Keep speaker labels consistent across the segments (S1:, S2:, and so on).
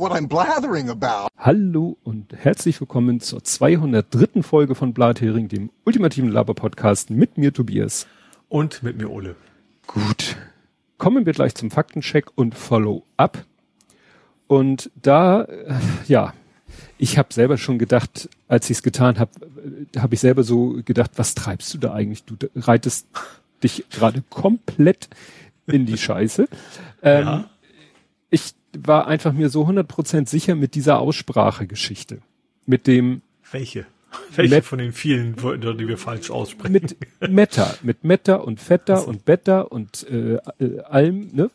S1: what I'm blathering about.
S2: Hallo und herzlich willkommen zur 203. Folge von Blathering, dem ultimativen Laber-Podcast mit mir Tobias.
S3: Und mit mir Ole.
S2: Gut. Kommen wir gleich zum Faktencheck und Follow-up. Und da, äh, ja, ich habe selber schon gedacht, als ich es getan habe, habe ich selber so gedacht, was treibst du da eigentlich? Du reitest dich gerade komplett in die Scheiße. Ähm, ja. Ich war einfach mir so 100% sicher mit dieser Aussprachegeschichte. Mit dem...
S3: Welche? Welche Met von den vielen Wörtern, die wir falsch aussprechen?
S2: Mit Meta, mit Meta und Feta so. und Beta und äh, äh, allem, ne?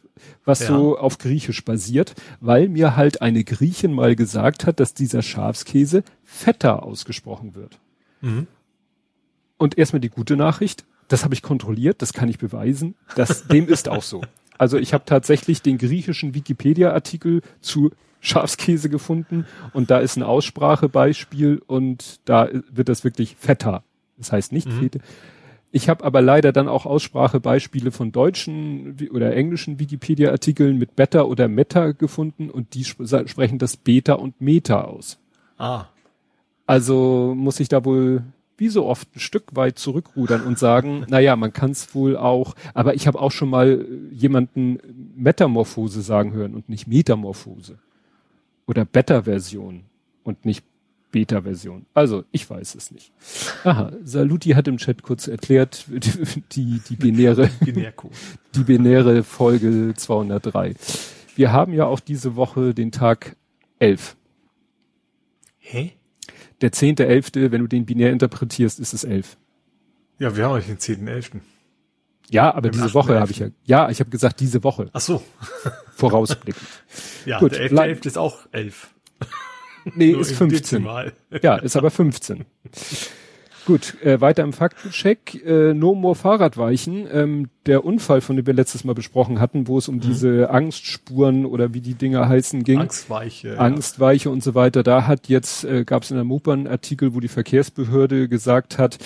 S2: was ja. so auf Griechisch basiert, weil mir halt eine Griechin mal gesagt hat, dass dieser Schafskäse Feta ausgesprochen wird. Mhm. Und erstmal die gute Nachricht, das habe ich kontrolliert, das kann ich beweisen, das, dem ist auch so. Also ich habe tatsächlich den griechischen Wikipedia-Artikel zu Schafskäse gefunden und da ist ein Aussprachebeispiel und da wird das wirklich Feta. Das heißt nicht mhm. Fete. Ich habe aber leider dann auch Aussprachebeispiele von deutschen oder englischen Wikipedia-Artikeln mit Beta oder Meta gefunden und die sp sprechen das Beta und Meta aus.
S3: Ah.
S2: Also muss ich da wohl wie so oft ein Stück weit zurückrudern und sagen, naja, man kann es wohl auch, aber ich habe auch schon mal jemanden Metamorphose sagen hören und nicht Metamorphose. Oder Beta-Version und nicht Beta-Version. Also, ich weiß es nicht. Aha, Saluti hat im Chat kurz erklärt, die, die binäre, die binäre Folge 203. Wir haben ja auch diese Woche den Tag 11.
S3: Hä?
S2: Der 10.11., wenn du den binär interpretierst, ist es 11.
S3: Ja, wir haben euch den 10.11.
S2: Ja, aber diese Woche habe ich ja. Ja, ich habe gesagt, diese Woche.
S3: Ach so.
S2: Vorausblickend.
S3: ja, Gut, der 11.11. .11. ist auch 11.
S2: Nee, ist 15. Ja, ist aber 15. Gut, äh, weiter im Faktencheck. Äh, no more Fahrradweichen. Ähm, der Unfall, von dem wir letztes Mal besprochen hatten, wo es um mhm. diese Angstspuren oder wie die Dinger heißen ging.
S3: Angstweiche.
S2: Angstweiche ja. und so weiter. Da hat jetzt, äh, gab es in der Mopern Artikel, wo die Verkehrsbehörde gesagt hat,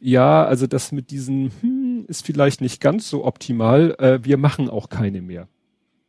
S2: ja, also das mit diesen hm, ist vielleicht nicht ganz so optimal. Äh, wir machen auch keine mehr.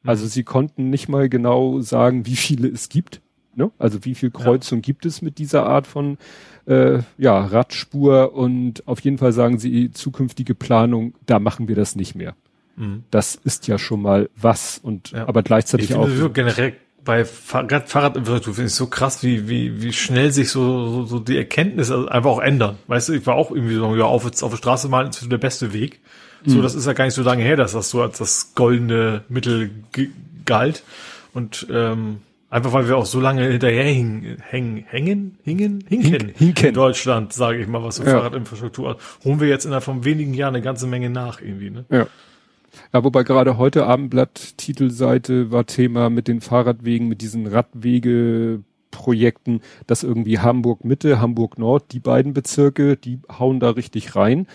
S2: Mhm. Also sie konnten nicht mal genau sagen, wie viele es gibt. Ne? Also wie viel Kreuzung ja. gibt es mit dieser Art von äh, ja, Radspur und auf jeden Fall sagen sie, zukünftige Planung, da machen wir das nicht mehr. Mhm. Das ist ja schon mal was und ja. aber gleichzeitig ich auch.
S3: So generell bei Fahrrad, Fahrradinfrastruktur finde ich so krass, wie, wie, wie schnell sich so, so, so die Erkenntnisse einfach auch ändern. Weißt du, ich war auch irgendwie so, ja, auf, auf der Straße mal ist der beste Weg. So, mhm. das ist ja gar nicht so lange her, dass das so als das goldene Mittel galt. Und ähm, Einfach weil wir auch so lange hinterher hängen, hängen, hängen, hingen, hinken, hinken. in Deutschland, sage ich mal, was so ja. Fahrradinfrastruktur holen wir jetzt innerhalb von wenigen Jahren eine ganze Menge nach irgendwie. Ne?
S2: Ja. Ja, wobei gerade heute Abendblatt Titelseite war Thema mit den Fahrradwegen, mit diesen Radwegeprojekten, dass irgendwie Hamburg Mitte, Hamburg Nord, die beiden Bezirke, die hauen da richtig rein.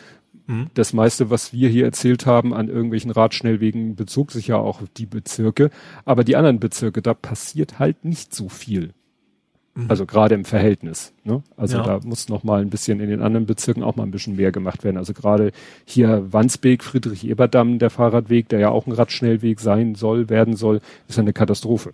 S2: Mhm. Das meiste, was wir hier erzählt haben an irgendwelchen Radschnellwegen, bezog sich ja auch auf die Bezirke. Aber die anderen Bezirke, da passiert halt nicht so viel. Mhm. Also gerade im Verhältnis. Ne? Also ja. da muss noch mal ein bisschen in den anderen Bezirken auch mal ein bisschen mehr gemacht werden. Also gerade hier Wandsbek, Friedrich-Eberdamm, der Fahrradweg, der ja auch ein Radschnellweg sein soll, werden soll, ist eine Katastrophe.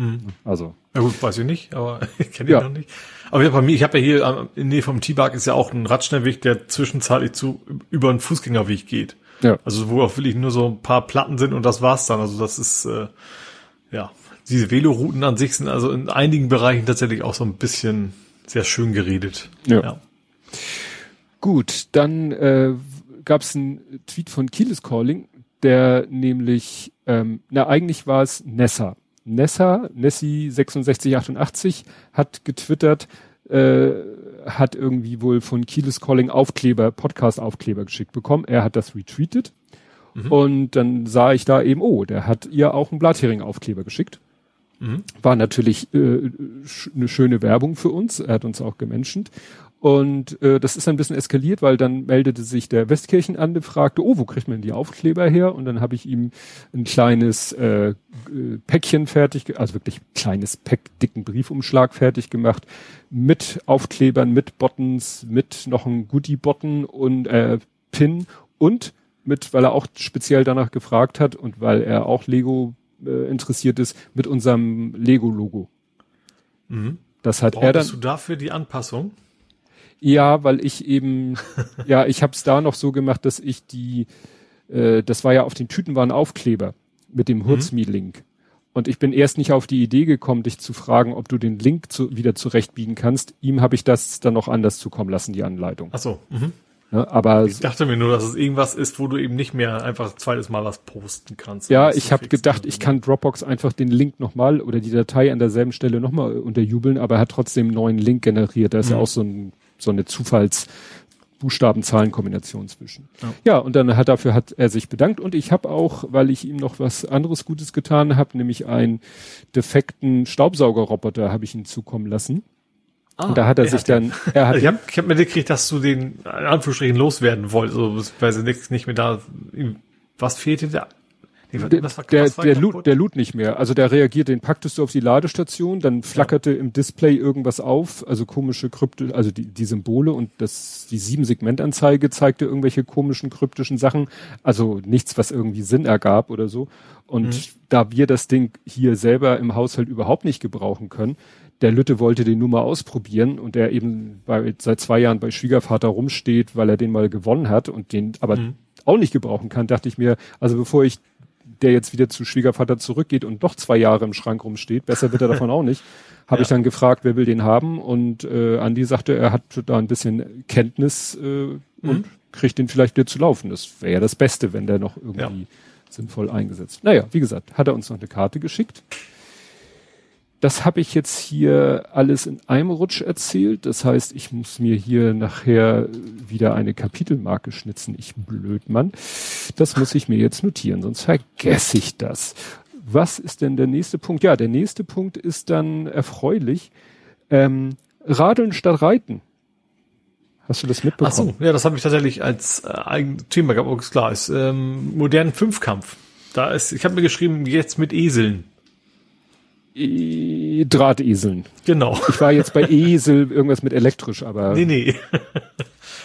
S3: Mhm. Also. Ja gut, weiß ich nicht, aber ich kenne ihn ja. noch nicht. Aber bei mir, ich habe ja hier in Nähe vom T-Park ist ja auch ein Radschnellweg, der zwischenzeitlich zu über einen Fußgängerweg geht. Ja. Also wo auch wirklich nur so ein paar Platten sind und das war's dann. Also das ist äh, ja diese Velorouten an sich sind also in einigen Bereichen tatsächlich auch so ein bisschen sehr schön geredet.
S2: Ja. ja. Gut, dann äh, gab es einen Tweet von Keyless Calling, der nämlich, ähm, na eigentlich war es Nessa. Nessa, Nessie 6688 hat getwittert, äh, hat irgendwie wohl von Keyless Calling Aufkleber, Podcast-Aufkleber geschickt bekommen. Er hat das retweetet. Mhm. Und dann sah ich da eben, oh, der hat ihr auch einen Blathering-Aufkleber geschickt. Mhm. War natürlich äh, eine schöne Werbung für uns. Er hat uns auch gemenschent. Und äh, das ist ein bisschen eskaliert, weil dann meldete sich der Westkirchen an und fragte, oh, wo kriegt man die Aufkleber her? Und dann habe ich ihm ein kleines äh, äh Päckchen fertig, also wirklich kleines Päck, dicken Briefumschlag fertig gemacht, mit Aufklebern, mit Buttons, mit noch einem Goodie-Button und äh, Pin und mit, weil er auch speziell danach gefragt hat und weil er auch Lego äh, interessiert ist, mit unserem Lego-Logo.
S3: Mhm.
S2: Das hat er dann.
S3: du dafür die Anpassung?
S2: Ja, weil ich eben, ja, ich habe es da noch so gemacht, dass ich die, äh, das war ja auf den Tüten waren Aufkleber mit dem Hurzmi-Link. Und ich bin erst nicht auf die Idee gekommen, dich zu fragen, ob du den Link zu, wieder zurechtbiegen kannst. Ihm habe ich das dann noch anders zukommen lassen, die Anleitung.
S3: Ach so. Mhm.
S2: Ja, aber
S3: Ich dachte mir nur, dass es irgendwas ist, wo du eben nicht mehr einfach zweites Mal was posten kannst.
S2: ja, ich habe gedacht, ich kann Dropbox einfach den Link nochmal oder die Datei an derselben Stelle nochmal unterjubeln, aber er hat trotzdem einen neuen Link generiert. Da ist ja
S3: Mhm.
S2: auch so, ein, so eine Zufalls- Buchstaben-Zahlen-Kombination zwischen.
S3: Ja.
S2: Ja. und dann hat dafür hat er sich bedankt und ich habe auch, weil ich ihm noch was anderes Gutes getan habe, nämlich einen defekten Staubsaugerroboter habe ich ihm zukommen lassen.
S3: Ah,
S2: und da hat er
S3: der
S2: sich
S3: ja-
S2: dann, er hat
S3: ich habe ich hab mir gekriegt, dass du den in Anführungsstrichen loswerden wolltest, also weil sie nicht, nicht mehr da. Was fehlte da? Nee,
S2: der,
S3: war-
S2: der, der, lud, der lud nicht mehr. Also der reagiert, den packtest du auf die Ladestation, dann flackerte im Display irgendwas auf, also komische kryptische, also die, die Symbole und das, die sieben Segmentanzeige zeigte irgendwelche komischen kryptischen Sachen, also nichts, was irgendwie Sinn ergab oder so. Und
S3: Mhm.
S2: da wir das Ding hier selber im Haushalt überhaupt nicht gebrauchen können, der Lütte wollte den nur mal ausprobieren und der eben bei, seit zwei Jahren bei Schwiegervater rumsteht, weil er den mal gewonnen hat und den aber
S3: Mhm.
S2: auch nicht gebrauchen kann, dachte ich mir, also bevor ich der jetzt wieder zu Schwiegervater zurückgeht und noch zwei Jahre im Schrank rumsteht, besser wird er davon auch nicht, habe
S3: Ja.
S2: ich dann gefragt, wer will den haben und äh, Andi sagte, er hat da ein bisschen Kenntnis äh, und kriegt den vielleicht wieder zu laufen. Das wäre ja das Beste, wenn der noch irgendwie
S3: Ja.
S2: sinnvoll eingesetzt. Naja, wie gesagt, hat er uns noch eine Karte geschickt. Das habe ich jetzt hier alles in einem Rutsch erzählt. Das heißt, ich muss mir hier nachher wieder eine Kapitelmarke schnitzen. Ich Blödmann. Das muss ich mir jetzt notieren, sonst vergesse ich das. Was ist denn der nächste Punkt? Ja, der nächste Punkt ist dann erfreulich. Ähm, Radeln statt Reiten. Hast du das
S3: Ach
S2: mitbekommen?
S3: so, ja, das habe ich tatsächlich als äh, eigen Thema gehabt, ist klar, ist ähm, modernen Fünfkampf. Da ist, ich habe mir geschrieben, jetzt mit Eseln.
S2: E Drahteseln.
S3: Genau.
S2: Ich war jetzt bei Esel, irgendwas mit elektrisch, aber
S3: Nee, nee.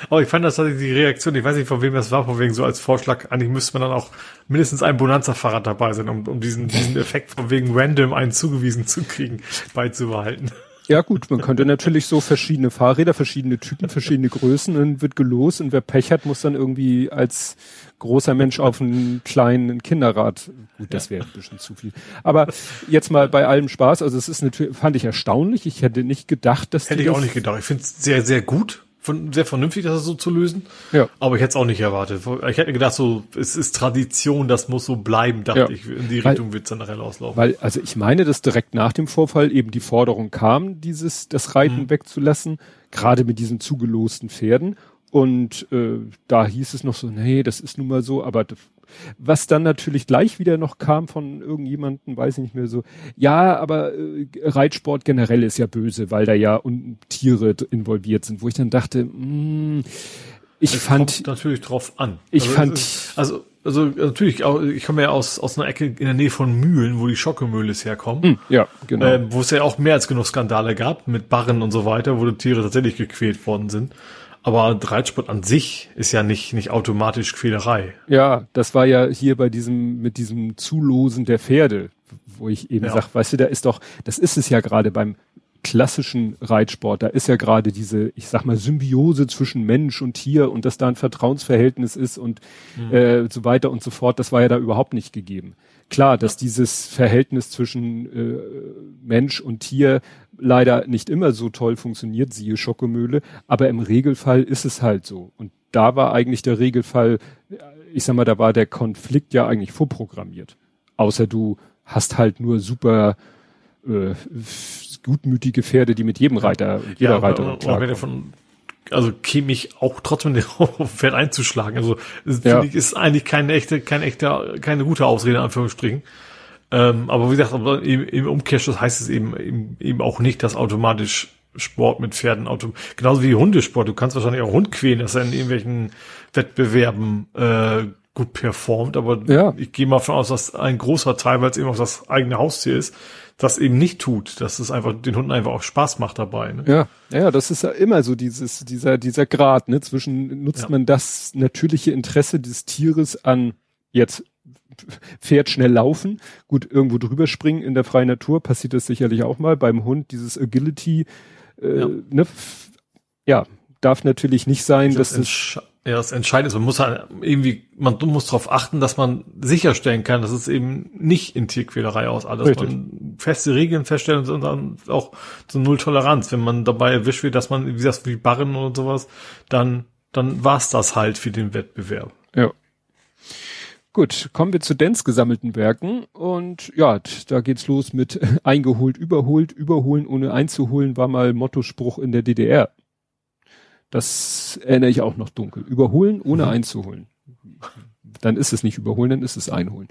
S3: Aber ich fand das tatsächlich die Reaktion, ich weiß nicht, von wem das war, von wegen so als Vorschlag, eigentlich müsste man dann auch mindestens ein Bonanza-Fahrrad dabei sein, um, um diesen, diesen Effekt von wegen random einen zugewiesen zu kriegen, beizubehalten.
S2: Ja gut, man könnte natürlich so verschiedene Fahrräder, verschiedene Typen, verschiedene Größen, dann wird gelost und wer Pech hat, muss dann irgendwie als großer Mensch auf einen kleinen Kinderrad. Gut, das wäre ein bisschen zu viel. Aber jetzt mal bei allem Spaß, also es ist natürlich, fand ich erstaunlich. Ich hätte nicht gedacht, dass
S3: Hätte ich auch nicht gedacht. Ich finde es sehr, sehr gut, von, sehr vernünftig, das so zu lösen.
S2: Ja.
S3: Aber ich hätte es auch nicht erwartet. Ich hätte gedacht, so, es ist Tradition, das muss so bleiben, dachte
S2: Ja.
S3: ich. In die
S2: Weil-
S3: Richtung wird es dann nachher auslaufen.
S2: Weil, also ich meine, dass direkt nach dem Vorfall eben die Forderung kam, dieses, das Reiten
S3: Mhm.
S2: wegzulassen, gerade mit diesen zugelosten Pferden. Und äh, da hieß es noch so, nee, das ist nun mal so, aber was dann natürlich gleich wieder noch kam von irgendjemanden, weiß ich nicht mehr so, ja, aber äh, Reitsport generell ist ja böse, weil da ja un Tiere involviert sind, wo ich dann dachte, mh, ich
S3: Es
S2: fand,
S3: kommt natürlich drauf an.
S2: Ich
S3: also
S2: fand-
S3: Ist, also, also natürlich, auch, ich komme ja aus, aus einer Ecke in der Nähe von Mühlen, wo die Schockemühles herkommen.
S2: mh, ja, genau.
S3: Ähm, wo es ja auch mehr als genug Skandale gab mit Barren und so weiter, wo die Tiere tatsächlich gequält worden sind. Aber Reitsport an sich ist ja nicht, nicht automatisch Quälerei.
S2: Ja, das war ja hier bei diesem, mit diesem Zulosen der Pferde, wo ich eben
S3: Ja.
S2: sag, weißt du, da ist doch, das ist es ja gerade beim klassischen Reitsport, da ist ja gerade diese, ich sag mal, Symbiose zwischen Mensch und Tier und dass da ein Vertrauensverhältnis ist und äh, so weiter und so fort, das war ja da überhaupt nicht gegeben. Klar, dass dieses Verhältnis zwischen äh, Mensch und Tier leider nicht immer so toll funktioniert, siehe Schockemühle, aber im Regelfall ist es halt so. Und da war eigentlich der Regelfall, ich sag mal, da war der Konflikt ja eigentlich vorprogrammiert. Außer du hast halt nur super äh, gutmütige Pferde, die mit jedem Reiter jeder
S3: Ja,
S2: Reiter klarkommen.
S3: also käme ich auch trotzdem den Pferd einzuschlagen. Also
S2: Ja.
S3: finde ich ist eigentlich keine echte, keine echte, keine gute Ausrede in Anführungsstrichen. Ähm, aber wie gesagt, im, im Umkehrschluss heißt es eben, eben eben auch nicht, dass automatisch Sport mit Pferden autom genauso wie Hundesport. Du kannst wahrscheinlich auch Hund quälen, dass er in irgendwelchen Wettbewerben äh, gut performt. Aber
S2: Ja.
S3: ich gehe mal von aus, dass ein großer Teil, weil es eben auch das eigene Haustier ist, das eben nicht tut, dass es einfach den Hunden einfach auch Spaß macht dabei. Ne?
S2: Ja, ja, das ist ja immer so dieses, dieser, dieser Grad, ne, zwischen nutzt
S3: Ja.
S2: man das natürliche Interesse des Tieres an jetzt Pferd schnell laufen, gut irgendwo drüber springen in der freien Natur, passiert das sicherlich auch mal. Beim Hund dieses Agility, äh, ja. Ne, ja, darf natürlich nicht sein,
S3: das
S2: dass das
S3: ja, das Entscheidende ist, man muss halt irgendwie, man muss darauf achten, dass man sicherstellen kann, dass es eben nicht in Tierquälerei aus alles. Richtig. Man feste Regeln feststellen und dann auch so Null Toleranz. Wenn man dabei erwischt wird, dass man, wie gesagt, wie Barren oder sowas, dann, dann war's das halt für den Wettbewerb.
S2: Ja. Gut, kommen wir zu Dens gesammelten Werken und ja, da geht's los mit eingeholt, überholt, überholen ohne einzuholen war mal Mottospruch in der DDR. Das erinnere ich auch noch dunkel. Überholen ohne mhm. einzuholen. Dann ist es nicht überholen, dann ist es einholen.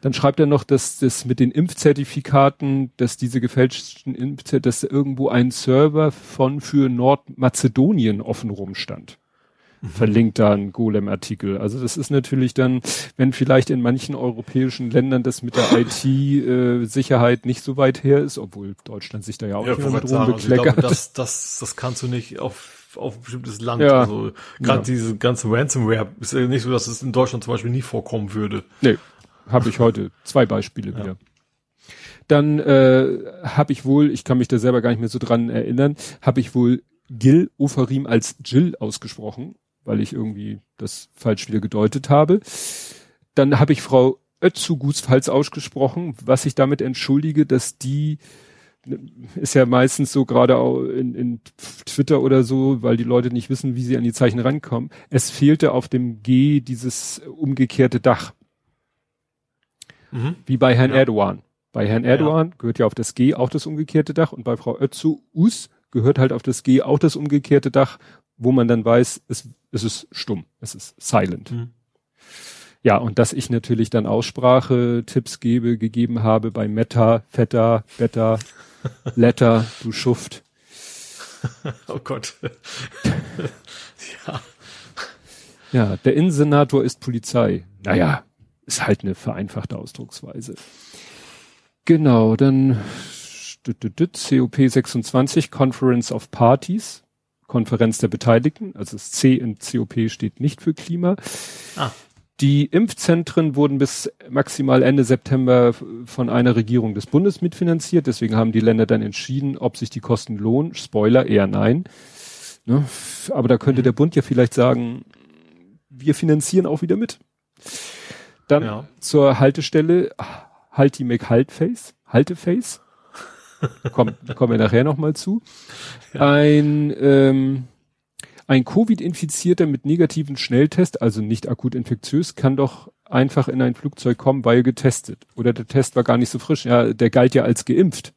S2: Dann schreibt er noch, dass das mit den Impfzertifikaten, dass diese gefälschten Impfzertifikate, dass irgendwo ein Server von für Nordmazedonien offen rumstand. Verlinkt da ein Golem-Artikel. Also das ist natürlich dann, wenn vielleicht in manchen europäischen Ländern das mit der IT-Sicherheit äh, nicht so weit her ist, obwohl Deutschland sich da ja auch ja,
S3: nicht mit rumbekleckert. Also das, das, das kannst du nicht auf auf ein bestimmtes Land. Ja. Also gerade ja. diese ganze Ransomware ist ja nicht so, dass es in Deutschland zum Beispiel nie vorkommen würde.
S2: Nee, habe ich heute zwei Beispiele ja. wieder. Dann äh, habe ich wohl, ich kann mich da selber gar nicht mehr so dran erinnern, habe ich wohl Gil Oferim als Jill ausgesprochen, weil ich irgendwie das falsch wieder gedeutet habe. Dann habe ich Frau Ötzugus falsch ausgesprochen, was ich damit entschuldige, dass die ist ja meistens so gerade auch in, in Twitter oder so, weil die Leute nicht wissen, wie sie an die Zeichen rankommen. Es fehlte auf dem G dieses umgekehrte Dach. Mhm. Wie bei Herrn ja. Erdogan. Bei Herrn Erdogan ja. gehört ja auf das G auch das umgekehrte Dach und bei Frau Özzu Us gehört halt auf das G auch das umgekehrte Dach, wo man dann weiß, es, es ist stumm, es ist silent. Mhm. Ja, und dass ich natürlich dann Aussprache-Tipps gebe, gegeben habe bei Meta, Feta, Beta, Letter, du Schuft.
S3: Oh Gott.
S2: ja. Ja, der Innensenator ist Polizei. Naja, ist halt eine vereinfachte Ausdrucksweise. Genau, dann COP 26, Conference of Parties, Konferenz der Beteiligten, also das C in COP steht nicht für Klima. Ah. Die Impfzentren wurden bis maximal Ende September von einer Regierung des Bundes mitfinanziert. Deswegen haben die Länder dann entschieden, ob sich die Kosten lohnen. Spoiler, eher nein. Ne? Aber da könnte der Bund ja vielleicht sagen, wir finanzieren auch wieder mit. Dann ja. zur Haltestelle Halti McHaltface, Halteface. Komm, kommen wir nachher nochmal zu. Ja. Ein ähm, ein Covid-Infizierter mit negativen Schnelltest, also nicht akut infektiös, kann doch einfach in ein Flugzeug kommen, weil getestet. Oder der Test war gar nicht so frisch. Ja, der galt ja als geimpft.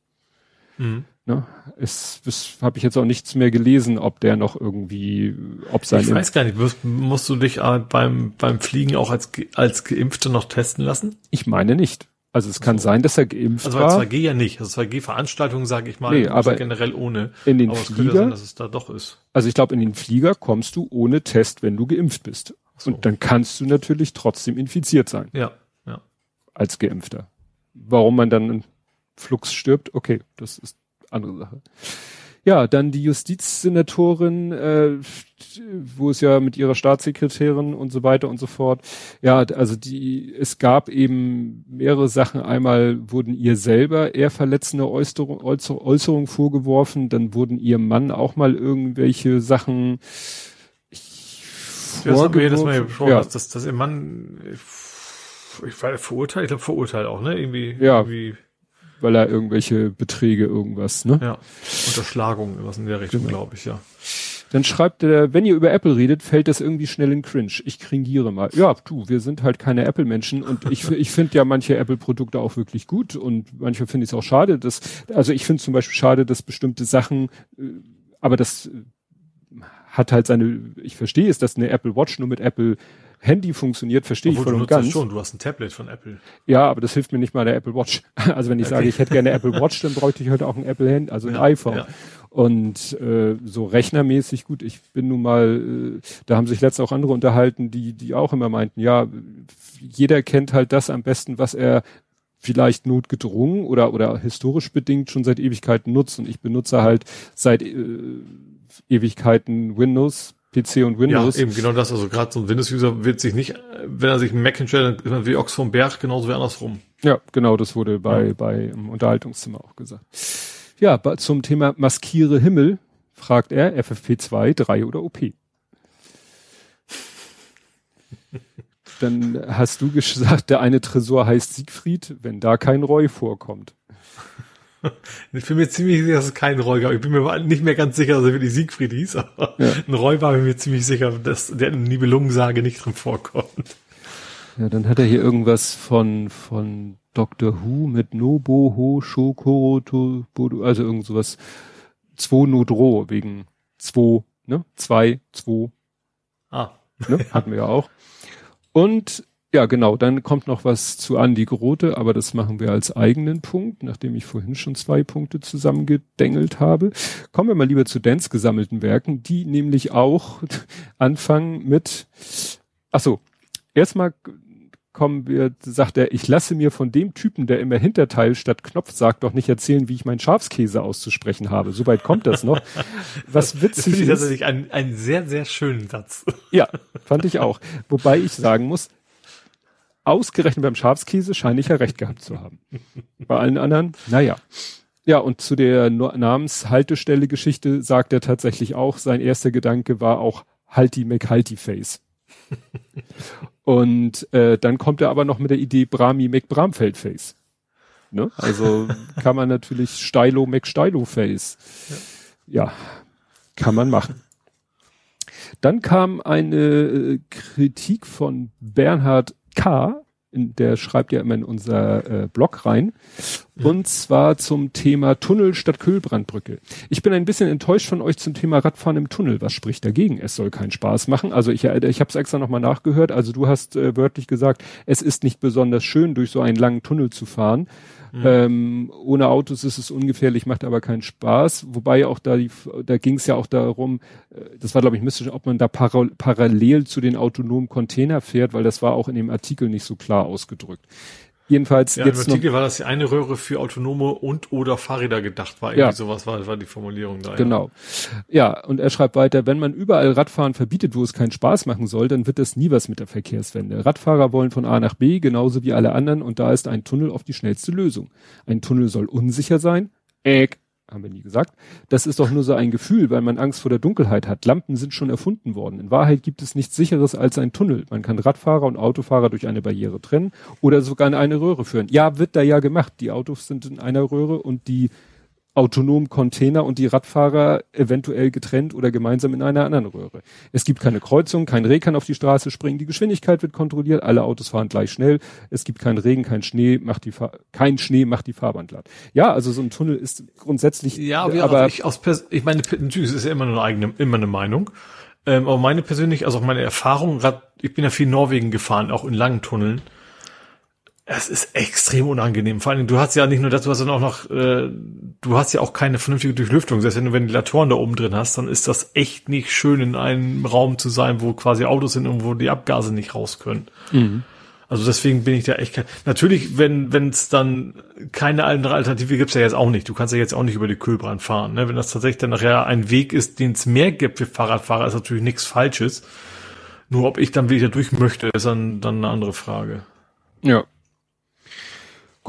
S2: Mhm. Ne? Es, es habe ich jetzt auch nichts mehr gelesen, ob der noch irgendwie, ob sein.
S3: Ich weiß gar nicht, musst, musst du dich äh, beim, beim Fliegen auch als, als Geimpfte noch testen lassen?
S2: Ich meine nicht. Also es kann so. sein, dass er geimpft also war.
S3: Also 2G ja nicht. Also 2G-Veranstaltungen, sage ich mal,
S2: nee, aber
S3: generell ohne.
S2: In den aber Flieger, sein,
S3: dass es da doch ist.
S2: Also ich glaube, in den Flieger kommst du ohne Test, wenn du geimpft bist. So. Und dann kannst du natürlich trotzdem infiziert sein.
S3: Ja, ja.
S2: Als Geimpfter. Warum man dann in Flux stirbt, okay, das ist andere Sache. Ja, dann die Justizsenatorin, äh, wo es ja mit ihrer Staatssekretärin und so weiter und so fort. Ja, also die, es gab eben mehrere Sachen. Einmal wurden ihr selber eher verletzende Äußerungen Äußerung vorgeworfen, dann wurden ihrem Mann auch mal irgendwelche Sachen
S3: das haben wir jedes Mal besprochen, ja. dass, dass ihr Mann, ich, ich war verurteilt, ich glaube verurteilt auch, ne? Irgendwie,
S2: ja.
S3: irgendwie
S2: weil er irgendwelche Beträge irgendwas, ne?
S3: Ja. Unterschlagung, was in der Richtung, genau. glaube ich, ja.
S2: Dann schreibt er, wenn ihr über Apple redet, fällt das irgendwie schnell in Cringe. Ich kringiere mal. Ja, du, wir sind halt keine Apple-Menschen und ich, ich finde ja manche Apple-Produkte auch wirklich gut und manchmal finde ich es auch schade, dass, also ich finde zum Beispiel schade, dass bestimmte Sachen, äh, aber das hat halt seine, ich verstehe es, dass eine Apple Watch nur mit Apple Handy funktioniert, verstehe ich voll und ganz.
S3: schon, du hast ein Tablet von Apple.
S2: Ja, aber das hilft mir nicht mal der Apple Watch. Also wenn ich okay. sage, ich hätte gerne eine Apple Watch, dann bräuchte ich heute auch ein Apple Handy, also ein ja, iPhone. Ja. Und äh, so rechnermäßig gut, ich bin nun mal, äh, da haben sich letzte auch andere unterhalten, die, die auch immer meinten, ja, jeder kennt halt das am besten, was er vielleicht notgedrungen oder, oder historisch bedingt schon seit Ewigkeiten nutzt. Und ich benutze halt seit äh, Ewigkeiten Windows PC und Windows.
S3: Ja, eben genau das. Also gerade so ein Windows-User wird sich nicht, wenn er sich einen Mac dann wie Ochs vom Berg, genauso wie andersrum.
S2: Ja, genau, das wurde bei, ja. bei im Unterhaltungszimmer auch gesagt. Ja, zum Thema Maskiere Himmel fragt er FFP2, 3 oder OP. Dann hast du gesagt, der eine Tresor heißt Siegfried, wenn da kein Roy vorkommt.
S3: Ich bin mir ziemlich sicher, dass es kein Roy gab. Ich bin mir nicht mehr ganz sicher, dass er wirklich Siegfried hieß, aber ja. ein Roy war mir ziemlich sicher, dass der in Nibelungensage nicht drin vorkommt.
S2: Ja, dann hat er hier irgendwas von, von Dr. Who mit Nobo, Ho, Shoko, Bodo, also irgend sowas. Zwo Nodro, wegen zwei, ne? Zwei, zwei.
S3: Ah.
S2: Ne? Hatten wir ja auch. Und ja, genau, dann kommt noch was zu Andi Grote, aber das machen wir als eigenen Punkt, nachdem ich vorhin schon zwei Punkte zusammengedengelt habe. Kommen wir mal lieber zu Dance gesammelten Werken, die nämlich auch anfangen mit, ach so, erstmal kommen wir, sagt er, ich lasse mir von dem Typen, der immer Hinterteil statt Knopf sagt, doch nicht erzählen, wie ich meinen Schafskäse auszusprechen habe. Soweit kommt das noch. Was witzig das finde
S3: ich tatsächlich einen, einen sehr, sehr schönen Satz.
S2: Ja, fand ich auch. Wobei ich sagen muss, ausgerechnet beim Schafskäse scheine ich ja recht gehabt zu haben. Bei allen anderen, naja. Ja, und zu der Namenshaltestelle-Geschichte sagt er tatsächlich auch, sein erster Gedanke war auch Halti McHalti Face. Und äh, dann kommt er aber noch mit der Idee Brahmi McBramfeldface. Ne? Also kann man natürlich Stylo McStylo-Face. Ja. ja, kann man machen. Dann kam eine äh, Kritik von Bernhard K in, der schreibt ja immer in unser äh, Blog rein. Und zwar zum Thema Tunnel statt Kühlbrandbrücke. Ich bin ein bisschen enttäuscht von euch zum Thema Radfahren im Tunnel. Was spricht dagegen? Es soll keinen Spaß machen. Also ich, äh, ich habe es extra nochmal nachgehört. Also du hast äh, wörtlich gesagt, es ist nicht besonders schön, durch so einen langen Tunnel zu fahren. Mhm. Ähm, ohne Autos ist es ungefährlich, macht aber keinen Spaß. Wobei auch da die, da ging es ja auch darum, äh, das war glaube ich mystisch, ob man da para parallel zu den autonomen Container fährt, weil das war auch in dem Artikel nicht so klar ausgedrückt. Jedenfalls
S3: ja, jetzt im Artikel war das die eine Röhre für autonome und oder Fahrräder gedacht war. Irgendwie ja. sowas war, war die Formulierung da.
S2: Genau. Ja. ja, und er schreibt weiter, wenn man überall Radfahren verbietet, wo es keinen Spaß machen soll, dann wird das nie was mit der Verkehrswende. Radfahrer wollen von A nach B, genauso wie alle anderen, und da ist ein Tunnel oft die schnellste Lösung. Ein Tunnel soll unsicher sein. Äck, haben wir nie gesagt. Das ist doch nur so ein Gefühl, weil man Angst vor der Dunkelheit hat. Lampen sind schon erfunden worden. In Wahrheit gibt es nichts sicheres als ein Tunnel. Man kann Radfahrer und Autofahrer durch eine Barriere trennen oder sogar in eine Röhre führen. Ja, wird da ja gemacht. Die Autos sind in einer Röhre und die autonomen Container und die Radfahrer eventuell getrennt oder gemeinsam in einer anderen Röhre. Es gibt keine Kreuzung, kein Reh kann auf die Straße springen, die Geschwindigkeit wird kontrolliert, alle Autos fahren gleich schnell, es gibt keinen Regen, kein Schnee, macht die Fahr kein Schnee macht die Fahrbahn glatt. Ja, also so ein Tunnel ist grundsätzlich
S3: Ja, aber, aber ich aus ich meine natürlich ist ja immer eine eigene immer eine Meinung. Ähm, aber meine persönlich, also auch meine Erfahrung, ich bin ja viel Norwegen gefahren, auch in langen Tunneln es ist extrem unangenehm. Vor allem, du hast ja nicht nur das, du hast dann auch noch, äh, du hast ja auch keine vernünftige Durchlüftung. Selbst wenn du Ventilatoren da oben drin hast, dann ist das echt nicht schön, in einem Raum zu sein, wo quasi Autos sind und wo die Abgase nicht raus können. Mhm. Also deswegen bin ich da echt kein. Natürlich, wenn wenn es dann keine andere Alternative gibt's ja jetzt auch nicht. Du kannst ja jetzt auch nicht über die Kühlbrand fahren. Ne? Wenn das tatsächlich dann nachher ein Weg ist, den es mehr gibt für Fahrradfahrer, ist natürlich nichts Falsches. Nur ob ich dann wieder durch möchte, ist dann, dann eine andere Frage.
S2: Ja,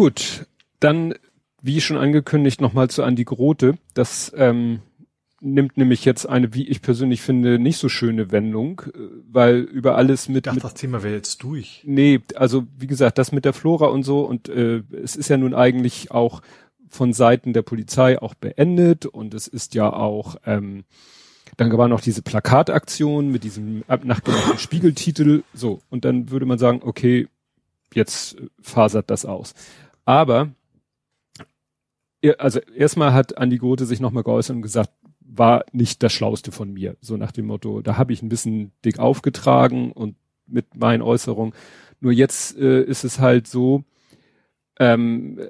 S2: Gut, dann, wie schon angekündigt, nochmal zu Andi Grote. Das ähm, nimmt nämlich jetzt eine, wie ich persönlich finde, nicht so schöne Wendung, äh, weil über alles mit. Ich
S3: dachte, das Thema wäre jetzt durch.
S2: Nee, also wie gesagt, das mit der Flora und so und äh, es ist ja nun eigentlich auch von Seiten der Polizei auch beendet und es ist ja auch, ähm, dann war noch diese Plakataktion mit diesem nachgemachten Spiegeltitel, so, und dann würde man sagen, okay, jetzt fasert das aus. Aber, also erstmal hat Andi Grote sich nochmal geäußert und gesagt, war nicht das Schlauste von mir. So nach dem Motto, da habe ich ein bisschen dick aufgetragen und mit meinen Äußerungen. Nur jetzt äh, ist es halt so, ähm,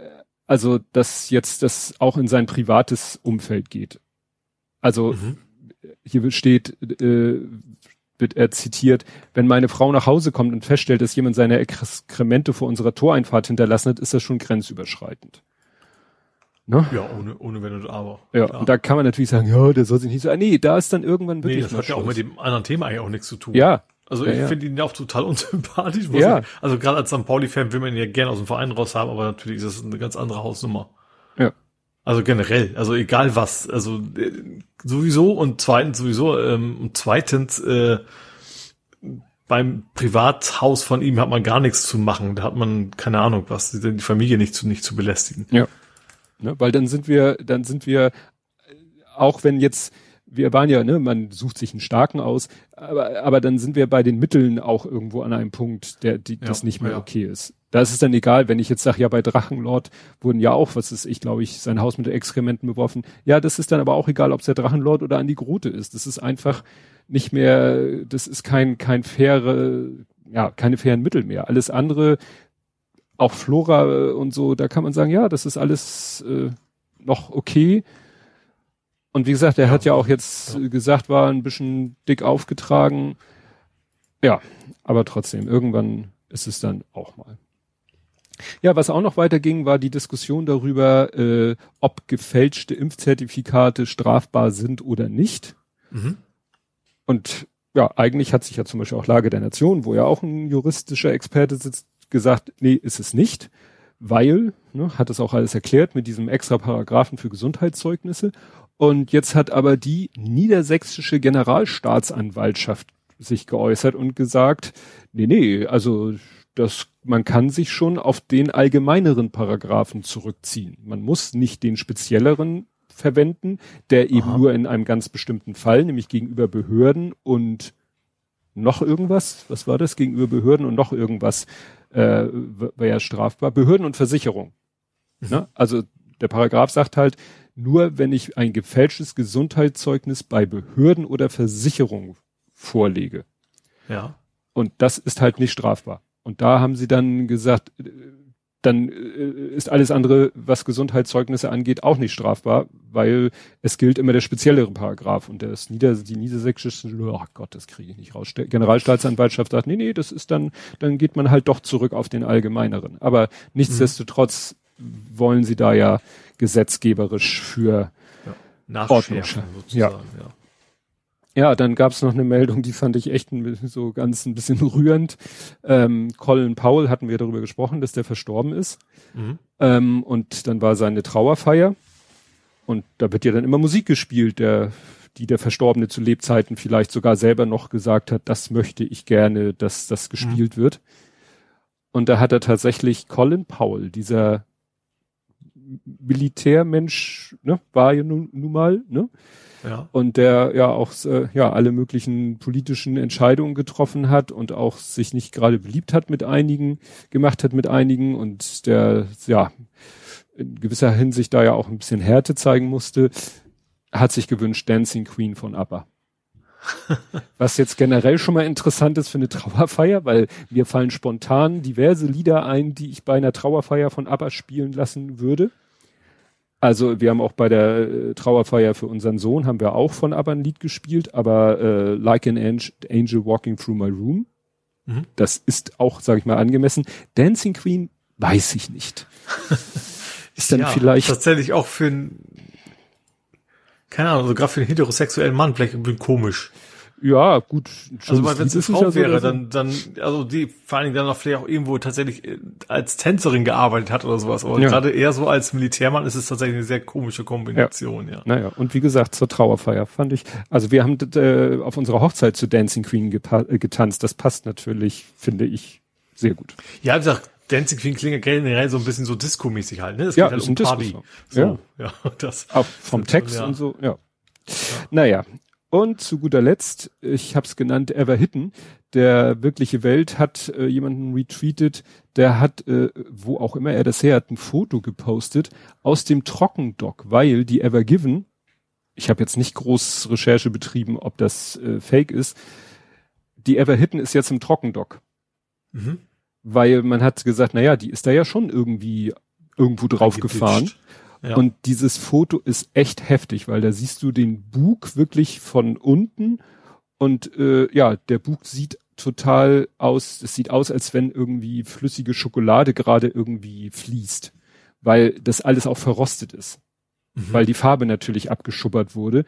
S2: also dass jetzt das auch in sein privates Umfeld geht. Also mhm. hier steht, äh, wird er zitiert, wenn meine Frau nach Hause kommt und feststellt, dass jemand seine Exkremente vor unserer Toreinfahrt hinterlassen hat, ist das schon grenzüberschreitend.
S3: Ne? Ja, ohne, ohne Wenn und Aber.
S2: Ja, klar. und da kann man natürlich sagen, ja, der soll sich nicht so, nee, da ist dann irgendwann wirklich.
S3: Nee, das hat ja auch mit dem anderen Thema eigentlich auch nichts zu tun.
S2: Ja.
S3: Also
S2: ja,
S3: ich
S2: ja.
S3: finde ihn auch total unsympathisch.
S2: Ja.
S3: Ich, also gerade als St. Pauli-Fan will man ihn ja gerne aus dem Verein raus haben, aber natürlich ist das eine ganz andere Hausnummer. Also generell, also egal was, also äh, sowieso und zweitens sowieso ähm, und zweitens äh, beim Privathaus von ihm hat man gar nichts zu machen. Da hat man keine Ahnung was, die Familie nicht zu nicht zu belästigen.
S2: Ja. Ne, weil dann sind wir, dann sind wir, auch wenn jetzt, wir waren ja, ne, man sucht sich einen starken aus, aber, aber dann sind wir bei den Mitteln auch irgendwo an einem Punkt, der, die,
S3: Ja,
S2: das nicht mehr
S3: ja.
S2: okay ist. Da ist es dann egal, wenn ich jetzt sage, ja, bei Drachenlord wurden ja auch, was ist, ich glaube ich, sein Haus mit Exkrementen beworfen. Ja, das ist dann aber auch egal, ob es der Drachenlord oder Andi Grote ist. Das ist einfach nicht mehr, das ist kein, kein faire, ja, keine fairen Mittel mehr. Alles andere, auch Flora und so, da kann man sagen, ja, das ist alles äh, noch okay. Und wie gesagt, er hat ja auch jetzt gesagt, war ein bisschen dick aufgetragen. Ja, aber trotzdem, irgendwann ist es dann auch mal. Ja, was auch noch weiterging, war die Diskussion darüber, äh, ob gefälschte Impfzertifikate strafbar sind oder nicht.
S3: Mhm.
S2: Und ja, eigentlich hat sich ja zum Beispiel auch Lage der Nation, wo ja auch ein juristischer Experte sitzt, gesagt, nee, ist es nicht, weil, ne, hat es auch alles erklärt mit diesem extra Paragraphen für Gesundheitszeugnisse. Und jetzt hat aber die niedersächsische Generalstaatsanwaltschaft sich geäußert und gesagt, nee, nee, also das, man kann sich schon auf den allgemeineren Paragraphen zurückziehen. Man muss nicht den spezielleren verwenden, der eben
S3: Aha.
S2: nur in einem ganz bestimmten Fall, nämlich gegenüber Behörden und noch irgendwas, was war das, gegenüber Behörden und noch irgendwas, äh, wäre ja strafbar, Behörden und Versicherung. Ne? Also der Paragraph sagt halt, nur wenn ich ein gefälschtes Gesundheitszeugnis bei Behörden oder Versicherung vorlege.
S3: Ja.
S2: Und das ist halt nicht strafbar. Und da haben sie dann gesagt, äh, dann äh, ist alles andere, was Gesundheitszeugnisse angeht, auch nicht strafbar, weil es gilt immer der speziellere Paragraph. Und das Nieder, die niedersächsische, oh Gott, das kriege ich nicht raus. Generalstaatsanwaltschaft sagt, nee, nee, das ist dann, dann geht man halt doch zurück auf den allgemeineren. Aber nichtsdestotrotz wollen sie da ja gesetzgeberisch für
S3: ja.
S2: Ordnung.
S3: sozusagen, ja.
S2: Ja, dann gab's noch eine Meldung, die fand ich echt ein so ganz ein bisschen rührend. Ähm, Colin Powell hatten wir darüber gesprochen, dass der verstorben ist.
S3: Mhm.
S2: Ähm, und dann war seine Trauerfeier. Und da wird ja dann immer Musik gespielt, der, die der Verstorbene zu Lebzeiten vielleicht sogar selber noch gesagt hat, das möchte ich gerne, dass das gespielt wird. Und da hat er tatsächlich Colin Powell, dieser Militärmensch, ne, war ja nun, nun mal, ne?
S3: Ja.
S2: und der ja auch äh, ja alle möglichen politischen Entscheidungen getroffen hat und auch sich nicht gerade beliebt hat mit einigen, gemacht hat mit einigen und der ja in gewisser Hinsicht da ja auch ein bisschen Härte zeigen musste, hat sich gewünscht Dancing Queen von ABBA. Was jetzt generell schon mal interessant ist für eine Trauerfeier, weil mir fallen spontan diverse Lieder ein, die ich bei einer Trauerfeier von ABBA spielen lassen würde. Also wir haben auch bei der äh, Trauerfeier für unseren Sohn haben wir auch von ABBA ein Lied gespielt, aber äh, Like an Angel, Angel Walking Through My Room,
S3: Mhm.
S2: das ist auch, sage ich mal, angemessen. Dancing Queen weiß ich nicht. ist dann
S3: ja,
S2: vielleicht
S3: tatsächlich auch für ein, keine Ahnung, also gerade für einen heterosexuellen Mann vielleicht ein bisschen komisch.
S2: ja gut.
S3: Also wenn es eine Frau
S2: ja
S3: wäre,
S2: so.
S3: dann, dann, also die vor allen Dingen dann auch vielleicht auch irgendwo tatsächlich äh, als Tänzerin gearbeitet hat oder sowas. Aber
S2: Ja.
S3: gerade eher so als Militärmann ist es tatsächlich eine sehr komische Kombination, ja.
S2: Naja, und wie gesagt, zur Trauerfeier fand ich, also wir haben äh, auf unserer Hochzeit zu Dancing Queen äh, getanzt. Das passt natürlich, finde ich, sehr gut.
S3: Ja, wie gesagt, Dancing Queen klingt generell so ein bisschen so Disco-mäßig halt, ne? Es
S2: Ja,
S3: geht halt
S2: ist
S3: um
S2: ein
S3: Party. So, ja. das.
S2: Auch vom
S3: Das
S2: Text
S3: ja.
S2: und so, ja. Naja. Und zu guter Letzt, ich habe es genannt, Everhitten. Der wirkliche Welt hat äh, jemanden retweetet, der hat, äh, wo auch immer er das her hat, ein Foto gepostet aus dem Trockendock, weil die Evergiven, ich habe jetzt nicht groß Recherche betrieben, ob das äh, fake ist, die Everhitten ist jetzt im Trockendock,
S3: Mhm.
S2: Weil man hat gesagt, naja, die ist da ja schon irgendwie irgendwo drauf gefahren.
S3: Eingeditscht. Ja.
S2: Und dieses Foto ist echt heftig, weil da siehst du den Bug wirklich von unten und äh, ja, der Bug sieht total aus, es sieht aus, als wenn irgendwie flüssige Schokolade gerade irgendwie fließt. weil das alles auch verrostet ist.
S3: Mhm.
S2: Weil die Farbe natürlich abgeschubbert wurde.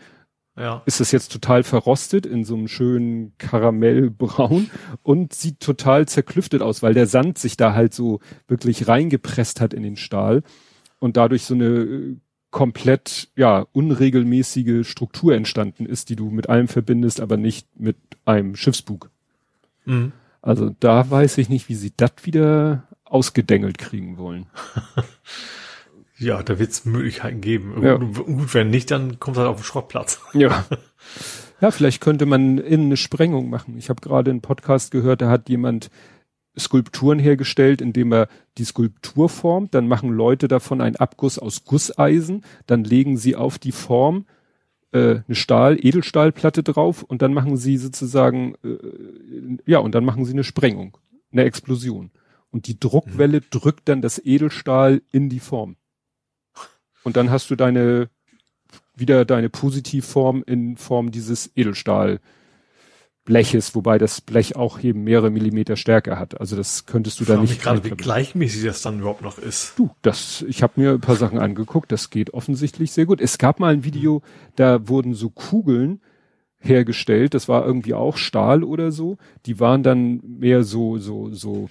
S3: Ja.
S2: Ist das jetzt total verrostet in so einem schönen Karamellbraun und sieht total zerklüftet aus, weil der Sand sich da halt so wirklich reingepresst hat in den Stahl und dadurch so eine äh, komplett, ja, unregelmäßige Struktur entstanden ist, die du mit allem verbindest, aber nicht mit einem Schiffsbug.
S3: Mhm.
S2: Also da weiß ich nicht, wie sie das wieder ausgedengelt kriegen wollen.
S3: Ja, da wird es Möglichkeiten geben.
S2: Ja.
S3: Gut, wenn nicht, dann kommt halt auf den Schrottplatz.
S2: Ja. Ja, vielleicht könnte man innen eine Sprengung machen. Ich habe gerade einen Podcast gehört, da hat jemand Skulpturen hergestellt, indem er die Skulptur formt, dann machen Leute davon einen Abguss aus Gusseisen, dann legen sie auf die Form äh, eine Stahl, Edelstahlplatte drauf und dann machen sie sozusagen, äh, ja, und dann machen sie eine Sprengung, eine Explosion. Und die Druckwelle drückt dann das Edelstahl in die Form. Und dann hast du deine, wieder deine Positivform in Form dieses Edelstahlbleches, wobei das Blech auch eben mehrere Millimeter Stärke hat. Also das könntest du
S3: Ich
S2: da nicht.
S3: gerade, wie gleichmäßig das dann überhaupt noch ist.
S2: Du, das, ich habe mir ein paar Sachen angeguckt, das geht offensichtlich sehr gut. Es gab mal ein Video, da wurden so Kugeln hergestellt, das war irgendwie auch Stahl oder so, die waren dann mehr so, so, so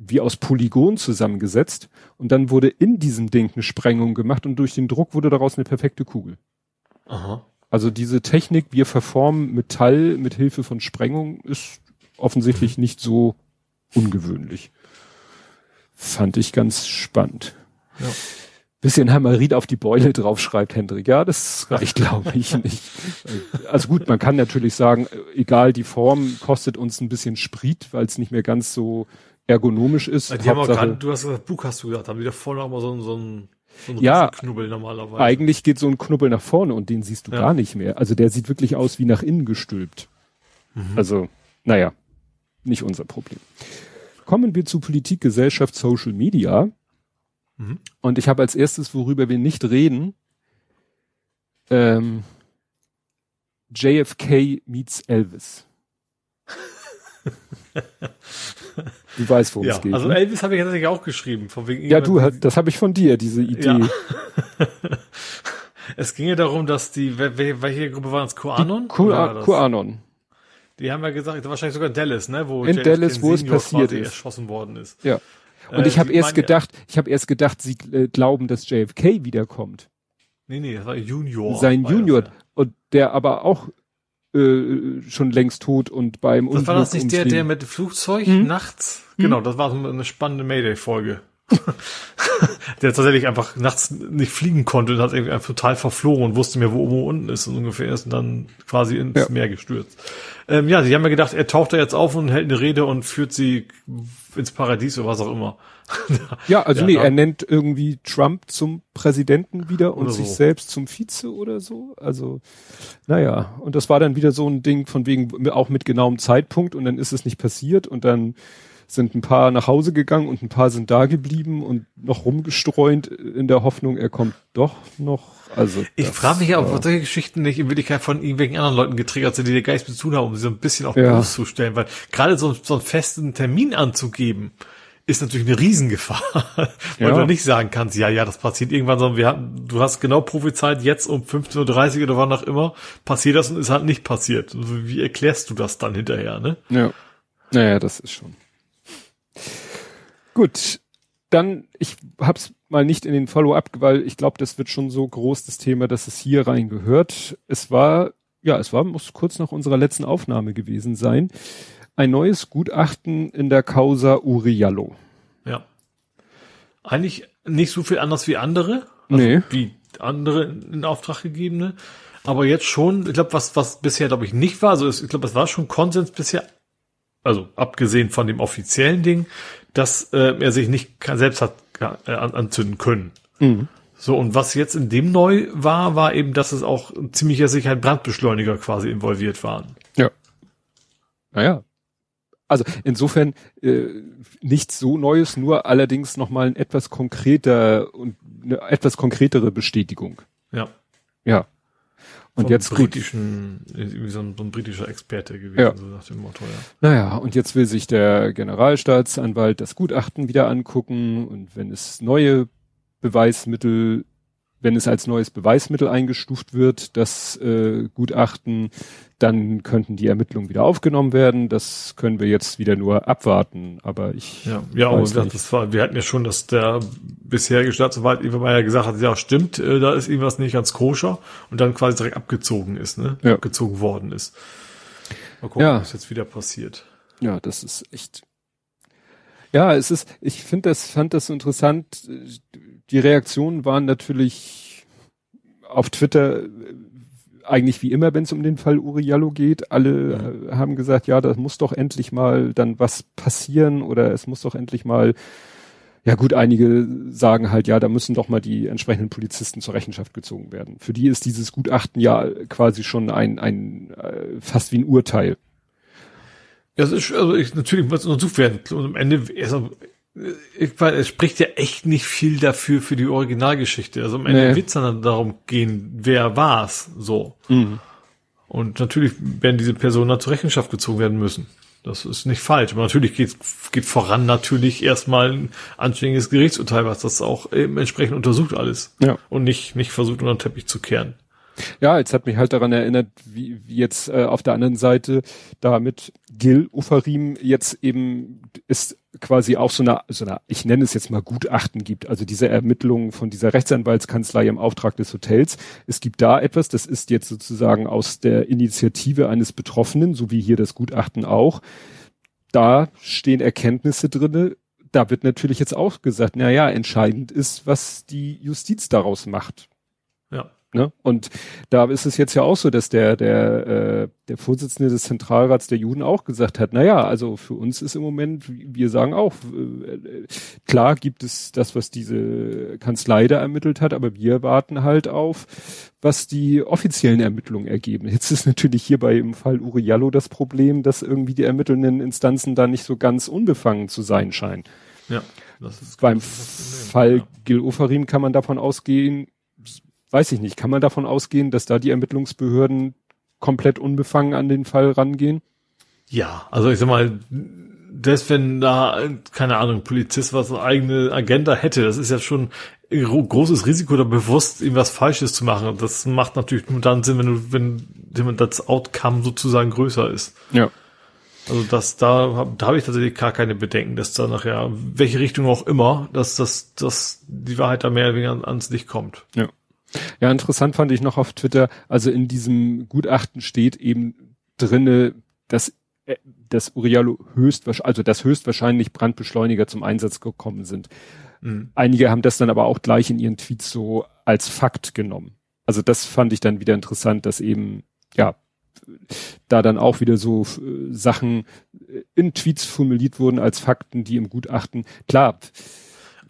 S2: wie aus Polygon zusammengesetzt und dann wurde in diesem Ding eine Sprengung gemacht und durch den Druck wurde daraus eine perfekte Kugel.
S3: Aha.
S2: Also diese Technik, wir verformen Metall mit Hilfe von Sprengung, ist offensichtlich nicht so ungewöhnlich. Fand ich ganz spannend.
S3: Ja.
S2: Bisschen Hammerit auf die Beule draufschreibt, Hendrik. Ja, das reicht, glaube ich, nicht. Also gut, man kann natürlich sagen, egal, die Form kostet uns ein bisschen Sprit, weil es nicht mehr ganz so ergonomisch ist.
S3: Die haben auch gerade, du hast gesagt, Bug hast du gesagt, haben die da vorne auch mal so, so ein, so ein
S2: Ja.
S3: Knubbel normalerweise.
S2: Eigentlich geht so ein Knubbel nach vorne und den siehst du
S3: Ja.
S2: gar nicht mehr. Also der sieht wirklich aus wie nach innen gestülpt. Also, naja, nicht unser Problem. Kommen wir zu Politik, Gesellschaft, Social Media.
S3: Mhm.
S2: Und ich habe als erstes, worüber wir nicht reden, ähm, JFK meets Elvis. du weißt, worum
S3: Ja,
S2: es geht.
S3: also
S2: ne?
S3: Elvis habe ich tatsächlich auch geschrieben. Von wegen
S2: ja, du, das habe ich von dir, diese Idee.
S3: Ja. Es ging ja darum, dass die, wel- wel- welche Gruppe war das? QAnon? Das?
S2: QAnon.
S3: Die haben ja gesagt, wahrscheinlich sogar Dallas, ne? Wo
S2: In Dallas, wo es passiert ist.
S3: erschossen worden ist.
S2: Ja. Und
S3: Äh,
S2: ich habe erst gedacht, ich habe erst gedacht, sie äh, glauben, dass JFK wiederkommt.
S3: Nee, nee, das war Junior.
S2: Sein
S3: war das,
S2: Junior.
S3: ja.
S2: Und der aber auch äh, schon längst tot und beim
S3: Das war das nicht der, der mit dem Flugzeug
S2: Mhm.
S3: nachts? Genau, das war so eine spannende Mayday-Folge. der tatsächlich einfach nachts nicht fliegen konnte und hat irgendwie einfach total verflogen und wusste mehr, wo oben unten ist und ungefähr ist und dann quasi ins
S2: Ja.
S3: Meer gestürzt. Ähm, ja, sie haben ja gedacht, er taucht da jetzt auf und hält eine Rede und führt sie ins Paradies oder was auch immer.
S2: Ja, also
S3: Ja,
S2: nee, er nennt irgendwie Trump zum Präsidenten wieder und sich
S3: so.
S2: selbst zum Vize oder so. Also, naja, und das war dann wieder so ein Ding von wegen, auch mit genauem Zeitpunkt und dann ist es nicht passiert und dann sind ein paar nach Hause gegangen und ein paar sind da geblieben und noch rumgestreunt in der Hoffnung, er kommt doch noch. Also
S3: Ich frage mich ja, ob solche Geschichten nicht in Wirklichkeit von irgendwelchen anderen Leuten getriggert sind, die der Geist zu tun haben, um sie so ein bisschen auf
S2: Ja.
S3: bloßzustellen, weil gerade so, so einen festen Termin anzugeben, ist natürlich eine Riesengefahr, weil
S2: Ja.
S3: du nicht sagen kannst, ja, ja, das passiert irgendwann, sondern wir hatten, du hast genau prophezeit, jetzt um 15.30 Uhr oder wann auch immer, passiert das und ist halt nicht passiert. Also wie erklärst du das dann hinterher, ne?
S2: Ja. Naja, das ist schon. Gut. Dann, ich hab's mal nicht in den Follow-up, weil ich glaube, das wird schon so groß, das Thema, dass es hier rein gehört. Es war, ja, es war, muss kurz nach unserer letzten Aufnahme gewesen sein, ein neues Gutachten in der Causa Uriallo.
S3: Ja. Eigentlich nicht so viel anders wie andere. Also
S2: Nee.
S3: Wie andere in Auftrag gegebene. Aber jetzt schon, ich glaube, was, was bisher, glaube ich, nicht war, also ich glaube, es war schon Konsens bisher, also abgesehen von dem offiziellen Ding, dass äh, er sich nicht selbst hat äh, an, anzünden können.
S2: Mhm.
S3: So, und was jetzt in dem neu war, war eben, dass es auch ziemlicher Sicherheit Brandbeschleuniger quasi involviert waren.
S2: Ja. Naja. Also insofern äh, nichts so Neues, nur allerdings nochmal ein etwas konkreter und eine etwas konkretere Bestätigung.
S3: Ja.
S2: Ja. Und
S3: Vom
S2: jetzt gut.
S3: britischen, irgendwie so ein, so ein britischer Experte gewesen,
S2: Ja.
S3: so nach dem Motto, ja.
S2: Naja, und jetzt will sich der Generalstaatsanwalt das Gutachten wieder angucken und wenn es neue Beweismittel, wenn es als neues Beweismittel eingestuft wird, das äh, Gutachten, dann könnten die Ermittlungen wieder aufgenommen werden. Das können wir jetzt wieder nur abwarten. Aber ich
S3: ja, ja, und das war, wir hatten ja schon, dass der bisherige Staatsanwalt Ebermeier gesagt hat, ja stimmt, äh, da ist irgendwas nicht ganz koscher und dann quasi direkt abgezogen ist, ne? Ja. Abgezogen worden ist. Mal gucken, ja. was jetzt wieder passiert.
S2: Ja, das ist echt. Ja, es ist, ich finde das, fand das interessant. Die Reaktionen waren natürlich auf Twitter eigentlich wie immer, wenn es um den Fall Uriallo geht. Alle ja. haben gesagt, ja, das muss doch endlich mal dann was passieren oder es muss doch endlich mal ja gut, einige sagen halt, ja, da müssen doch mal die entsprechenden Polizisten zur Rechenschaft gezogen werden. Für die ist dieses Gutachten ja quasi schon ein, ein äh, fast wie ein Urteil.
S3: Ja, das ist, also ich, natürlich muss untersucht werden. Und am Ende, also, ich meine, es spricht ja echt nicht viel dafür für die Originalgeschichte. Also am Ende nee. wird es dann darum gehen, wer war's, so. Mhm. Und natürlich werden diese Personen da zur Rechenschaft gezogen werden müssen. Das ist nicht falsch. Aber natürlich geht, geht voran natürlich erstmal ein anständiges Gerichtsurteil, was das auch eben entsprechend untersucht alles. Ja. Und nicht, nicht versucht unter den Teppich zu kehren.
S2: Ja, jetzt hat mich halt daran erinnert, wie, wie jetzt äh, auf der anderen Seite da mit Gil Ufarim jetzt eben ist quasi auch so eine, so eine, ich nenne es jetzt mal Gutachten gibt, also diese Ermittlungen von dieser Rechtsanwaltskanzlei im Auftrag des Hotels. Es gibt da etwas, das ist jetzt sozusagen aus der Initiative eines Betroffenen, so wie hier das Gutachten auch. Da stehen Erkenntnisse drinne. Da wird natürlich jetzt auch gesagt, na ja, entscheidend ist, was die Justiz daraus macht. Ja. Ne? Und da ist es jetzt ja auch so, dass der, der, äh, der Vorsitzende des Zentralrats der Juden auch gesagt hat, na ja, also für uns ist im Moment, wir sagen auch, äh, klar gibt es das, was diese Kanzlei da ermittelt hat, aber wir warten halt auf, was die offiziellen Ermittlungen ergeben. Jetzt ist natürlich hier bei im Fall Uriallo das Problem, dass irgendwie die ermittelnden Instanzen da nicht so ganz unbefangen zu sein scheinen. Ja. Das ist Beim Fall ja. Gil Ofarim kann man davon ausgehen, weiß ich nicht, kann man davon ausgehen, dass da die Ermittlungsbehörden komplett unbefangen an den Fall rangehen?
S3: Ja, also ich sag mal, das wenn da, keine Ahnung, Polizist was eine eigene Agenda hätte, das ist ja schon ein großes Risiko, da bewusst irgendwas Falsches zu machen. Das macht natürlich nur dann Sinn, wenn du, wenn das Outcome sozusagen größer ist. Ja. Also das, da, da habe ich tatsächlich gar keine Bedenken, dass da nachher, welche Richtung auch immer, dass das, dass die Wahrheit da mehr oder weniger ans Licht kommt.
S2: Ja. Ja, interessant fand ich noch auf Twitter, also in diesem Gutachten steht eben drinne, dass äh, dass Uriallo höchstwahrscheinlich, also dass höchstwahrscheinlich Brandbeschleuniger zum Einsatz gekommen sind. Mhm. Einige haben das dann aber auch gleich in ihren Tweets so als Fakt genommen. Also das fand ich dann wieder interessant, dass eben, ja, da dann auch wieder so äh, Sachen in Tweets formuliert wurden als Fakten, die im Gutachten, klar,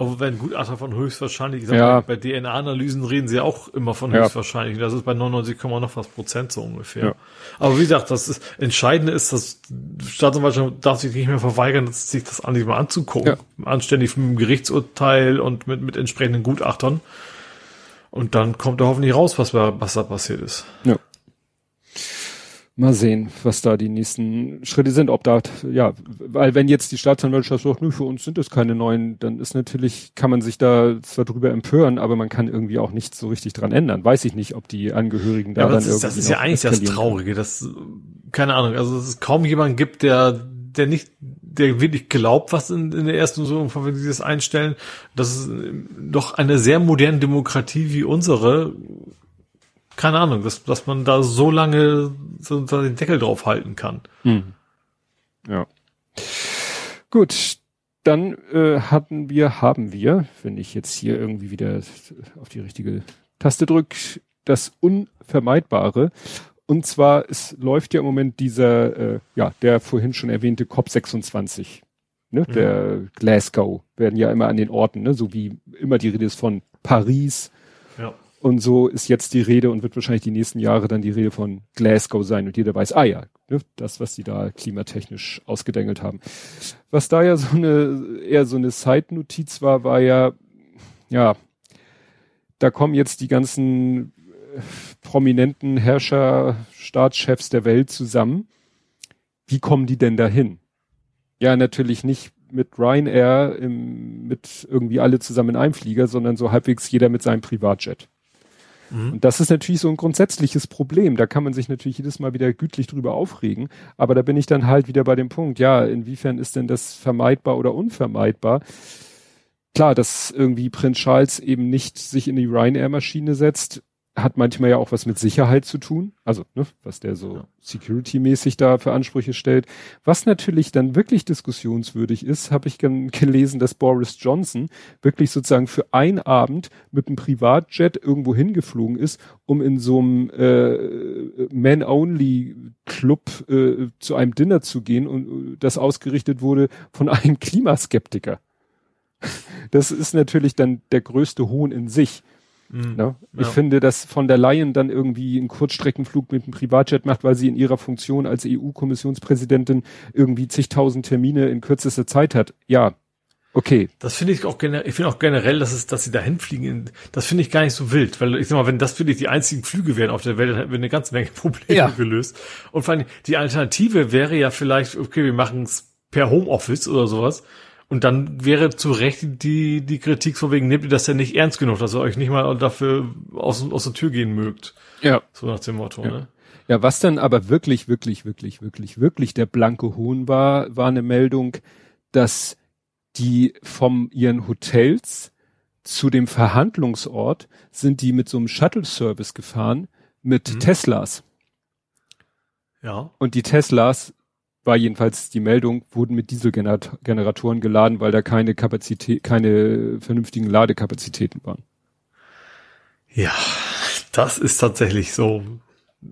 S3: aber wenn Gutachter von höchstwahrscheinlich, ich ja. bei DNA-Analysen reden sie auch immer von höchstwahrscheinlich. Das ist bei 99, noch was Prozent so ungefähr. Ja. Aber wie gesagt, das ist, Entscheidende ist, dass Staatsanwaltschaft darf sich nicht mehr verweigern, sich das an mal anzugucken. Ja. Anständig mit dem Gerichtsurteil und mit, mit entsprechenden Gutachtern. Und dann kommt da hoffentlich raus, was, was da passiert ist. Ja.
S2: Mal sehen, was da die nächsten Schritte sind. Ob da, ja, weil wenn jetzt die Staatsanwaltschaft sagt, nö, für uns sind es keine neuen, dann ist natürlich, kann man sich da zwar drüber empören, aber man kann irgendwie auch nichts so richtig dran ändern. Weiß ich nicht, ob die Angehörigen da
S3: ja,
S2: dann
S3: das
S2: irgendwie.
S3: Das ist ja eigentlich das Traurige, dass, keine Ahnung, also dass es kaum jemanden gibt, der, der nicht, der wirklich glaubt, was in, in der ersten Untersuchung, wenn sie das einstellen, dass es doch eine sehr moderne Demokratie wie unsere keine Ahnung, dass, dass man da so lange so, so den Deckel drauf halten kann. Mhm.
S2: Ja. Gut, dann äh, hatten wir, haben wir, wenn ich jetzt hier irgendwie wieder auf die richtige Taste drücke, das Unvermeidbare. Und zwar, es läuft ja im Moment dieser, äh, ja, der vorhin schon erwähnte COP26. Ne, mhm. Der Glasgow werden ja immer an den Orten, ne, so wie immer die Rede ist von Paris. Und so ist jetzt die Rede und wird wahrscheinlich die nächsten Jahre dann die Rede von Glasgow sein und jeder weiß, ah ja, ne, das, was die da klimatechnisch ausgedengelt haben. Was da ja so eine, eher so eine Side-Notiz war, war ja, ja, da kommen jetzt die ganzen äh, prominenten Herrscher, Staatschefs der Welt zusammen. Wie kommen die denn dahin? Ja, natürlich nicht mit Ryanair im, mit irgendwie alle zusammen in einem Flieger, sondern so halbwegs jeder mit seinem Privatjet. Mhm. Und das ist natürlich so ein grundsätzliches Problem. Da kann man sich natürlich jedes Mal wieder gütlich drüber aufregen. Aber da bin ich dann halt wieder bei dem Punkt, ja, inwiefern ist denn das vermeidbar oder unvermeidbar? Klar, dass irgendwie Prinz Charles eben nicht sich in die Ryanair-Maschine setzt, hat manchmal ja auch was mit Sicherheit zu tun, also ne, was der so ja. security-mäßig da für Ansprüche stellt. Was natürlich dann wirklich diskussionswürdig ist, habe ich gelesen, dass Boris Johnson wirklich sozusagen für einen Abend mit einem Privatjet irgendwo hingeflogen ist, um in so einem äh, Man-Only-Club äh, zu einem Dinner zu gehen und äh, das ausgerichtet wurde von einem Klimaskeptiker. Das ist natürlich dann der größte Hohn in sich Mhm. Ne? Ich ja. finde, dass von der Leyen dann irgendwie einen Kurzstreckenflug mit einem Privatjet macht, weil sie in ihrer Funktion als EU-Kommissionspräsidentin irgendwie zigtausend Termine in kürzester Zeit hat. Ja, okay.
S3: Das finde ich auch generell, ich finde auch generell, dass es, dass sie dahin fliegen, das finde ich gar nicht so wild, weil ich sag mal, wenn das wirklich die einzigen Flüge wären auf der Welt, dann hätten wir eine ganze Menge Probleme ja. gelöst. Und vor allem, die Alternative wäre ja vielleicht, okay, wir machen es per Homeoffice oder sowas und dann wäre zu Recht die, die Kritik von wegen, nehmt ihr das ja nicht ernst genug, dass ihr euch nicht mal dafür aus, aus der Tür gehen mögt.
S2: Ja.
S3: So nach dem Motto,
S2: ja.
S3: ne?
S2: Ja, was dann aber wirklich, wirklich, wirklich, wirklich, wirklich der blanke Hohn war, war eine Meldung, dass die vom ihren Hotels zu dem Verhandlungsort sind die mit so einem Shuttle-Service gefahren mit mhm. Teslas.
S3: Ja.
S2: Und die Teslas war jedenfalls die Meldung, wurden mit Dieselgeneratoren geladen, weil da keine Kapazität, keine vernünftigen Ladekapazitäten waren.
S3: Ja, das ist tatsächlich so.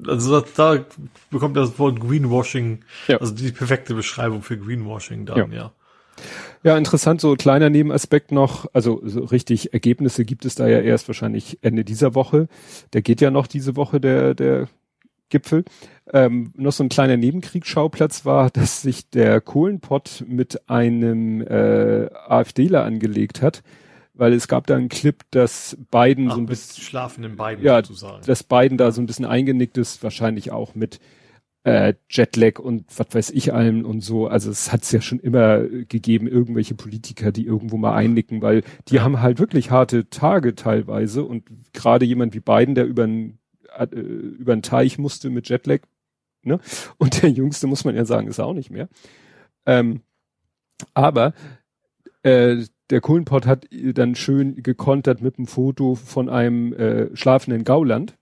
S3: Also da, da bekommt das Wort Greenwashing, ja. also die perfekte Beschreibung für Greenwashing dann, ja. ja.
S2: Ja, interessant, so kleiner Nebenaspekt noch, also so richtig Ergebnisse gibt es da ja erst wahrscheinlich Ende dieser Woche. Der geht ja noch diese Woche, der, der Gipfel. Ähm, noch so ein kleiner Nebenkriegsschauplatz war, dass sich der Kohlenpott mit einem äh, AfDler angelegt hat, weil es gab da einen Clip, dass Biden
S3: Ach,
S2: so ein
S3: bisschen schlafenden Biden
S2: ja, sozusagen. dass Biden da so ein bisschen eingenickt ist, wahrscheinlich auch mit äh, Jetlag und was weiß ich allem und so. Also es hat es ja schon immer gegeben, irgendwelche Politiker, die irgendwo mal einnicken, weil die haben halt wirklich harte Tage teilweise und gerade jemand wie Biden, der über einen äh, über den Teich musste mit Jetlag. Ne? Und der Jüngste, muss man ja sagen, ist auch nicht mehr. Ähm, aber äh, der Kohlenpott hat dann schön gekontert mit einem Foto von einem äh, schlafenden Gauland.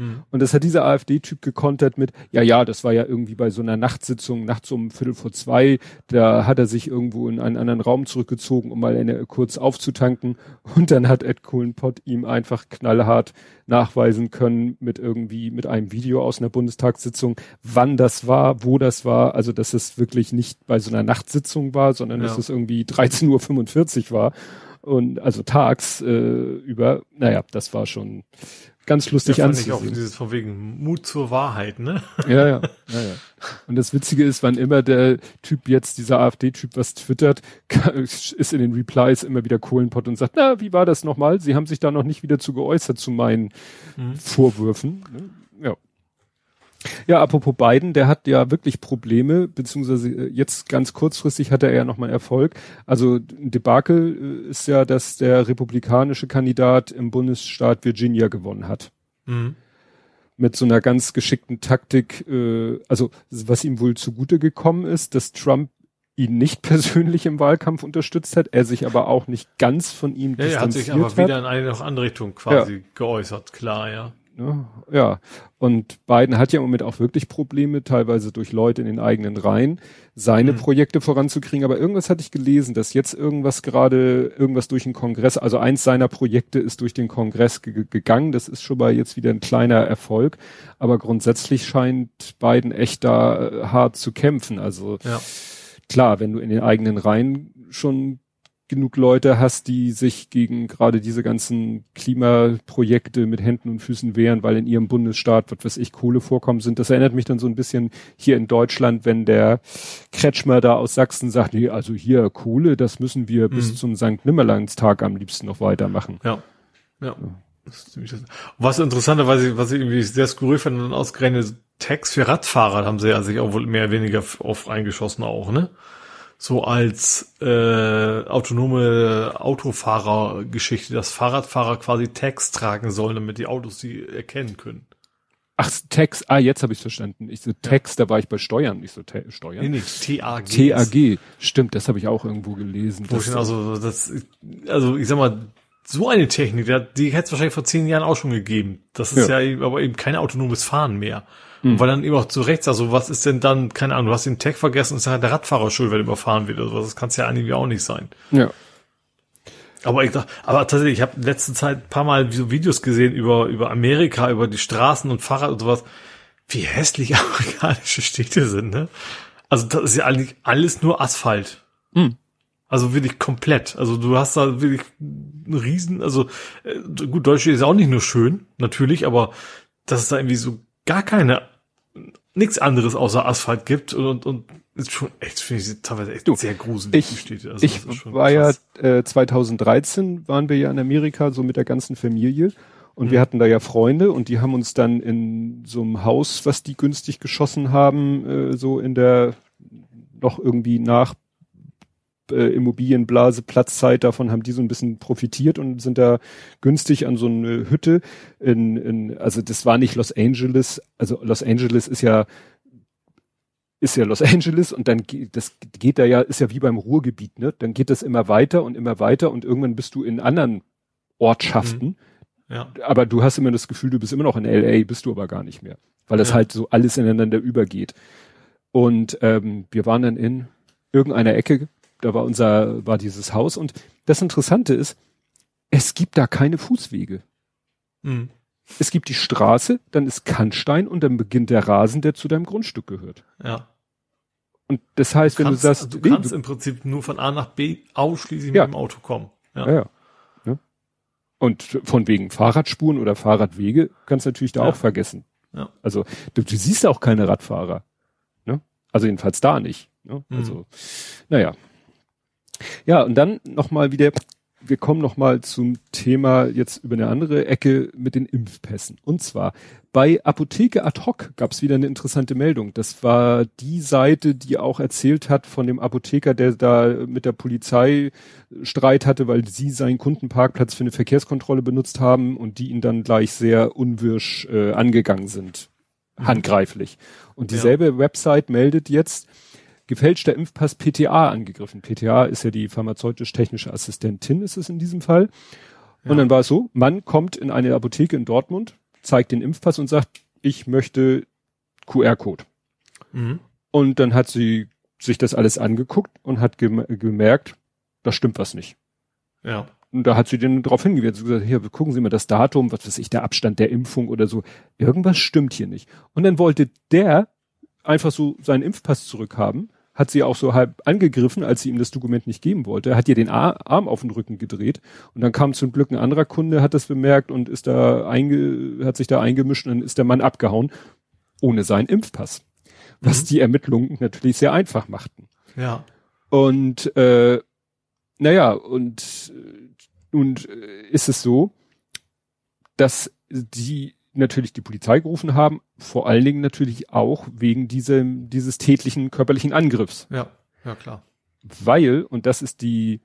S2: Mhm. Und das hat dieser AfD-Typ gekontert mit, ja, ja, das war ja irgendwie bei so einer Nachtsitzung, nachts um Viertel vor zwei, da hat er sich irgendwo in einen anderen Raum zurückgezogen, um mal eine, kurz aufzutanken. Und dann hat Ed Kohlenpott ihm einfach knallhart nachweisen können mit irgendwie, mit einem Video aus einer Bundestagssitzung, wann das war, wo das war, also dass es wirklich nicht bei so einer Nachtsitzung war, sondern ja. dass es irgendwie 13.45 Uhr war und also tags äh, über, naja, das war schon ganz lustig ja, anzusehen.
S3: Ich auch dieses von wegen Mut zur Wahrheit, ne?
S2: Ja, ja, ja, ja. Und das Witzige ist, wann immer der Typ jetzt, dieser AfD-Typ was twittert, ist in den Replies immer wieder Kohlenpott und sagt, na, wie war das nochmal? Sie haben sich da noch nicht wieder zu geäußert zu meinen mhm. Vorwürfen. Ne? Ja. Ja, apropos Biden, der hat ja wirklich Probleme, beziehungsweise äh, jetzt ganz kurzfristig hat er ja nochmal Erfolg. Also ein Debakel äh, ist ja, dass der republikanische Kandidat im Bundesstaat Virginia gewonnen hat. Mhm. Mit so einer ganz geschickten Taktik, äh, also was ihm wohl zugute gekommen ist, dass Trump ihn nicht persönlich im Wahlkampf unterstützt hat, er sich aber auch nicht ganz von ihm
S3: ja, er hat sich aber wieder in eine noch andere Richtung quasi ja. geäußert, klar, ja.
S2: Ne? Ja, und Biden hat ja im Moment auch wirklich Probleme, teilweise durch Leute in den eigenen Reihen, seine mhm. Projekte voranzukriegen. Aber irgendwas hatte ich gelesen, dass jetzt irgendwas gerade, irgendwas durch den Kongress, also eins seiner Projekte ist durch den Kongress gegangen. Das ist schon mal jetzt wieder ein kleiner Erfolg. Aber grundsätzlich scheint Biden echt da äh, hart zu kämpfen. Also ja. klar, wenn du in den eigenen Reihen schon genug Leute hast, die sich gegen gerade diese ganzen Klimaprojekte mit Händen und Füßen wehren, weil in ihrem Bundesstaat, was weiß ich, Kohle vorkommen sind. Das erinnert mich dann so ein bisschen hier in Deutschland, wenn der Kretschmer da aus Sachsen sagt, nee, also hier Kohle, das müssen wir mhm. bis zum St. Nimmerleinstag am liebsten noch weitermachen.
S3: Ja. Ja. ja. Was interessanterweise, was ich irgendwie sehr skurril fand, dann ausgerechnet Tags für Radfahrer haben sie ja sich auch wohl mehr oder weniger auf eingeschossen auch, ne? So als äh, autonome Autofahrergeschichte, dass Fahrradfahrer quasi Tags tragen sollen, damit die Autos sie erkennen können.
S2: Ach, Tax, ah, jetzt habe ich verstanden. Ich so Tax, ja. da war ich bei Steuern, nicht so Steuern.
S3: Nee, nee, TAG.
S2: TAG, stimmt, das habe ich auch irgendwo gelesen.
S3: Wo ich also, das, also ich sag mal, so eine Technik, die, die hätte es wahrscheinlich vor zehn Jahren auch schon gegeben. Das ist ja, ja aber eben kein autonomes Fahren mehr. Mhm. weil dann eben auch zu Rechts, also was ist denn dann, keine Ahnung, du hast den Tag vergessen und ist halt der Radfahrer schuld, wenn überfahren wird oder was. Das kann es ja eigentlich auch nicht sein.
S2: Ja.
S3: Aber ich dachte, aber tatsächlich, ich habe in letzter Zeit ein paar Mal so Videos gesehen über, über Amerika, über die Straßen und Fahrrad und sowas. Wie hässlich amerikanische Städte sind, ne? Also das ist ja eigentlich alles nur Asphalt. Mhm. Also wirklich komplett. Also du hast da wirklich einen riesen, also äh, gut, Deutschland ist auch nicht nur schön, natürlich, aber dass es da irgendwie so gar keine, nichts anderes außer Asphalt gibt und, und, und ist schon echt, finde ich teilweise echt du, sehr gruselig.
S2: Ich, Städte. Also ich war krass. ja äh, 2013 waren wir ja in Amerika so mit der ganzen Familie und mhm. wir hatten da ja Freunde und die haben uns dann in so einem Haus, was die günstig geschossen haben, äh, so in der noch irgendwie nach äh, Immobilienblase Platzzeit, davon haben die so ein bisschen profitiert und sind da günstig an so eine Hütte in, in also das war nicht Los Angeles, also Los Angeles ist ja ist ja Los Angeles und dann geht das geht da ja ist ja wie beim Ruhrgebiet, ne? Dann geht das immer weiter und immer weiter und irgendwann bist du in anderen Ortschaften. Mhm. Ja. Aber du hast immer das Gefühl, du bist immer noch in LA, bist du aber gar nicht mehr, weil das ja. halt so alles ineinander übergeht. Und ähm, wir waren dann in irgendeiner Ecke da war unser, war dieses Haus und das Interessante ist, es gibt da keine Fußwege. Mhm. Es gibt die Straße, dann ist Kannstein und dann beginnt der Rasen, der zu deinem Grundstück gehört.
S3: Ja.
S2: Und das heißt,
S3: du
S2: wenn
S3: kannst,
S2: du sagst,
S3: du nee, kannst du, im Prinzip nur von A nach B ausschließlich
S2: ja.
S3: mit dem Auto kommen.
S2: Ja, ja. ja. Und von wegen Fahrradspuren oder Fahrradwege kannst du natürlich da auch vergessen. Ja. Also du, du siehst auch keine Radfahrer. Ne? Also jedenfalls da nicht. Ne? Mhm. Also, naja. Ja, und dann nochmal wieder, wir kommen nochmal zum Thema jetzt über eine andere Ecke mit den Impfpässen. Und zwar bei Apotheke ad hoc gab es wieder eine interessante Meldung. Das war die Seite, die auch erzählt hat von dem Apotheker, der da mit der Polizei Streit hatte, weil sie seinen Kundenparkplatz für eine Verkehrskontrolle benutzt haben und die ihn dann gleich sehr unwirsch äh, angegangen sind. Handgreiflich. Und dieselbe ja. Website meldet jetzt, gefälschter Impfpass PTA angegriffen. PTA ist ja die pharmazeutisch-technische Assistentin, ist es in diesem Fall. Ja. Und dann war es so, Mann kommt in eine Apotheke in Dortmund, zeigt den Impfpass und sagt, ich möchte QR-Code. Mhm. Und dann hat sie sich das alles angeguckt und hat gem gemerkt, da stimmt was nicht.
S3: Ja.
S2: Und da hat sie den darauf hingewiesen, gesagt, hier, gucken Sie mal das Datum, was weiß ich, der Abstand der Impfung oder so. Irgendwas stimmt hier nicht. Und dann wollte der einfach so seinen Impfpass zurückhaben hat sie auch so halb angegriffen, als sie ihm das Dokument nicht geben wollte. Hat ihr den Arm auf den Rücken gedreht und dann kam zum Glück ein anderer Kunde, hat das bemerkt und ist da einge, hat sich da eingemischt und dann ist der Mann abgehauen ohne seinen Impfpass. Was mhm. die Ermittlungen natürlich sehr einfach machten.
S3: Ja.
S2: Und äh, naja, und nun ist es so, dass die natürlich die Polizei gerufen haben, vor allen Dingen natürlich auch wegen diesem, dieses tätlichen körperlichen Angriffs.
S3: Ja, ja klar.
S2: Weil, und das ist die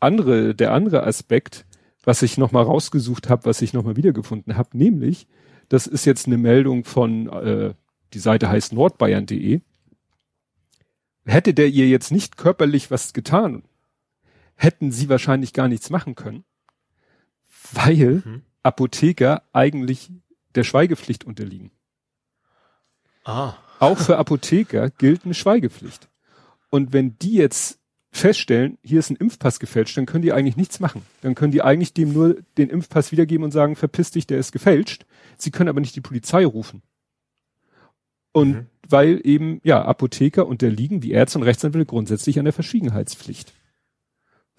S2: andere, der andere Aspekt, was ich nochmal rausgesucht habe, was ich nochmal wiedergefunden habe, nämlich, das ist jetzt eine Meldung von, äh, die Seite heißt nordbayern.de. Hätte der ihr jetzt nicht körperlich was getan, hätten sie wahrscheinlich gar nichts machen können, weil mhm. Apotheker eigentlich der Schweigepflicht unterliegen.
S3: Ah.
S2: Auch für Apotheker gilt eine Schweigepflicht. Und wenn die jetzt feststellen, hier ist ein Impfpass gefälscht, dann können die eigentlich nichts machen. Dann können die eigentlich dem nur den Impfpass wiedergeben und sagen, verpiss dich, der ist gefälscht. Sie können aber nicht die Polizei rufen. Und mhm. weil eben, ja, Apotheker unterliegen wie Ärzte und Rechtsanwälte grundsätzlich an der Verschwiegenheitspflicht.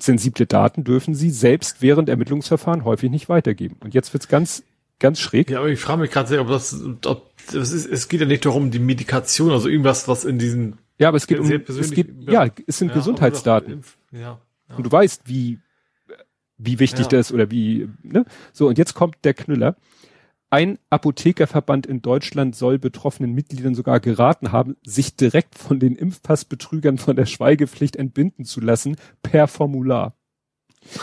S2: Sensible Daten dürfen sie selbst während Ermittlungsverfahren häufig nicht weitergeben. Und jetzt wird's ganz ganz schräg.
S3: Ja, aber ich frage mich gerade sehr, ob das, ob das ist, es geht ja nicht darum, die Medikation, also irgendwas, was in diesen.
S2: Ja, aber es geht um, es geht, ja, es sind ja, Gesundheitsdaten. Ja, ja. Und du weißt, wie, wie wichtig das oder wie, ne? So, und jetzt kommt der Knüller. Ein Apothekerverband in Deutschland soll betroffenen Mitgliedern sogar geraten haben, sich direkt von den Impfpassbetrügern von der Schweigepflicht entbinden zu lassen per Formular.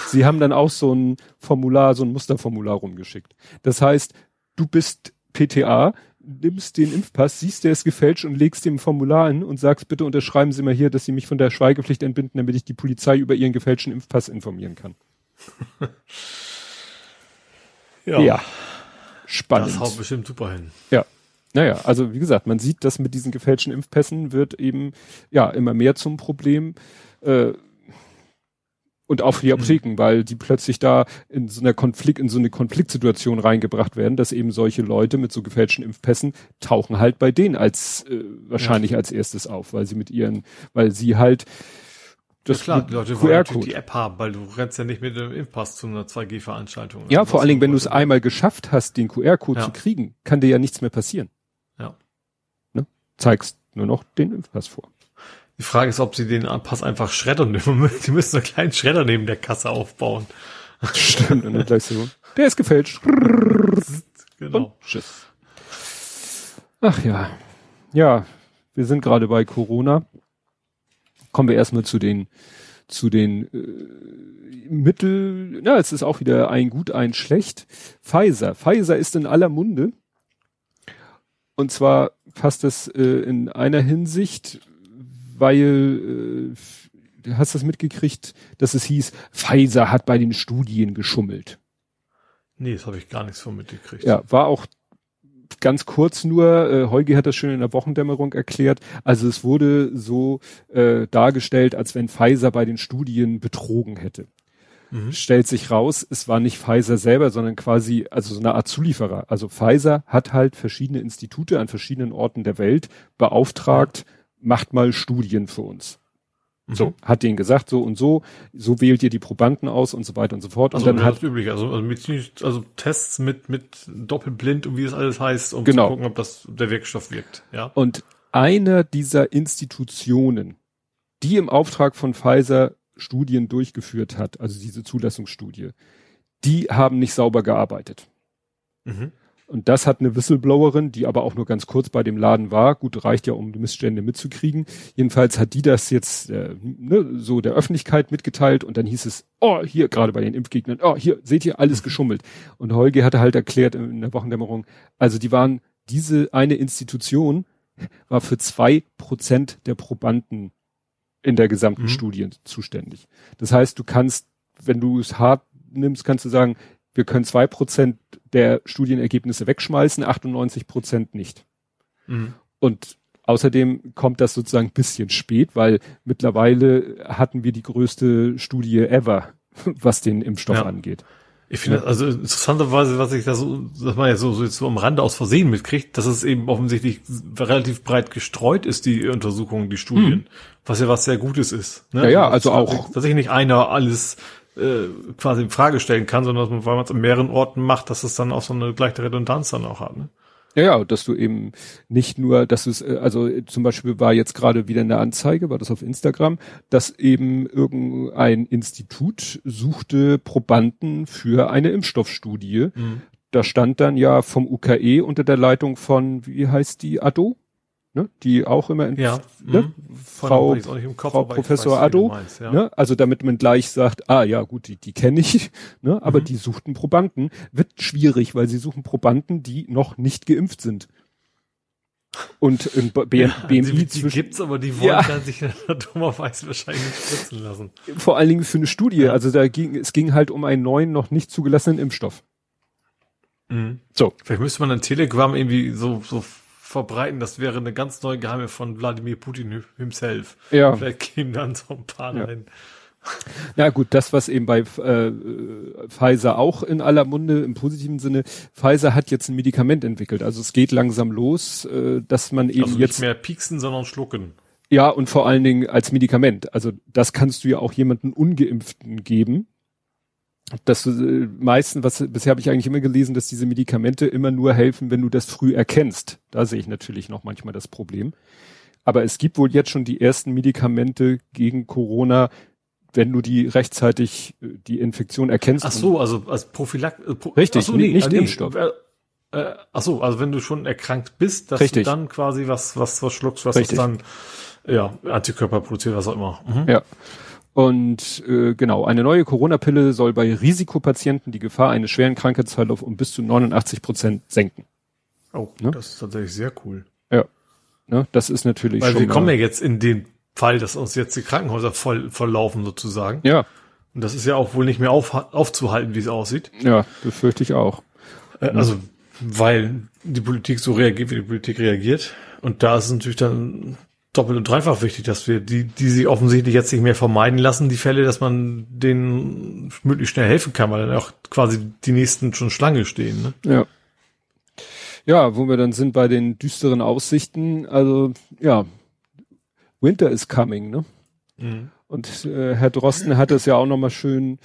S2: Sie haben dann auch so ein Formular, so ein Musterformular rumgeschickt. Das heißt, du bist PTA, nimmst den Impfpass, siehst, der ist gefälscht und legst dem Formular an und sagst, bitte unterschreiben Sie mal hier, dass Sie mich von der Schweigepflicht entbinden, damit ich die Polizei über Ihren gefälschten Impfpass informieren kann. ja. ja. Spannend. Das
S3: haut bestimmt super hin.
S2: Ja. Naja, also wie gesagt, man sieht, dass mit diesen gefälschten Impfpässen wird eben ja immer mehr zum Problem. Äh, und auch für die. Apotheken, mhm. weil die plötzlich da in so einer Konflikt, in so eine Konfliktsituation reingebracht werden, dass eben solche Leute mit so gefälschten Impfpässen tauchen halt bei denen als äh, wahrscheinlich ja. als erstes auf, weil sie mit ihren, weil sie halt
S3: das ja klar, die Leute wollen natürlich die App haben, weil du rennst ja nicht mit dem Impfpass zu einer 2G-Veranstaltung.
S2: Ja, vor allen Dingen, wenn du es einmal geschafft hast, den QR-Code ja. zu kriegen, kann dir ja nichts mehr passieren.
S3: Ja.
S2: Ne? Zeigst nur noch den Impfpass vor.
S3: Die Frage ist, ob sie den Pass einfach schreddern. Die müssen einen kleinen Schredder neben der Kasse aufbauen.
S2: Stimmt, und dann gleich so, der ist gefälscht.
S3: Genau. Und tschüss.
S2: Ach ja. Ja, wir sind gerade bei Corona. Kommen wir erstmal zu den, zu den äh, Mittel, ja, es ist auch wieder ein gut, ein schlecht. Pfizer. Pfizer ist in aller Munde. Und zwar passt es äh, in einer Hinsicht, weil äh, hast du das mitgekriegt, dass es hieß, Pfizer hat bei den Studien geschummelt.
S3: Nee, das habe ich gar nichts von mitgekriegt.
S2: Ja, war auch ganz kurz nur, äh, Heugi hat das schön in der Wochendämmerung erklärt, also es wurde so äh, dargestellt, als wenn Pfizer bei den Studien betrogen hätte. Mhm. Stellt sich raus, es war nicht Pfizer selber, sondern quasi, also so eine Art Zulieferer. Also Pfizer hat halt verschiedene Institute an verschiedenen Orten der Welt beauftragt, macht mal Studien für uns. Mhm. So, hat denen gesagt, so und so, so wählt ihr die Probanden aus und so weiter und so fort.
S3: Also,
S2: und dann hat
S3: üblich, also, also, mit, also Tests mit, mit Doppelblind und wie es alles heißt, um
S2: genau.
S3: zu gucken, ob das der Wirkstoff wirkt. Ja.
S2: Und einer dieser Institutionen, die im Auftrag von Pfizer Studien durchgeführt hat, also diese Zulassungsstudie, die haben nicht sauber gearbeitet. Mhm. Und das hat eine Whistleblowerin, die aber auch nur ganz kurz bei dem Laden war. Gut, reicht ja, um die Missstände mitzukriegen. Jedenfalls hat die das jetzt äh, ne, so der Öffentlichkeit mitgeteilt und dann hieß es, oh, hier gerade bei den Impfgegnern, oh, hier seht ihr alles geschummelt. Und Holger hatte halt erklärt in der Wochendämmerung, also die waren, diese eine Institution war für zwei Prozent der Probanden in der gesamten mhm. Studie zuständig. Das heißt, du kannst, wenn du es hart nimmst, kannst du sagen, wir können zwei Prozent der Studienergebnisse wegschmeißen, 98 Prozent nicht. Mhm. Und außerdem kommt das sozusagen bisschen spät, weil mittlerweile hatten wir die größte Studie ever, was den Impfstoff ja. angeht.
S3: Ich finde, also interessanterweise, was ich da so, dass man ja so, so jetzt so am Rande aus Versehen mitkriegt, dass es eben offensichtlich relativ breit gestreut ist, die Untersuchungen, die Studien, mhm. was ja was sehr Gutes ist.
S2: Ne? Ja, ja, also auch.
S3: Dass sich nicht einer alles äh, quasi in Frage stellen kann, sondern dass man, weil man es an mehreren Orten macht, dass es dann auch so eine gleiche Redundanz dann auch hat. Ne?
S2: Ja, ja, dass du eben nicht nur, dass es, äh, also zum Beispiel war jetzt gerade wieder eine Anzeige, war das auf Instagram, dass eben irgendein Institut suchte Probanden für eine Impfstoffstudie. Mhm. Da stand dann ja vom UKE unter der Leitung von, wie heißt die, Ado? Ne, die auch immer in,
S3: ja,
S2: ne, mhm. Frau, Kopf, Frau Professor weiß, Addo, meinst, ja. ne, also damit man gleich sagt, ah ja gut, die, die kenne ich, ne, aber mhm. die suchten Probanden, wird schwierig, weil sie suchen Probanden, die noch nicht geimpft sind. Und im B ja,
S3: BMI die, die gibt's, aber die wollen ja. dann sich dummerweise wahrscheinlich nicht spritzen lassen.
S2: Vor allen Dingen für eine Studie, ja. also da ging, es ging halt um einen neuen, noch nicht zugelassenen Impfstoff.
S3: Mhm. So. Vielleicht müsste man an Telegram irgendwie so, so verbreiten, das wäre eine ganz neue Geheime von Wladimir Putin himself.
S2: Ja.
S3: Vielleicht gehen dann so ein paar ja. rein.
S2: Na gut, das, was eben bei äh, Pfizer auch in aller Munde im positiven Sinne, Pfizer hat jetzt ein Medikament entwickelt. Also es geht langsam los, äh, dass man eben also nicht jetzt
S3: mehr pieksen, sondern schlucken.
S2: Ja, und vor allen Dingen als Medikament. Also das kannst du ja auch jemanden Ungeimpften geben das äh, meisten, was bisher habe ich eigentlich immer gelesen, dass diese Medikamente immer nur helfen, wenn du das früh erkennst. Da sehe ich natürlich noch manchmal das Problem. Aber es gibt wohl jetzt schon die ersten Medikamente gegen Corona, wenn du die rechtzeitig äh, die Infektion erkennst.
S3: Ach so, also als Prophylax. Äh,
S2: Pro Richtig, so, nee, nicht nee, Impfstoff. Äh,
S3: Äh, ach so, also wenn du schon erkrankt bist, dass
S2: Richtig.
S3: du dann quasi was, was, was schluckst, was dann, ja, Antikörper produziert, was auch immer. Mhm.
S2: Ja. Und äh, genau, eine neue Corona-Pille soll bei Risikopatienten die Gefahr eines schweren Krankheitsverlaufs um bis zu 89 Prozent senken.
S3: Oh,
S2: Ne?
S3: das ist tatsächlich sehr cool.
S2: Ja. Ne, das ist natürlich
S3: Weil
S2: schon
S3: wir
S2: mal,
S3: kommen ja jetzt in den Fall, dass uns jetzt die Krankenhäuser voll, volllaufen sozusagen.
S2: ja,
S3: Und das ist ja auch wohl nicht mehr auf, aufzuhalten, wie es aussieht.
S2: ja, befürchte ich auch.
S3: Äh, Also, weil die Politik so reagiert, wie die Politik reagiert. Und da ist es natürlich dann doppelt und dreifach wichtig, dass wir die, die sich offensichtlich jetzt nicht mehr vermeiden lassen, die Fälle, dass man denen möglichst schnell helfen kann, weil dann auch quasi die nächsten schon Schlange stehen. Ne?
S2: Ja. Ja, wo wir dann sind bei den düsteren Aussichten, also ja, Winter is coming, ne? Und äh, Herr Drosten hat es ja auch nochmal schön,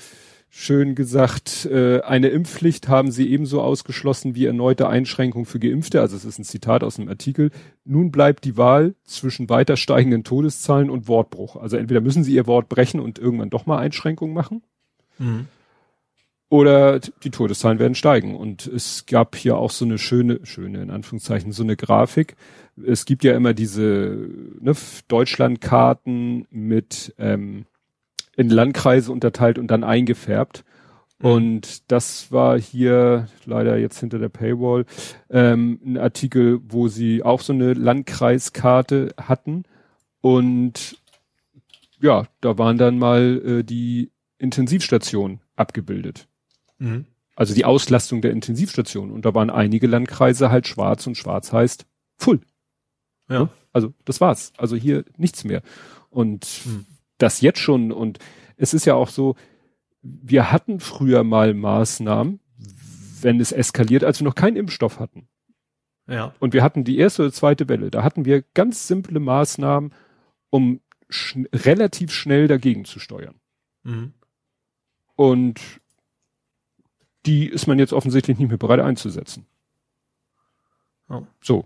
S2: schön gesagt, äh, eine Impfpflicht haben sie ebenso ausgeschlossen wie erneute Einschränkung für Geimpfte. Also es ist ein Zitat aus einem Artikel. Nun bleibt die Wahl zwischen weiter steigenden Todeszahlen und Wortbruch. Also entweder müssen sie ihr Wort brechen und irgendwann doch mal Einschränkungen machen.
S3: Mhm.
S2: Oder die Todeszahlen werden steigen. Und es gab hier auch so eine schöne, schöne in Anführungszeichen, so eine Grafik. Es gibt ja immer diese ne, Deutschlandkarten mit ähm, in Landkreise unterteilt und dann eingefärbt. Und das war hier leider jetzt hinter der Paywall ähm, ein Artikel, wo sie auch so eine Landkreiskarte hatten. Und ja, da waren dann mal äh, die Intensivstationen abgebildet.
S3: Mhm.
S2: Also die Auslastung der Intensivstation. Und da waren einige Landkreise halt schwarz und schwarz heißt full.
S3: Ja.
S2: Also das war's. Also hier nichts mehr. Und
S3: Hm.
S2: Das jetzt schon. Und es ist ja auch so, wir hatten früher mal Maßnahmen, wenn es eskaliert, als wir noch keinen Impfstoff hatten.
S3: Ja.
S2: Und wir hatten die erste oder zweite Welle. Da hatten wir ganz simple Maßnahmen, um schn relativ schnell dagegen zu steuern.
S3: Mhm.
S2: Und die ist man jetzt offensichtlich nicht mehr bereit einzusetzen.
S3: Ja.
S2: So.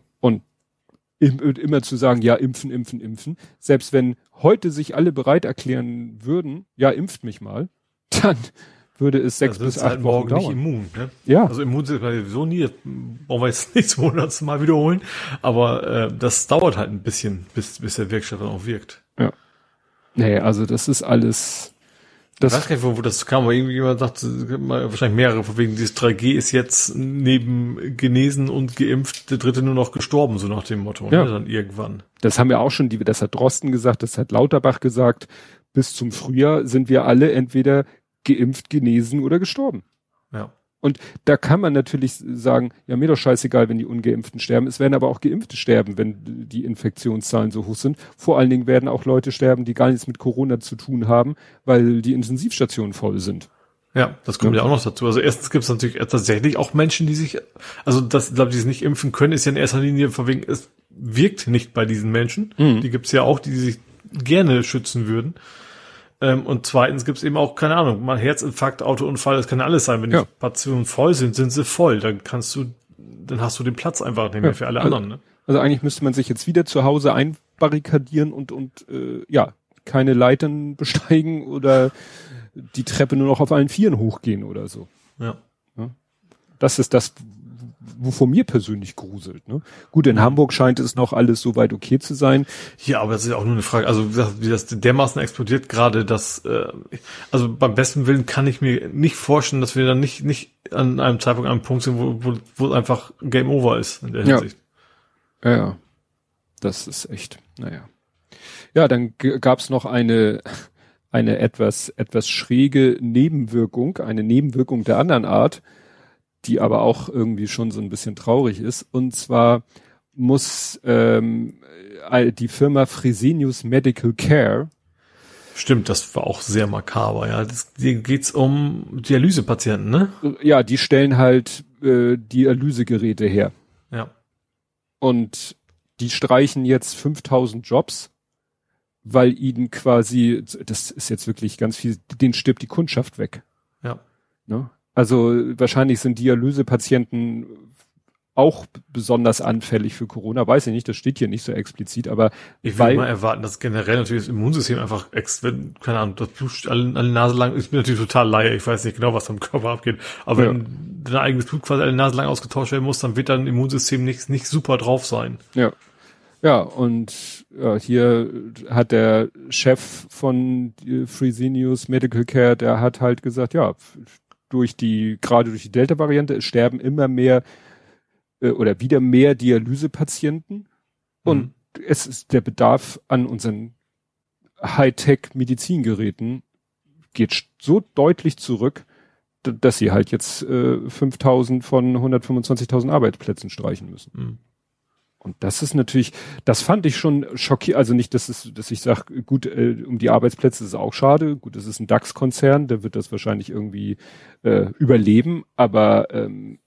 S2: Immer zu sagen, ja, impfen, impfen, impfen. Selbst wenn heute sich alle bereit erklären würden, ja, impft mich mal, dann würde es sechs
S3: Da
S2: bis acht
S3: halt
S2: Wochen
S3: morgen nicht
S2: dauern.
S3: immun. Ne?
S2: Ja,
S3: Also immun sind wir sowieso nie, das brauchen wir jetzt nicht zum hundertsten Mal wiederholen, aber äh, das dauert halt ein bisschen, bis, bis der Wirkstoff dann auch wirkt.
S2: nee, also das ist alles,
S3: ich weiß
S2: das,
S3: gar nicht, wo, das kam, aber irgendwie jemand sagte, mal wahrscheinlich mehrere, von wegen dieses 3G ist jetzt neben genesen und geimpft, der dritte nur noch gestorben, so nach dem Motto,
S2: Ja.
S3: ne, dann irgendwann.
S2: das haben wir auch schon, die, das hat Drosten gesagt, das hat Lauterbach gesagt, bis zum Frühjahr sind wir alle entweder geimpft, genesen oder gestorben.
S3: Ja.
S2: Und da kann man natürlich sagen, ja, mir doch scheißegal, wenn die Ungeimpften sterben. Es werden aber auch Geimpfte sterben, wenn die Infektionszahlen so hoch sind. Vor allen Dingen werden auch Leute sterben, die gar nichts mit Corona zu tun haben, weil die Intensivstationen voll sind.
S3: Ja, das kommt
S2: Ja.
S3: ja, auch noch dazu. Also erstens gibt es natürlich tatsächlich auch Menschen, die sich, also das, glaube ich, die es nicht impfen können, ist ja in erster Linie von wegen, es wirkt nicht bei diesen Menschen.
S2: Mhm.
S3: Die gibt es ja auch, die sich gerne schützen würden. Ähm, und zweitens gibt es eben auch, keine Ahnung, mal Herzinfarkt, Autounfall, das kann alles sein. Wenn
S2: Ja.
S3: die Patienten voll sind, sind sie voll. Dann kannst du, dann hast du den Platz einfach nicht mehr
S2: Ja.
S3: für alle
S2: Also-
S3: anderen. Ne?
S2: Also eigentlich müsste man sich jetzt wieder zu Hause einbarrikadieren und, und äh, ja, keine Leitern besteigen oder die Treppe nur noch auf allen Vieren hochgehen oder so.
S3: Ja.
S2: Das ist das, wovor mir persönlich gruselt. Ne? Gut, in Hamburg scheint es noch alles so weit okay zu sein.
S3: Ja, aber das ist auch nur eine Frage. Also wie das dermaßen explodiert gerade, dass äh, also beim besten Willen kann ich mir nicht vorstellen, dass wir dann nicht nicht an einem Zeitpunkt an einem Punkt sind, wo, wo, wo einfach Game Over ist in der. Hinsicht.
S2: Ja, ja. Das ist echt, naja. Ja, dann gab es noch eine, eine etwas, etwas schräge Nebenwirkung, eine Nebenwirkung der anderen Art, die aber auch irgendwie schon so ein bisschen traurig ist. Und zwar muss ähm, äh, die Firma Fresenius Medical Care,
S3: Stimmt, das war auch sehr makaber. Ja, das, hier geht's um Dialysepatienten, ne?
S2: ja, die stellen halt äh, Dialysegeräte her.
S3: Ja.
S2: Und die streichen jetzt 5000 Jobs, weil ihnen quasi, das ist jetzt wirklich ganz viel, denen stirbt die Kundschaft weg.
S3: Ja.
S2: Ne? Also wahrscheinlich sind Dialysepatienten auch besonders anfällig für Corona, weiß ich nicht, das steht hier nicht so explizit, aber
S3: ich würde mal erwarten, dass generell natürlich das Immunsystem einfach, wenn, keine Ahnung, das Blut alle, alle Nase lang, ist mir natürlich total laie, ich weiß nicht genau, was am Körper abgeht, aber ja. wenn dein eigenes Blut quasi alle Nase lang ausgetauscht werden muss, dann wird dein Immunsystem nicht, nicht super drauf sein.
S2: Ja. Ja, und ja, hier hat der Chef von Fresenius Medical Care, der hat halt gesagt, ja, durch die, gerade durch die Delta-Variante, sterben immer mehr äh, oder wieder mehr Dialysepatienten und mhm. es ist der Bedarf an unseren Hightech-Medizingeräten geht so deutlich zurück, dass sie halt jetzt äh, 5000 von 125.000 Arbeitsplätzen streichen müssen. Mhm. Und das ist natürlich, das fand ich schon schockierend. Also nicht, dass es, dass ich sage, gut, äh, um die Arbeitsplätze ist es auch schade. Gut, das ist ein DAX-Konzern, der wird das wahrscheinlich irgendwie äh, überleben. Aber ähm,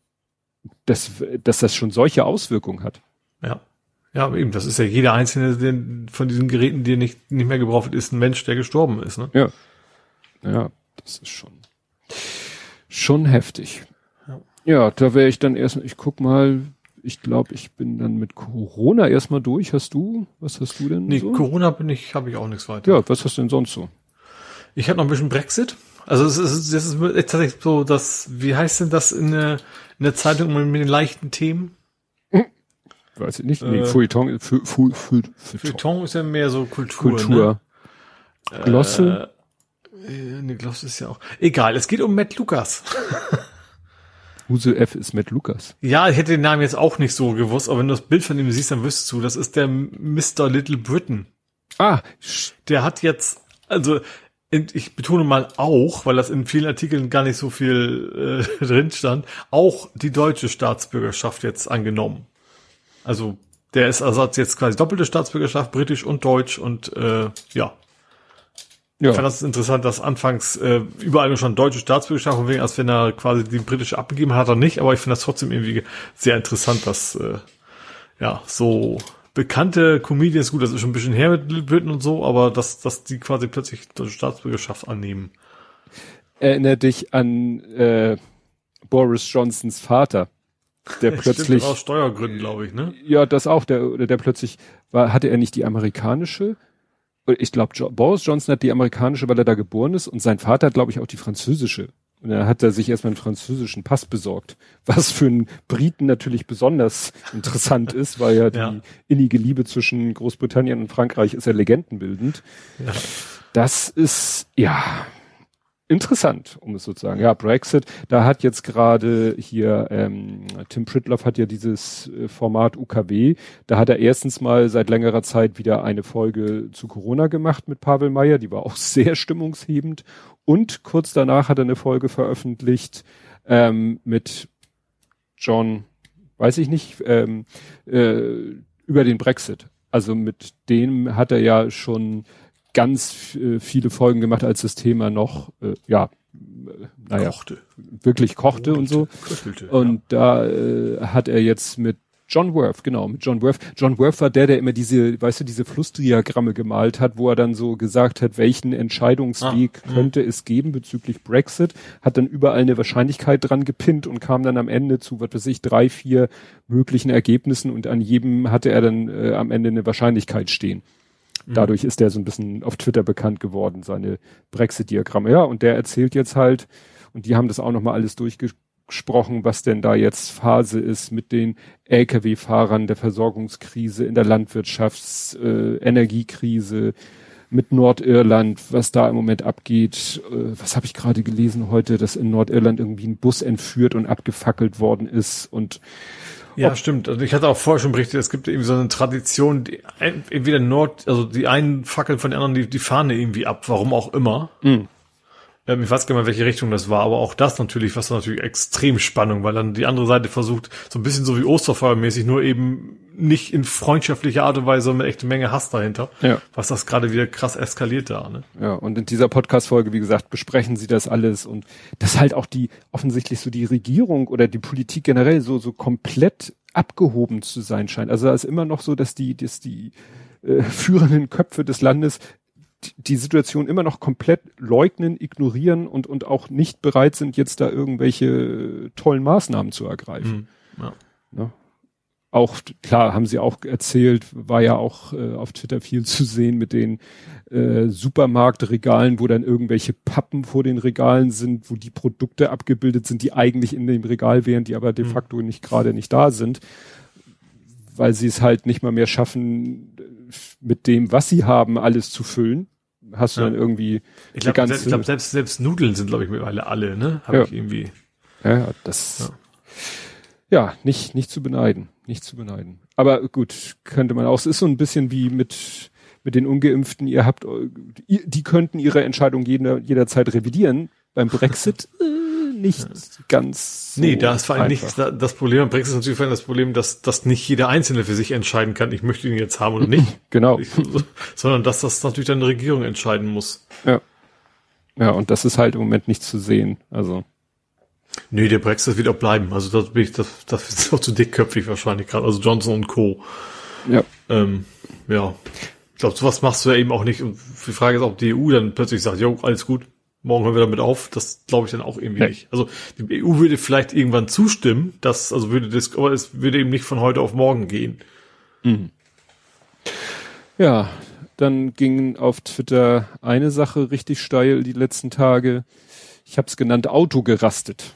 S2: dass, dass das schon solche Auswirkungen hat.
S3: Ja. Ja, eben, das ist ja jeder einzelne von diesen Geräten, die nicht, nicht mehr gebraucht wird, ist ein Mensch, der gestorben ist, ne?
S2: Ja. Ja, das ist schon, schon heftig. Ja, ja da wäre ich dann erstmal, ich guck mal, ich glaube, ich bin dann mit Corona erstmal durch. Hast du, was hast du denn
S3: nee, so? Corona bin ich, habe ich auch nichts weiter.
S2: Ja, was hast du denn sonst so?
S3: Ich hatte noch ein bisschen Brexit. Also es ist, es ist tatsächlich so, dass, wie heißt denn das in der, in der Zeitung mit den leichten Themen?
S2: Weiß ich nicht. Nee, äh, Feuilleton, Feu, Feu,
S3: Feu, Feuilleton ist ja mehr so Kultur.
S2: Kultur.
S3: Ne? Glosse? Äh, nee, Glosse ist ja auch. Egal, es geht um Matt Lukas.
S2: Huse F ist Matt Lukas.
S3: Ja, ich hätte den Namen jetzt auch nicht so gewusst, aber wenn du das Bild von ihm siehst, dann wüsstest du, das ist der Mr. Little Britain.
S2: Ah.
S3: Der hat jetzt, also ich betone mal auch, weil das in vielen Artikeln gar nicht so viel äh, drin stand, auch die deutsche Staatsbürgerschaft jetzt angenommen. Also der ist also hat jetzt quasi doppelte Staatsbürgerschaft, britisch und deutsch und äh, ja. Ja. Ich fand das interessant, dass anfangs äh, überall schon deutsche Staatsbürgerschaft und wegen, als wenn er quasi die britische abgegeben hat, hat er nicht, aber ich finde das trotzdem irgendwie sehr interessant, dass äh, ja so bekannte Comedians, gut, das ist schon ein bisschen her mit Britain und so, aber dass, dass die quasi plötzlich deutsche Staatsbürgerschaft annehmen.
S2: Erinnere dich an äh, Boris Johnsons Vater, der plötzlich
S3: Stimmt, aus Steuergründen, glaube ich, ne?
S2: Ja, das auch, der der plötzlich war hatte er nicht die amerikanische ich glaube, Boris Johnson hat die amerikanische, weil er da geboren ist, und sein Vater hat, glaube ich, auch die französische. Und dann hat er sich erstmal einen französischen Pass besorgt, was für einen Briten natürlich besonders interessant ist, weil ja die ja. innige Liebe zwischen Großbritannien und Frankreich ist ja legendenbildend. Ja. Das ist, ja, interessant, um es sozusagen. Ja, Brexit, da hat jetzt gerade hier, ähm, Tim Pritloff hat ja dieses äh, Format UKW, da hat er erstens mal seit längerer Zeit wieder eine Folge zu Corona gemacht mit Pavel Meyer, die war auch sehr stimmungshebend und kurz danach hat er eine Folge veröffentlicht ähm, mit John, weiß ich nicht, ähm, äh, über den Brexit. Also mit dem hat er ja schon ganz äh, viele Folgen gemacht, als das Thema noch, äh, ja, äh, naja, kochte. wirklich kochte Brodelte, und so. Köchelte, und ja. da äh, hat er jetzt mit John Worth, genau, mit John Worth. John Worth war der, der immer diese, weißt du, diese Flussdiagramme gemalt hat, wo er dann so gesagt hat, welchen Entscheidungsweg ah, könnte es geben bezüglich Brexit, hat dann überall eine Wahrscheinlichkeit dran gepinnt und kam dann am Ende zu, was weiß ich, drei, vier möglichen Ergebnissen und an jedem hatte er dann äh, am Ende eine Wahrscheinlichkeit stehen. Mhm. Dadurch ist er so ein bisschen auf Twitter bekannt geworden, seine Brexit-Diagramme. Ja, und der erzählt jetzt halt, und die haben das auch nochmal alles durchgesprochen, was denn da jetzt Phase ist mit den Lkw-Fahrern, der Versorgungskrise in der Landwirtschafts-, äh, Energiekrise, mit Nordirland, was da im Moment abgeht. Äh, was habe ich gerade gelesen heute, dass in Nordirland irgendwie ein Bus entführt und abgefackelt worden ist und
S3: ja, stimmt. Also ich hatte auch vorher schon berichtet, es gibt irgendwie so eine Tradition, die, entweder Nord, also die einen fackeln von den anderen die, die Fahne irgendwie ab, warum auch immer. Mhm. Ähm, ich weiß gar nicht mehr, welche Richtung das war, aber auch das natürlich, was natürlich extrem Spannung, weil dann die andere Seite versucht, so ein bisschen so wie Osterfeuermäßig, nur eben nicht in freundschaftlicher Art und Weise, sondern echte Menge Hass dahinter. Ja. Was das gerade wieder krass eskaliert da, ne?
S2: Ja, und in dieser Podcast-Folge, wie gesagt, besprechen sie das alles und das halt auch die, offensichtlich so die Regierung oder die Politik generell so, so komplett abgehoben zu sein scheint. Also da ist immer noch so, dass die, dass die äh, führenden Köpfe des Landes die Situation immer noch komplett leugnen, ignorieren und, und auch nicht bereit sind, jetzt da irgendwelche tollen Maßnahmen zu ergreifen. Mhm, ja. Ne? auch, klar, haben sie auch erzählt, war ja auch äh, auf Twitter viel zu sehen mit den äh, Supermarktregalen, wo dann irgendwelche Pappen vor den Regalen sind, wo die Produkte abgebildet sind, die eigentlich in dem Regal wären, die aber de mhm. facto mhm. nicht gerade nicht da sind, weil sie es halt nicht mal mehr schaffen, mit dem, was sie haben, alles zu füllen. Hast du ja. dann irgendwie
S3: ich glaube selbst, glaub, selbst, selbst Nudeln sind glaube ich mittlerweile alle, ne? Hab ja. ich irgendwie.
S2: Ja, das ja. ja, nicht nicht zu beneiden, nicht zu beneiden. Aber gut, könnte man auch. Es ist so ein bisschen wie mit mit den Ungeimpften, ihr habt, die könnten ihre Entscheidung jeder, jederzeit revidieren. Beim Brexit nicht ganz.
S3: So nee, da ist vor allem nicht das Problem. Brexit ist natürlich vor allem das Problem, dass, dass nicht jeder Einzelne für sich entscheiden kann, ich möchte ihn jetzt haben oder nicht.
S2: genau.
S3: Ich, sondern dass das natürlich dann eine Regierung entscheiden muss.
S2: Ja. Ja, und das ist halt im Moment nicht zu sehen. Also.
S3: Nee, der Brexit wird auch bleiben. Also das bin ich, das, das ist auch zu dickköpfig wahrscheinlich gerade. Also Johnson und Co.
S2: Ja.
S3: Ähm, ja glaube, sowas machst du ja eben auch nicht. Und die Frage ist, ob die EU dann plötzlich sagt, jo, alles gut, morgen hören wir damit auf. Das glaube ich dann auch irgendwie nee. nicht. Also die EU würde vielleicht irgendwann zustimmen, dass, also würde das, aber es würde eben nicht von heute auf morgen gehen.
S2: Mhm. Ja, dann ging auf Twitter eine Sache richtig steil die letzten Tage. Ich habe es genannt Auto gerastet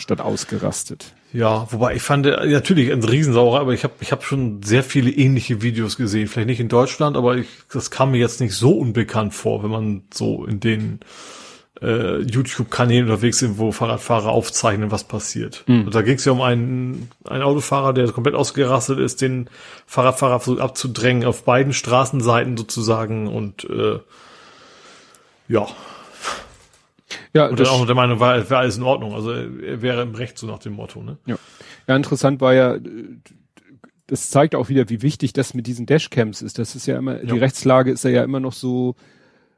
S2: statt ausgerastet.
S3: Ja, wobei ich fand, äh, natürlich ein Riesensaurer, aber ich habe ich hab schon sehr viele ähnliche Videos gesehen. Vielleicht nicht in Deutschland, aber ich, das kam mir jetzt nicht so unbekannt vor, wenn man so in den äh, YouTube-Kanälen unterwegs ist, wo Fahrradfahrer aufzeichnen, was passiert. Mhm. Und da ging es ja um einen, einen Autofahrer, der komplett ausgerastet ist, den Fahrradfahrer versucht abzudrängen auf beiden Straßenseiten sozusagen und äh, ja, ja, und dann auch der Meinung war, wäre alles in Ordnung. Also er wäre im Recht so nach dem Motto. Ne?
S2: Ja. ja, interessant war ja, das zeigt auch wieder, wie wichtig das mit diesen Dashcams ist. Das ist ja immer, ja. die Rechtslage ist ja immer noch so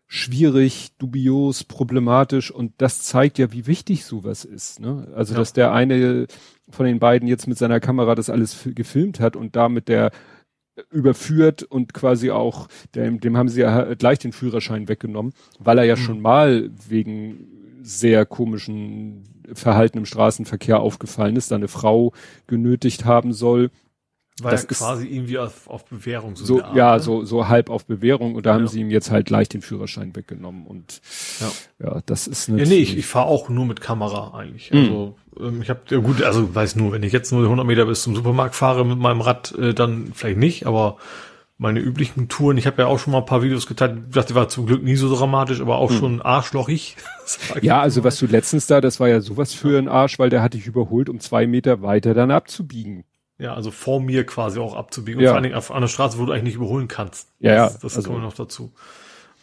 S2: schwierig, dubios, problematisch und das zeigt ja, wie wichtig sowas ist. Ne? Also, ja. dass der eine von den beiden jetzt mit seiner Kamera das alles gefilmt hat und damit der überführt und quasi auch, dem, dem haben sie ja gleich den Führerschein weggenommen, weil er ja mhm. schon mal wegen sehr komischen Verhalten im Straßenverkehr aufgefallen ist, da eine Frau genötigt haben soll.
S3: War das ja quasi irgendwie auf, auf Bewährung
S2: so. so Art, ja, ne? so, so halb auf Bewährung und da ja. haben sie ihm jetzt halt gleich den Führerschein weggenommen und ja, ja das ist
S3: eine. Ja, nee, ich, ich fahre auch nur mit Kamera eigentlich. Mhm. Also ich habe ja gut, also weiß nur, wenn ich jetzt nur 100 Meter bis zum Supermarkt fahre mit meinem Rad, äh, dann vielleicht nicht, aber meine üblichen Touren. Ich habe ja auch schon mal ein paar Videos geteilt. Ich dachte, war zum Glück nie so dramatisch, aber auch hm. schon arschlochig.
S2: Ja, also was du letztens da, das war ja sowas für ein Arsch, weil der hat dich überholt, um zwei Meter weiter dann abzubiegen.
S3: Ja, also vor mir quasi auch abzubiegen. Ja. Und vor allen Dingen auf einer Straße, wo du eigentlich nicht überholen kannst.
S2: Ja, ja.
S3: Das, das also. kommt noch dazu.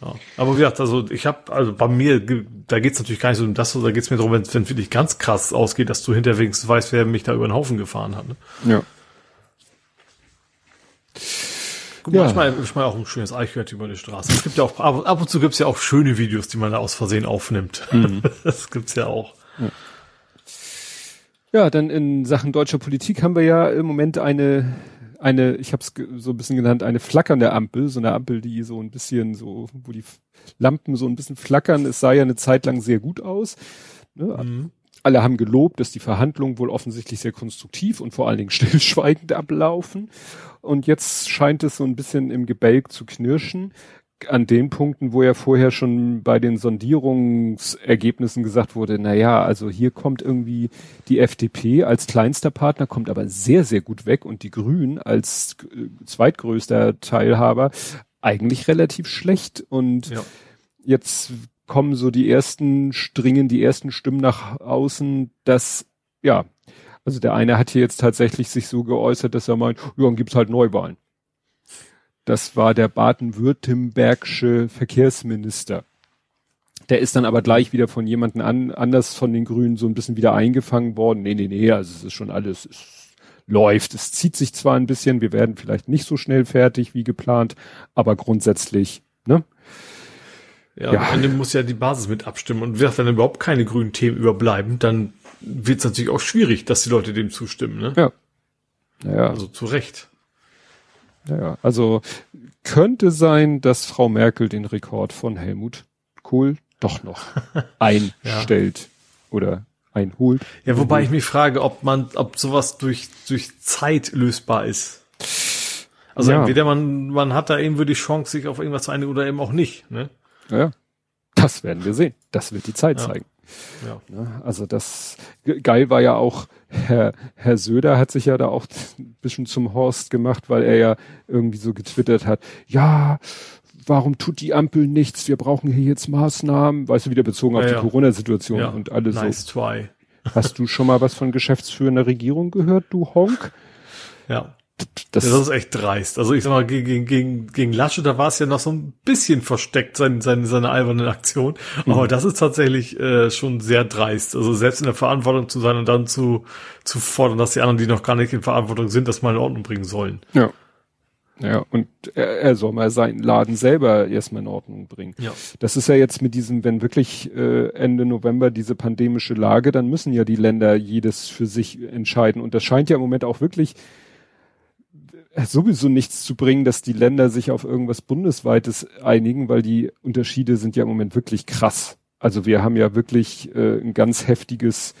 S3: Ja. Aber wie gesagt, also ich habe, also bei mir, da geht's natürlich gar nicht so um das, da geht's mir darum, wenn es wirklich ganz krass ausgeht, dass du hinterher wenigstens weißt, wer mich da über den Haufen gefahren hat. Ne?
S2: Ja.
S3: Gut, ja. manchmal, manchmal auch ein schönes Eichhörnchen über die Straße. Es gibt ja auch, ab, ab und zu gibt's ja auch schöne Videos, die man da aus Versehen aufnimmt. Mhm. Das gibt's ja auch.
S2: Ja. ja, dann in Sachen deutscher Politik haben wir ja im Moment eine, eine, ich habe es so ein bisschen genannt, eine flackernde Ampel, so eine Ampel, die so ein bisschen so, wo die Lampen so ein bisschen flackern. Es sah ja eine Zeit lang sehr gut aus. Ne? Mhm alle haben gelobt, dass die Verhandlungen wohl offensichtlich sehr konstruktiv und vor allen Dingen stillschweigend ablaufen. Und jetzt scheint es so ein bisschen im Gebälk zu knirschen. An den Punkten, wo ja vorher schon bei den Sondierungsergebnissen gesagt wurde, na ja, also hier kommt irgendwie die FDP als kleinster Partner, kommt aber sehr, sehr gut weg und die Grünen als äh, zweitgrößter Teilhaber eigentlich relativ schlecht und ja. jetzt kommen so die ersten Stringen, die ersten Stimmen nach außen, dass, ja, also der eine hat hier jetzt tatsächlich sich so geäußert, dass er meint, ja, dann gibt's halt Neuwahlen. Das war der baden-württembergische Verkehrsminister. Der ist dann aber gleich wieder von jemandem an, anders von den Grünen so ein bisschen wieder eingefangen worden. Nee, nee, nee, also es ist schon alles, es läuft. Es zieht sich zwar ein bisschen, wir werden vielleicht nicht so schnell fertig wie geplant, aber grundsätzlich, ne?
S3: Ja, ja. am Ende muss ja die Basis mit abstimmen. Und wenn dann überhaupt keine grünen Themen überbleiben, dann wird es natürlich auch schwierig, dass die Leute dem zustimmen. Ne?
S2: Ja.
S3: Naja. Also zu Recht.
S2: Naja, also könnte sein, dass Frau Merkel den Rekord von Helmut Kohl doch noch einstellt. Ja. Oder einholt.
S3: Ja, wobei ich mich frage, ob man, ob sowas durch, durch Zeit lösbar ist. Also
S2: Ja.
S3: entweder man, man hat da eben die Chance, sich auf irgendwas zu einigen oder eben auch nicht, ne?
S2: Ja, das werden wir sehen. Das wird die Zeit
S3: Ja.
S2: zeigen.
S3: Ja.
S2: Ne? Also das ge- geil war ja auch, Herr, Herr Söder hat sich ja da auch ein bisschen zum Horst gemacht, weil er ja irgendwie so getwittert hat, ja, warum tut die Ampel nichts? Wir brauchen hier jetzt Maßnahmen, weißt du, wieder bezogen auf
S3: Ja,
S2: die
S3: ja.
S2: Corona-Situation und alles
S3: Nice try.
S2: so. Hast du schon mal was von geschäftsführender Regierung gehört, du Honk?
S3: Ja.
S2: Das,
S3: Das ist echt dreist. Also ich sag mal, gegen, gegen, gegen Lasche, da war es ja noch so ein bisschen versteckt, seine, seine, seine alberne Aktion.
S2: Mhm.
S3: Aber das ist tatsächlich äh, schon sehr dreist. Also selbst in der Verantwortung zu sein und dann zu, zu fordern, dass die anderen, die noch gar nicht in Verantwortung sind, das mal in Ordnung bringen sollen.
S2: ja. Ja, und er, er soll mal seinen Laden selber erstmal in Ordnung bringen.
S3: Ja.
S2: Das ist ja jetzt mit diesem, wenn wirklich äh, Ende November diese pandemische Lage, dann müssen ja die Länder jedes für sich entscheiden. Und das scheint ja im Moment auch wirklich sowieso nichts zu bringen, dass die Länder sich auf irgendwas Bundesweites einigen, weil die Unterschiede sind ja im Moment wirklich krass. Also wir haben ja wirklich äh, ein ganz heftiges,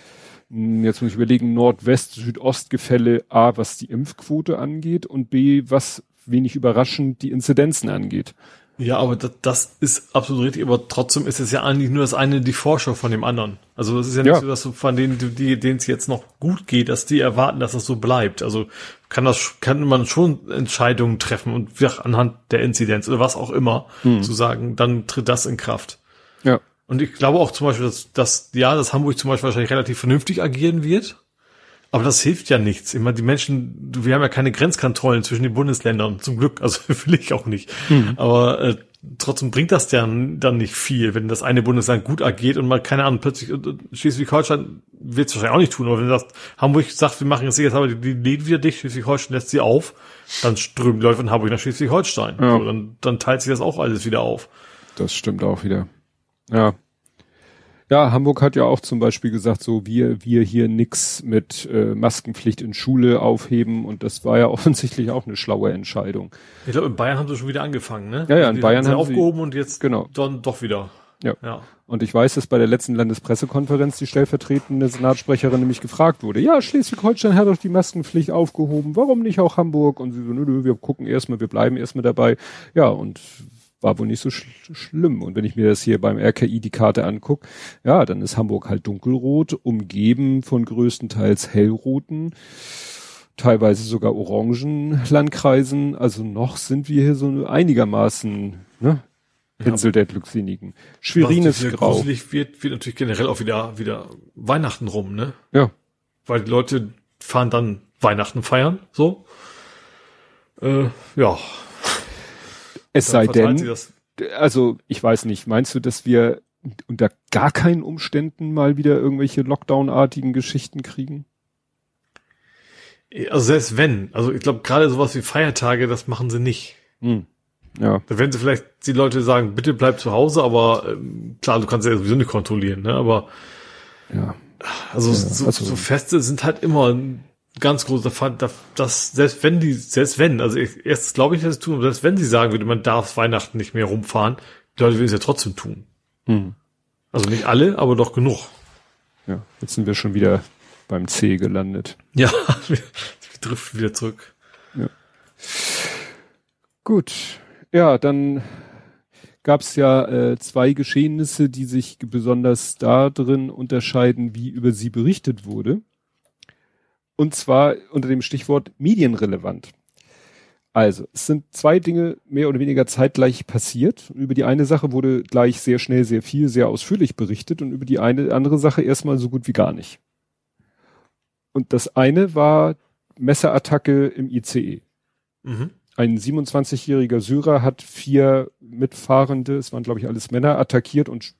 S2: mh, jetzt muss ich überlegen, Nordwest-Südost-Gefälle A, was die Impfquote angeht und B, was wenig überraschend die Inzidenzen angeht.
S3: Ja, aber das, das ist absolut richtig, aber trotzdem ist es ja eigentlich nur das eine die Vorschau von dem anderen. Also es ist ja nicht
S2: Ja.
S3: so, dass von denen, die- denen es jetzt noch gut geht, dass die erwarten, dass das so bleibt. Also kann das, kann man schon Entscheidungen treffen und ja, anhand der Inzidenz oder was auch immer zu sagen, dann tritt das in Kraft.
S2: Ja.
S3: Und ich glaube auch zum Beispiel, dass, dass ja, dass Hamburg zum Beispiel wahrscheinlich relativ vernünftig agieren wird. Aber das hilft ja nichts. Ich meine, die Menschen, wir haben ja keine Grenzkontrollen zwischen den Bundesländern, zum Glück, also will ich auch nicht. Aber äh, trotzdem bringt das dann, dann nicht viel, wenn das eine Bundesland gut agiert und mal, keine Ahnung, plötzlich, äh, Schleswig-Holstein wird es wahrscheinlich auch nicht tun, aber wenn das Hamburg sagt, wir machen jetzt jetzt aber die, die Läden wieder dicht, Schleswig-Holstein lässt sie auf, dann strömen die Leute von Hamburg nach Schleswig-Holstein.
S2: Ja.
S3: So, dann, dann teilt sich das auch alles wieder auf.
S2: Das stimmt auch wieder. Ja. Ja, Hamburg hat ja auch zum Beispiel gesagt, so wir, wir hier nix mit äh, Maskenpflicht in Schule aufheben und das war ja offensichtlich auch eine schlaue Entscheidung.
S3: Ich glaube, in Bayern haben sie schon wieder angefangen, ne?
S2: Ja, ja, in
S3: Die
S2: Bayern haben sie-
S3: aufgehoben und jetzt
S2: Genau.
S3: dann doch wieder.
S2: Ja.
S3: Ja.
S2: Und ich weiß, dass bei der letzten Landespressekonferenz die stellvertretende Senatssprecherin nämlich gefragt wurde, ja, Schleswig-Holstein hat doch die Maskenpflicht aufgehoben, warum nicht auch Hamburg? Und sie so, nö, nö, wir gucken erstmal, wir bleiben erstmal dabei. Ja, und war wohl nicht so sch schlimm. Und wenn ich mir das hier beim RKI die Karte anguck, ja, dann ist Hamburg halt dunkelrot, umgeben von größtenteils hellroten, teilweise sogar orangen Landkreisen. Also noch sind wir hier so einigermaßen, ne? Pinsel der Glückseligen. Schwerin ist grau.
S3: gruselig wird, wird natürlich generell auch wieder, wieder Weihnachten rum, ne?
S2: Ja.
S3: Weil die Leute fahren dann Weihnachten feiern, so. Äh, ja.
S2: Es sei denn, also ich weiß nicht, meinst du, dass wir unter gar keinen Umständen mal wieder irgendwelche Lockdown-artigen Geschichten kriegen?
S3: Also selbst wenn, also ich glaube gerade sowas wie Feiertage, das machen sie nicht.
S2: Hm. Ja,
S3: Da werden sie vielleicht die Leute sagen, bitte bleib zu Hause, aber ähm, klar, du kannst ja sowieso nicht kontrollieren, ne? Aber
S2: ja.
S3: also,
S2: Ja,
S3: so,
S2: also-
S3: so Feste sind halt immer ein ganz großer Fall, dass, selbst wenn die, selbst wenn, also erst glaube ich, dass sie tun, aber selbst wenn sie sagen würde, man darf Weihnachten nicht mehr rumfahren, die Leute würden es ja trotzdem tun.
S2: Hm.
S3: Also nicht alle, aber doch genug.
S2: Ja, jetzt sind wir schon wieder beim C gelandet.
S3: Ja, wir, wir driften wieder zurück.
S2: Gut, ja, dann gab's ja äh, zwei Geschehnisse, die sich besonders darin unterscheiden, wie über sie berichtet wurde. Und zwar unter dem Stichwort medienrelevant. Also, es sind zwei Dinge mehr oder weniger zeitgleich passiert. Über die eine Sache wurde gleich sehr schnell, sehr viel, sehr ausführlich berichtet und über die eine andere Sache erstmal so gut wie gar nicht. Und das eine war Messerattacke im ICE.
S3: Mhm.
S2: Ein 27-jähriger Syrer hat vier Mitfahrende, es waren glaube ich alles Männer, attackiert und sch-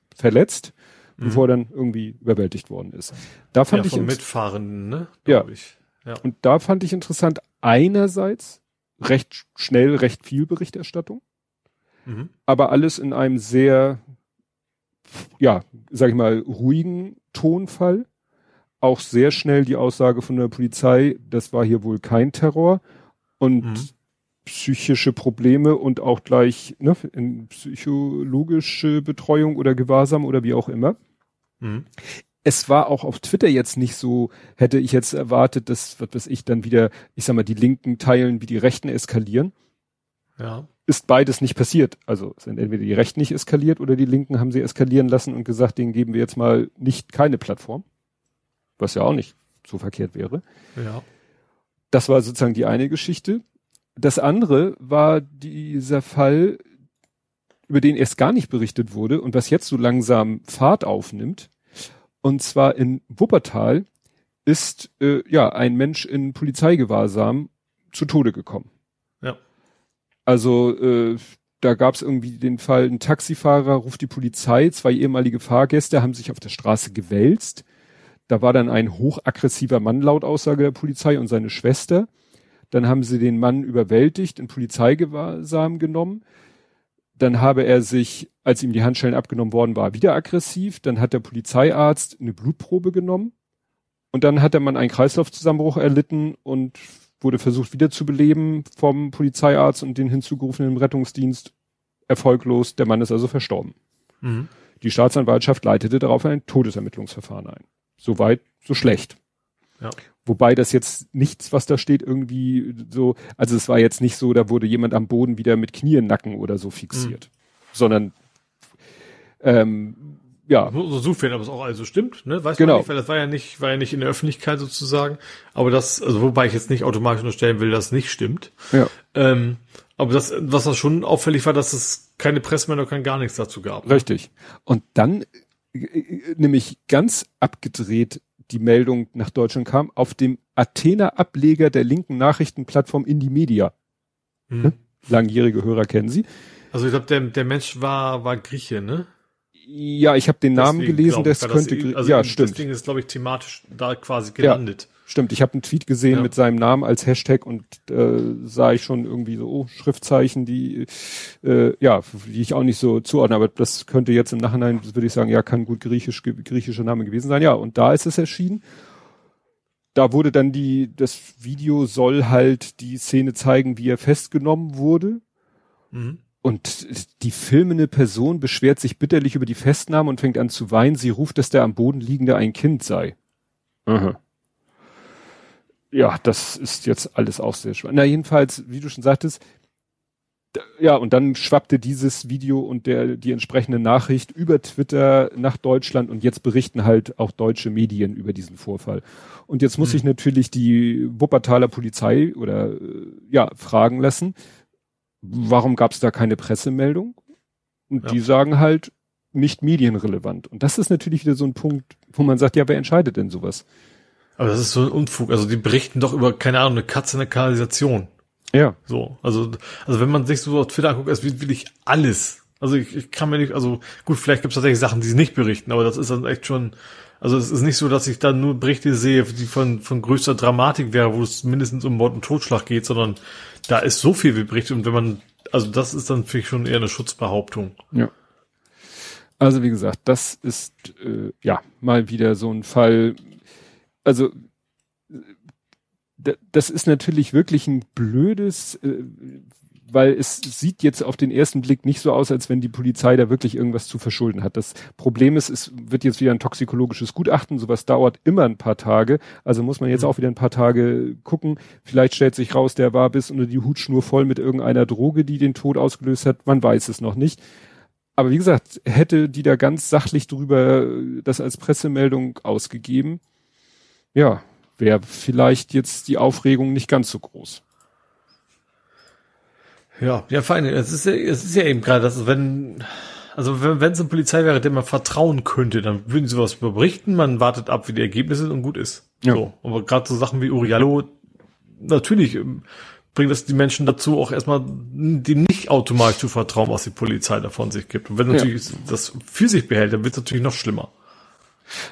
S2: verletzt, bevor er dann irgendwie überwältigt worden ist. Da
S3: Ja,
S2: fand ich
S3: von Mitfahrenden, ne?
S2: Ja.
S3: Ich. Ja.
S2: und da fand ich interessant einerseits recht sch- schnell recht viel Berichterstattung,
S3: Mhm.
S2: aber alles in einem sehr ja, sag ich mal ruhigen Tonfall. Auch sehr schnell die Aussage von der Polizei, das war hier wohl kein Terror und
S3: Mhm.
S2: psychische Probleme und auch gleich ne, in psychologische Betreuung oder Gewahrsam oder wie auch immer.
S3: Mhm.
S2: es war auch auf Twitter jetzt nicht so, hätte ich jetzt erwartet, dass, was weiß ich, dann wieder, ich sag mal, die Linken teilen, wie die Rechten eskalieren.
S3: Ja.
S2: Ist beides nicht passiert. Also sind entweder die Rechten nicht eskaliert oder die Linken haben sie eskalieren lassen und gesagt, denen geben wir jetzt mal nicht keine Plattform. Was ja auch nicht so verkehrt wäre.
S3: Ja.
S2: Das war sozusagen die eine Geschichte. Das andere war dieser Fall, über den erst gar nicht berichtet wurde und was jetzt so langsam Fahrt aufnimmt. Und zwar in Wuppertal ist äh, ja ein Mensch in Polizeigewahrsam zu Tode gekommen.
S3: Ja.
S2: Also äh, da gab es irgendwie den Fall, ein Taxifahrer ruft die Polizei, zwei ehemalige Fahrgäste haben sich auf der Straße gewälzt. Da war dann ein hochaggressiver Mann laut Aussage der Polizei und seine Schwester. Dann haben sie den Mann überwältigt, in Polizeigewahrsam genommen. Dann habe er sich, als ihm die Handschellen abgenommen worden war, wieder aggressiv. Dann hat der Polizeiarzt eine Blutprobe genommen. Und dann hat der Mann einen Kreislaufzusammenbruch erlitten und wurde versucht wiederzubeleben vom Polizeiarzt und den hinzugerufenen Rettungsdienst. Erfolglos. Der Mann ist also verstorben.
S3: Mhm.
S2: Die Staatsanwaltschaft leitete darauf ein Todesermittlungsverfahren ein. Soweit, so schlecht.
S3: Ja.
S2: Wobei das jetzt nichts, was da steht, irgendwie so, also es war jetzt nicht so, da wurde jemand am Boden wieder mit Knie im Nacken oder so fixiert, sondern ähm, ja,
S3: So, sofern, aber es auch also stimmt, ne? Weiß
S2: Genau.
S3: man nicht, weil das war ja nicht, war ja nicht in der Öffentlichkeit sozusagen. Aber das, also wobei ich jetzt nicht automatisch unterstellen will, dass nicht stimmt.
S2: ja,
S3: Ähm, aber das, was da schon auffällig war, dass es keine Pressemeldung, kein gar nichts dazu gab.
S2: richtig. Und dann äh, äh, nämlich ganz abgedreht die Meldung nach Deutschland kam, auf dem Athener Ableger der linken Nachrichtenplattform Indie Media.
S3: Mhm.
S2: Langjährige Hörer kennen sie.
S3: Also ich glaube, der, der Mensch war, war Grieche, ne?
S2: Ja, ich habe den Namen
S3: Deswegen
S2: gelesen, das könnte,
S3: eh- also
S2: ja,
S3: Das
S2: stimmt.
S3: Ding ist, glaube ich, thematisch da quasi gelandet.
S2: Stimmt, ich habe einen Tweet gesehen
S3: Ja.
S2: mit seinem Namen als Hashtag und äh, sah ich schon irgendwie so oh, Schriftzeichen, die äh, ja, die ich auch nicht so zuordne, aber das könnte jetzt im Nachhinein, würde ich sagen, ja, kann gut griechisch griechischer Name gewesen sein. Ja, und da ist es erschienen. Da wurde dann die das Video soll halt die Szene zeigen, wie er festgenommen wurde.
S3: Mhm.
S2: Und die filmende Person beschwert sich bitterlich über die Festnahme und fängt an zu weinen. Sie ruft, dass der am Boden liegende ein Kind sei. Aha. Ja, das ist jetzt alles auch sehr schwer. Na, jedenfalls, wie du schon sagtest, ja, und dann schwappte dieses Video und der, die entsprechende Nachricht über Twitter nach Deutschland und jetzt berichten halt auch deutsche Medien über diesen Vorfall. Und jetzt muss
S3: Hm.
S2: ich natürlich die Wuppertaler Polizei oder, äh, ja, fragen lassen, warum gab es da keine Pressemeldung? Und
S3: Ja.
S2: die sagen halt, nicht medienrelevant. Und das ist natürlich wieder so ein Punkt, wo man sagt, ja, wer entscheidet denn sowas?
S3: Aber das ist so ein Unfug. Also die berichten doch über, keine Ahnung, eine Katze in der Kanalisation.
S2: Ja.
S3: So, also, also wenn man sich so auf Twitter anguckt, es wird wirklich alles. Also ich, ich kann mir nicht, also gut, vielleicht gibt es tatsächlich Sachen, die sie nicht berichten, aber das ist dann echt schon, also es ist nicht so, dass ich dann nur Berichte sehe, die von, von größter Dramatik wäre, wo es mindestens um Mord und Totschlag geht, sondern da ist so viel wie berichtet und wenn man, also das ist dann finde ich schon eher eine Schutzbehauptung.
S2: Ja. Also wie gesagt, das ist äh, ja mal wieder so ein Fall. Also das ist natürlich wirklich ein blödes, äh, weil es sieht jetzt auf den ersten Blick nicht so aus, als wenn die Polizei da wirklich irgendwas zu verschulden hat. Das Problem ist, es wird jetzt wieder ein toxikologisches Gutachten, sowas dauert immer ein paar Tage, also muss man jetzt
S3: Mhm.
S2: auch wieder ein paar Tage gucken. Vielleicht stellt sich raus, der war bis unter die Hutschnur voll mit irgendeiner Droge, die den Tod ausgelöst hat, man weiß es noch nicht. Aber wie gesagt, hätte die da ganz sachlich drüber äh, das als Pressemeldung ausgegeben, ja, wäre vielleicht jetzt die Aufregung nicht ganz so groß.
S3: Ja, ja, allem, es ist ja, es ist ja eben gerade, dass wenn, also wenn wenn es eine Polizei wäre, der man vertrauen könnte, dann würden sie was berichten, man wartet ab, wie die Ergebnisse sind und gut ist.
S2: Ja.
S3: So. Aber gerade so Sachen wie Uriallo, natürlich ähm, bringt das die Menschen dazu, auch erstmal dem nicht automatisch zu vertrauen, was die Polizei davon sich gibt. Und wenn
S2: Ja.
S3: natürlich das für sich behält, dann wird es natürlich noch schlimmer.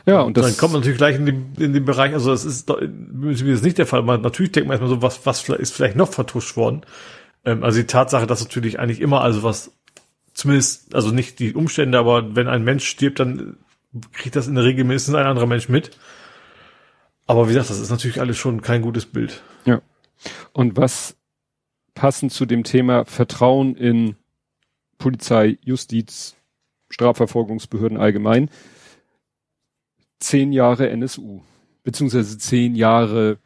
S2: Ja, und das
S3: dann kommt man natürlich gleich in den, in den Bereich, also das ist ist nicht der Fall. Man, natürlich denkt man erstmal so, was, was ist vielleicht noch vertuscht worden. Ähm, also die Tatsache, dass natürlich eigentlich immer, also was, zumindest, also nicht die Umstände, aber wenn ein Mensch stirbt, dann kriegt das in der Regel mindestens ein anderer Mensch mit. Aber wie gesagt, das ist natürlich alles schon kein gutes Bild.
S2: Ja. Und was passend zu dem Thema Vertrauen in Polizei, Justiz, Strafverfolgungsbehörden allgemein. Zehn Jahre NSU, beziehungsweise zehn Jahre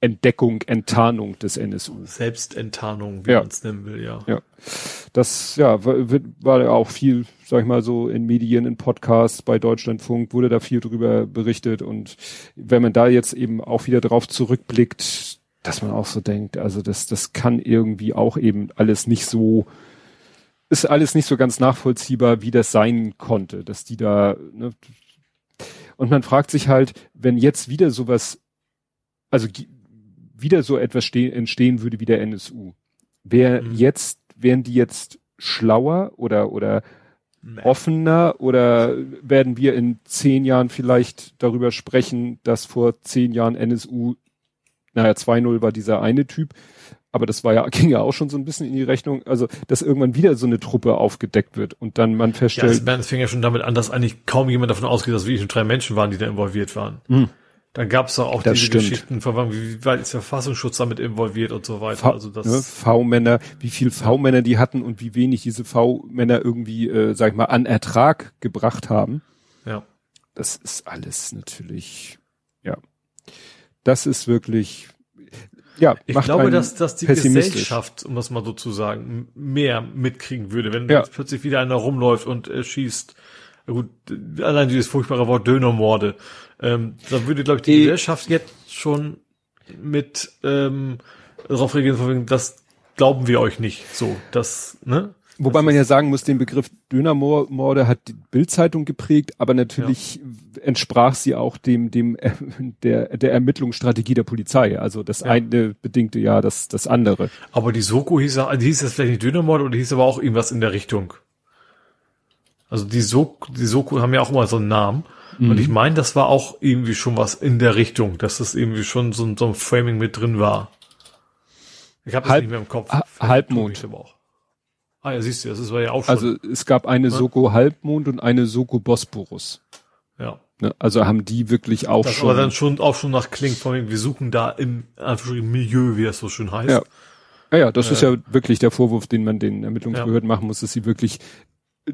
S2: Entdeckung, Enttarnung des NSU.
S3: Selbstenttarnung, wie
S2: Ja.
S3: man es nennen will, ja.
S2: Ja. Das, ja, war, wird- war ja auch viel, sag ich mal so, in Medien, in Podcasts, bei Deutschlandfunk wurde da viel drüber berichtet und wenn man da jetzt eben auch wieder drauf zurückblickt, dass man auch so denkt, also das, das kann irgendwie auch eben alles nicht so, ist alles nicht so ganz nachvollziehbar, wie das sein konnte, dass die da, ne, und man fragt sich halt, wenn jetzt wieder sowas, also wieder so etwas ste entstehen würde wie der NSU, wer
S3: Mhm.
S2: jetzt, wären die jetzt schlauer oder, oder
S3: Nee.
S2: offener oder werden wir in zehn Jahren vielleicht darüber sprechen, dass vor zehn Jahren NSU, naja, 2-0 war dieser eine Typ, aber das war ja, ging ja auch schon so ein bisschen in die Rechnung, also, dass irgendwann wieder so eine Truppe aufgedeckt wird und dann man
S3: Ja,
S2: feststellt,
S3: es, es fing ja schon damit an, dass eigentlich kaum jemand davon ausgeht, dass wirklich nur drei Menschen waren, die da involviert waren.
S2: Hm.
S3: Dann gab es auch
S2: Das
S3: diese
S2: stimmt.
S3: Geschichten von wie weit ist der Verfassungsschutz damit involviert und so weiter.
S2: V,
S3: also das
S2: ne, V-Männer, wie viel V-Männer die hatten und wie wenig diese V-Männer irgendwie, äh, sag ich mal, an Ertrag gebracht haben.
S3: ja.
S2: Das ist alles natürlich, ja. Das ist wirklich, ja,
S3: Ich glaube, dass, dass die. Gesellschaft, um das mal so zu sagen, mehr mitkriegen würde, wenn
S2: Ja.
S3: jetzt plötzlich wieder einer rumläuft und äh, schießt. Gut, allein dieses furchtbare Wort Dönermorde. Ähm, da würde, glaube ich, die
S2: Eh.
S3: Gesellschaft jetzt schon mit ähm, darauf reagieren, das glauben wir euch nicht. So, das, ne?
S2: Wobei man ja sagen muss, den Begriff Dönermorde hat die Bildzeitung geprägt, aber natürlich entsprach sie auch dem, dem, der, der Ermittlungsstrategie der Polizei. Also das
S3: Ja.
S2: eine bedingte ja das, das andere.
S3: Aber die Soko hieß ja, die hieß jetzt vielleicht nicht Dönermord oder hieß aber auch irgendwas in der Richtung. Also die Soko, die Soko haben ja auch immer so einen Namen.
S2: Mhm.
S3: Und ich meine, das war auch irgendwie schon was in der Richtung, dass das irgendwie schon so, ein- so ein Framing mit drin war. Ich habe das
S2: Halb-
S3: nicht mehr im Kopf.
S2: Halbmond.
S3: aber auch. Ah ja, siehst du, das war ja auch schon.
S2: Also es gab eine
S3: Ja.
S2: Soko Halbmond und eine Soko Bosporus.
S3: ja.
S2: Ne? Also haben die wirklich auch
S3: Das
S2: schon.
S3: aber dann schon auch schon nach klingt von wegen, wir suchen da im Milieu, wie es so schön heißt.
S2: Ja. Ja, ja, das ist
S3: Äh,
S2: ja wirklich der Vorwurf, den man den Ermittlungsbehörden machen muss, dass sie wirklich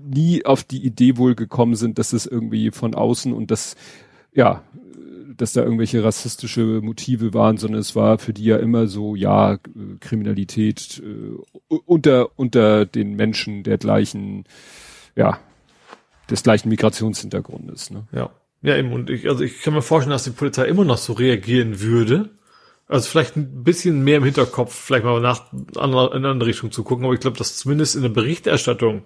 S2: nie auf die Idee wohl gekommen sind, dass es irgendwie von außen und das, ja, dass da irgendwelche rassistische Motive waren, sondern es war für die ja immer so, ja, Kriminalität äh, unter, unter den Menschen der gleichen, ja, des gleichen Migrationshintergrundes. Ne?
S3: Ja. Ja, eben. Und ich, also ich kann mir vorstellen, dass die Polizei immer noch so reagieren würde. Also vielleicht ein bisschen mehr im Hinterkopf, vielleicht mal nach in eine andere Richtung zu gucken. Aber ich glaube, dass zumindest in der Berichterstattung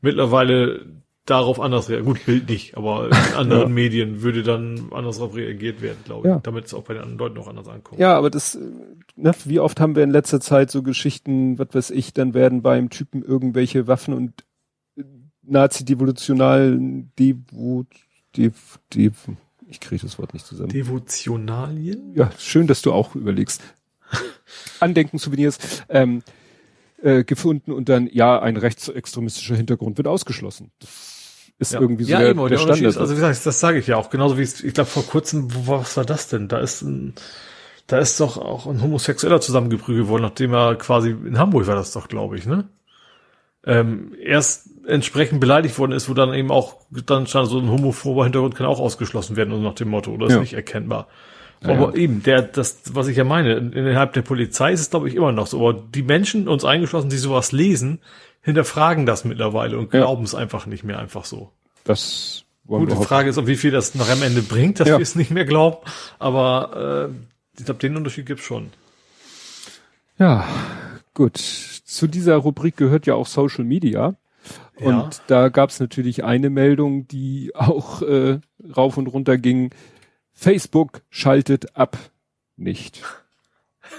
S3: mittlerweile darauf anders reagiert. Gut, Bild nicht, aber in anderen
S2: Ja.
S3: Medien würde dann anders darauf reagiert werden, glaube ich.
S2: Ja.
S3: Damit es auch bei den anderen Leuten noch anders ankommt.
S2: Ja, aber das, ne, wie oft haben wir in letzter Zeit so Geschichten, was weiß ich, dann werden beim Typen irgendwelche Waffen und äh, nazi-devolutionalen Devo, Dev, Dev, ich kriege das Wort nicht zusammen.
S3: Devotionalien?
S2: ja, schön, dass du auch überlegst. Andenken-Souvenirs, ähm, äh, gefunden und dann, ja, ein rechtsextremistischer Hintergrund wird ausgeschlossen. Das ist
S3: Ja,
S2: irgendwie so
S3: ja
S2: der,
S3: eben,
S2: der
S3: der Unterschied
S2: Standard.
S3: ist, also wie gesagt, das sage ich ja auch, genauso wie es, ich glaube vor kurzem, wo, was war das denn? Da ist ein, da ist doch auch ein Homosexueller zusammengeprügelt worden, nachdem er quasi, in Hamburg war das doch, glaube ich, ne? Ähm, erst entsprechend beleidigt worden ist, wo dann eben auch, dann stand so ein homophober Hintergrund kann auch ausgeschlossen werden, und nach dem Motto, oder ist
S2: Ja.
S3: nicht erkennbar.
S2: Ja,
S3: aber eben, der, das, was ich ja meine, in- innerhalb der Polizei ist es, glaube ich, immer noch so. Aber die Menschen, uns eingeschlossen, die sowas lesen, hinterfragen das mittlerweile und
S2: Ja.
S3: glauben es einfach nicht mehr einfach so.
S2: das wollen
S3: Gut,
S2: wir
S3: die
S2: hoffen.
S3: Frage ist, ob wie viel das noch am Ende bringt, dass
S2: Ja.
S3: wir es nicht mehr glauben. Aber äh, ich glaube, den Unterschied gibt's schon.
S2: Ja, gut. Zu dieser Rubrik gehört ja auch Social Media. Und
S3: Ja.
S2: da gab es natürlich eine Meldung, die auch äh, rauf und runter ging. Facebook schaltet ab. Nicht.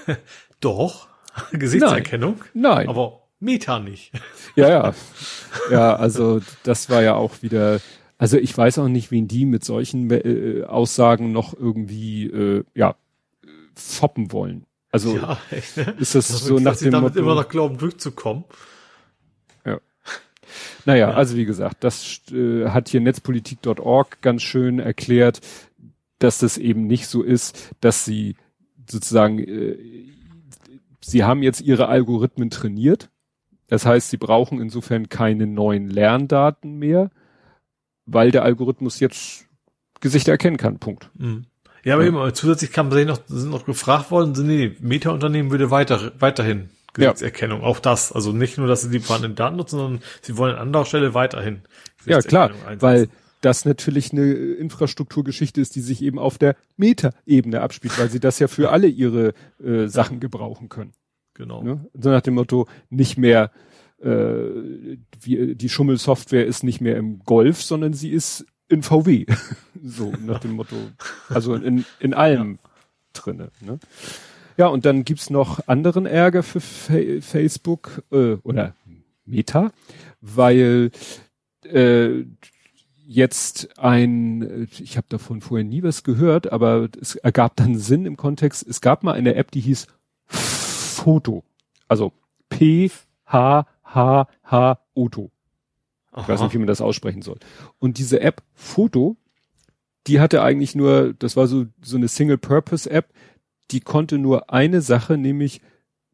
S3: Doch. Gesichtserkennung.
S2: Nein.
S3: Aber Meta nicht.
S2: Ja, ja. Ja, also das war ja auch wieder. Also ich weiß auch nicht, wen die mit solchen äh, Aussagen noch irgendwie äh, ja foppen wollen. Also
S3: ja, echt, ne?
S2: ist das
S3: Dass
S2: so
S3: sie
S2: nach dem
S3: damit
S2: Motto.
S3: immer noch glauben, durchzukommen.
S2: Naja,
S3: Ja.
S2: also wie gesagt, das äh, hat hier netzpolitik.org ganz schön erklärt, dass das eben nicht so ist, dass sie sozusagen, äh, sie haben jetzt ihre Algorithmen trainiert. Das heißt, sie brauchen insofern keine neuen Lerndaten mehr, weil der Algorithmus jetzt Gesichter erkennen kann. Punkt.
S3: Mhm. Ja, aber ja. eben, zusätzlich kam noch, sind noch gefragt worden, sind nee, Meta-Unternehmen würde weiter, weiterhin Gesichtserkennung. Ja. Auch das. Also nicht nur, dass sie die vorhandenen Daten nutzen, sondern sie wollen an anderer Stelle weiterhin.
S2: Ja, klar, einsetzen. weil das natürlich eine Infrastrukturgeschichte ist, die sich eben auf der Meta-Ebene abspielt, weil sie das ja für alle ihre äh, Sachen gebrauchen können.
S3: Genau.
S2: Ne? So nach dem Motto, nicht mehr äh, wie, die Schummelsoftware ist nicht mehr im Golf, sondern sie ist in VW. so nach dem Motto, also in, in allem ja. drinne. Ne? Ja, und dann gibt's noch anderen Ärger für Fa Facebook äh, oder Meta, weil äh, jetzt ein, ich habe davon vorher nie was gehört, aber es ergab dann Sinn im Kontext. Es gab mal eine App, die hieß Foto, also P H H H Oto. Ich weiß nicht, wie man das aussprechen soll. Und diese App Foto, die hatte eigentlich nur, das war so so eine Single-Purpose-App, die konnte nur eine Sache, nämlich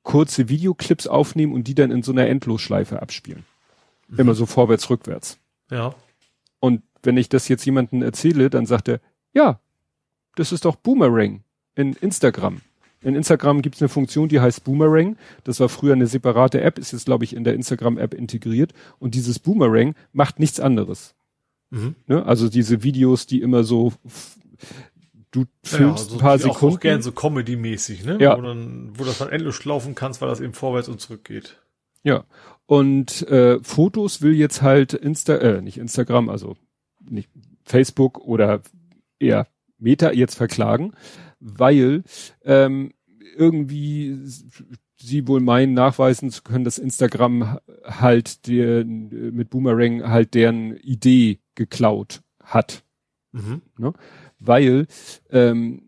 S2: kurze Videoclips aufnehmen und die dann in so einer Endlosschleife abspielen. Mhm. Immer so vorwärts, rückwärts.
S3: Ja.
S2: Und wenn ich das jetzt jemandem erzähle, dann sagt er, ja, das ist doch Boomerang in Instagram. In Instagram gibt es eine Funktion, die heißt Boomerang. Das war früher eine separate App, ist jetzt, glaube ich, in der Instagram-App integriert. Und dieses Boomerang macht nichts anderes. Mhm. Ne? Also diese Videos, die immer so du filmst ja, also ein paar Sekunden. Auch
S3: gern so Comedy-mäßig, ne?
S2: Ja.
S3: Wo, dann, wo das dann endlos laufen kannst, weil das eben vorwärts und zurück geht.
S2: Ja. Und äh, Fotos will jetzt halt Insta, äh, nicht Instagram, also nicht Facebook oder eher Meta jetzt verklagen, weil ähm, irgendwie sie wohl meinen, nachweisen zu können, dass Instagram halt der, mit Boomerang halt deren Idee geklaut hat. Mhm. Ne? weil ähm,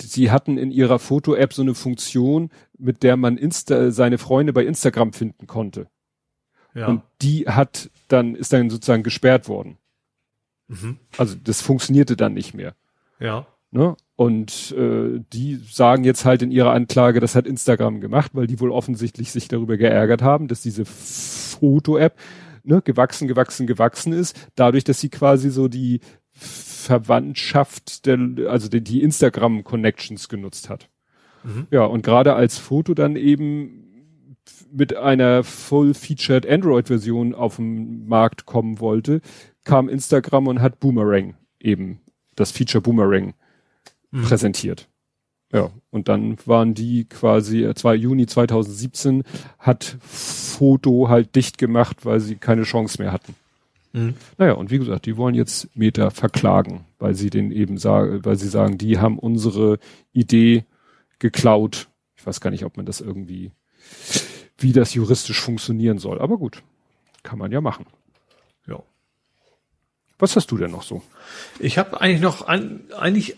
S2: sie hatten in ihrer Foto-App so eine Funktion, mit der man Insta seine Freunde bei Instagram finden konnte. Ja. Und die hat dann, ist dann sozusagen gesperrt worden. Mhm. Also das funktionierte dann nicht mehr.
S3: Ja.
S2: Ne? Und äh, die sagen jetzt halt in ihrer Anklage, das hat Instagram gemacht, weil die wohl offensichtlich sich darüber geärgert haben, dass diese Foto-App ne, gewachsen, gewachsen, gewachsen ist, dadurch, dass sie quasi so die Verwandtschaft, der, also die, die Instagram-Connections genutzt hat. Mhm. Ja, und gerade als Foto dann eben mit einer full-featured Android-Version auf den Markt kommen wollte, kam Instagram und hat Boomerang eben, das Feature Boomerang mhm. präsentiert. Ja, und dann waren die quasi, 2 äh, Juni 2017 hat Foto halt dicht gemacht, weil sie keine Chance mehr hatten. Mhm. Naja, und wie gesagt, die wollen jetzt Meta verklagen, weil sie den eben sagen, weil sie sagen, die haben unsere Idee geklaut. Ich weiß gar nicht, ob man das irgendwie, wie das juristisch funktionieren soll. Aber gut, kann man ja machen.
S3: Ja.
S2: Was hast du denn noch so?
S3: Ich habe eigentlich noch ein, eigentlich,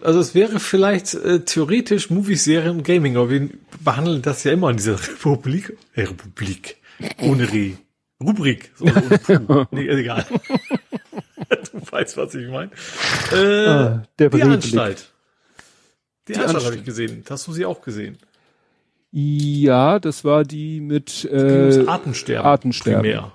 S3: also es wäre vielleicht äh, theoretisch Movies, Serien und Gaming, aber wir behandeln das ja immer in dieser Republik, äh, Republik, ohne Re. Rubrik. So, nee, egal. du weißt, was ich meine. Äh, ah, der die Anstalt. Die, die Anstalt habe ich gesehen. Hast du sie auch gesehen?
S2: Ja, das war die mit äh,
S3: Artensterben.
S2: Artensterben. Primär.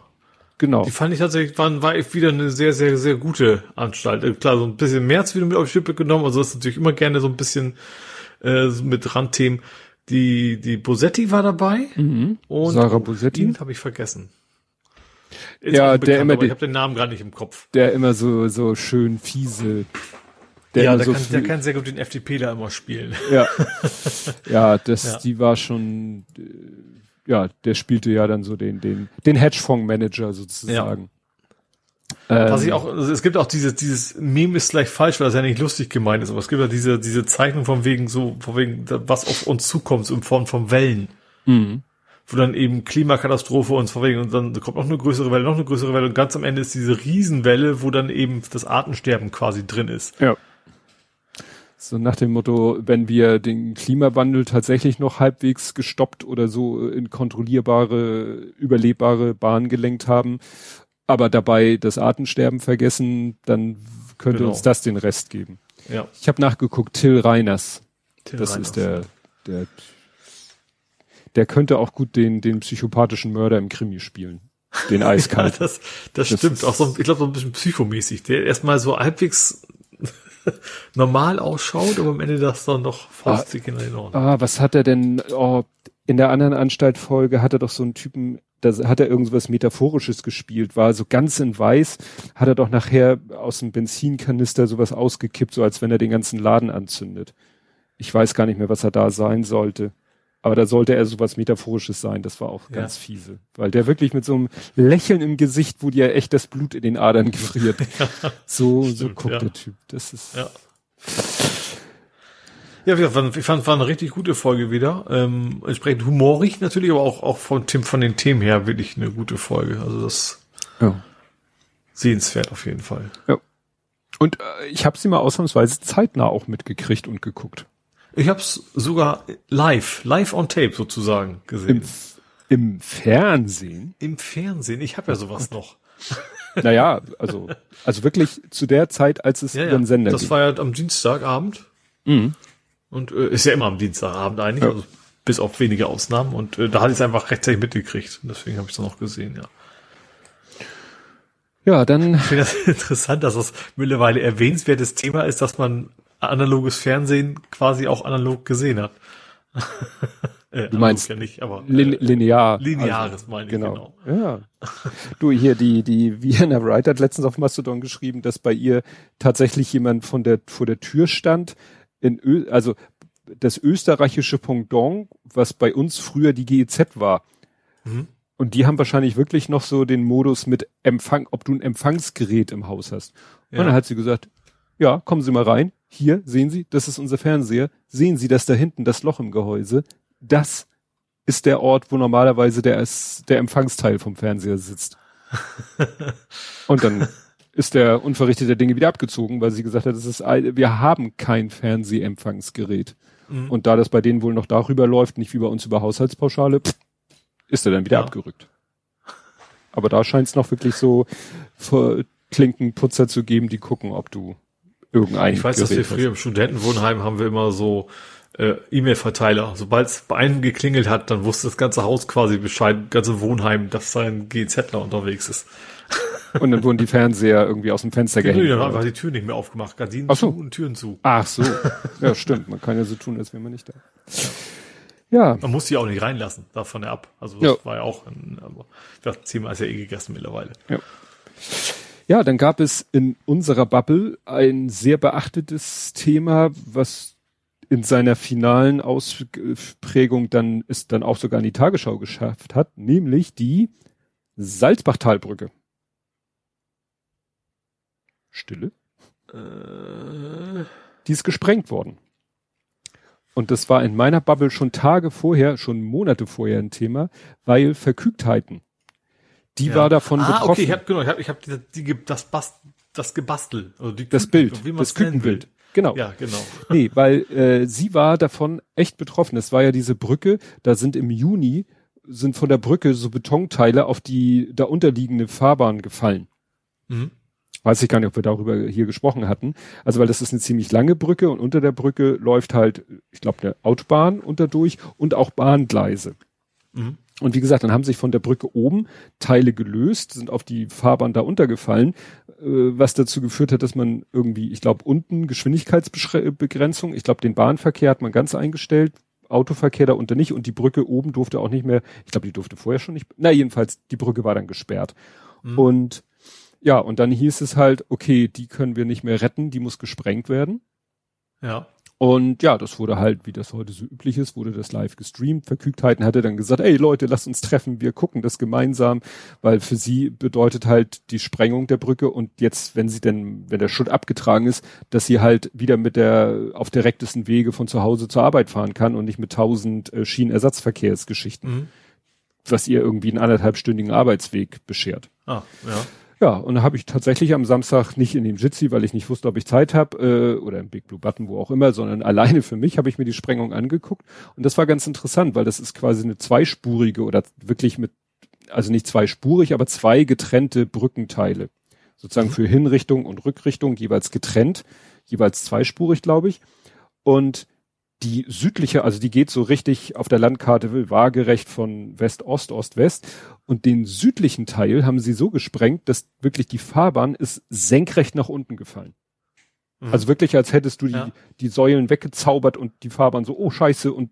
S3: Genau. Die fand ich tatsächlich, war, war wieder eine sehr, sehr, sehr gute Anstalt. Äh, klar, so ein bisschen März wieder mit auf die Schippe genommen, also das ist natürlich immer gerne so ein bisschen äh, mit Randthemen. Die, die Bosetti war dabei.
S2: Mhm.
S3: Und
S2: Sarah Bosetti.
S3: Habe ich vergessen.
S2: Ist ja, der immer,
S3: ich habe den Namen gerade nicht im Kopf.
S2: Der immer so so schön fiese.
S3: Der ja, der, so kann, der kann sehr gut den FDP da immer spielen.
S2: Ja, ja, das, ja. die war schon, äh, ja, der spielte ja dann so den den den Hedgefondsmanager sozusagen.
S3: Ja. Was ich auch, also es gibt auch dieses, dieses Meme ist gleich falsch, weil das ja nicht lustig gemeint ist, aber es gibt ja diese, diese Zeichnung von wegen so, von wegen, was auf uns zukommt, so in Form von Wellen.
S2: Mhm
S3: wo dann eben Klimakatastrophe uns verwegen und dann kommt noch eine größere Welle, noch eine größere Welle und ganz am Ende ist diese Riesenwelle, wo dann eben das Artensterben quasi drin ist.
S2: Ja. So nach dem Motto, wenn wir den Klimawandel tatsächlich noch halbwegs gestoppt oder so in kontrollierbare, überlebbare Bahn gelenkt haben, aber dabei das Artensterben vergessen, dann könnte genau. uns das den Rest geben.
S3: Ja.
S2: Ich habe nachgeguckt, Till Reiners. Till das Reiners. ist der, der der könnte auch gut den, den psychopathischen Mörder im Krimi spielen. den eiskalt.
S3: Ja, das, das, das stimmt. Auch so, ich glaube, so ein bisschen psychomäßig. Der erstmal so halbwegs normal ausschaut, aber am Ende das dann doch faustig
S2: ah, in Ordnung. Ah, was hat er denn, oh, in der anderen Anstaltfolge hat er doch so einen Typen, da hat er irgendwas Metaphorisches gespielt, war so ganz in weiß, hat er doch nachher aus dem Benzinkanister sowas ausgekippt, so als wenn er den ganzen Laden anzündet. Ich weiß gar nicht mehr, was er da sein sollte. Aber da sollte er sowas Metaphorisches sein, das war auch ja. ganz fiese. Weil der wirklich mit so einem Lächeln im Gesicht, wo dir echt das Blut in den Adern gefriert. so, Stimmt, so guckt ja. der Typ. Das ist.
S3: Ja. Ja, ich fand, war eine richtig gute Folge wieder. Ähm, entsprechend humorig natürlich, aber auch, auch von, von den Themen her wirklich eine gute Folge. Also das ja. sehenswert auf jeden Fall.
S2: Ja. Und äh, ich habe sie mal ausnahmsweise zeitnah auch mitgekriegt und geguckt.
S3: Ich habe es sogar live, live on tape sozusagen gesehen.
S2: Im, im Fernsehen?
S3: Im Fernsehen. Ich habe ja sowas noch.
S2: Naja, also, also wirklich zu der Zeit, als es
S3: ja, über den Sender Das ging. war ja am Dienstagabend. Mhm. Und äh, ist ja immer am Dienstagabend eigentlich, ja. also bis auf wenige Ausnahmen. Und äh, da hatte ich es einfach rechtzeitig mitgekriegt. Deswegen habe ich es dann noch gesehen, ja.
S2: Ja, dann.
S3: Ich finde das interessant, dass das mittlerweile erwähnenswertes Thema ist, dass man analoges Fernsehen quasi auch analog gesehen hat.
S2: äh, du meinst ja
S3: nicht, aber
S2: äh, linear.
S3: Lineares also, meine ich,
S2: genau. genau. Ja. du, hier, die, die Vienna Wright hat letztens auf Mastodon geschrieben, dass bei ihr tatsächlich jemand von der, vor der Tür stand, in Ö also das österreichische Pendant, was bei uns früher die GEZ war. Mhm. Und die haben wahrscheinlich wirklich noch so den Modus mit Empfang, ob du ein Empfangsgerät im Haus hast. Ja. Und dann hat sie gesagt, ja, kommen Sie mal rein. Hier, sehen Sie, das ist unser Fernseher. Sehen Sie das da hinten, das Loch im Gehäuse? Das ist der Ort, wo normalerweise der, der Empfangsteil vom Fernseher sitzt. Und dann ist der unverrichtete Dinge wieder abgezogen, weil sie gesagt hat, das ist, wir haben kein Fernsehempfangsgerät. Mhm. Und da das bei denen wohl noch darüber läuft, nicht wie bei uns über Haushaltspauschale, pff, ist er dann wieder ja. abgerückt. Aber da scheint es noch wirklich so Klinkenputzer zu geben, die gucken, ob du irgendein
S3: Ich weiß, Gerät dass wir früher im Studentenwohnheim haben wir immer so äh, E-Mail-Verteiler. Sobald es bei einem geklingelt hat, dann wusste das ganze Haus quasi Bescheid, ganze Wohnheim, dass sein GZler unterwegs ist.
S2: Und dann wurden die Fernseher irgendwie aus dem Fenster
S3: gehängt. Nee, dann haben wir die Tür nicht mehr aufgemacht. Gardinen
S2: Ach so.
S3: zu und Türen zu.
S2: Ach so. Ja, stimmt. Man kann ja so tun, als wäre man nicht da. Ja.
S3: Man muss die auch nicht reinlassen, davon ab. Also das ja. war ja auch ein, aber das Thema ist ja eh gegessen mittlerweile.
S2: Ja. Ja, dann gab es in unserer Bubble ein sehr beachtetes Thema, was in seiner finalen Ausprägung dann ist dann auch sogar in die Tagesschau geschafft hat, nämlich die Salzbachtalbrücke. Stille. Äh. Die ist gesprengt worden. Und das war in meiner Bubble schon Tage vorher, schon Monate vorher ein Thema, weil Verkügtheiten. Die ja. war davon ah, betroffen. Okay,
S3: ich habe genau, ich habe ich hab die, die, das, Bast, das Gebastel,
S2: also die das Bild, das Kükenbild. Genau.
S3: Ja, genau.
S2: Nee, weil äh, sie war davon echt betroffen. Es war ja diese Brücke, da sind im Juni sind von der Brücke so Betonteile auf die da unterliegende Fahrbahn gefallen. Mhm. Weiß ich gar nicht, ob wir darüber hier gesprochen hatten. Also, weil das ist eine ziemlich lange Brücke und unter der Brücke läuft halt, ich glaube, eine Autobahn unterdurch und auch Bahngleise. Mhm. Und wie gesagt, dann haben sich von der Brücke oben Teile gelöst, sind auf die Fahrbahn da untergefallen, äh, was dazu geführt hat, dass man irgendwie, ich glaube, unten Geschwindigkeitsbegrenzung, ich glaube, den Bahnverkehr hat man ganz eingestellt, Autoverkehr da unter nicht und die Brücke oben durfte auch nicht mehr, ich glaube, die durfte vorher schon nicht, na jedenfalls, die Brücke war dann gesperrt. Mhm. Und ja, und dann hieß es halt, okay, die können wir nicht mehr retten, die muss gesprengt werden.
S3: Ja.
S2: Und ja, das wurde halt, wie das heute so üblich ist, wurde das live gestreamt. Verkügtheiten hatte dann gesagt, ey Leute, lasst uns treffen, wir gucken das gemeinsam, weil für sie bedeutet halt die Sprengung der Brücke und jetzt, wenn sie denn, wenn der Schutt abgetragen ist, dass sie halt wieder mit der, auf direktesten Wege von zu Hause zur Arbeit fahren kann und nicht mit tausend äh, Schienenersatzverkehrsgeschichten, mhm. was ihr irgendwie einen anderthalbstündigen Arbeitsweg beschert.
S3: Ah, ja.
S2: Ja, und da habe ich tatsächlich am Samstag nicht in dem Jitsi, weil ich nicht wusste, ob ich Zeit habe, äh, oder im Big Blue Button, wo auch immer, sondern alleine für mich habe ich mir die Sprengung angeguckt. Und das war ganz interessant, weil das ist quasi eine zweispurige oder wirklich mit, also nicht zweispurig, aber zwei getrennte Brückenteile. Sozusagen mhm. für Hinrichtung und Rückrichtung jeweils getrennt, jeweils zweispurig, glaube ich. Und die südliche, also die geht so richtig auf der Landkarte waagerecht von West-Ost, Ost-West. Und den südlichen Teil haben sie so gesprengt, dass wirklich die Fahrbahn ist senkrecht nach unten gefallen. Mhm. Also wirklich, als hättest du die, ja. die Säulen weggezaubert und die Fahrbahn so, oh scheiße, und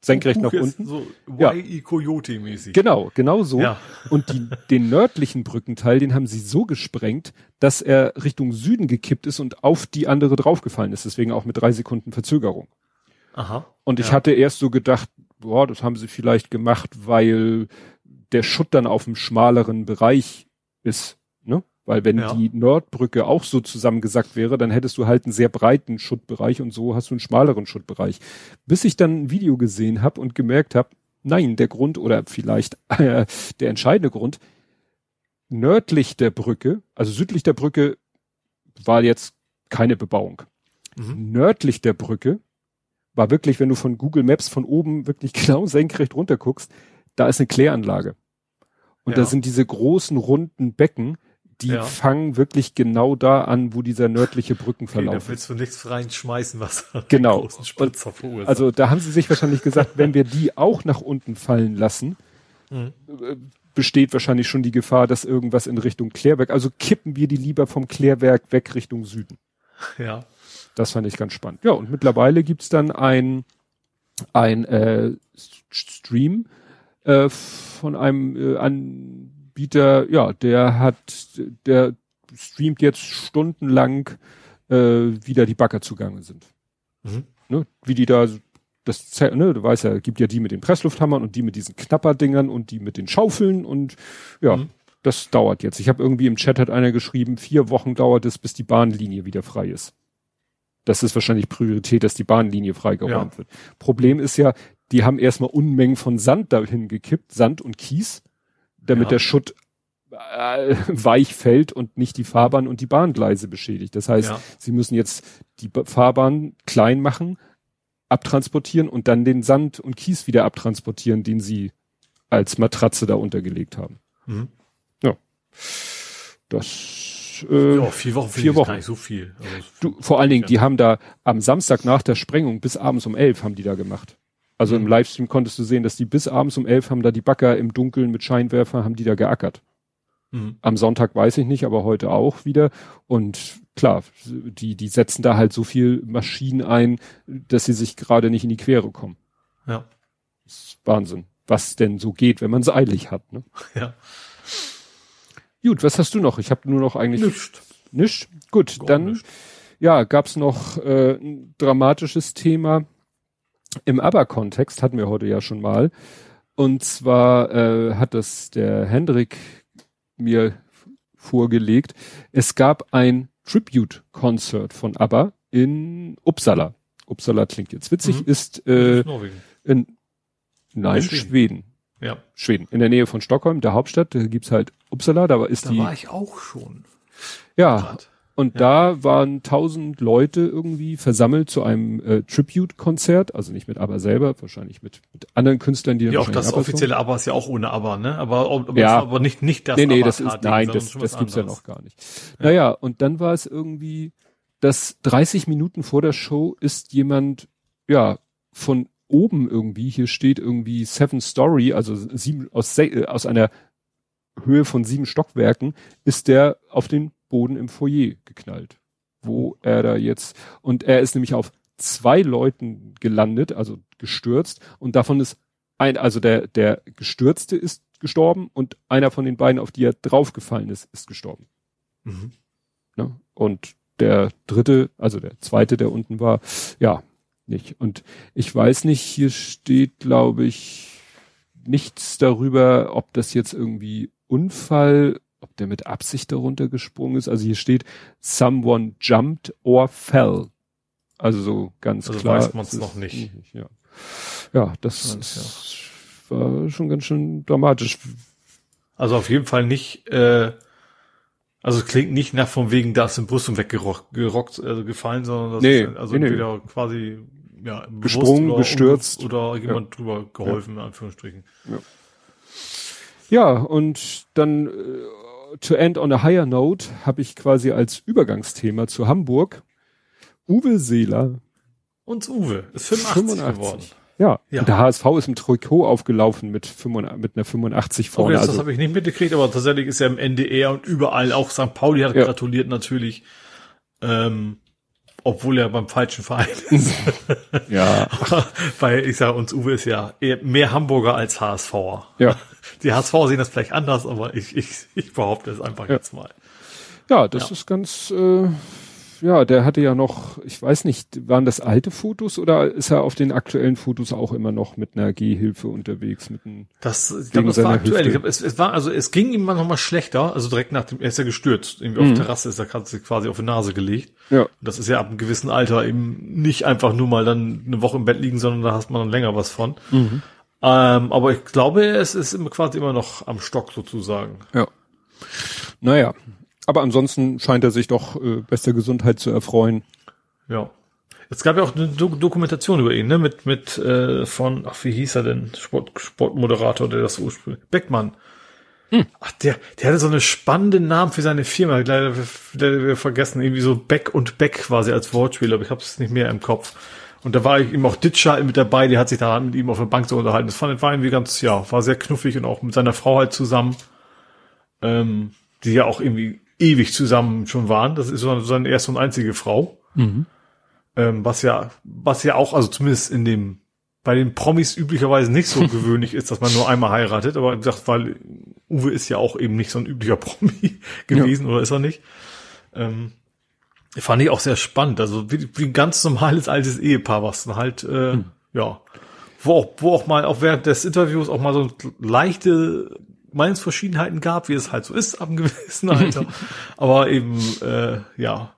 S2: senkrecht nach unten.
S3: So ja. Coyote-mäßig.
S2: Genau, genau so. Ja. Und die, den nördlichen Brückenteil, den haben sie so gesprengt, dass er Richtung Süden gekippt ist und auf die andere draufgefallen ist. Deswegen auch mit drei Sekunden Verzögerung.
S3: Aha.
S2: Und ich ja. hatte erst so gedacht, boah, das haben sie vielleicht gemacht, weil der Schutt dann auf dem schmaleren Bereich ist. Ne? Weil wenn ja. die Nordbrücke auch so zusammengesackt wäre, dann hättest du halt einen sehr breiten Schuttbereich und so hast du einen schmaleren Schuttbereich. Bis ich dann ein Video gesehen habe und gemerkt habe, nein, der Grund oder vielleicht äh, der entscheidende Grund, nördlich der Brücke, also südlich der Brücke war jetzt keine Bebauung. Mhm. Nördlich der Brücke war wirklich, wenn du von Google Maps von oben wirklich genau senkrecht runter guckst, da ist eine Kläranlage. Und ja. da sind diese großen runden Becken, die ja. fangen wirklich genau da an, wo dieser nördliche Brückenverlauf okay,
S3: da willst du nichts reinschmeißen, was
S2: genau. großen Spritzer verursacht. Also da haben sie sich wahrscheinlich gesagt, wenn wir die auch nach unten fallen lassen, mhm. besteht wahrscheinlich schon die Gefahr, dass irgendwas in Richtung Klärwerk, also kippen wir die lieber vom Klärwerk weg Richtung Süden.
S3: Ja.
S2: Das fand ich ganz spannend. Ja, und mittlerweile gibt's dann ein, ein äh, Stream äh, von einem äh, an Anbieter, ja, der hat, der streamt jetzt stundenlang, äh, wie da die Bagger zugange sind. Mhm. Ne? Wie die da, das, ne, du weißt ja, gibt ja die mit den Presslufthammern und die mit diesen Knapperdingern und die mit den Schaufeln und ja, mhm. das dauert jetzt. Ich habe irgendwie im Chat hat einer geschrieben, vier Wochen dauert es, bis die Bahnlinie wieder frei ist. Das ist wahrscheinlich Priorität, dass die Bahnlinie freigeräumt ja. wird. Problem ist ja, die haben erstmal Unmengen von Sand dahin gekippt, Sand und Kies damit ja. der Schutt äh, weich fällt und nicht die Fahrbahn und die Bahngleise beschädigt. Das heißt, ja. sie müssen jetzt die Fahrbahn klein machen, abtransportieren und dann den Sand und Kies wieder abtransportieren, den sie als Matratze da untergelegt haben. Mhm. Ja. Das
S3: äh, ja, vier Wochen, vier Wochen. gar nicht so viel.
S2: Also, du, vor allen Dingen, ja. die haben da am Samstag nach der Sprengung bis abends um elf haben die da gemacht. Also mhm. im Livestream konntest du sehen, dass die bis abends um elf haben da die Bagger im Dunkeln mit Scheinwerfer, haben die da geackert. Mhm. Am Sonntag weiß ich nicht, aber heute auch wieder. Und klar, die, die setzen da halt so viel Maschinen ein, dass sie sich gerade nicht in die Quere kommen.
S3: Ja.
S2: Das ist Wahnsinn. Was denn so geht, wenn man es eilig hat. Ne?
S3: Ja.
S2: Gut, was hast du noch? Ich habe nur noch eigentlich.
S3: Nischt.
S2: Nischt? Gut, Gar dann nischt. ja, gab's noch äh, ein dramatisches Thema im Aber-Kontext hatten wir heute ja schon mal. Und zwar äh, hat das der Hendrik mir vorgelegt. Es gab ein Tribute-Concert von ABBA in Uppsala. Uppsala klingt jetzt witzig, mhm. ist äh, in nein, Schweden. Schweden.
S3: Ja.
S2: Schweden. In der Nähe von Stockholm, der Hauptstadt, da gibt's halt Uppsala, da ist
S3: da
S2: die.
S3: Da war ich auch schon.
S2: Ja. Grad. Und ja. da waren tausend Leute irgendwie versammelt zu einem äh, Tribute-Konzert, also nicht mit ABBA selber, wahrscheinlich mit, mit anderen Künstlern, die
S3: Ja, auch das offizielle ABBA ist ja auch ohne ABBA, ne? Aber, aber,
S2: ja.
S3: aber nicht, nicht
S2: das nee, nee, das ist, nein, das, das gibt's ja noch gar nicht. Ja. Naja, und dann war es irgendwie, dass 30 Minuten vor der Show ist jemand, ja, von oben irgendwie, hier steht irgendwie Seven Story, also sieben, aus, äh, aus einer Höhe von sieben Stockwerken, ist der auf den Boden im Foyer geknallt, wo er da jetzt, und er ist nämlich auf zwei Leuten gelandet, also gestürzt, und davon ist ein, also der, der Gestürzte ist gestorben und einer von den beiden, auf die er draufgefallen ist, ist gestorben. Mhm. Ne? Und der dritte, also der zweite, der unten war, ja, nicht. Und ich weiß nicht, hier steht, glaube ich, nichts darüber, ob das jetzt irgendwie Unfall ob der mit Absicht darunter gesprungen ist. Also hier steht, someone jumped or fell. Also so ganz also klar.
S3: weiß man es noch nicht.
S2: Ja, ja das ist, war schon ganz schön dramatisch.
S3: Also auf jeden Fall nicht, äh, also klingt nicht nach von wegen, da ist im Brüstung weggerockt, gerockt, also gefallen, sondern das
S2: nee,
S3: ist also
S2: nee,
S3: entweder nee. quasi ja,
S2: gesprungen, oder gestürzt
S3: oder jemand ja. drüber geholfen, ja. in Anführungsstrichen.
S2: Ja. Ja, und dann äh, to end on a higher note habe ich quasi als Übergangsthema zu Hamburg Uwe Seeler
S3: Und Uwe ist 85, 85. geworden.
S2: Ja. ja. Und der HSV ist im Trikot aufgelaufen mit, 85, mit einer 85 vorne.
S3: Okay, das, also, das habe ich nicht mitgekriegt, aber tatsächlich ist er im NDR und überall, auch St. Pauli hat ja. gratuliert natürlich. Ähm, obwohl er beim falschen Verein ist.
S2: ja.
S3: Weil ich sage, uns Uwe ist ja mehr Hamburger als HSVer.
S2: Ja.
S3: Die HSV sehen das vielleicht anders, aber ich, ich, ich behaupte es einfach ja. jetzt mal.
S2: Ja, das ja. ist ganz, äh, ja, der hatte ja noch, ich weiß nicht, waren das alte Fotos oder ist er auf den aktuellen Fotos auch immer noch mit einer Gehhilfe unterwegs? Mit einem
S3: das, ich glaube, das war aktuell. Ich glaub, es, es war, also es ging ihm noch mal schlechter, also direkt nach dem, er ist ja gestürzt, irgendwie mhm. auf der Terrasse ist er quasi auf die Nase gelegt.
S2: Ja.
S3: das ist ja ab einem gewissen Alter eben nicht einfach nur mal dann eine Woche im Bett liegen, sondern da hast man dann länger was von. Mhm. Ähm, aber ich glaube, es ist quasi immer noch am Stock sozusagen.
S2: Ja. Naja, aber ansonsten scheint er sich doch äh, bester Gesundheit zu erfreuen.
S3: Ja. Es gab ja auch eine Do Dokumentation über ihn, ne? Mit, mit äh, von, ach, wie hieß er denn? Sport, Sportmoderator, der das ursprünglich. Beckmann. Hm. Ach, der, der hatte so eine spannende Namen für seine Firma. Leider wir, wir vergessen, irgendwie so Beck und Beck quasi als Wortspiel, aber ich habe es nicht mehr im Kopf. Und da war ich eben auch Ditcher mit dabei, der hat sich da mit ihm auf der Bank so unterhalten. Das fand, war irgendwie ganz, ja, war sehr knuffig und auch mit seiner Frau halt zusammen, ähm, die ja auch irgendwie ewig zusammen schon waren. Das ist so seine erste und einzige Frau. Mhm. Ähm, was ja, was ja auch, also zumindest in dem, bei den Promis üblicherweise nicht so gewöhnlich ist, dass man nur einmal heiratet, aber wie gesagt, weil Uwe ist ja auch eben nicht so ein üblicher Promi gewesen, ja. oder ist er nicht? Ähm, fand ich auch sehr spannend. Also wie, wie ein ganz normales altes Ehepaar, was dann halt, äh, mhm. ja, wo auch, wo auch mal, auch während des Interviews auch mal so leichte Meinungsverschiedenheiten gab, wie es halt so ist ab einem gewissen Alter. Aber eben, äh, ja,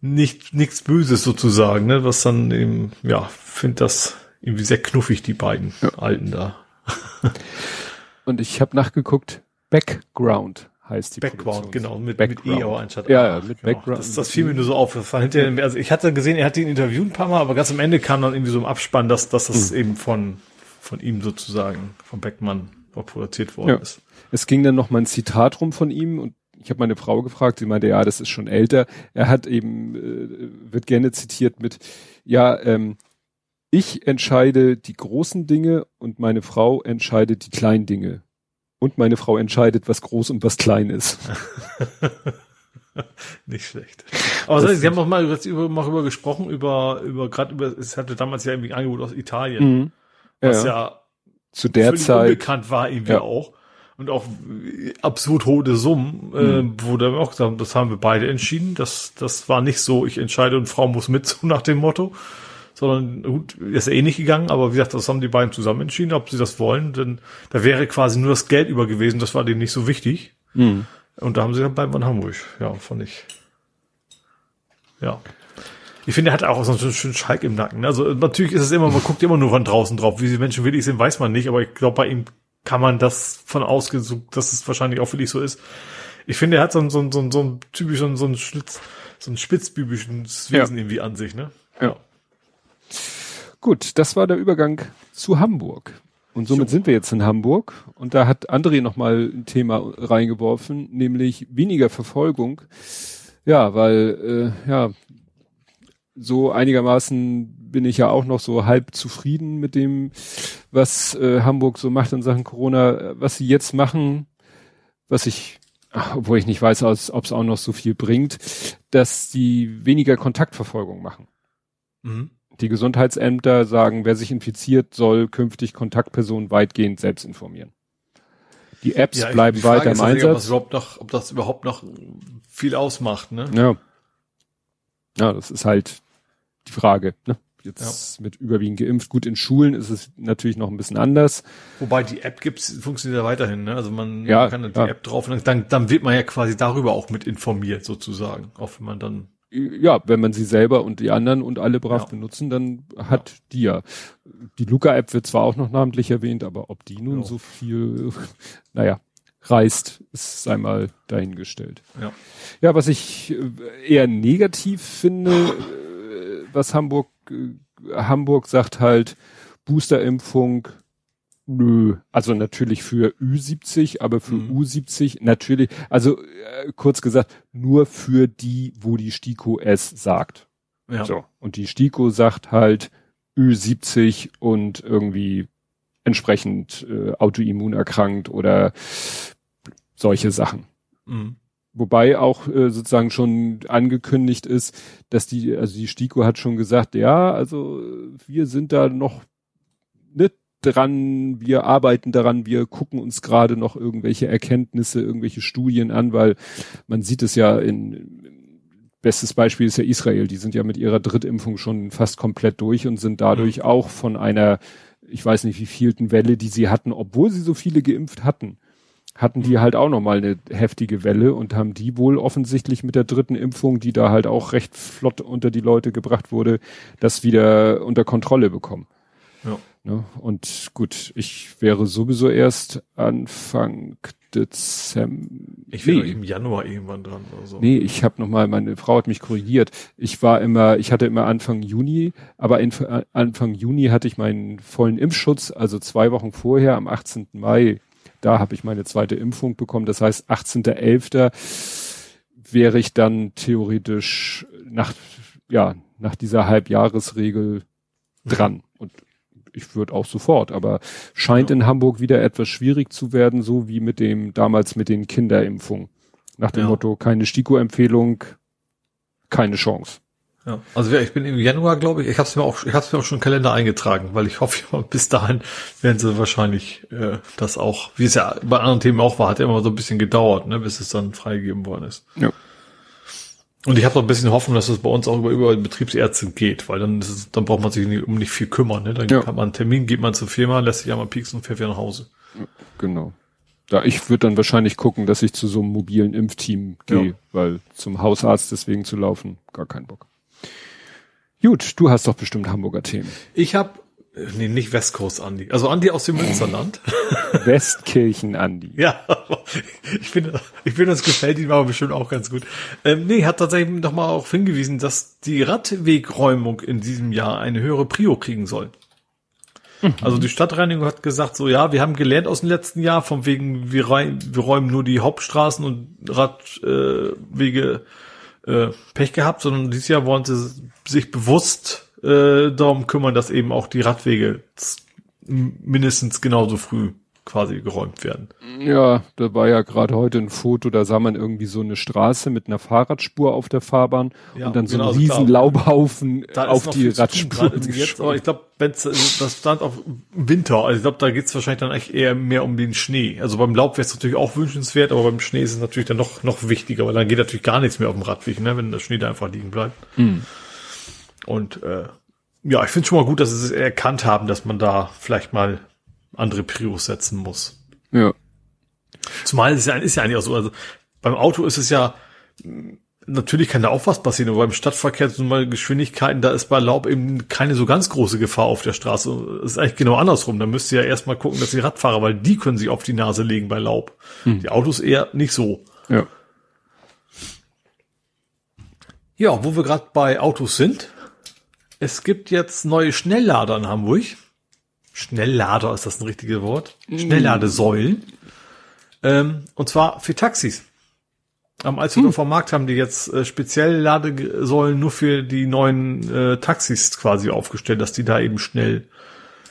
S3: nicht nichts Böses sozusagen, ne? Was dann eben, ja, finde das irgendwie sehr knuffig, die beiden ja. Alten da.
S2: Und ich habe nachgeguckt, Background heißt die
S3: Background, genau, mit,
S2: Background. mit
S3: E aber anstatt
S2: Ja, ja, mit
S3: ja, Background. Das, das fiel mir nur so auf. Das war hinterher, also ich hatte gesehen, er hat ihn interviewt ein paar Mal, aber ganz am Ende kam dann irgendwie so im Abspann, dass, dass das mhm. eben von, von ihm sozusagen, von Beckmann produziert worden ja. ist.
S2: Es ging dann noch mal ein Zitat rum von ihm und ich habe meine Frau gefragt, sie meinte, ja, das ist schon älter. Er hat eben, äh, wird gerne zitiert mit, ja, ähm, ich entscheide die großen Dinge und meine Frau entscheidet die kleinen Dinge. Und meine Frau entscheidet, was groß und was klein ist.
S3: Nicht schlecht. Aber das Sie haben noch mal über, mal über gesprochen, über, über, gerade über, es hatte damals ja irgendwie ein Angebot aus Italien, mhm. was ja. ja
S2: zu der Zeit
S3: unbekannt war irgendwie ja. auch und auch absurd hohe Summen, äh, wo dann auch gesagt, das haben wir beide entschieden. Das, das war nicht so, ich entscheide und Frau muss mit, so nach dem Motto. Sondern gut, ist eh nicht gegangen, aber wie gesagt, das haben die beiden zusammen entschieden, ob sie das wollen, denn da wäre quasi nur das Geld über gewesen, das war denen nicht so wichtig. Mhm. Und da haben sie dann bleiben wir in Hamburg. Ja, fand ich. Ja. Ich finde, er hat auch so einen schönen Schalk im Nacken. Also natürlich ist es immer, man guckt immer nur von draußen drauf. Wie die Menschen wirklich sind, weiß man nicht, aber ich glaube, bei ihm kann man das von ausgehen, dass es wahrscheinlich auch wirklich so ist. Ich finde, er hat so ein, so ein, so ein, so ein typisch so ein, so ein, Schlitz, so ein spitzbübisches Wesen ja. irgendwie an sich, ne?
S2: Ja. Gut, das war der Übergang zu Hamburg. Und somit so. sind wir jetzt in Hamburg. Und da hat André nochmal ein Thema reingeworfen, nämlich weniger Verfolgung. Ja, weil, äh, ja, so einigermaßen bin ich ja auch noch so halb zufrieden mit dem, was äh, Hamburg so macht in Sachen Corona. Was sie jetzt machen, was ich, ach, obwohl ich nicht weiß, ob es auch noch so viel bringt, dass sie weniger Kontaktverfolgung machen. Mhm. Die Gesundheitsämter sagen, wer sich infiziert, soll künftig Kontaktpersonen weitgehend selbst informieren. Die Apps ja, bleiben weiter im Einsatz. Ob
S3: das, überhaupt noch, ob das überhaupt noch viel ausmacht, ne?
S2: Ja. Ja, das ist halt die Frage. Ne? Jetzt ja. mit überwiegend geimpft. Gut, in Schulen ist es natürlich noch ein bisschen anders.
S3: Wobei die App gibt's, funktioniert ja weiterhin. Ne? Also man,
S2: ja,
S3: kann die ja. App drauf und dann, dann wird man ja quasi darüber auch mit informiert sozusagen. Auch wenn man dann
S2: ja, wenn man sie selber und die anderen und alle brav ja. benutzen, dann hat ja. die ja. Die Luca-App wird zwar auch noch namentlich erwähnt, aber ob die nun ja. so viel, naja, reißt, ist einmal dahingestellt.
S3: Ja.
S2: ja, was ich eher negativ finde, was Hamburg, äh, Hamburg sagt halt, Boosterimpfung, nö, also natürlich für Ü70, aber für mhm. U70 natürlich, also äh, kurz gesagt, nur für die, wo die STIKO es sagt. Ja. So. Und die STIKO sagt halt Ü70 und irgendwie entsprechend äh, autoimmun erkrankt oder solche Sachen. Mhm. Wobei auch äh, sozusagen schon angekündigt ist, dass die, also die STIKO hat schon gesagt, ja, also wir sind da noch nicht dran, wir arbeiten daran, wir gucken uns gerade noch irgendwelche Erkenntnisse, irgendwelche Studien an, weil man sieht es ja in, bestes Beispiel ist ja Israel, die sind ja mit ihrer Drittimpfung schon fast komplett durch und sind dadurch mhm. auch von einer, ich weiß nicht wie vielten Welle, die sie hatten, obwohl sie so viele geimpft hatten, hatten die halt auch nochmal eine heftige Welle und haben die wohl offensichtlich mit der dritten Impfung, die da halt auch recht flott unter die Leute gebracht wurde, das wieder unter Kontrolle bekommen. Ja. Ne? Und gut, ich wäre sowieso erst Anfang Dezember.
S3: Ich wäre nee. im Januar irgendwann dran oder so.
S2: Nee, ich habe nochmal, meine Frau hat mich korrigiert. Ich war immer, ich hatte immer Anfang Juni, aber in, Anfang Juni hatte ich meinen vollen Impfschutz, also zwei Wochen vorher, am 18. Mai da habe ich meine zweite Impfung bekommen. Das heißt, 18.11. wäre ich dann theoretisch nach, ja, nach dieser Halbjahresregel dran. Und ich würde auch sofort, aber scheint ja. in Hamburg wieder etwas schwierig zu werden, so wie mit dem, damals mit den Kinderimpfungen. Nach dem ja. Motto, keine STIKO-Empfehlung, keine Chance.
S3: Ja, also ich bin im Januar, glaube ich, ich habe es mir auch, ich habe mir auch schon im Kalender eingetragen, weil ich hoffe, bis dahin werden sie wahrscheinlich äh, das auch, wie es ja bei anderen Themen auch war, hat ja immer so ein bisschen gedauert, ne, bis es dann freigegeben worden ist. Ja. Und ich habe noch ein bisschen Hoffnung, dass es bei uns auch über, über Betriebsärzte geht, weil dann ist es, dann braucht man sich nicht, um nicht viel kümmern. Ne? Dann ja. kann man einen Termin, geht man zur Firma, lässt sich einmal pieksen und fährt wieder nach Hause.
S2: Genau. Ja, ich würde dann wahrscheinlich gucken, dass ich zu so einem mobilen Impfteam gehe, ja. weil zum Hausarzt deswegen zu laufen, gar keinen Bock. Gut, du hast doch bestimmt Hamburger Themen.
S3: Ich habe Nee, nicht Westcoast Andi. Also Andi aus dem Münsterland.
S2: Westkirchen Andi.
S3: Ja, ich finde, ich finde, das gefällt ihm aber bestimmt auch ganz gut. Ähm, nee, hat tatsächlich nochmal auch hingewiesen, dass die Radwegräumung in diesem Jahr eine höhere Prio kriegen soll. Mhm. Also die Stadtreinigung hat gesagt, so ja, wir haben gelernt aus dem letzten Jahr, von wegen, wir, rein, wir räumen nur die Hauptstraßen und Radwege äh, äh, Pech gehabt, sondern dieses Jahr wollen sie sich bewusst äh, darum kümmern, dass eben auch die Radwege mindestens genauso früh quasi geräumt werden.
S2: Ja, da war ja gerade heute ein Foto, da sah man irgendwie so eine Straße mit einer Fahrradspur auf der Fahrbahn ja, und dann so genau, ein riesen klar. Laubhaufen auf die Radspur.
S3: Jetzt, aber ich glaube, also das stand auf Winter, also ich glaube, da geht's wahrscheinlich dann echt eher mehr um den Schnee. Also beim Laub wäre es natürlich auch wünschenswert, aber beim Schnee ist es natürlich dann noch, noch wichtiger, weil dann geht natürlich gar nichts mehr auf dem Radweg, ne, wenn der Schnee da einfach liegen bleibt. Mhm. Und äh, ja, ich finde schon mal gut, dass sie es erkannt haben, dass man da vielleicht mal andere Prios setzen muss.
S2: Ja.
S3: Zumal es ja, ist ja eigentlich auch so, also beim Auto ist es ja, natürlich kann da auch was passieren, aber beim Stadtverkehr sind mal Geschwindigkeiten, da ist bei Laub eben keine so ganz große Gefahr auf der Straße. Das ist eigentlich genau andersrum. Da müsst ihr ja erstmal gucken, dass die Radfahrer, weil die können sich auf die Nase legen bei Laub. Hm. Die Autos eher nicht so.
S2: Ja.
S3: Ja, wo wir gerade bei Autos sind, es gibt jetzt neue Schnelllader in Hamburg. Schnelllader ist das ein richtiges Wort? Mm. Schnellladesäulen. Ähm, und zwar für Taxis. Am Alsterdorfer hm. Markt haben die jetzt äh, speziell Ladesäulen nur für die neuen äh, Taxis quasi aufgestellt, dass die da eben schnell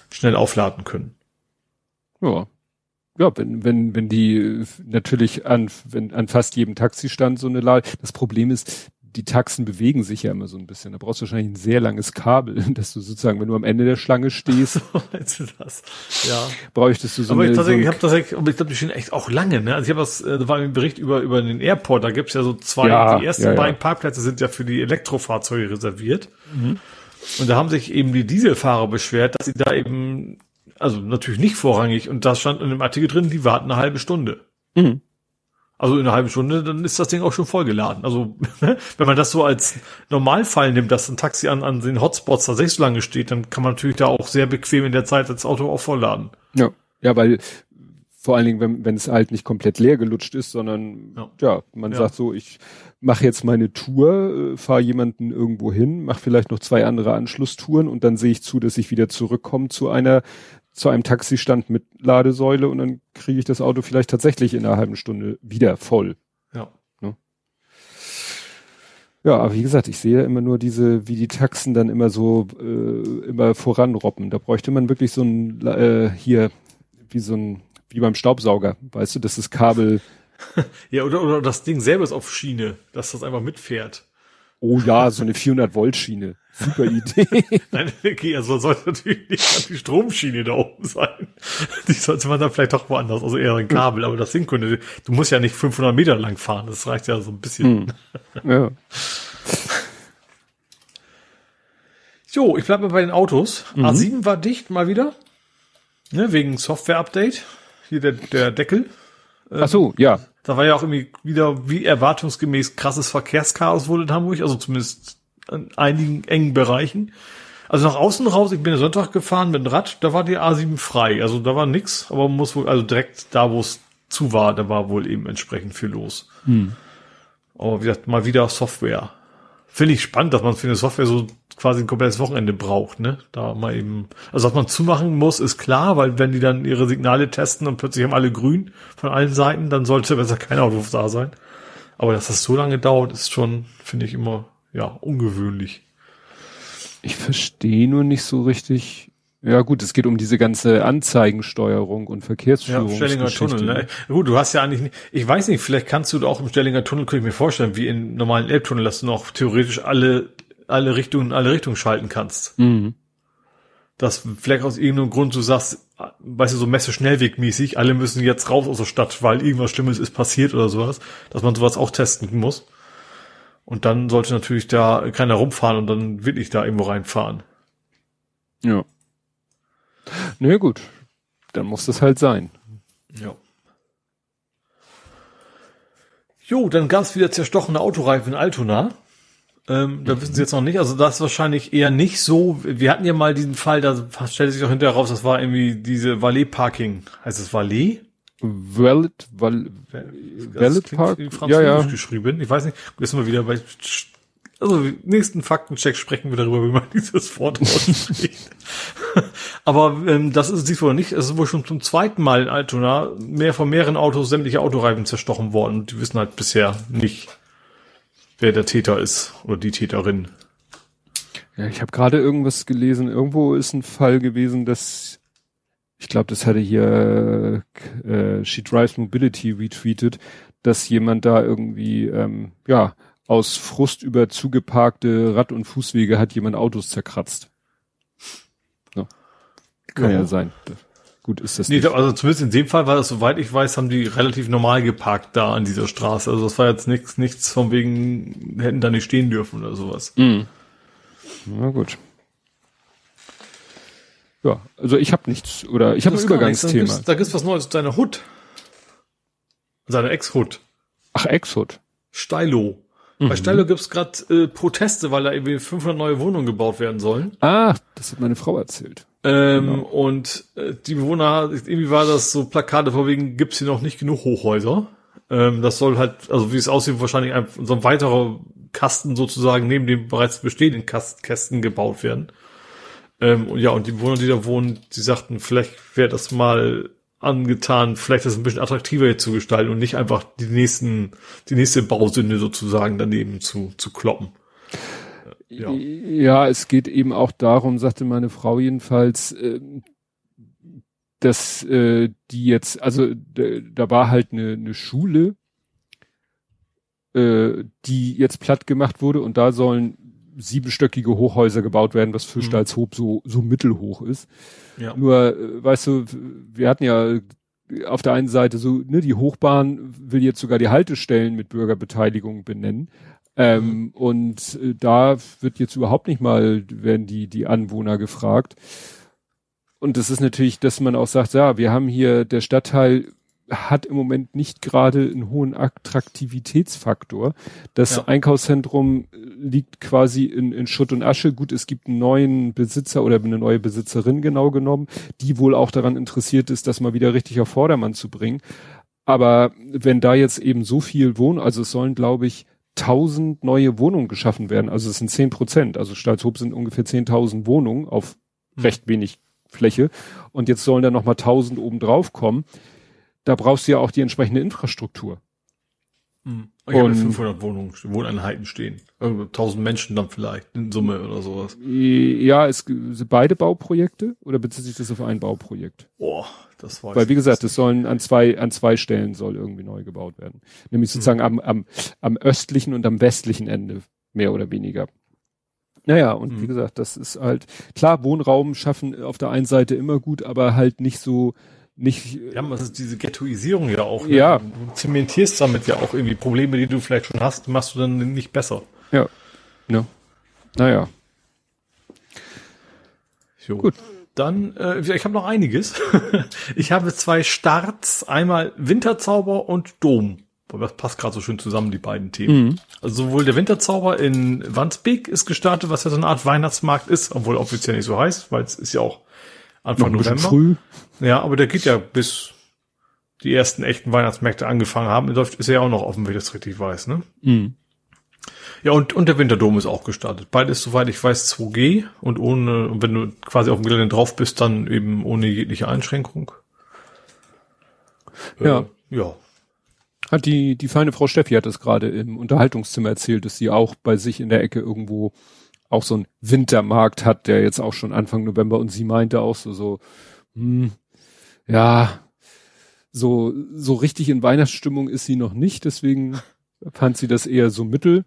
S3: schnell aufladen können.
S2: Ja. Ja, wenn, wenn, wenn die natürlich an, wenn, an fast jedem Taxistand so eine Lade, das Problem ist, die Taxen bewegen sich ja immer so ein bisschen. Da brauchst du wahrscheinlich ein sehr langes Kabel, dass du sozusagen, wenn du am Ende der Schlange stehst, so, das?
S3: Ja.
S2: bräuchtest du so
S3: aber
S2: eine.
S3: Ich, tatsächlich, so ich habe tatsächlich, aber ich glaube, die stehen echt auch lange, ne? Also ich habe was, äh, da war ein Bericht über über den Airport, da gibt's ja so zwei, ja, die ersten ja, ja. beiden Parkplätze sind ja für die Elektrofahrzeuge reserviert. Mhm. Und da haben sich eben die Dieselfahrer beschwert, dass sie da eben, also natürlich nicht vorrangig, und da stand in dem Artikel drin, die warten eine halbe Stunde. Mhm. Also in einer halben Stunde, dann ist das Ding auch schon vollgeladen. Also wenn man das so als Normalfall nimmt, dass ein Taxi an, an den Hotspots tatsächlich so lange steht, dann kann man natürlich da auch sehr bequem in der Zeit das Auto auch vollladen.
S2: Ja, ja, weil vor allen Dingen, wenn, wenn es halt nicht komplett leer gelutscht ist, sondern ja, ja man ja. sagt so, ich mache jetzt meine Tour, äh, fahre jemanden irgendwo hin, mache vielleicht noch zwei andere Anschlusstouren und dann sehe ich zu, dass ich wieder zurückkomme zu einer zu einem Taxistand mit Ladesäule und dann kriege ich das Auto vielleicht tatsächlich in einer halben Stunde wieder voll.
S3: Ja.
S2: Ne? Ja, aber wie gesagt, ich sehe immer nur diese, wie die Taxen dann immer so äh, immer voranroppen. Da bräuchte man wirklich so ein äh, hier wie so ein wie beim Staubsauger, weißt du, das ist Kabel.
S3: ja, oder, oder das Ding selber ist auf Schiene, dass das einfach mitfährt.
S2: Oh ja, so eine 400 Volt Schiene. Super Idee.
S3: Nein, okay, also sollte natürlich nicht die Stromschiene da oben sein. Die sollte man dann vielleicht doch woanders, also eher ein Kabel, aber das Ding könnte, du musst ja nicht 500 Meter lang fahren, das reicht ja so ein bisschen. Hm. Ja. Jo, ich bleibe bei den Autos. Mhm. A7 war dicht mal wieder. Ne, wegen Software-Update. Hier der, der Deckel.
S2: Ach so, ja.
S3: Da war ja auch irgendwie wieder wie erwartungsgemäß krasses Verkehrschaos wohl in Hamburg, also zumindest in einigen engen Bereichen. Also nach außen raus, ich bin ja Sonntag gefahren mit dem Rad, da war die A7 frei. Also da war nix, aber man muss wohl, also direkt da, wo es zu war, da war wohl eben entsprechend viel los. Hm. Aber wie gesagt, mal wieder Software. Finde ich spannend, dass man für eine Software so quasi ein komplettes Wochenende braucht, ne? Da mal eben, also dass man zumachen muss, ist klar, weil wenn die dann ihre Signale testen und plötzlich haben alle grün von allen Seiten, dann sollte besser kein Auto da sein. Aber dass das so lange dauert, ist schon, finde ich immer, ja, ungewöhnlich.
S2: Ich verstehe nur nicht so richtig, ja gut, es geht um diese ganze Anzeigensteuerung und Verkehrsführung. Ja,
S3: Stellinger Tunnel, ne? Gut, du hast ja eigentlich nicht, ich weiß nicht, vielleicht kannst du auch im Stellinger Tunnel, könnte ich mir vorstellen, wie im normalen Elbtunnel, dass du noch theoretisch alle, alle Richtungen, alle Richtungen schalten kannst. Mhm. Dass vielleicht aus irgendeinem Grund du sagst, weißt du, so Messe schnellwegmäßig, alle müssen jetzt raus aus der Stadt, weil irgendwas Schlimmes ist passiert oder sowas, dass man sowas auch testen muss. Und dann sollte natürlich da keiner rumfahren und dann wirklich da irgendwo reinfahren.
S2: Ja. Na nee, gut, dann muss das halt sein.
S3: Ja. Jo, dann gab es wieder zerstochene Autoreifen in Altona. Ähm, da mhm. wissen Sie jetzt noch nicht. Also das ist wahrscheinlich eher nicht so. Wir hatten ja mal diesen Fall, da stellte sich auch hinterher raus, das war irgendwie diese Valet Parking. Heißt es Valet?
S2: Valid, Val,
S3: Valid Park? Ja, ja. geschrieben. Ich weiß nicht, wissen wir wieder bei also nächsten Faktencheck sprechen wir darüber, wie man dieses Wort ausspricht. Aber ähm, das ist dies wohl nicht. Es ist wohl schon zum zweiten Mal in Altona mehr von mehreren Autos sämtliche Autoreifen zerstochen worden. Und die wissen halt bisher nicht, wer der Täter ist oder die Täterin.
S2: Ja, ich habe gerade irgendwas gelesen. Irgendwo ist ein Fall gewesen, dass ich glaube, das hatte hier äh, She Drives Mobility retweetet, dass jemand da irgendwie ähm, ja aus Frust über zugeparkte Rad- und Fußwege hat jemand Autos zerkratzt. Ja. Kann ja, ja sein. Gut ist das
S3: nee, nicht. Also zumindest in dem Fall war das, soweit ich weiß, haben die relativ normal geparkt da an dieser Straße. Also das war jetzt nichts, nichts von wegen, hätten da nicht stehen dürfen oder sowas. Mhm.
S2: Na gut. Ja, also ich habe nichts oder ich habe ein Übergangsthema.
S3: Da gibt's, da gibt's was Neues, deine Hut. Seine Ex-Hut.
S2: Ach, Ex-Hut.
S3: Stylo. Mhm. Bei Stylo gibt's gerade äh, Proteste, weil da irgendwie 500 neue Wohnungen gebaut werden sollen.
S2: Ah, das hat meine Frau erzählt.
S3: Ähm, genau. Und äh, die Bewohner, irgendwie war das so Plakate vor wegen, gibt's hier noch nicht genug Hochhäuser. Ähm, das soll halt, also wie es aussieht, wahrscheinlich ein, so ein weiterer Kasten sozusagen neben dem bereits bestehenden Kast Kästen gebaut werden. Ähm, ja, und die Bewohner, die da wohnen, die sagten, vielleicht wäre das mal angetan, vielleicht das ein bisschen attraktiver zu gestalten und nicht einfach die nächsten, die nächste Bausünde sozusagen daneben zu, zu kloppen.
S2: Ja. ja, es geht eben auch darum, sagte meine Frau jedenfalls, äh, dass äh, die jetzt, also da war halt eine, eine Schule, äh, die jetzt platt gemacht wurde und da sollen siebenstöckige Hochhäuser gebaut werden, was für mhm. Stalzhoop so, so mittelhoch ist. Ja. Nur, äh, weißt du, wir hatten ja auf der einen Seite so, ne, die Hochbahn will jetzt sogar die Haltestellen mit Bürgerbeteiligung benennen. Ähm, mhm. Und äh, da wird jetzt überhaupt nicht mal, werden die, die Anwohner gefragt. Und das ist natürlich, dass man auch sagt, ja, wir haben hier, der Stadtteil hat im Moment nicht gerade einen hohen Attraktivitätsfaktor. Das ja. Einkaufszentrum liegt quasi in, in Schutt und Asche. Gut, es gibt einen neuen Besitzer oder eine neue Besitzerin genau genommen, die wohl auch daran interessiert ist, das mal wieder richtig auf Vordermann zu bringen. Aber wenn da jetzt eben so viel wohnen, also es sollen, glaube ich, tausend neue Wohnungen geschaffen werden. Also es sind zehn Prozent. Also Stalzhoop sind ungefähr zehntausend Wohnungen auf hm. recht wenig Fläche. Und jetzt sollen da nochmal tausend oben drauf kommen da brauchst du ja auch die entsprechende Infrastruktur.
S3: Ich habe
S2: Und-
S3: 500 Wohnungen, Wohneinheiten stehen. Irgendwo 1000 Menschen dann vielleicht in Summe oder sowas.
S2: Ja, es sind beide Bauprojekte oder bezieht sich das auf ein Bauprojekt?
S3: Boah, das war
S2: Weil wie gesagt, es sollen an zwei an zwei Stellen soll irgendwie neu gebaut werden, nämlich sozusagen am, am am östlichen und am westlichen Ende mehr oder weniger. Naja, und wie
S3: Mhm.
S2: gesagt, das ist halt klar Wohnraum schaffen auf der einen Seite immer gut, aber halt nicht so nicht
S3: Ja, das ist diese Ghettoisierung ja auch. Ne?
S2: Ja.
S3: Du zementierst damit ja auch irgendwie Probleme, die du vielleicht schon hast, machst du dann nicht besser.
S2: ja. Ne? Naja.
S3: Jo.
S2: Gut.
S3: Dann, äh, ich habe noch einiges. ich habe zwei Starts, einmal Winterzauber und Dom. Das passt gerade so schön zusammen, die beiden Themen.
S2: Mhm.
S3: Also sowohl der Winterzauber in Wandsbek ist gestartet, was ja so eine Art Weihnachtsmarkt ist, obwohl offiziell nicht so heißt, weil es ist ja auch
S2: Noch
S3: Anfang November.
S2: früh.
S3: Ja, aber der geht ja bis die ersten echten Weihnachtsmärkte angefangen haben. Läuft ist ja auch noch offen, wenn ich das richtig weiß, ne?
S2: Mhm.
S3: Ja, und, und der Winterdom ist auch gestartet. Beides, soweit ich weiß, 2G und ohne, und wenn du quasi auf dem Gelände drauf bist, dann eben ohne jegliche Einschränkung.
S2: Ja.
S3: Äh, ja.
S2: Hat die, die feine Frau Steffi hat es gerade im Unterhaltungszimmer erzählt, dass sie auch bei sich in der Ecke irgendwo auch so einen Wintermarkt hat, der jetzt auch schon Anfang November und sie meinte auch so, so, hm, ja, so, so richtig in Weihnachtsstimmung ist sie noch nicht, deswegen fand sie das eher so mittel.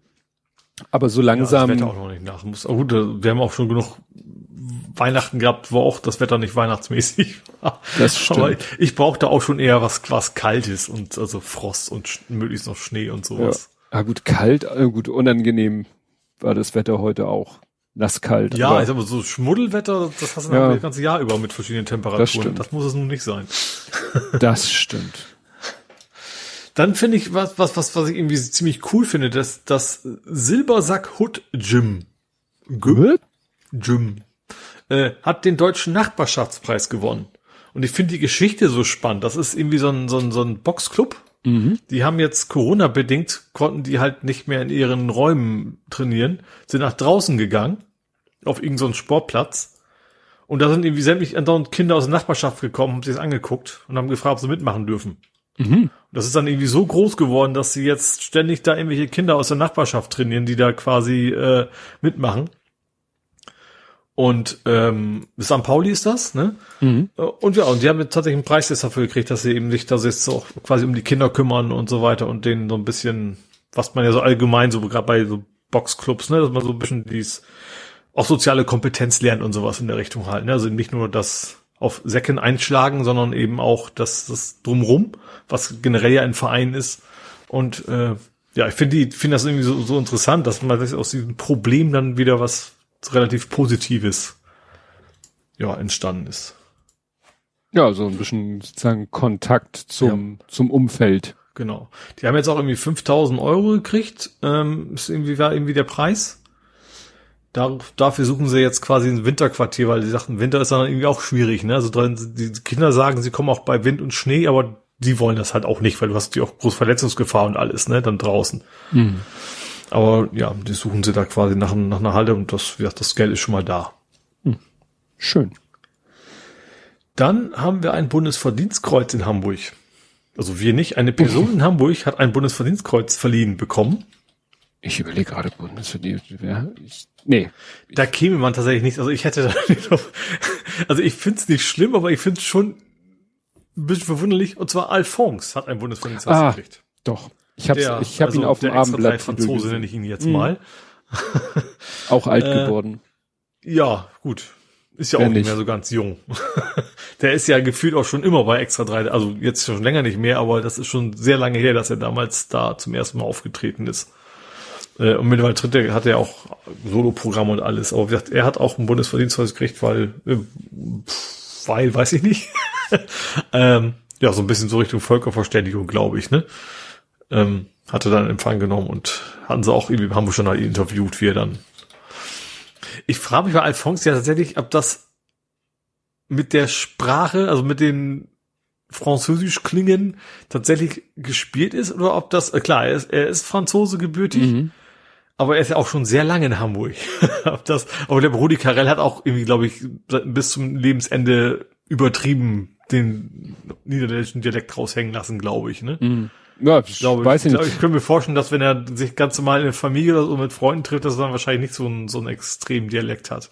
S2: Aber so
S3: Ja,
S2: langsam,
S3: das Wetter auch noch nicht nach. Muss, oh, gut, wir haben auch schon genug Weihnachten gehabt, wo auch das Wetter nicht weihnachtsmäßig war.
S2: Das stimmt.
S3: Aber ich, ich brauchte auch schon eher was, was Kaltes und also Frost und möglichst noch Schnee und
S2: ja,
S3: sowas.
S2: ah, gut, kalt, äh, gut, unangenehm war das Wetter heute auch. Nasskalt.
S3: Ja,
S2: aber-
S3: sag mal, so Schmuddelwetter, das hast du
S2: Ja.
S3: das ganze Jahr über mit verschiedenen Temperaturen.
S2: stimmt.
S3: Das, muss es nun nicht sein.
S2: das stimmt.
S3: Dann finde ich was, was, was, was ich irgendwie ziemlich cool finde, dass das Silbersack Hood Gym.
S2: Gut?
S3: Gym. Äh, hat den deutschen Nachbarschaftspreis gewonnen. Und ich finde die Geschichte so spannend. Das ist irgendwie so ein, so ein, so ein Boxclub. Die haben jetzt Corona-bedingt, konnten die halt nicht mehr in ihren Räumen trainieren, sind nach draußen gegangen, auf irgendeinen so Sportplatz. Und da sind irgendwie sämtlich andauernd Kinder aus der Nachbarschaft gekommen, haben sich das angeguckt und haben gefragt, ob sie mitmachen dürfen. Und das ist dann irgendwie so groß geworden, dass sie jetzt ständig da irgendwelche Kinder aus der Nachbarschaft trainieren, die da quasi äh, mitmachen. Und ähm, St. Pauli ist das, ne? Äh, Und ja, und die haben jetzt tatsächlich einen Preis jetzt dafür gekriegt, dass sie eben sich da jetzt auch quasi um die Kinder kümmern und so weiter und denen so ein bisschen, was man ja so allgemein so gerade bei so Boxclubs, ne, dass man so ein bisschen dies auch soziale Kompetenz lernt und sowas in der Richtung halt. Ne? Also nicht nur das auf Säcken einschlagen, sondern eben auch das, das drumrum, was generell ja ein Verein ist. Und äh, ja, ich finde die finde das irgendwie so, so interessant, dass man das aus diesem Problem dann wieder was relativ Positives ja entstanden ist.
S2: Ja, so ein bisschen sozusagen Kontakt zum, zum Umfeld.
S3: Genau. Die haben jetzt auch irgendwie 5000 Euro gekriegt. Ähm, ist irgendwie, war irgendwie der Preis. Da, dafür suchen sie jetzt quasi ein Winterquartier, weil sie sagten, Winter ist dann irgendwie auch schwierig. Ne? Also die Kinder sagen, sie kommen auch bei Wind und Schnee, aber die wollen das halt auch nicht, weil du hast ja auch große Verletzungsgefahr und alles, ne, dann draußen. Aber ja, die suchen sie da quasi nach, nach einer Halle und das, ja, das Geld ist schon mal da.
S2: Schön.
S3: Dann haben wir ein Bundesverdienstkreuz in Hamburg. Also wir nicht. Eine Person in Hamburg hat ein Bundesverdienstkreuz verliehen bekommen.
S2: Ich überlege gerade, Bundesverdienst, wer, ich, nee.
S3: Da käme man tatsächlich nicht. Also ich hätte da nicht auf, also ich finde es nicht schlimm, aber ich finde es schon ein bisschen verwunderlich. Und zwar Alphonse hat ein Bundesverdienstkreuz
S2: Ah,
S3: gekriegt.
S2: Doch. Ich habe ich hab ihn
S3: also
S2: auf dem Abendblatt
S3: Franzose nenne ich ihn jetzt mal.
S2: auch alt
S3: Äh,
S2: geworden.
S3: Ja, gut. Ist ja auch nicht
S2: nicht?
S3: mehr so ganz jung. der ist ja gefühlt auch schon immer bei Extra 3, also jetzt schon länger nicht mehr, aber das ist schon sehr lange her, dass er damals da zum ersten Mal aufgetreten ist. Äh, Und mittlerweile tritt er, hat er auch Soloprogramm und alles. Aber wie gesagt, er hat auch ein Bundesverdienstkreuz gekriegt, weil, äh, weil, weiß ich nicht. ähm, ja, so ein bisschen so Richtung Völkerverständigung, glaube ich, ne? Ähm, hatte dann Empfang genommen und hatten sie auch irgendwie, haben wir schon mal interviewt, wie er dann ich frage mich bei Alphonse ja tatsächlich, ob das mit der Sprache, also mit den französisch klingen tatsächlich gespielt ist oder ob das, äh, klar, er ist, er ist Franzose gebürtig,
S2: Mhm.
S3: Aber er ist ja auch schon sehr lange in Hamburg. das, aber der Rudi Carell hat auch irgendwie, glaube ich, bis zum Lebensende übertrieben den niederländischen Dialekt raushängen lassen, glaube ich, ne?
S2: Mhm. Ja, ich glaube, weiß
S3: ich,
S2: nicht.
S3: Ich könnte mir vorstellen, dass wenn er sich ganz normal in der Familie oder so mit Freunden trifft, dass er dann wahrscheinlich nicht so einen, so einen extremen Dialekt hat.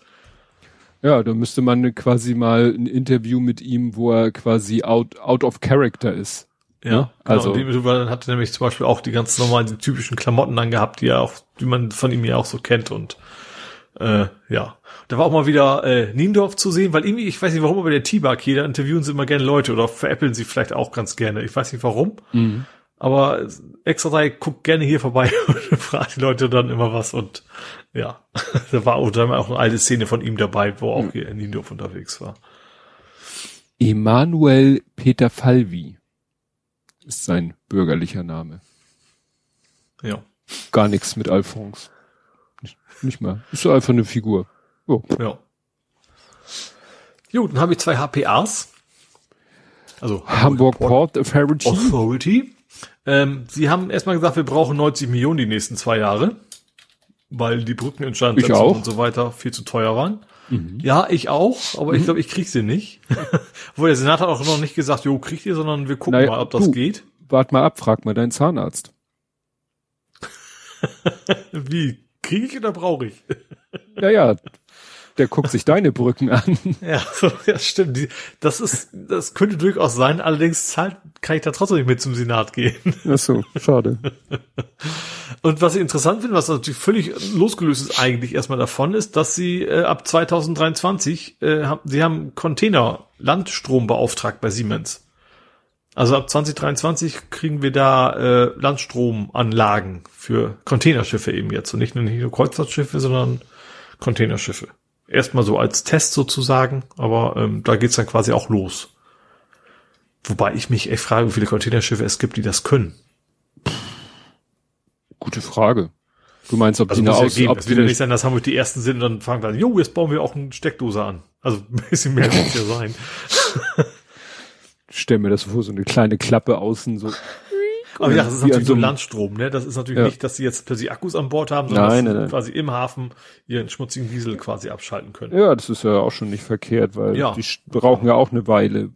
S2: Ja, da müsste man quasi mal ein Interview mit ihm, wo er quasi out, out of character ist.
S3: Ja, ne? genau. also. Dann hat er nämlich zum Beispiel auch die ganz normalen, die typischen Klamotten angehabt, die er auch, die man von ihm ja auch so kennt und äh, ja. Da war auch mal wieder äh, Niendorf zu sehen, weil irgendwie, ich weiß nicht warum, aber der T-Bug hier, da interviewen sie immer gerne Leute oder veräppeln sie vielleicht auch ganz gerne. Ich weiß nicht warum. Mhm. Aber extra drei guckt gerne hier vorbei und fragt die Leute dann immer was und ja, da war auch, da war auch eine alte Szene von ihm dabei, wo auch mhm. Niendorf unterwegs war.
S2: Emanuel Peter Falvi ist sein bürgerlicher Name.
S3: Ja.
S2: Gar nichts mit Alphonse. Nicht, nicht mal. Ist so einfach eine Figur.
S3: Oh. Ja. Jo, dann habe ich zwei HPAs.
S2: Also Hamburg Port, Port Authority.
S3: Authority. Ähm, sie haben erstmal gesagt, wir brauchen 90 Millionen die nächsten zwei Jahre, weil die Brückeninstandsetzung und so weiter viel zu teuer waren. Mhm. Ja, ich auch, aber mhm. ich glaube, ich krieg sie nicht. Obwohl der Senat hat auch noch nicht gesagt, jo, kriegt ihr, sondern wir gucken naja, mal, ob das du, geht.
S2: Wart mal ab, frag mal deinen Zahnarzt.
S3: Wie? Kriege ich oder brauche ich?
S2: Naja, der guckt sich deine Brücken an.
S3: Ja, ja stimmt. das ist, das könnte durchaus sein. Allerdings zahlt, kann ich da trotzdem nicht mit zum Senat gehen.
S2: Ach so, schade.
S3: Und was ich interessant finde, was natürlich völlig losgelöst ist eigentlich erstmal davon, ist, dass sie äh, ab 2023, äh, haben, sie haben Container Landstrom beauftragt bei Siemens. Also ab 2023 kriegen wir da äh, Landstromanlagen für Containerschiffe eben jetzt und nicht nur, nicht nur Kreuzfahrtschiffe, sondern Containerschiffe erstmal so als Test sozusagen, aber ähm, da geht's dann quasi auch los. Wobei ich mich echt frage, wie viele Containerschiffe es gibt, die das können.
S2: Gute Frage. Du meinst, ob also
S3: die eine Aus ja Es wird ja nicht sein, dass Hamburg die ersten sind und dann fangen wir an, jo, jetzt bauen wir auch eine Steckdose an. Also ein bisschen mehr wird ja sein.
S2: Stell mir das vor, so eine kleine Klappe außen, so
S3: aber ja, das ist natürlich so Landstrom, ne? Das ist natürlich ja. nicht, dass sie jetzt plötzlich Akkus an Bord haben, sondern nein, dass nein, nein. quasi im Hafen ihren schmutzigen Diesel quasi abschalten können.
S2: Ja, das ist ja auch schon nicht verkehrt, weil ja. die brauchen ja auch eine Weile,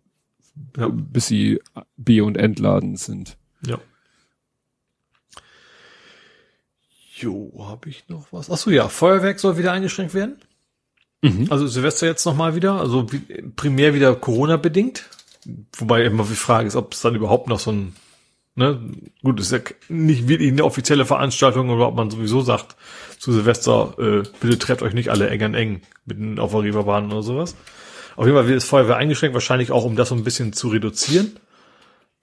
S2: bis sie B- und Entladen sind.
S3: Ja. Jo, habe ich noch was? Ach so, ja, Feuerwerk soll wieder eingeschränkt werden. Mhm. Also Silvester jetzt nochmal wieder, also primär wieder Corona bedingt. Wobei immer die Frage ist, ob es dann überhaupt noch so ein Ne? Gut, ist ja nicht wirklich eine offizielle Veranstaltung, oder ob man sowieso sagt, zu Silvester, äh, bitte trefft euch nicht alle eng an eng mitten auf der Reeperbahn oder sowas. Auf jeden Fall wird das Feuerwehr eingeschränkt, wahrscheinlich auch, um das so ein bisschen zu reduzieren.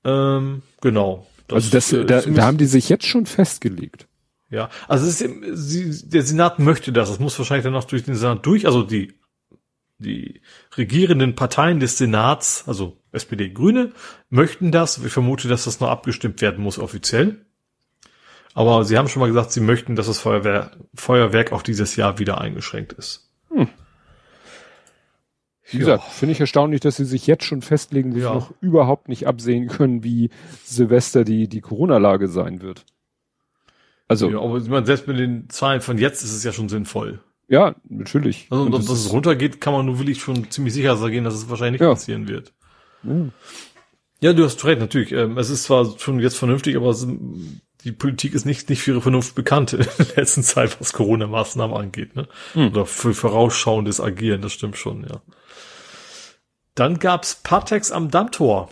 S3: Ähm, genau.
S2: Das, also das, äh, da, da haben die sich jetzt schon festgelegt.
S3: Ja, also es ist, der Senat möchte das. Das muss wahrscheinlich dann noch durch den Senat durch. Also die die regierenden Parteien des Senats, also SPD, Grüne, möchten das. Ich vermute, dass das noch abgestimmt werden muss offiziell. Aber sie haben schon mal gesagt, sie möchten, dass das Feuerwehr, Feuerwerk auch dieses Jahr wieder eingeschränkt ist. Hm.
S2: Wie gesagt, ja. finde ich erstaunlich, dass sie sich jetzt schon festlegen, wo ja. sie noch überhaupt nicht absehen können, wie Silvester die, die Corona-Lage sein wird.
S3: Also. Ja, aber ich meine, selbst mit den Zahlen von jetzt ist es ja schon sinnvoll.
S2: Ja, natürlich.
S3: Also, und dass es runtergeht, kann man nur wirklich schon ziemlich sicher sagen, dass es wahrscheinlich nicht ja. passieren wird. Ja. ja, du hast recht, natürlich. Ähm, es ist zwar schon jetzt vernünftig, aber es, die Politik ist nicht, nicht für ihre Vernunft bekannt in der letzten Zeit, was Corona-Maßnahmen angeht, ne? Hm. Oder für vorausschauendes Agieren, das stimmt schon, ja. Dann gab's Partex am Dammtor.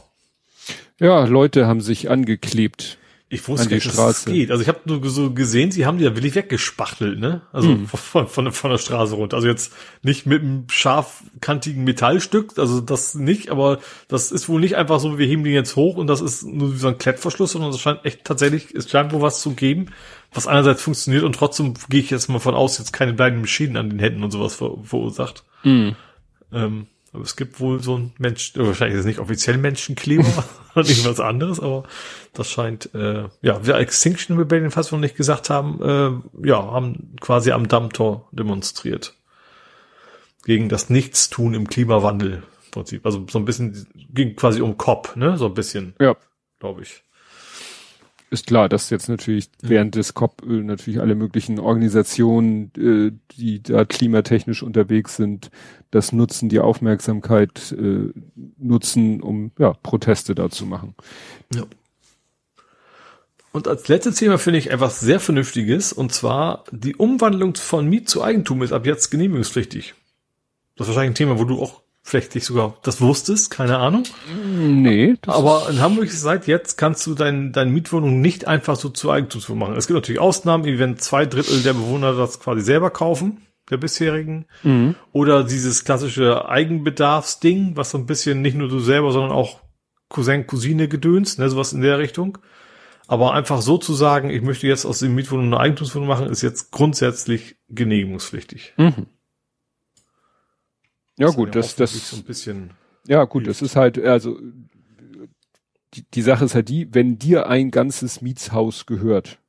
S2: Ja, Leute haben sich angeklebt.
S3: Ich wusste nicht, dass das geht. Also ich habe nur so gesehen, sie haben die ja wirklich weggespachtelt, ne? Also hm. von, von, von der Straße runter. Also jetzt nicht mit einem scharfkantigen Metallstück, also das nicht, aber das ist wohl nicht einfach so, wir heben die jetzt hoch und das ist nur wie so ein Klettverschluss, sondern es scheint echt tatsächlich, es scheint wohl was zu geben, was einerseits funktioniert und trotzdem gehe ich jetzt mal von aus, jetzt keine bleibenden Maschinen an den Händen und sowas ver verursacht. Hm. Ähm, aber es gibt wohl so ein Mensch, wahrscheinlich ist es nicht offiziell Menschenkleber oder irgendwas anderes, aber das scheint, äh, ja, wir Extinction Rebellion, falls wir noch nicht gesagt haben, äh, ja, haben quasi am Dammtor demonstriert. Gegen das Nichtstun im Klimawandel Prinzip. Also so ein bisschen ging quasi um COP, ne? So ein bisschen.
S2: Ja.
S3: Glaube ich
S2: ist klar, dass jetzt natürlich mhm. während des COP äh, natürlich alle möglichen Organisationen, äh, die da klimatechnisch unterwegs sind, das nutzen, die Aufmerksamkeit äh, nutzen, um ja, Proteste da zu machen. Ja.
S3: Und als letztes Thema finde ich etwas sehr Vernünftiges, und zwar die Umwandlung von Miet zu Eigentum ist ab jetzt genehmigungspflichtig. Das ist wahrscheinlich ein Thema, wo du auch vielleicht dich sogar das wusstest, keine Ahnung.
S2: Nee.
S3: Aber in Hamburg seit jetzt kannst du dein, deine Mietwohnung nicht einfach so zu Eigentumswohnung machen. Es gibt natürlich Ausnahmen, wie wenn zwei Drittel der Bewohner das quasi selber kaufen, der bisherigen.
S2: Mhm.
S3: Oder dieses klassische Eigenbedarfsding, was so ein bisschen nicht nur du selber, sondern auch Cousin, Cousine gedönst, ne, sowas in der Richtung. Aber einfach so zu sagen, ich möchte jetzt aus dem Mietwohnung eine Eigentumswohnung machen, ist jetzt grundsätzlich genehmigungspflichtig.
S2: Mhm. Ja gut, das, das,
S3: so ein bisschen,
S2: ja gut, das ist halt, also die, die Sache ist halt die, wenn dir ein ganzes Mietshaus gehört,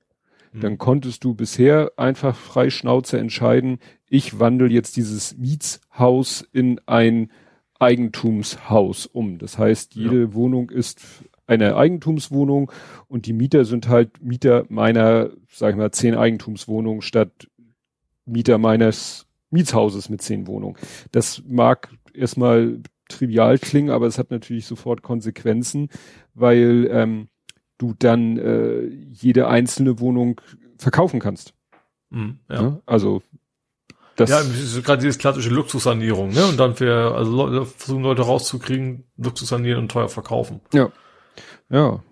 S3: Mhm.
S2: dann konntest du bisher einfach frei Schnauze entscheiden, ich wandle jetzt dieses Mietshaus in ein Eigentumshaus um. Das heißt, jede Wohnung ist eine Eigentumswohnung und die Mieter sind halt Mieter meiner, sag ich mal, zehn Eigentumswohnungen statt Mieter meines Mietshauses mit zehn Wohnungen. Das mag erstmal trivial klingen, aber es hat natürlich sofort Konsequenzen, weil ähm, du dann äh, jede einzelne Wohnung verkaufen kannst.
S3: Mhm, ja.
S2: Ne? Also das
S3: Ja, gerade dieses klassische Luxussanierung, ne? Und dann für, also Leute, versuchen Leute rauszukriegen, Luxus sanieren und teuer verkaufen.
S2: ja. Ja.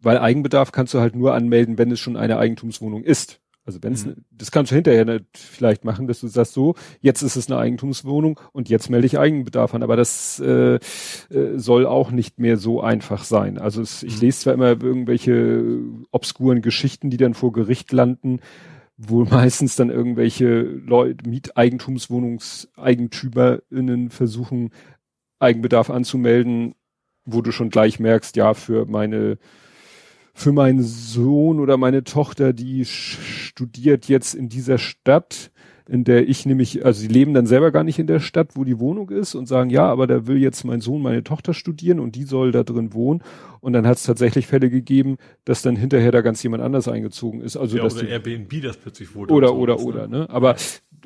S2: Weil Eigenbedarf kannst du halt nur anmelden, wenn es schon eine Eigentumswohnung ist. Also wenn es,
S3: Mhm.
S2: das kannst du hinterher nicht vielleicht machen, dass du sagst so, jetzt ist es eine Eigentumswohnung und jetzt melde ich Eigenbedarf an. Aber das äh, äh, soll auch nicht mehr so einfach sein. Also es, ich
S3: Mhm.
S2: lese zwar immer irgendwelche obskuren Geschichten, die dann vor Gericht landen, wo meistens dann irgendwelche Leute, Mieteigentumswohnungseigentümerinnen versuchen, Eigenbedarf anzumelden, wo du schon gleich merkst, ja, für meine für meinen Sohn oder meine Tochter, die studiert jetzt in dieser Stadt, in der ich nämlich, also sie leben dann selber gar nicht in der Stadt, wo die Wohnung ist und sagen, ja, aber da will jetzt mein Sohn meine Tochter studieren und die soll da drin wohnen. Und dann hat es tatsächlich Fälle gegeben, dass dann hinterher da ganz jemand anders eingezogen ist. Also
S3: ja,
S2: dass
S3: oder
S2: die,
S3: Airbnb das plötzlich wurde.
S2: oder
S3: und
S2: oder
S3: sowas,
S2: oder, ne? Aber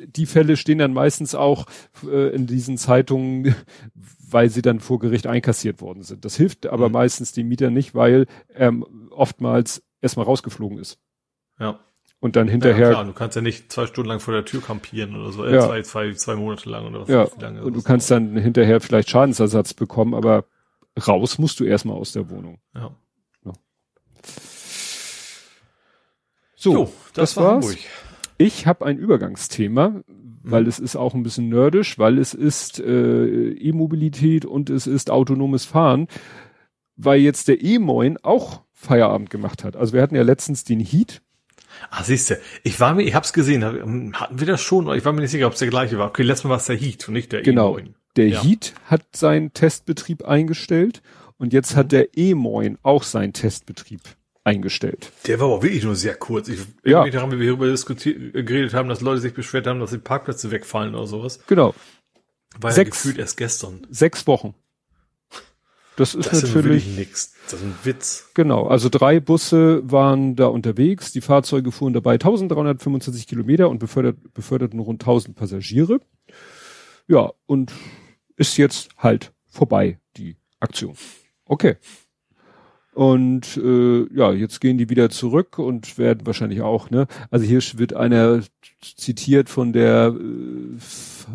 S2: die Fälle stehen dann meistens auch äh, in diesen Zeitungen, weil sie dann vor Gericht einkassiert worden sind. Das hilft aber
S3: Mhm.
S2: meistens dem Mieter nicht, weil er oftmals erstmal rausgeflogen ist
S3: Ja.
S2: und dann
S3: Ja,
S2: hinterher
S3: klar, du kannst ja nicht zwei Stunden lang vor der Tür kampieren oder so, äh,
S2: Ja.
S3: zwei, zwei, zwei Monate lang oder was
S2: ja,
S3: lange
S2: und du kannst dann hinterher vielleicht Schadensersatz bekommen, aber raus musst du erstmal aus der Wohnung.
S3: Ja.
S2: So,
S3: Jo, das,
S2: das
S3: war
S2: war's.
S3: Hamburg.
S2: Ich habe ein Übergangsthema, weil
S3: Mhm.
S2: es ist auch ein bisschen nerdisch, weil es ist äh, E-Mobilität und es ist autonomes Fahren, weil jetzt der E-Moin auch Feierabend gemacht hat. Also wir hatten ja letztens den Heat.
S3: Ah, siehst du, ich war mir, ich hab's gesehen, ähm, hatten wir das schon? Ich war mir nicht sicher, ob es der gleiche war. Okay, letztes Mal war es der Heat und nicht der
S2: Genau.
S3: E9.
S2: Der
S3: Ja.
S2: Heat hat seinen Testbetrieb eingestellt und jetzt hat der E-Moin auch seinen Testbetrieb eingestellt.
S3: Der war aber wirklich nur sehr kurz. Ich
S2: Ja.
S3: ja. mich daran, wie wir darüber diskutiert, geredet haben, dass Leute sich beschwert haben, dass die Parkplätze wegfallen oder sowas.
S2: Genau,
S3: War
S2: Sechs.
S3: ja gefühlt erst gestern.
S2: sechs Wochen. Das ist
S3: Das ist
S2: natürlich
S3: nix. Das ist ein Witz.
S2: Genau, also drei Busse waren da unterwegs. Die Fahrzeuge fuhren dabei 1325 Kilometer und befördert, beförderten rund 1000 Passagiere. Ja, und ist jetzt halt vorbei, die Aktion. Okay. Und äh, ja, jetzt gehen die wieder zurück und werden wahrscheinlich auch, ne? Also hier wird einer zitiert von der äh, F-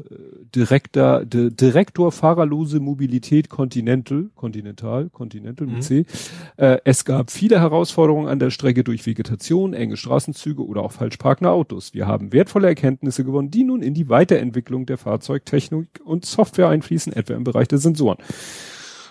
S2: Direktor, de, Direktor Fahrerlose Mobilität Continental, Continental, Continental mit
S3: Mhm.
S2: C. Äh, es gab viele Herausforderungen an der Strecke durch Vegetation, enge Straßenzüge oder auch falsch parkende Autos. Wir haben wertvolle Erkenntnisse gewonnen, die nun in die Weiterentwicklung der Fahrzeugtechnik und Software einfließen, etwa im Bereich der Sensoren.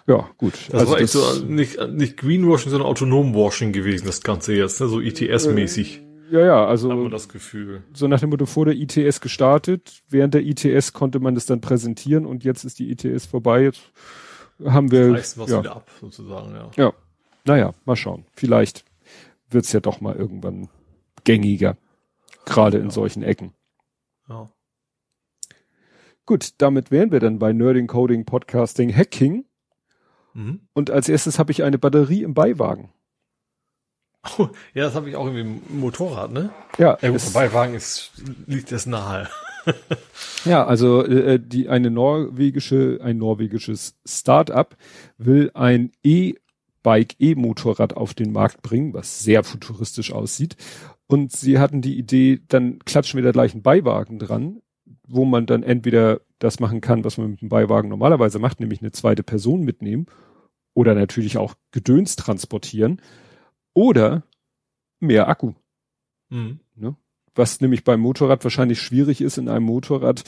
S2: Ja, gut.
S3: Das war echt so nicht, nicht Greenwashing, sondern Autonomwashing gewesen, das Ganze jetzt, ne? so ITS-mäßig.
S2: ja, ja,
S3: Hat
S2: also
S3: man das Gefühl.
S2: so nach dem Motto vor der ITS gestartet, während der ITS konnte man das dann präsentieren und jetzt ist die ITS vorbei. Jetzt haben wir
S3: Reißt was
S2: ja,
S3: wieder ab, sozusagen, ja.
S2: ja, naja, mal schauen. Vielleicht wird's ja doch mal irgendwann gängiger, gerade in
S3: Ja.
S2: solchen Ecken.
S3: ja.
S2: Gut, damit wären wir dann bei Nerding, Coding, Podcasting, Hacking.
S3: Mhm.
S2: Und als erstes habe ich eine Batterie im Beiwagen.
S3: Oh, ja, das habe ich auch irgendwie im Motorrad, ne?
S2: Ja,
S3: Ja gut, Beiwagen ist, liegt das nahe.
S2: Ja, also äh, die eine norwegische, ein norwegisches Start-up will ein Bike E-Motorrad auf den Markt bringen, was sehr futuristisch aussieht. Und sie hatten die Idee, dann klatschen wir da gleich einen Beiwagen dran, wo man dann entweder das machen kann, was man mit dem Beiwagen normalerweise macht, nämlich eine zweite Person mitnehmen oder natürlich auch Gedöns transportieren oder mehr Akku. Mhm. Ne? Was nämlich beim Motorrad wahrscheinlich schwierig ist, in einem Motorrad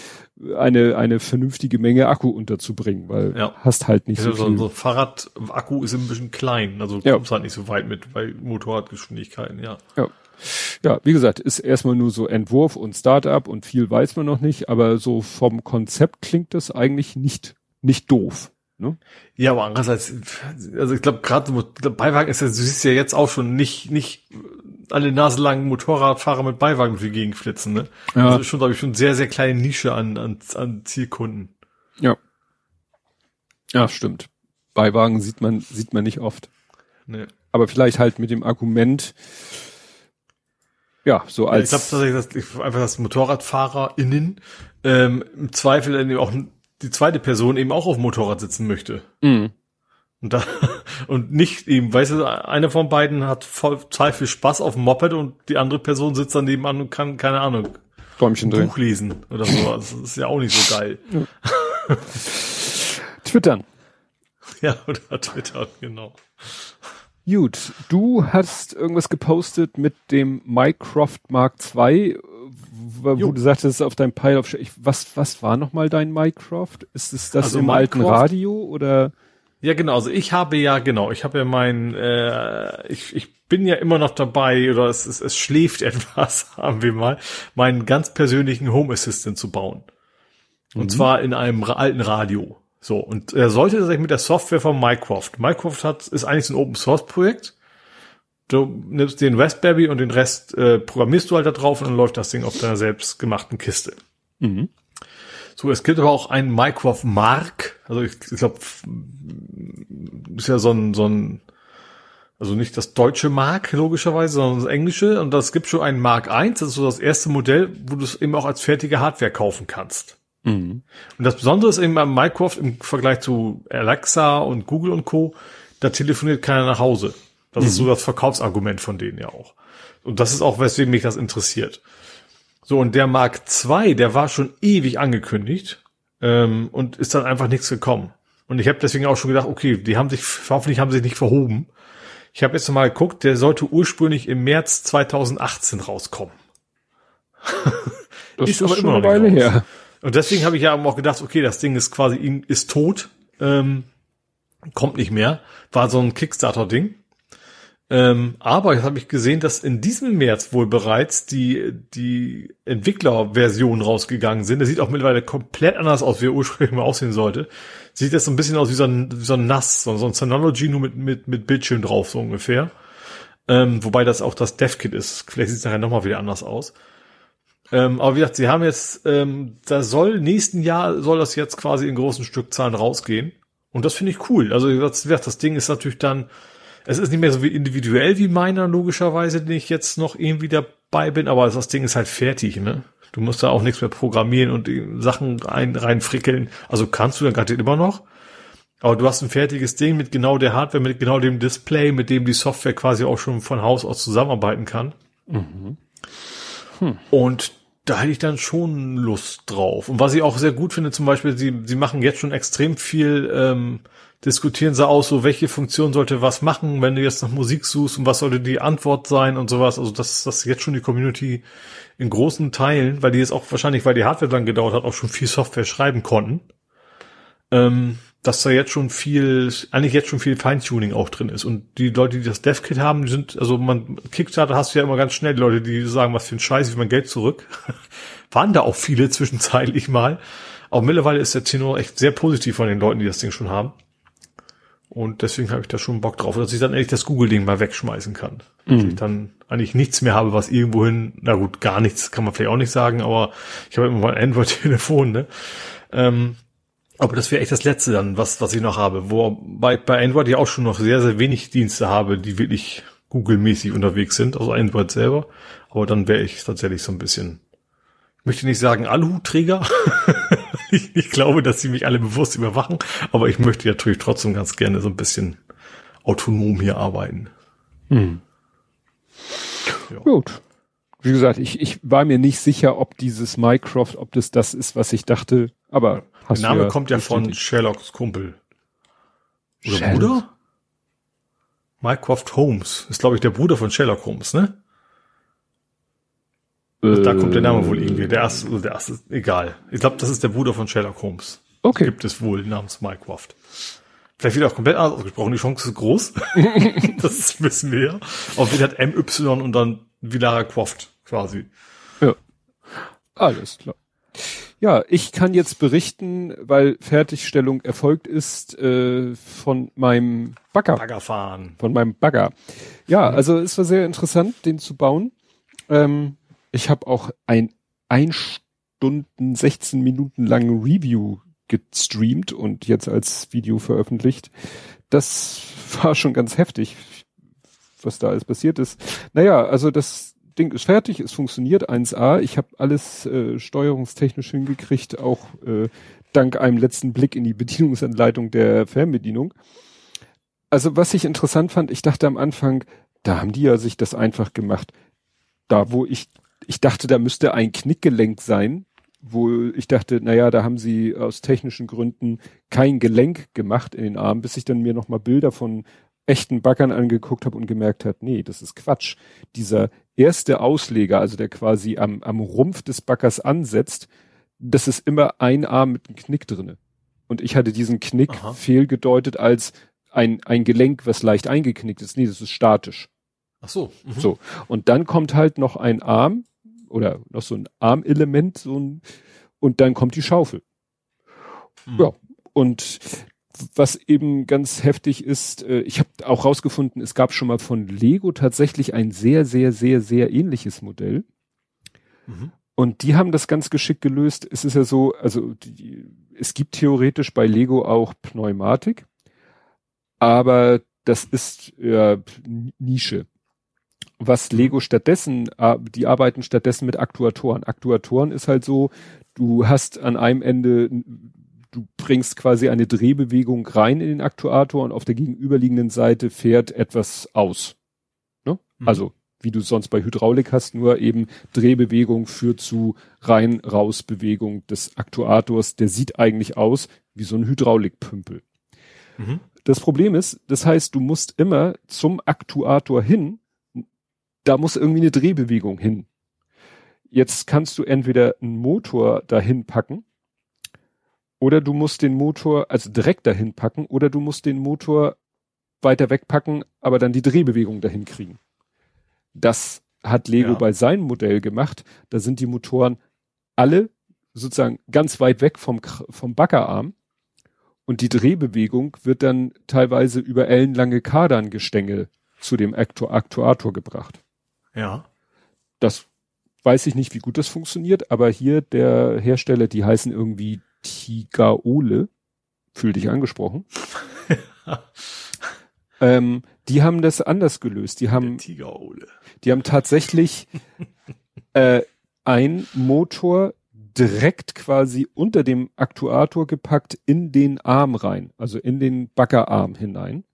S2: eine, eine vernünftige Menge Akku unterzubringen, weil ja. hast halt nicht
S3: also
S2: so viel.
S3: So Fahrradakku ist ein bisschen klein, also ja. kommst halt nicht so weit mit bei Motorradgeschwindigkeiten, ja.
S2: Ja. Ja, wie gesagt, ist erstmal nur so Entwurf und Startup und viel weiß man noch nicht, aber so vom Konzept klingt das eigentlich nicht, nicht doof. Ne?
S3: Ja, aber andererseits, also ich glaube gerade Beiwagen ist ja, du siehst ja jetzt auch schon nicht, nicht alle naselangen Motorradfahrer mit Beiwagen durch die Gegend flitzen, ne? Ja. Also schon, glaube ich, schon sehr, sehr kleine Nische an, an, an Zielkunden.
S2: Ja. Ja, stimmt. Beiwagen sieht man, sieht man nicht oft. Nee. Aber vielleicht halt mit dem Argument, ja, so als.
S3: Ich glaube tatsächlich, dass einfach das MotorradfahrerInnen ähm, im Zweifel dann auch die zweite Person eben auch auf dem Motorrad sitzen möchte. Mhm. Und da, und nicht eben, weißt du, einer von beiden hat voll total viel Spaß auf dem Moped und die andere Person sitzt dann nebenan und kann, keine Ahnung,
S2: Däumchen
S3: drehen. Buch lesen oder so. Also, das ist ja auch nicht so geil.
S2: Ja. Twittern.
S3: Ja, oder Twittern, genau.
S2: Gut, du hast irgendwas gepostet mit dem Mycroft Mark II, wo jo. du sagtest, auf deinem Pile of Shame. Was, was war nochmal dein Mycroft? Ist es das also im Mycroft, alten Radio oder?
S3: Ja, genau. Also ich habe ja, genau, ich habe ja mein, äh, ich, ich bin ja immer noch dabei, oder es, es, es schläft etwas, haben wir mal, meinen ganz persönlichen Home Assistant zu bauen. Und mhm. zwar in einem alten Radio. So, und er sollte sich mit der Software von Mycroft. Mycroft hat, ist eigentlich ein Open Source Projekt. Du nimmst den Raspberry und den Rest äh, programmierst du halt da drauf und dann läuft das Ding auf deiner selbstgemachten Kiste. Mhm. So, es gibt aber auch einen Mycroft Mark. Also ich, ich glaube, ist ja so ein, so ein, also nicht das deutsche Mark logischerweise, sondern das englische. Und das gibt schon einen Mark I. Das ist so das erste Modell, wo du es eben auch als fertige Hardware kaufen kannst. Mhm. Und das Besondere ist eben beim Minecraft im Vergleich zu Alexa und Google und Co., da telefoniert keiner nach Hause. Das mhm. ist so das Verkaufsargument von denen ja auch. Und das ist auch, weswegen mich das interessiert. So, und der Mark II, der war schon ewig angekündigt ähm, und ist dann einfach nichts gekommen. Und ich habe deswegen auch schon gedacht, okay, die haben sich, hoffentlich haben sie sich nicht verhoben. Ich habe jetzt mal geguckt, der sollte ursprünglich im März 2018 rauskommen.
S2: Das ist, ist aber schon immer eine Weile her.
S3: Und deswegen habe ich ja auch gedacht, okay, das Ding ist quasi ist tot, ähm, kommt nicht mehr. War so ein Kickstarter-Ding. Ähm, aber jetzt habe ich gesehen, dass in diesem März wohl bereits die, die Entwicklerversion rausgegangen sind. Der sieht auch mittlerweile komplett anders aus, wie er ursprünglich mal aussehen sollte. Sieht jetzt so ein bisschen aus wie so ein, wie so ein NAS, so, so ein Synology nur mit, mit, mit Bildschirm drauf, so ungefähr. Ähm, wobei das auch das DevKit ist. Vielleicht sieht es nachher nochmal wieder anders aus. Ähm, aber wie gesagt, sie haben jetzt, ähm, da soll nächsten Jahr soll das jetzt quasi in großen Stückzahlen rausgehen. Und das finde ich cool. Also wie gesagt, das Ding ist natürlich dann, es ist nicht mehr so wie individuell wie meiner, logischerweise, den ich jetzt noch irgendwie dabei bin, aber das Ding ist halt fertig, ne? Du musst da auch nichts mehr programmieren und Sachen rein, reinfrickeln. Also kannst du dann gerade immer noch. Aber du hast ein fertiges Ding mit genau der Hardware, mit genau dem Display, mit dem die Software quasi auch schon von Haus aus zusammenarbeiten kann. Mhm. Und da hätte ich dann schon Lust drauf. Und was ich auch sehr gut finde, zum Beispiel, sie, sie machen jetzt schon extrem viel, ähm, diskutieren sie aus, so welche Funktion sollte was machen, wenn du jetzt nach Musik suchst und was sollte die Antwort sein und sowas. Also das, das jetzt schon die Community in großen Teilen, weil die jetzt auch wahrscheinlich, weil die Hardware dann gedauert hat, auch schon viel Software schreiben konnten. Ähm, dass da jetzt schon viel, eigentlich jetzt schon viel Feintuning auch drin ist. Und die Leute, die das DevKit haben, die sind, also man, Kickstarter hast du ja immer ganz schnell die Leute, die sagen, was für ein Scheiß, ich mein Geld zurück. Waren da auch viele zwischenzeitlich mal. Aber mittlerweile ist der Tenor echt sehr positiv von den Leuten, die das Ding schon haben. Und deswegen habe ich da schon Bock drauf, dass ich dann endlich das Google-Ding mal wegschmeißen kann. Mhm. Dass ich dann eigentlich nichts mehr habe, was irgendwohin, na gut, gar nichts kann man vielleicht auch nicht sagen, aber ich habe immer mal ein Android-Telefon, ne? Ähm, aber das wäre echt das Letzte dann, was, was ich noch habe. Wo bei, bei Android ja auch schon noch sehr, sehr wenig Dienste habe, die wirklich Google-mäßig unterwegs sind, also Android selber. Aber dann wäre ich tatsächlich so ein bisschen, ich möchte nicht sagen Aluhutträger. ich, ich glaube, dass sie mich alle bewusst überwachen, aber ich möchte natürlich trotzdem ganz gerne so ein bisschen autonom hier arbeiten.
S2: Hm. Ja. Gut. Wie gesagt, ich, ich war mir nicht sicher, ob dieses Mycroft, ob das das ist, was ich dachte, aber
S3: Der Name kommt ja von Sherlocks Kumpel. Oder Sherlock? Bruder? Mycroft Holmes ist, glaube ich, der Bruder von Sherlock Holmes, ne? Äh, da kommt der Name wohl irgendwie. Der erste, also der erste, egal. Ich glaube, das ist der Bruder von Sherlock Holmes.
S2: Okay.
S3: Gibt es wohl namens Mycroft. Vielleicht wird auch komplett anders ausgesprochen. Die Chance ist groß. das wissen wir ja. Auf jeden Fall MY und dann Villara Croft quasi.
S2: Ja. Alles klar. Ja, ich kann jetzt berichten, weil Fertigstellung erfolgt ist äh, von meinem Bagger.
S3: Baggerfahren.
S2: Von meinem Bagger. Ja, also es war sehr interessant, den zu bauen. Ähm, ich habe auch ein ein Stunden 16 Minuten langen Review gestreamt und jetzt als Video veröffentlicht. Das war schon ganz heftig, was da alles passiert ist. Naja, also das Ding ist fertig, es funktioniert 1A. Ich habe alles äh, steuerungstechnisch hingekriegt, auch äh, dank einem letzten Blick in die Bedienungsanleitung der Fernbedienung. Also was ich interessant fand, ich dachte am Anfang, da haben die ja sich das einfach gemacht. Da, wo ich, ich dachte, da müsste ein Knickgelenk sein, wo ich dachte, naja, da haben sie aus technischen Gründen kein Gelenk gemacht in den Arm, bis ich dann mir nochmal Bilder von echten Backern angeguckt habe und gemerkt hat, nee, das ist Quatsch. Dieser erste Ausleger, also der quasi am, am Rumpf des Backers ansetzt, das ist immer ein Arm mit einem Knick drinne. Und ich hatte diesen Knick Aha. fehlgedeutet als ein, ein Gelenk, was leicht eingeknickt ist. Nee, das ist statisch.
S3: Ach so.
S2: Mhm. So. Und dann kommt halt noch ein Arm, oder noch so ein Armelement, so ein, und dann kommt die Schaufel. Mhm. Ja, und was eben ganz heftig ist, äh, ich habe auch rausgefunden, es gab schon mal von Lego tatsächlich ein sehr, sehr, sehr, sehr ähnliches Modell. Mhm. Und die haben das ganz geschickt gelöst. Es ist ja so, also die, es gibt theoretisch bei Lego auch Pneumatik, aber das ist ja Nische was Lego stattdessen, die arbeiten stattdessen mit Aktuatoren. Aktuatoren ist halt so, du hast an einem Ende, du bringst quasi eine Drehbewegung rein in den Aktuator und auf der gegenüberliegenden Seite fährt etwas aus. Ne? Mhm. Also wie du sonst bei Hydraulik hast, nur eben Drehbewegung führt zu rein-raus-Bewegung des Aktuators. Der sieht eigentlich aus wie so ein Hydraulikpümpel. Mhm. Das Problem ist, das heißt, du musst immer zum Aktuator hin da muss irgendwie eine Drehbewegung hin. Jetzt kannst du entweder einen Motor dahin packen oder du musst den Motor, also direkt dahin packen oder du musst den Motor weiter wegpacken, aber dann die Drehbewegung dahin kriegen. Das hat Lego ja. bei seinem Modell gemacht. Da sind die Motoren alle sozusagen ganz weit weg vom, vom Baggerarm und die Drehbewegung wird dann teilweise über ellenlange Karderngestänge zu dem Aktuator gebracht.
S3: Ja.
S2: Das weiß ich nicht, wie gut das funktioniert, aber hier der Hersteller, die heißen irgendwie Tigaole, fühl dich angesprochen. ähm, die haben das anders gelöst. Die haben, die haben tatsächlich äh, ein Motor direkt quasi unter dem Aktuator gepackt in den Arm rein, also in den Baggerarm hinein.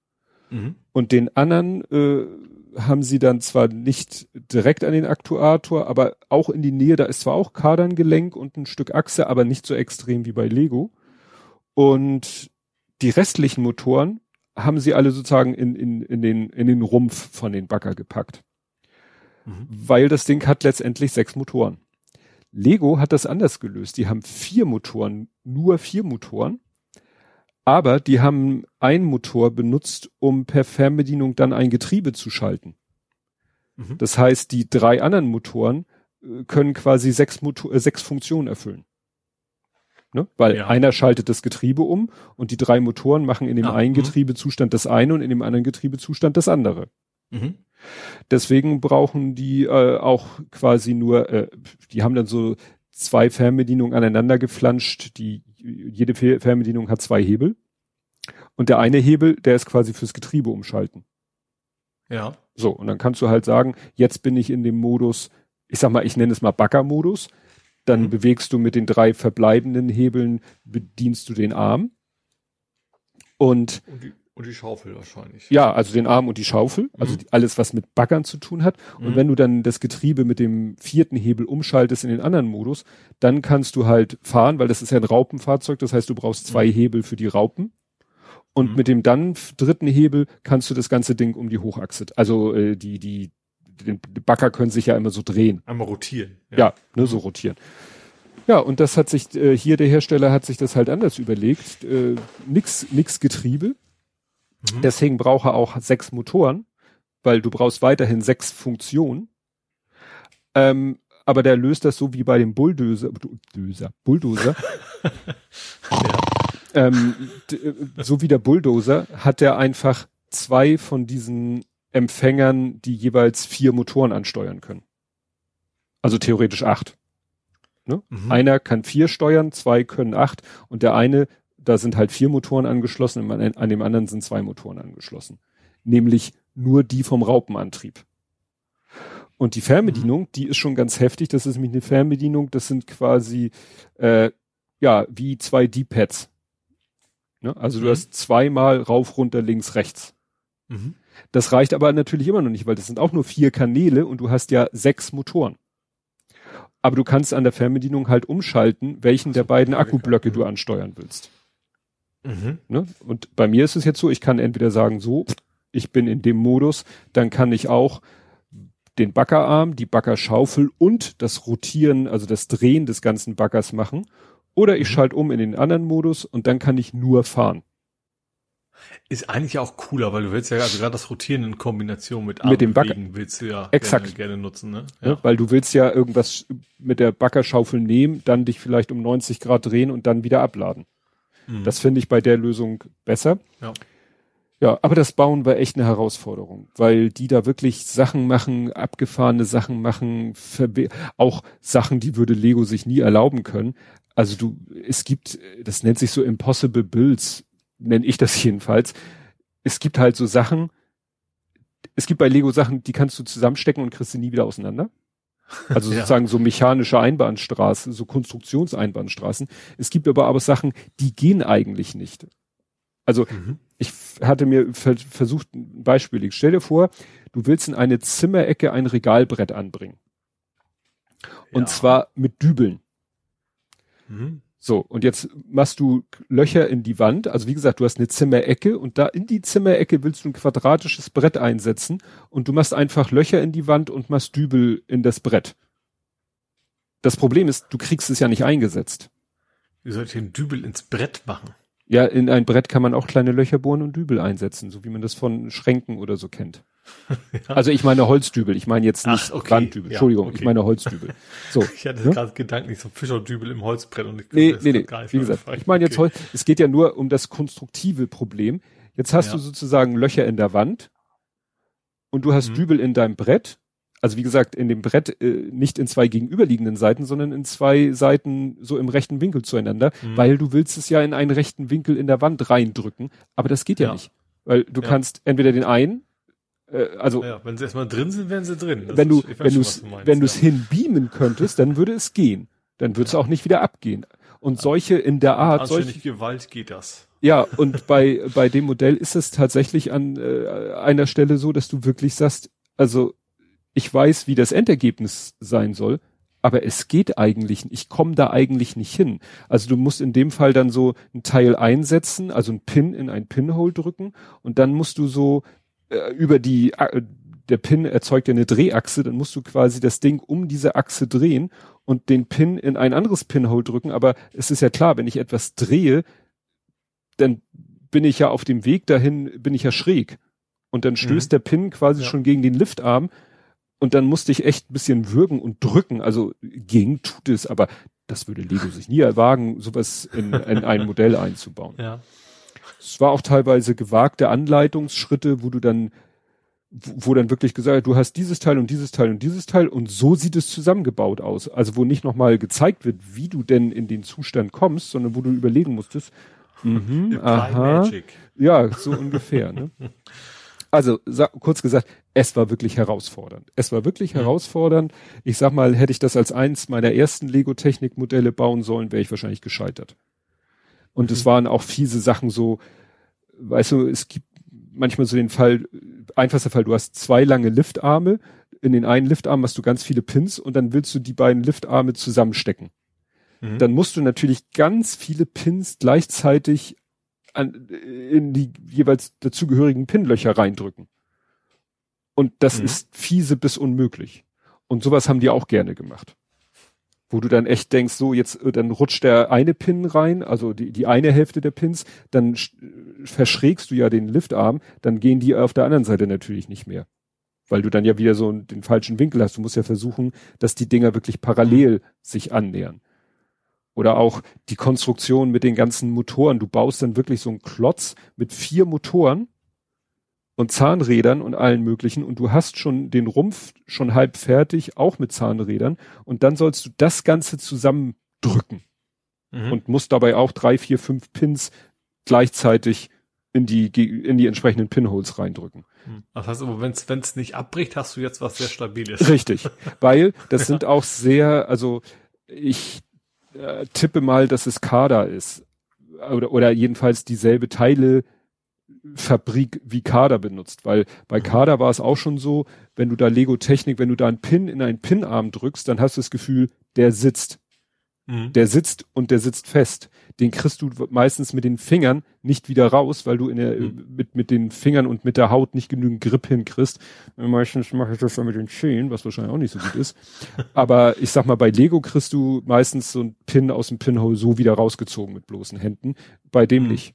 S2: Mhm. Und den anderen äh, haben sie dann zwar nicht direkt an den Aktuator, aber auch in die Nähe, da ist zwar auch Kaderngelenk und ein Stück Achse, aber nicht so extrem wie bei Lego. Und die restlichen Motoren haben sie alle sozusagen in, in, in, den, in den Rumpf von den Bagger gepackt. Mhm. Weil das Ding hat letztendlich sechs Motoren. Lego hat das anders gelöst. Die haben vier Motoren, nur vier Motoren aber die haben einen Motor benutzt, um per Fernbedienung dann ein Getriebe zu schalten. Mhm. Das heißt, die drei anderen Motoren äh, können quasi sechs, Motor, äh, sechs Funktionen erfüllen. Ne? Weil ja. einer schaltet das Getriebe um und die drei Motoren machen in dem ja. einen mhm. Getriebezustand das eine und in dem anderen Getriebezustand das andere. Mhm. Deswegen brauchen die äh, auch quasi nur, äh, die haben dann so zwei Fernbedienungen aneinander geflanscht, die jede Fernbedienung hat zwei Hebel. Und der eine Hebel, der ist quasi fürs Getriebe umschalten.
S3: Ja.
S2: So, und dann kannst du halt sagen, jetzt bin ich in dem Modus, ich sag mal, ich nenne es mal Bagger-Modus. Dann mhm. bewegst du mit den drei verbleibenden Hebeln, bedienst du den Arm. Und
S3: Und die Schaufel wahrscheinlich.
S2: Ja, also den Arm und die Schaufel, also
S3: Mhm.
S2: die, alles, was mit Baggern zu tun hat. Und
S3: Mhm.
S2: wenn du dann das Getriebe mit dem vierten Hebel umschaltest in den anderen Modus, dann kannst du halt fahren, weil das ist ja ein Raupenfahrzeug, das heißt, du brauchst zwei Hebel für die Raupen. Und
S3: Mhm.
S2: mit dem dann dritten Hebel kannst du das ganze Ding um die Hochachse, also äh, die, die, den, die Bagger können sich ja immer so drehen.
S3: Einmal rotieren.
S2: Ja, ne, so rotieren. Ja, und das hat sich, äh, hier der Hersteller hat sich das halt anders überlegt. Äh, nix, nix Getriebe.
S3: Mhm.
S2: Deswegen braucht er auch sechs Motoren, weil du brauchst weiterhin sechs Funktionen. Ähm, aber der löst das so wie bei dem Bulldozer, Bulldozer, Bulldozer. ähm, äh, so wie der Bulldozer hat er einfach zwei von diesen Empfängern, die jeweils vier Motoren ansteuern können. Also theoretisch acht. Ne?
S3: Mhm.
S2: Einer kann vier steuern, zwei können acht und der eine, da sind halt vier Motoren angeschlossen, an, an dem anderen sind zwei Motoren angeschlossen. Nämlich nur die vom Raupenantrieb. Und die Fernbedienung, die ist schon ganz heftig. Das ist nämlich eine Fernbedienung, das sind quasi äh, ja wie zwei D-Pads. Ne? Also du
S3: Mhm.
S2: hast zweimal rauf, runter, links, rechts.
S3: Mhm.
S2: Das reicht aber natürlich immer noch nicht, weil das sind auch nur vier Kanäle und du hast ja sechs Motoren. Aber du kannst an der Fernbedienung halt umschalten, welchen der beiden. Akkublöcke du
S3: Mhm.
S2: ansteuern willst.
S3: Mhm.
S2: Ne? Und bei mir ist es jetzt so, ich kann entweder sagen, so, ich bin in dem Modus, dann kann ich auch den Baggerarm, die Baggerschaufel und das Rotieren, also das Drehen des ganzen Baggers machen. Oder ich
S3: Mhm.
S2: schalte um in den anderen Modus und dann kann ich nur fahren.
S3: Ist eigentlich auch cooler, weil du willst ja, also gerade das Rotieren in Kombination mit
S2: Mit dem
S3: Armbewegen willst du ja
S2: Exakt.
S3: Gerne, gerne nutzen, ne?
S2: Ne? Weil du willst ja irgendwas mit der Baggerschaufel nehmen, dann dich vielleicht um 90 Grad drehen und dann wieder abladen.
S3: Mhm.
S2: Das finde ich bei der Lösung besser.
S3: Ja.
S2: Ja, aber das Bauen war echt eine Herausforderung, weil die da wirklich Sachen machen, abgefahrene Sachen machen, auch Sachen, die würde Lego sich nie erlauben können. Also du, es gibt, das nennt sich so Impossible Builds, nenne ich das jedenfalls. Es gibt halt so Sachen, es gibt bei Lego Sachen, die kannst du zusammenstecken und kriegst sie nie wieder auseinander. Also
S3: Ja.
S2: sozusagen so mechanische Einbahnstraßen, so Konstruktionseinbahnstraßen. Es gibt aber auch Sachen, die gehen eigentlich nicht. Also
S3: Mhm.
S2: ich hatte mir ver versucht, ein Beispiel. Ich stell dir vor, du willst in eine Zimmerecke ein Regalbrett anbringen. Und
S3: Ja.
S2: zwar mit Dübeln.
S3: Mhm.
S2: So, und jetzt machst du Löcher in die Wand. Also wie gesagt, du hast eine Zimmerecke und da in die Zimmerecke willst du ein quadratisches Brett einsetzen und du machst einfach Löcher in die Wand und machst Dübel in das Brett. Das Problem ist, du kriegst es ja nicht eingesetzt.
S3: Wie soll ich den Dübel ins Brett machen?
S2: Ja, in ein Brett kann man auch kleine Löcher bohren und Dübel einsetzen, so wie man das von Schränken oder so kennt.
S3: Ja.
S2: Also ich meine Holzdübel, ich meine jetzt
S3: Ach,
S2: nicht
S3: okay.
S2: Wanddübel.
S3: Ja,
S2: Entschuldigung,
S3: okay.
S2: ich meine Holzdübel. So.
S3: Ich hatte
S2: Ne?
S3: gerade gedanklich so Fischerdübel im Holzbrett und ich
S2: Nee, nee, nee. Wie gesagt, ich meine jetzt. Holz, es geht ja nur um das konstruktive Problem. Jetzt hast
S3: Ja.
S2: du sozusagen Löcher in der Wand und du hast
S3: Mhm.
S2: Dübel in deinem Brett. Also wie gesagt, in dem Brett äh, nicht in zwei gegenüberliegenden Seiten, sondern in zwei Seiten so im rechten Winkel zueinander,
S3: Mhm.
S2: weil du willst es ja in einen rechten Winkel in der Wand reindrücken. Aber das geht ja,
S3: Ja.
S2: nicht. Weil du
S3: Ja.
S2: kannst entweder den einen, äh, also
S3: Ja, wenn sie erstmal drin sind, wären sie drin. Das
S2: wenn du,
S3: ist-
S2: wenn
S3: schon,
S2: du
S3: was
S2: es,
S3: meinst,
S2: wenn du
S3: ja.
S2: es hinbeamen könntest, dann würde es gehen. Dann würde es auch nicht wieder abgehen. Und solche in der Art, solche,
S3: Gewalt geht das.
S2: ja, und bei, bei dem Modell ist es tatsächlich an äh, einer Stelle so, dass du wirklich sagst, also ich weiß, wie das Endergebnis sein soll, aber es geht eigentlich, ich komme da eigentlich nicht hin. Also du musst in dem Fall dann so ein Teil einsetzen, also ein Pin in ein Pinhole drücken und dann musst du so äh, über die, äh, der Pin erzeugt ja eine Drehachse, dann musst du quasi das Ding um diese Achse drehen und den Pin in ein anderes Pinhole drücken, aber es ist ja klar, wenn ich etwas drehe, dann bin ich ja auf dem Weg dahin, bin ich ja schräg. Und dann stößt der Pin quasi
S3: Ja.
S2: schon gegen den Liftarm und dann musste ich echt ein bisschen würgen und drücken. Also ging tut es, aber das würde Lego sich nie erwagen, sowas in, in ein Modell einzubauen.
S3: Ja.
S2: Es war auch teilweise gewagte Anleitungsschritte, wo du dann, wo wo dann wirklich gesagt, wird, du hast dieses Teil und dieses Teil und dieses Teil und so sieht es zusammengebaut aus. Also wo nicht nochmal gezeigt wird, wie du denn in den Zustand kommst, sondern wo du überlegen musstest, mhm, aha,
S3: Magic.
S2: ja, so ungefähr. Ne? Also kurz gesagt, es war wirklich herausfordernd. Es war wirklich
S3: Mhm.
S2: herausfordernd. Ich sag mal, hätte ich das als eins meiner ersten Lego-Technik-Modelle bauen sollen, wäre ich wahrscheinlich gescheitert. Und es
S3: Mhm.
S2: waren auch fiese Sachen so, weißt du, es gibt manchmal so den Fall, einfachster Fall, du hast zwei lange Liftarme, in den einen Liftarm hast du ganz viele Pins und dann willst du die beiden Liftarme zusammenstecken. Mhm. Dann musst du natürlich ganz viele Pins gleichzeitig an, in die jeweils dazugehörigen Pinlöcher reindrücken. Und das mhm. ist fiese bis unmöglich. Und sowas haben die auch gerne gemacht. Wo du dann echt denkst, so jetzt, äh, dann rutscht der eine Pin rein, also die, die eine Hälfte der Pins, dann verschrägst du ja den Liftarm, dann gehen die auf der anderen Seite natürlich nicht mehr. Weil du dann ja wieder so den falschen Winkel hast. Du musst ja versuchen, dass die Dinger wirklich parallel sich annähern. Oder auch die Konstruktion mit den ganzen Motoren. Du baust dann wirklich so einen Klotz mit vier Motoren und Zahnrädern und allen möglichen und du hast schon den Rumpf schon halb fertig, auch mit Zahnrädern und dann sollst du das Ganze zusammendrücken mhm. und musst dabei auch drei, vier, fünf Pins gleichzeitig in die, in die entsprechenden Pinholes reindrücken.
S3: Mhm. Das heißt aber, wenn es nicht abbricht, hast du jetzt was sehr Stabiles.
S2: Richtig, weil das sind auch sehr, also ich äh, tippe mal, dass es Kader ist oder, oder jedenfalls dieselbe Teile Fabrik wie Kader benutzt, weil bei. Kader war es auch schon so, wenn du da Lego Technik, wenn du da einen Pin in einen Pinarm drückst, dann hast du das Gefühl, der sitzt. Mhm. Der sitzt und der sitzt fest. Den kriegst du meistens mit den Fingern nicht wieder raus, weil du in der, mhm. mit, mit den Fingern und mit der Haut nicht genügend Grip hinkriegst. Meistens mache ich das dann mit den Zehen, was wahrscheinlich auch nicht so gut ist. Aber ich sag mal, bei Lego kriegst du meistens so einen Pin aus dem Pinhole so wieder rausgezogen mit bloßen Händen. Bei dem mhm. nicht.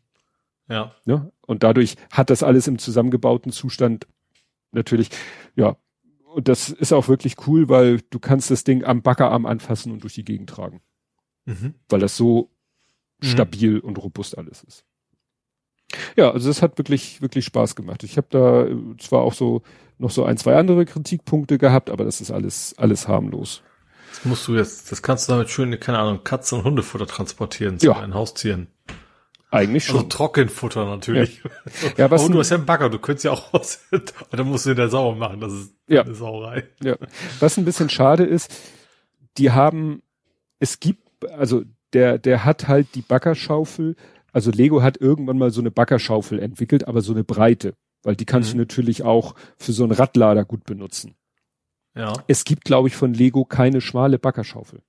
S3: Ja.
S2: Ne? Und dadurch hat das alles im zusammengebauten Zustand natürlich, ja. Und das ist auch wirklich cool, weil du kannst das Ding am Backerarm anfassen und durch die Gegend tragen. Mhm. Weil das so mhm. stabil und robust alles ist. Ja, also das hat wirklich, wirklich Spaß gemacht. Ich habe da zwar auch so noch so ein, zwei andere Kritikpunkte gehabt, aber das ist alles, alles harmlos.
S3: Das musst du jetzt, das kannst du damit schön, keine Ahnung, Katzen- und Hundefutter transportieren zu ja. deinen Haustieren.
S2: Eigentlich also schon.
S3: Also Trockenfutter natürlich.
S2: Ja, ja was
S3: oh, du hast ja einen Bagger, du könntest ja auch aus, da musst du den sauer machen, das ist
S2: ja.
S3: eine Sauerei.
S2: Ja. Was ein bisschen schade ist, die haben, es gibt, also der, der hat halt die Baggerschaufel, also Lego hat irgendwann mal so eine Baggerschaufel entwickelt, aber so eine breite, weil die kannst mhm. du natürlich auch für so einen Radlader gut benutzen.
S3: Ja.
S2: Es gibt, glaube ich, von Lego keine schmale Baggerschaufel.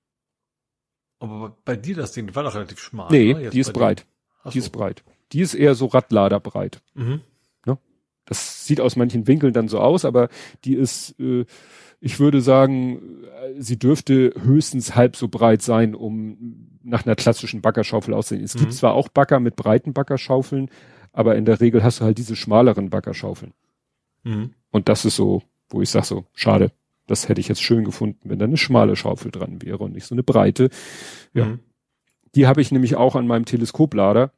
S3: Aber bei dir das Ding, die war doch relativ schmal.
S2: Nee, die ist breit. Dir? Ach die so. ist breit. Die ist eher so Radladerbreit. Mhm. Ne? Das sieht aus manchen Winkeln dann so aus, aber die ist, äh, ich würde sagen, äh, sie dürfte höchstens halb so breit sein, um nach einer klassischen Baggerschaufel auszusehen. Es mhm. gibt zwar auch Bagger mit breiten Baggerschaufeln, aber in der Regel hast du halt diese schmaleren Baggerschaufeln. Mhm. Und das ist so, wo ich sag so, schade. Das hätte ich jetzt schön gefunden, wenn da eine schmale Schaufel dran wäre und nicht so eine breite. Ja. Mhm. Die habe ich nämlich auch an meinem Teleskoplader.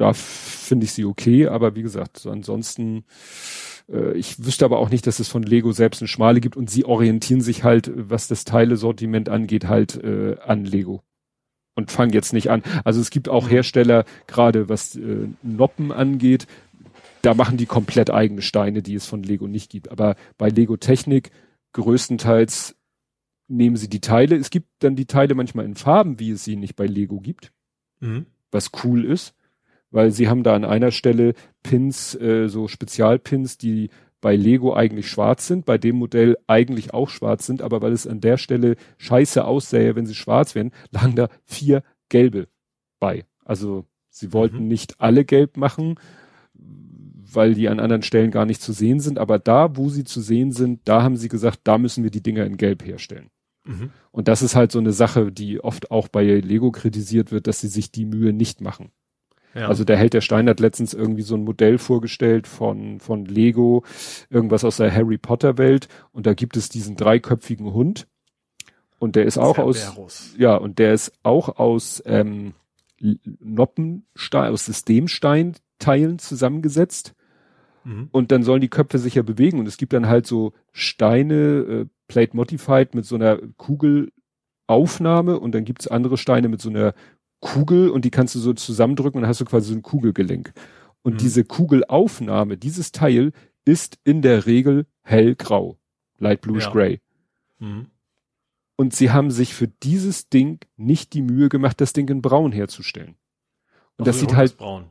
S2: Da finde ich sie okay, aber wie gesagt, so ansonsten, äh, ich wüsste aber auch nicht, dass es von Lego selbst eine Schmale gibt und sie orientieren sich halt, was das Teilesortiment angeht, halt äh, an Lego und fangen jetzt nicht an. Also es gibt auch. Hersteller, gerade was äh, Noppen angeht, da machen die komplett eigene Steine, die es von Lego nicht gibt. Aber bei Lego Technik größtenteils nehmen sie die Teile. Es gibt dann die Teile manchmal in Farben, wie es sie nicht bei Lego gibt. Mhm. Was cool ist, weil sie haben da an einer Stelle Pins, äh, so Spezialpins, die bei Lego eigentlich schwarz sind, bei dem Modell eigentlich auch schwarz sind, aber weil es an der Stelle scheiße aussähe, wenn sie schwarz wären, lagen da vier gelbe bei. Also sie wollten mhm. nicht alle gelb machen, weil die an anderen Stellen gar nicht zu sehen sind, aber da, wo sie zu sehen sind, da haben sie gesagt, da müssen wir die Dinger in gelb herstellen. Mhm. Und das ist halt so eine Sache, die oft auch bei Lego kritisiert wird, dass sie sich die Mühe nicht machen. Ja. Also der Held der Steine hat letztens irgendwie so ein Modell vorgestellt von, von Lego, irgendwas aus der Harry Potter Welt. Und da gibt es diesen dreiköpfigen Hund. Und der ist auch aus, ja, und der ist auch aus ähm, Noppenstein, aus Systemsteinteilen zusammengesetzt. Mhm. Und dann sollen die Köpfe sich ja bewegen. Und es gibt dann halt so Steine, äh, Plate Modified mit so einer Kugelaufnahme und dann gibt's andere Steine mit so einer Kugel und die kannst du so zusammendrücken und dann hast du quasi so ein Kugelgelenk. Und mhm. diese Kugelaufnahme, dieses Teil ist in der Regel hellgrau. Light bluish ja. gray. Mhm. Und sie haben sich für dieses Ding nicht die Mühe gemacht, das Ding in braun herzustellen. Und also das sieht Hund halt,
S3: braun.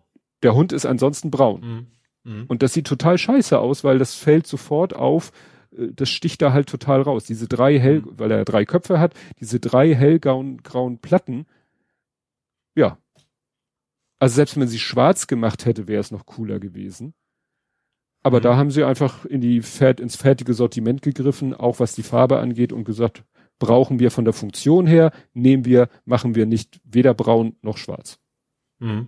S2: der Hund ist ansonsten braun. Mhm. Mhm. Und das sieht total scheiße aus, weil das fällt sofort auf, äh, das sticht da halt total raus. Diese drei hell, mhm. weil er drei Köpfe hat, diese drei hellgrauen grauen Platten, ja. Also selbst wenn sie schwarz gemacht hätte, wäre es noch cooler gewesen. Aber mhm. da haben sie einfach in die ins fertige Sortiment gegriffen, auch was die Farbe angeht und gesagt, brauchen wir von der Funktion her, nehmen wir, machen wir nicht weder braun noch schwarz. Mhm.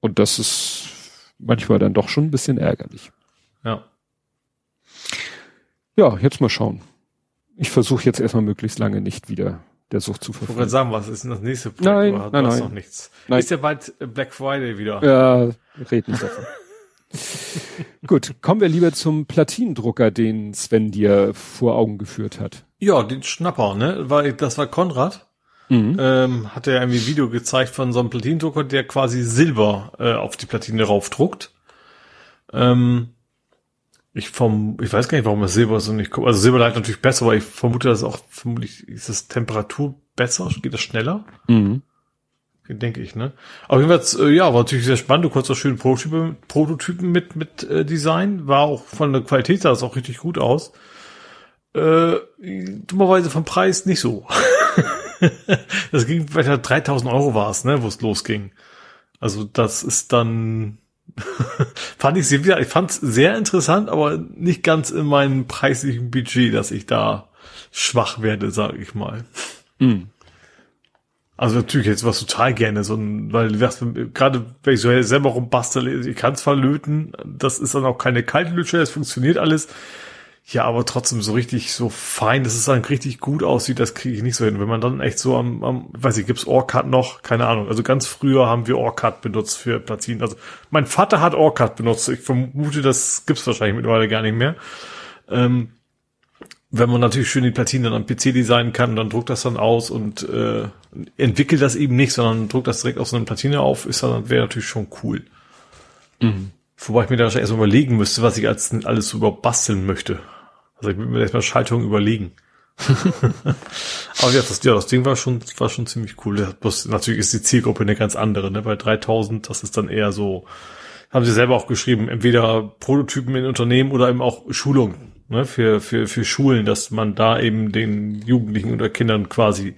S2: Und das ist manchmal dann doch schon ein bisschen ärgerlich.
S3: Ja.
S2: Ja, jetzt mal schauen. Ich versuche jetzt erstmal möglichst lange nicht wieder der Sucht zu verfolgen. Ich wollte
S3: sagen, was ist denn das nächste
S2: Projekt? Nein, nein, nein.
S3: noch nichts. Nein. Ist ja bald Black Friday wieder.
S2: Ja, red nicht davon. Gut, kommen wir lieber zum Platinendrucker, den Sven dir vor Augen geführt hat.
S3: Ja, den Schnapper, ne? Weil das war Konrad. Mhm. Ähm, hat er irgendwie ein Video gezeigt von so einem Platinendrucker, der quasi Silber äh, auf die Platine raufdruckt. Ähm, ich vom, ich weiß gar nicht, warum das Silber und ich gucke, also Silber leitet natürlich besser, aber ich vermute, dass auch vermutlich ist das Temperatur besser, geht das schneller. Mhm denke ich, ne? Auf jeden Fall, äh, ja, war natürlich sehr spannend. Du konntest auch schöne Prototypen, Prototypen mit, mit äh, Design. War auch von der Qualität sah das auch richtig gut aus. Äh, dummerweise vom Preis nicht so. das ging, weiter 3000 Euro war es, ne, wo es losging. Also das ist dann, fand ich sehr, ich fand es sehr interessant, aber nicht ganz in meinem preislichen Budget, dass ich da schwach werde, sage ich mal. Mhm. Also natürlich jetzt was total gerne, so ein, weil gerade wenn ich so selber rumbastel, ich kann zwar löten, das ist dann auch keine kalte Lötstelle, das funktioniert alles. Ja, aber trotzdem so richtig so fein, dass es dann richtig gut aussieht, das kriege ich nicht so hin. Wenn man dann echt so am, am weiß ich, gibt's Orcat noch? Keine Ahnung. Also ganz früher haben wir Orcat benutzt für Platinen. Also mein Vater hat Orcat benutzt. Ich vermute, das gibt's wahrscheinlich mittlerweile gar nicht mehr. Ähm, wenn man natürlich schön die Platinen dann am PC designen kann, dann druckt das dann aus und äh, entwickelt das eben nicht, sondern druckt das direkt auf so eine Platine auf, ist dann wäre natürlich schon cool. Mhm. Wobei ich mir da wahrscheinlich erstmal überlegen müsste, was ich als alles so überhaupt basteln möchte. Also ich würde mir erstmal Schaltungen überlegen. Aber ja das, ja, das Ding war schon, war schon ziemlich cool. Bloß, natürlich ist die Zielgruppe eine ganz andere, ne? Bei 3000, das ist dann eher so, haben sie selber auch geschrieben, entweder Prototypen in Unternehmen oder eben auch Schulungen ne, für, für, für Schulen, dass man da eben den Jugendlichen oder Kindern quasi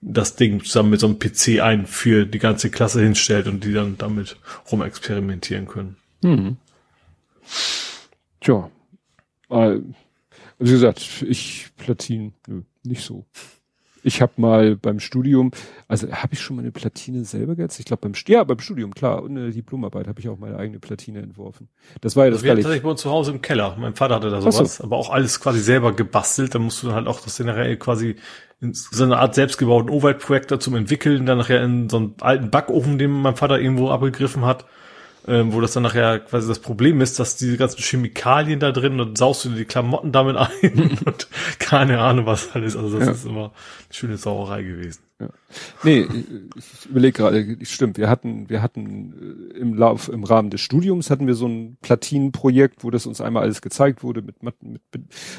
S3: das Ding zusammen mit so einem PC ein für die ganze Klasse hinstellt und die dann damit rumexperimentieren können. Hm.
S2: Tja. Äh, also wie gesagt, ich Platin, nö, nicht so. Ich habe mal beim Studium, also habe ich schon meine Platine selber gesetzt? Ich glaube beim ja beim Studium klar und eine Diplomarbeit habe ich auch meine eigene Platine entworfen. Das war ja das.
S3: Also wir tatsächlich bei uns zu Hause im Keller. Mein Vater hatte da sowas, so. aber auch alles quasi selber gebastelt. Da musst du dann halt auch das generell quasi in so eine Art selbstgebauten Overhead-Projektor zum Entwickeln, dann nachher in so einen alten Backofen, den mein Vater irgendwo abgegriffen hat ähm, wo das dann nachher quasi das Problem ist, dass diese ganzen Chemikalien da drin und saust du dir die Klamotten damit ein und keine Ahnung was alles. Also das ja. ist immer eine schöne Sauerei gewesen. Ja.
S2: Nee, ich überlege gerade, stimmt, wir hatten, wir hatten äh, im Lauf, im Rahmen des Studiums hatten wir so ein Platinenprojekt, wo das uns einmal alles gezeigt wurde mit, mit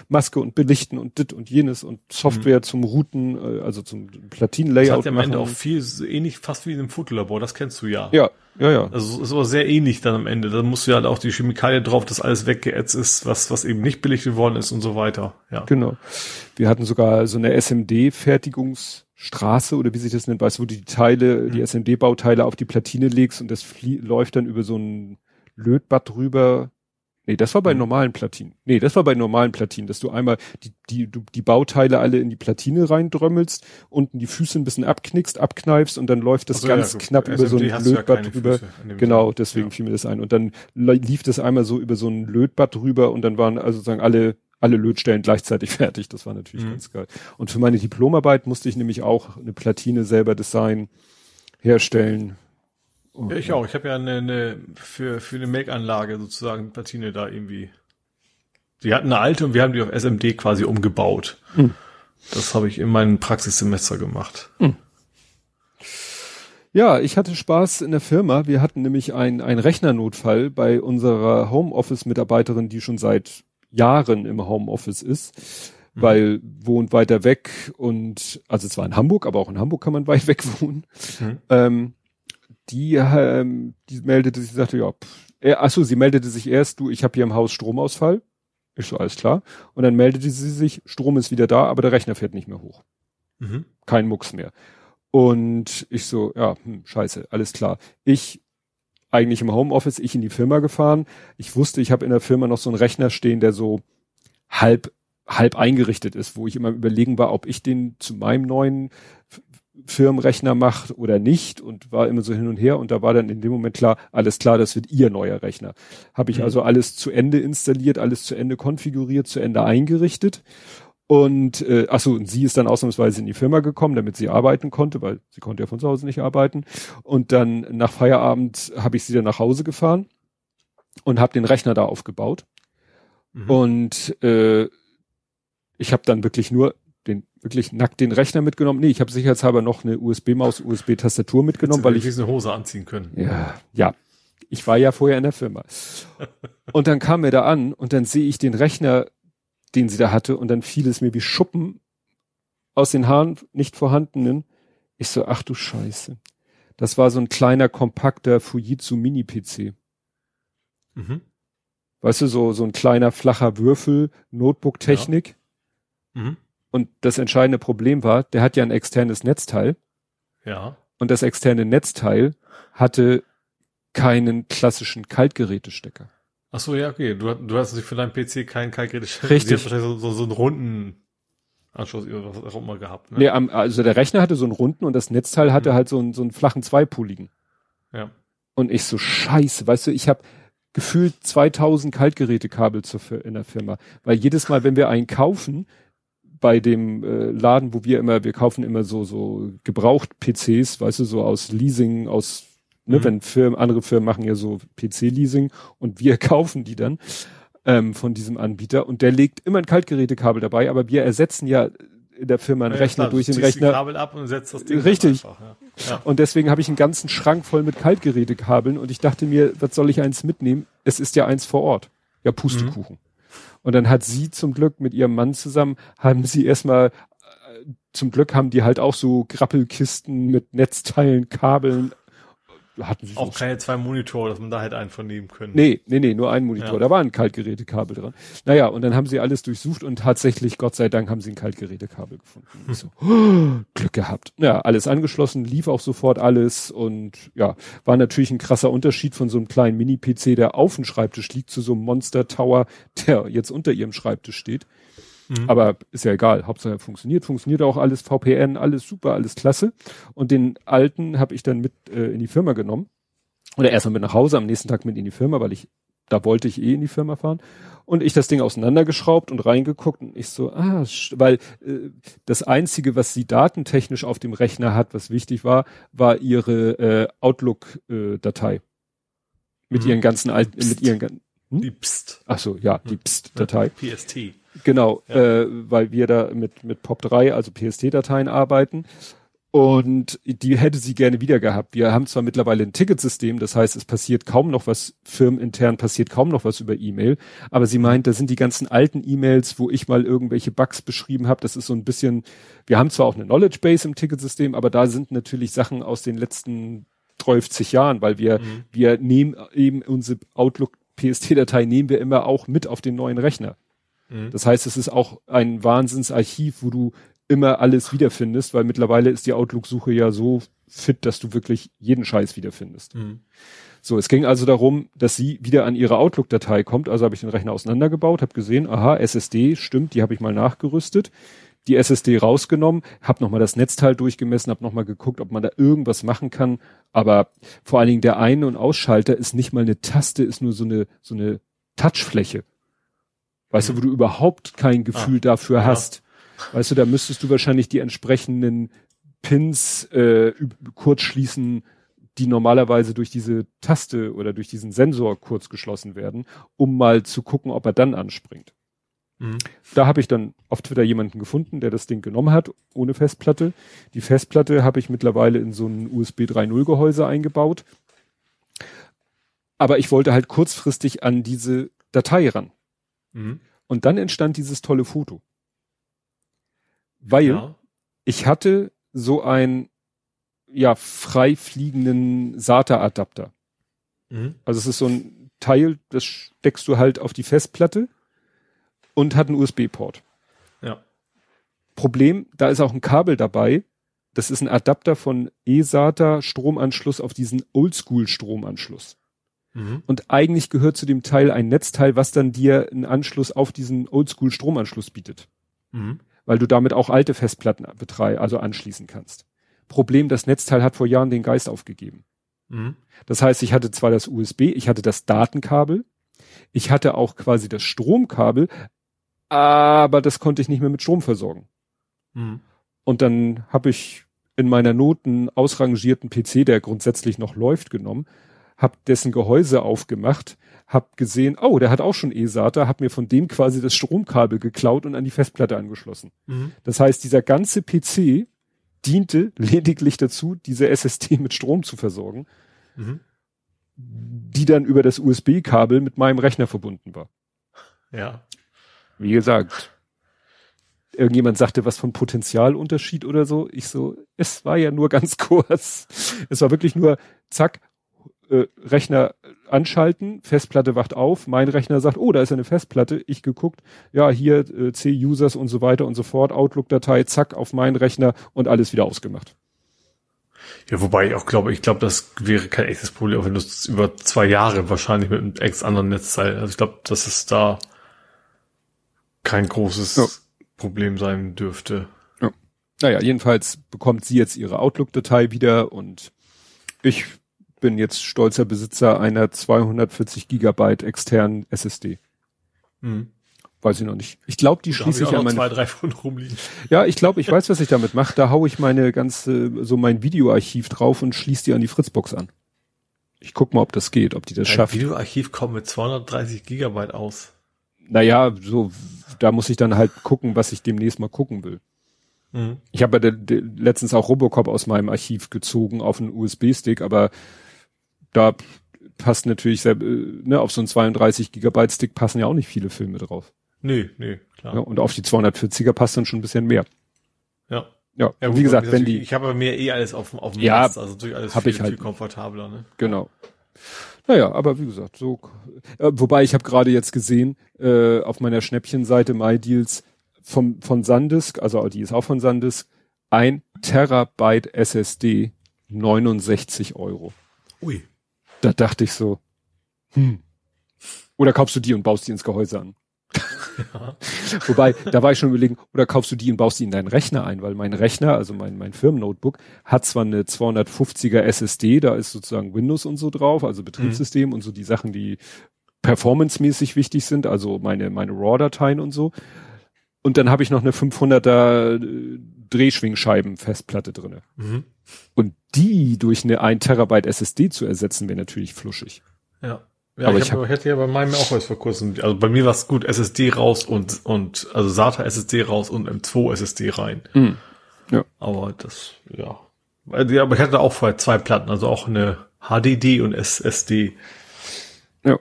S2: Maske und Belichten und dit und jenes und Software mhm. zum Routen, äh, also zum Platinenlayout. Das hat
S3: ja am Ende auch viel ähnlich fast wie in einem Fotolabor, das kennst du ja.
S2: Ja, ja, ja.
S3: Also ist aber sehr ähnlich dann am Ende. Da musst du ja halt auch die Chemikalie drauf, dass alles weggeätzt ist, was, was eben nicht belichtet worden ist und so weiter. Ja.
S2: Genau. Wir hatten sogar so eine SMD-Fertigungsstraße oder wie sich das nennt, weißt du, wo du die Teile, mhm. die SMD-Bauteile auf die Platine legst und das läuft dann über so ein Lötbad drüber Nee, das war bei hm. normalen Platinen. Nee, das war bei normalen Platinen, dass du einmal die, die, du, die Bauteile alle in die Platine reindrömmelst, unten die Füße ein bisschen abknickst, abkneifst und dann läuft das so, ganz ja, knapp SMD über so ein Lötbad ja drüber. Genau, deswegen ja. fiel mir das ein. Und dann lief das einmal so über so ein Lötbad drüber und dann waren also sozusagen alle alle Lötstellen gleichzeitig fertig. Das war natürlich mhm. ganz geil. Und für meine Diplomarbeit musste ich nämlich auch eine Platine selber design herstellen
S3: ja, ich auch. Ich habe ja eine, eine für, für eine Make-Anlage sozusagen Platine da irgendwie. Die hatten eine alte und wir haben die auf SMD quasi umgebaut. Hm. Das habe ich in meinem Praxissemester gemacht. Hm.
S2: Ja, ich hatte Spaß in der Firma. Wir hatten nämlich einen Rechnernotfall bei unserer Homeoffice-Mitarbeiterin, die schon seit Jahren im Homeoffice ist, mhm. weil wohnt weiter weg und also zwar in Hamburg, aber auch in Hamburg kann man weit weg wohnen. Mhm. Ähm, die, ähm, die meldete sich, sagte, ja, pff, äh, achso, sie meldete sich erst, du, ich habe hier im Haus Stromausfall. Ich so, alles klar. Und dann meldete sie sich, Strom ist wieder da, aber der Rechner fährt nicht mehr hoch. Mhm. Kein Mucks mehr. Und ich so, ja, hm, scheiße, alles klar. Ich eigentlich im Homeoffice, ich in die Firma gefahren. Ich wusste, ich habe in der Firma noch so einen Rechner stehen, der so halb halb eingerichtet ist, wo ich immer überlegen war, ob ich den zu meinem neuen Firmenrechner macht oder nicht und war immer so hin und her und da war dann in dem Moment klar, alles klar, das wird ihr neuer Rechner. Habe ich mhm. also alles zu Ende installiert, alles zu Ende konfiguriert, zu Ende eingerichtet und äh, achso, und sie ist dann ausnahmsweise in die Firma gekommen, damit sie arbeiten konnte, weil sie konnte ja von zu Hause nicht arbeiten. Und dann nach Feierabend habe ich sie dann nach Hause gefahren und habe den Rechner da aufgebaut. Mhm. Und äh, ich habe dann wirklich nur wirklich nackt den Rechner mitgenommen. Nee, ich habe sicherheitshalber noch eine USB-Maus, USB-Tastatur mitgenommen, weil ich
S3: eine Hose anziehen können.
S2: Ja, ja. Ich war ja vorher in der Firma. und dann kam er da an und dann sehe ich den Rechner, den sie da hatte und dann fiel es mir wie Schuppen aus den Haaren nicht vorhandenen. Ich so, ach du Scheiße. Das war so ein kleiner, kompakter Fujitsu Mini-PC. Mhm. Weißt du, so, so ein kleiner, flacher Würfel, Notebook-Technik. Ja. Mhm. Und das entscheidende Problem war, der hat ja ein externes Netzteil.
S3: Ja.
S2: Und das externe Netzteil hatte keinen klassischen Kaltgerätestecker.
S3: Ach so, ja, okay. Du, du hast für deinen PC keinen Kaltgerätestecker.
S2: Richtig.
S3: wahrscheinlich so, so, so einen runden Anschluss, was auch immer gehabt.
S2: Ne? Nee, also der Rechner hatte so einen runden und das Netzteil hatte mhm. halt so einen, so einen flachen zweipoligen.
S3: Ja.
S2: Und ich so, scheiße, weißt du, ich habe gefühlt 2000 Kaltgerätekabel zur, in der Firma. Weil jedes Mal, wenn wir einen kaufen, bei dem äh, Laden, wo wir immer, wir kaufen immer so, so gebraucht PCs, weißt du, so aus Leasing, aus, ne, mhm. wenn Firmen, andere Firmen machen ja so PC-Leasing und wir kaufen die dann ähm, von diesem Anbieter und der legt immer ein Kaltgerätekabel dabei, aber wir ersetzen ja in der Firma einen ja, Rechner klar, durch den Rechner.
S3: Kabel ab und setzt das Ding
S2: Richtig. Einfach, ja. Ja. Und deswegen habe ich einen ganzen Schrank voll mit Kaltgerätekabeln und ich dachte mir, was soll ich eins mitnehmen? Es ist ja eins vor Ort. Ja, Pustekuchen. Mhm. Und dann hat sie zum Glück mit ihrem Mann zusammen, haben sie erstmal, äh, zum Glück haben die halt auch so Grappelkisten mit Netzteilen, Kabeln, hatten sie
S3: auch keine zwei Monitore, dass man da halt einen von nehmen können.
S2: Nee, nee, nee, nur ein Monitor. Ja. Da war ein Kaltgerätekabel dran. Naja, und dann haben sie alles durchsucht und tatsächlich, Gott sei Dank, haben sie ein Kaltgerätekabel gefunden. Hm. So, oh, Glück gehabt. Ja, alles angeschlossen, lief auch sofort alles und ja, war natürlich ein krasser Unterschied von so einem kleinen Mini-PC, der auf dem Schreibtisch liegt, zu so einem Monster Tower, der jetzt unter ihrem Schreibtisch steht. Mhm. Aber ist ja egal, Hauptsache funktioniert, funktioniert auch alles, VPN, alles super, alles klasse. Und den alten habe ich dann mit äh, in die Firma genommen. Oder erstmal mit nach Hause, am nächsten Tag mit in die Firma, weil ich, da wollte ich eh in die Firma fahren. Und ich das Ding auseinandergeschraubt und reingeguckt und ich so, ah, weil äh, das Einzige, was sie datentechnisch auf dem Rechner hat, was wichtig war, war ihre äh, Outlook-Datei. Äh, mit mhm. ihren ganzen alten, mit ihren hm?
S3: Die Pst.
S2: Ach so, ja, die Pst-Datei.
S3: PST.
S2: Genau, ja. äh, weil wir da mit, mit POP3, also PST-Dateien arbeiten. Und die hätte sie gerne wieder gehabt. Wir haben zwar mittlerweile ein Ticketsystem, das heißt, es passiert kaum noch was, firmenintern passiert kaum noch was über E-Mail, aber sie meint, da sind die ganzen alten E-Mails, wo ich mal irgendwelche Bugs beschrieben habe. Das ist so ein bisschen, wir haben zwar auch eine Knowledge Base im Ticketsystem, aber da sind natürlich Sachen aus den letzten 30 Jahren, weil wir, mhm. wir nehmen eben unsere Outlook PST-Datei nehmen wir immer auch mit auf den neuen Rechner. Mhm. Das heißt, es ist auch ein Wahnsinnsarchiv, wo du immer alles wiederfindest, weil mittlerweile ist die Outlook-Suche ja so fit, dass du wirklich jeden Scheiß wiederfindest. Mhm. So, es ging also darum, dass sie wieder an ihre Outlook-Datei kommt. Also habe ich den Rechner auseinandergebaut, habe gesehen, aha, SSD, stimmt, die habe ich mal nachgerüstet. Die SSD rausgenommen, habe nochmal das Netzteil durchgemessen, habe nochmal geguckt, ob man da irgendwas machen kann. Aber vor allen Dingen der Ein- und Ausschalter ist nicht mal eine Taste, ist nur so eine, so eine Touchfläche. Weißt mhm. du, wo du überhaupt kein Gefühl ah, dafür ja. hast. Weißt du, da müsstest du wahrscheinlich die entsprechenden Pins äh, kurz schließen, die normalerweise durch diese Taste oder durch diesen Sensor kurz geschlossen werden, um mal zu gucken, ob er dann anspringt. Mhm. Da habe ich dann auf Twitter jemanden gefunden, der das Ding genommen hat, ohne Festplatte. Die Festplatte habe ich mittlerweile in so ein USB 3.0 Gehäuse eingebaut. Aber ich wollte halt kurzfristig an diese Datei ran. Mhm. Und dann entstand dieses tolle Foto. Weil ja. ich hatte so ein ja, frei fliegenden SATA-Adapter.
S3: Mhm.
S2: Also es ist so ein Teil, das steckst du halt auf die Festplatte und hat einen USB-Port.
S3: Ja.
S2: Problem, da ist auch ein Kabel dabei. Das ist ein Adapter von eSATA Stromanschluss auf diesen Oldschool Stromanschluss.
S3: Mhm.
S2: Und eigentlich gehört zu dem Teil ein Netzteil, was dann dir einen Anschluss auf diesen Oldschool Stromanschluss bietet.
S3: Mhm.
S2: Weil du damit auch alte Festplatten betrei also anschließen kannst. Problem, das Netzteil hat vor Jahren den Geist aufgegeben.
S3: Mhm.
S2: Das heißt, ich hatte zwar das USB, ich hatte das Datenkabel, ich hatte auch quasi das Stromkabel, aber das konnte ich nicht mehr mit Strom versorgen.
S3: Mhm.
S2: Und dann habe ich in meiner Not einen ausrangierten PC, der grundsätzlich noch läuft, genommen, habe dessen Gehäuse aufgemacht, habe gesehen, oh, der hat auch schon eSATA, habe mir von dem quasi das Stromkabel geklaut und an die Festplatte angeschlossen.
S3: Mhm.
S2: Das heißt, dieser ganze PC diente lediglich dazu, diese SSD mit Strom zu versorgen,
S3: Mhm.
S2: die dann über das USB-Kabel mit meinem Rechner verbunden war.
S3: Ja.
S2: Wie gesagt, irgendjemand sagte was von Potenzialunterschied oder so. Ich so, es war ja nur ganz kurz. Es war wirklich nur, zack, äh, Rechner anschalten, Festplatte wacht auf, mein Rechner sagt, oh, da ist eine Festplatte. Ich geguckt, ja, hier äh, C-Users und so weiter und so fort, Outlook-Datei, zack, auf meinen Rechner und alles wieder ausgemacht.
S3: Ja, wobei ich auch glaube, ich glaube, das wäre kein echtes Problem, auch wenn du es über zwei Jahre wahrscheinlich mit einem ex anderen Netzteil. Also ich glaube, dass es da kein großes
S2: Ja.
S3: Problem sein dürfte.
S2: Naja, jedenfalls bekommt sie jetzt ihre Outlook-Datei wieder und ich bin jetzt stolzer Besitzer einer 240 Gigabyte externen SSD.
S3: Mhm.
S2: Weiß ich noch nicht. Ich glaube, die
S3: Da
S2: schließe
S3: ich
S2: an meine.
S3: zwei, drei von rumliegen.
S2: Ja, ich glaube, ich weiß, was ich damit mache. Da hau ich meine ganze, so mein Videoarchiv drauf und schließe die an die Fritzbox an. Ich guck mal, ob das geht, ob die das
S3: Dein
S2: schafft.
S3: Videoarchiv kommt mit 230 Gigabyte aus.
S2: Naja, so, da muss ich dann halt gucken, was ich demnächst mal gucken will.
S3: Mhm.
S2: Ich habe letztens auch Robocop aus meinem Archiv gezogen auf einen USB-Stick, aber da passt natürlich, sehr, äh, ne, auf so einen 32 Gigabyte Stick passen ja auch nicht viele Filme drauf.
S3: Nee, nee, klar.
S2: Ja, und auf die 240er passt dann schon ein bisschen mehr.
S3: Ja.
S2: Ja,
S3: Ja, gut,
S2: wie gesagt, wenn die,
S3: Ich habe mir eh alles auf, dem- auf dem
S2: Ja,
S3: Mast, also natürlich alles viel,
S2: halt.
S3: viel komfortabler, ne?
S2: Genau. Naja, aber wie gesagt, so. Äh, wobei ich habe gerade jetzt gesehen, äh, auf meiner Schnäppchenseite MyDeals vom, von Sandisk, also die ist auch von Sandisk, ein Terabyte SSD, 69 Euro.
S3: Ui.
S2: Da dachte ich so, hm. Oder kaufst du die und baust die ins Gehäuse an?
S3: Ja.
S2: Wobei, da war ich schon überlegen, oder kaufst du die und baust die in deinen Rechner ein, weil mein Rechner, also mein, mein Firmennotebook, hat zwar eine 250er SSD, da ist sozusagen Windows und so drauf, also Betriebssystem und so die Sachen, die performancemäßig wichtig sind, also meine, meine RAW-Dateien und so. Und dann habe ich noch eine 500er äh, Drehschwingscheiben-Festplatte drinne.
S3: Mhm.
S2: Und die durch eine 1 Terabyte SSD zu ersetzen, wäre natürlich fluschig.
S3: Ja. Ja,
S2: Aber
S3: ich,
S2: ich
S3: hab, ich hatte ja bei meinem auch was vor kurzem. Also bei mir war es gut, SSD raus und, und, also SATA SSD raus und M2 SSD rein.
S2: Mhm. Ja.
S3: Aber das, ja. Weil die- Aber ich hatte auch vorher zwei Platten, also auch eine HDD und SSD.
S2: Ja.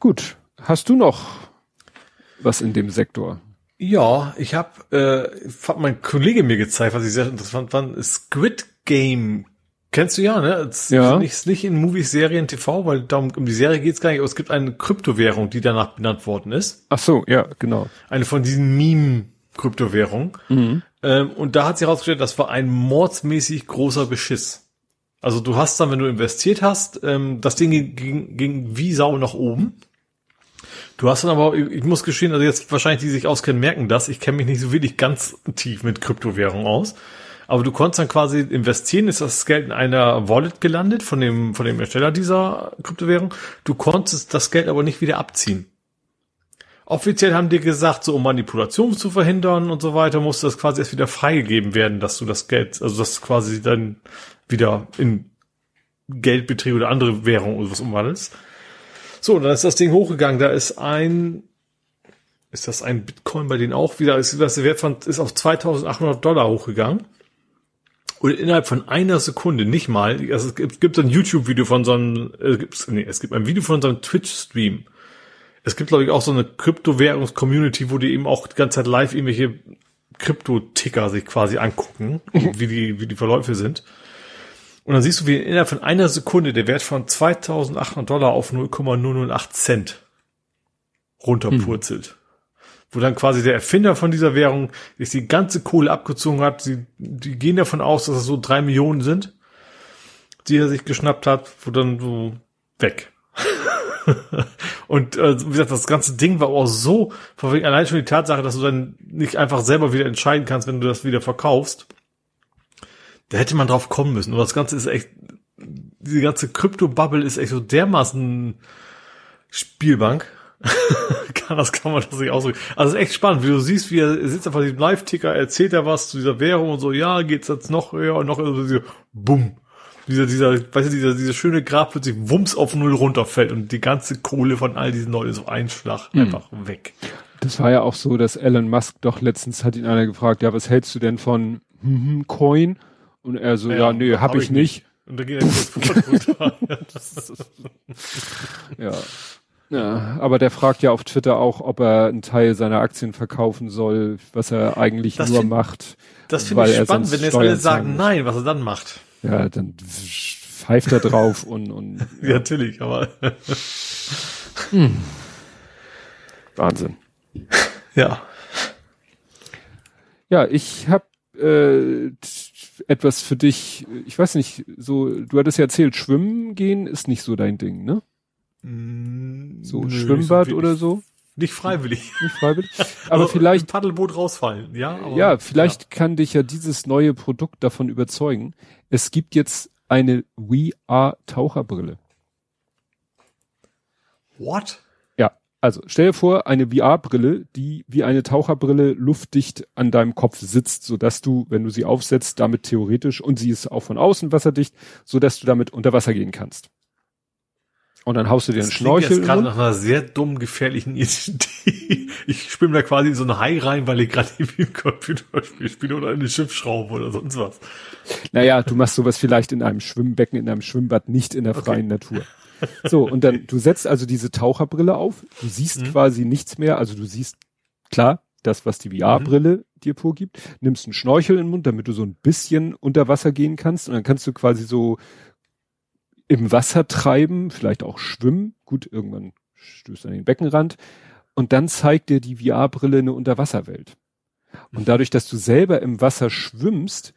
S2: Gut. Hast du noch was in dem Sektor?
S3: Ja, ich habe, äh, hat mein Kollege mir gezeigt, was ich sehr interessant fand, Squid Game. Kennst du ja, ne? Es
S2: Ja.
S3: Ist nicht, in Movies, Serien, TV, weil darum, um die Serie geht's gar nicht, aber es gibt eine Kryptowährung, die danach benannt worden ist.
S2: Ach so, ja, genau.
S3: Eine von diesen Meme-Kryptowährungen.
S2: Mhm.
S3: Ähm, und da hat sich herausgestellt, das war ein mordsmäßig großer Beschiss. Also du hast dann, wenn du investiert hast, ähm, das Ding ging, ging, ging wie Sau nach oben. Du hast dann aber, ich, muss gestehen, also jetzt wahrscheinlich die sich auskennen, merken das. Ich kenne mich nicht so wirklich ganz tief mit Kryptowährungen aus. Aber du konntest dann quasi investieren, ist das Geld in einer Wallet gelandet von dem, von dem Ersteller dieser Kryptowährung. Du konntest das Geld aber nicht wieder abziehen. Offiziell haben die gesagt, so um Manipulation zu verhindern und so weiter, musste das quasi erst wieder freigegeben werden, dass du das Geld, also das quasi dann wieder in Geldbetriebe oder andere Währung oder was umwandelst. So, dann ist das Ding hochgegangen. Da ist ein, ist das ein Bitcoin bei denen auch wieder, ist das der Wert von, ist auf 2800 Dollar hochgegangen. Und innerhalb von einer Sekunde, nicht mal, also es gibt, gibt ein YouTube-Video von so einem, äh, nee, es gibt ein Video von so einem Twitch-Stream. Es gibt, glaube ich, auch so eine Kryptowährungs-Community, wo die eben auch die ganze Zeit live irgendwelche Krypto-Ticker sich quasi angucken, wie die, wie die Verläufe sind. Und dann siehst du, wie innerhalb von einer Sekunde der Wert von 2800 Dollar auf 0,008 Cent runterpurzelt. Hm. Wo dann quasi der Erfinder von dieser Währung sich die ganze Kohle abgezogen hat. Sie, die gehen davon aus, dass es so drei Millionen sind, die er sich geschnappt hat, wo dann so weg. und äh, wie gesagt, das ganze Ding war auch so, allein schon die Tatsache, dass du dann nicht einfach selber wieder entscheiden kannst, wenn du das wieder verkaufst. Da hätte man drauf kommen müssen. Und das Ganze ist echt, diese ganze Krypto-Bubble ist echt so dermaßen Spielbank. das kann man das nicht ausdrücken. Also es ist echt spannend, wie du siehst, wie er sitzt einfach diesem Live-Ticker, erzählt er was zu dieser Währung und so, ja, geht's jetzt noch höher und noch höher, und so, bumm dieser, dieser, weißt du, dieser, dieser schöne Grab plötzlich wumms auf Null runterfällt und die ganze Kohle von all diesen Leuten so einschlag mhm. einfach weg.
S2: Das war ja auch so, dass Elon Musk doch letztens hat ihn einer gefragt, ja, was hältst du denn von hm, Coin? Und er so, ja, ja nee, hab, hab ich, ich nicht. Und da geht er runter. ja. Ja, aber der fragt ja auf Twitter auch, ob er einen Teil seiner Aktien verkaufen soll, was er eigentlich das nur find, macht.
S3: Das finde ich spannend, wenn jetzt alle sagen nein, was er dann macht.
S2: Ja, dann pfeift er drauf und, und
S3: ja. ja natürlich, aber
S2: hm. Wahnsinn.
S3: Ja.
S2: Ja, ich habe äh, etwas für dich. Ich weiß nicht, so du hattest ja erzählt, Schwimmen gehen ist nicht so dein Ding, ne?
S3: Mm,
S2: so Nö, Schwimmbad so oder so?
S3: Nicht freiwillig.
S2: Nicht freiwillig. Aber also vielleicht.
S3: Paddelboot rausfallen, ja.
S2: Aber, ja, vielleicht ja. kann dich ja dieses neue Produkt davon überzeugen. Es gibt jetzt eine VR-Taucherbrille.
S3: What?
S2: Also stell dir vor, eine VR-Brille, die wie eine Taucherbrille luftdicht an deinem Kopf sitzt, so dass du, wenn du sie aufsetzt, damit theoretisch, und sie ist auch von außen wasserdicht, so dass du damit unter Wasser gehen kannst. Und dann haust du dir einen Schnorchel.
S3: Das gerade nach einer sehr dummen, gefährlichen Idee. Ich spiele da quasi in so ein Hai rein, weil ich gerade irgendwie ein Computerspiel spiele oder eine Schiffsschraube oder sonst was.
S2: Naja, du machst sowas vielleicht in einem Schwimmbecken, in einem Schwimmbad, nicht in der freien okay. Natur. So, und dann, du setzt also diese Taucherbrille auf, du siehst mhm. quasi nichts mehr, also du siehst, klar, das, was die VR-Brille mhm. dir vorgibt, nimmst einen Schnorchel in den Mund, damit du so ein bisschen unter Wasser gehen kannst und dann kannst du quasi so im Wasser treiben, vielleicht auch schwimmen. Gut, irgendwann stößt an den Beckenrand. Und dann zeigt dir die VR-Brille eine Unterwasserwelt. Und dadurch, dass du selber im Wasser schwimmst,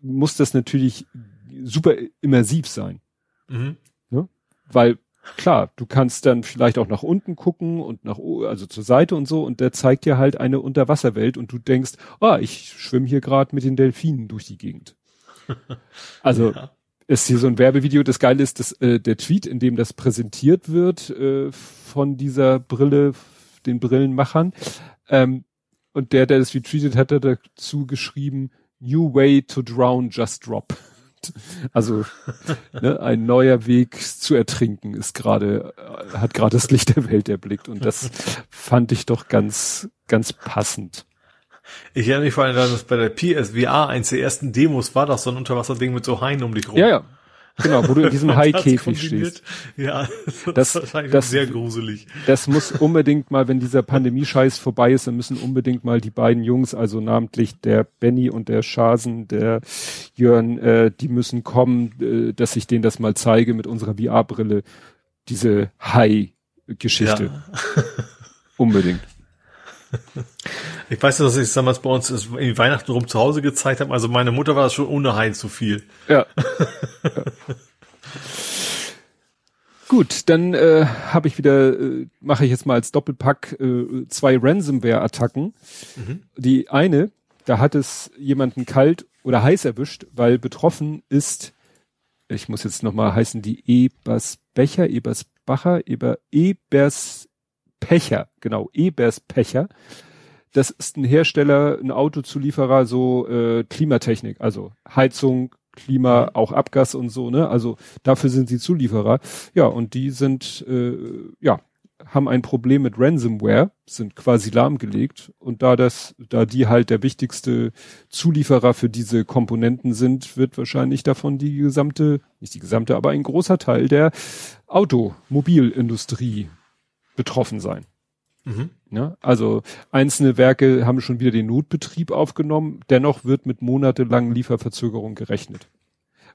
S2: muss das natürlich super immersiv sein. Mhm. Weil klar, du kannst dann vielleicht auch nach unten gucken und nach, also zur Seite und so, und der zeigt dir halt eine Unterwasserwelt und du denkst, ah, ich schwimme hier gerade mit den Delfinen durch die Gegend. Also ja ist hier so ein Werbevideo. Das Geile ist, dass äh, der Tweet, in dem das präsentiert wird äh, von dieser Brille, den Brillenmachern. Ähm, und der, der das retweetet, hat er dazu geschrieben, New way to drown, just drop. Also ne, ein neuer Weg zu ertrinken ist gerade, äh, hat gerade das Licht der Welt erblickt. Und das fand ich doch ganz, ganz passend.
S3: Ich erinnere mich vor allem, dass bei der PSVR eins der ersten Demos war, das so ein Unterwasserding mit so Haien um dich rum.
S2: Ja, ja. Genau, wo du in diesem Haikäfig stehst.
S3: Ja, das, das, ist das, sehr gruselig.
S2: Das muss unbedingt mal, wenn dieser Pandemie-Scheiß vorbei ist, dann müssen unbedingt mal die beiden Jungs, also namentlich der Benny und der Schasen, der Jörn, äh, die müssen kommen, äh, dass ich denen das mal zeige mit unserer VR-Brille. Diese Hai-Geschichte. Ja. unbedingt.
S3: Ich weiß, dass ich damals bei uns in Weihnachten rum zu Hause gezeigt habe. Also meine Mutter war das schon ohne Hein zu viel.
S2: Ja. ja. Gut, dann äh, habe ich wieder, äh, mache ich jetzt mal als Doppelpack äh, zwei Ransomware-Attacken. Mhm. Die eine, da hat es jemanden kalt oder heiß erwischt, weil betroffen ist, ich muss jetzt nochmal heißen, die Ebersbecher, Ebersbacher, Eber, Ebers Pecher, genau, Ebers Pecher. Das ist ein Hersteller, ein Autozulieferer, so äh, Klimatechnik, also Heizung, Klima, mhm. auch Abgas und so, ne? Also dafür sind sie Zulieferer. Ja, und die sind, äh, ja, haben ein Problem mit Ransomware, sind quasi lahmgelegt. Und da das, da die halt der wichtigste Zulieferer für diese Komponenten sind, wird wahrscheinlich davon die gesamte, nicht die gesamte, aber ein großer Teil der Automobilindustrie betroffen sein. Mhm. Ja, also einzelne Werke haben schon wieder den Notbetrieb aufgenommen, dennoch wird mit monatelangen Lieferverzögerungen gerechnet.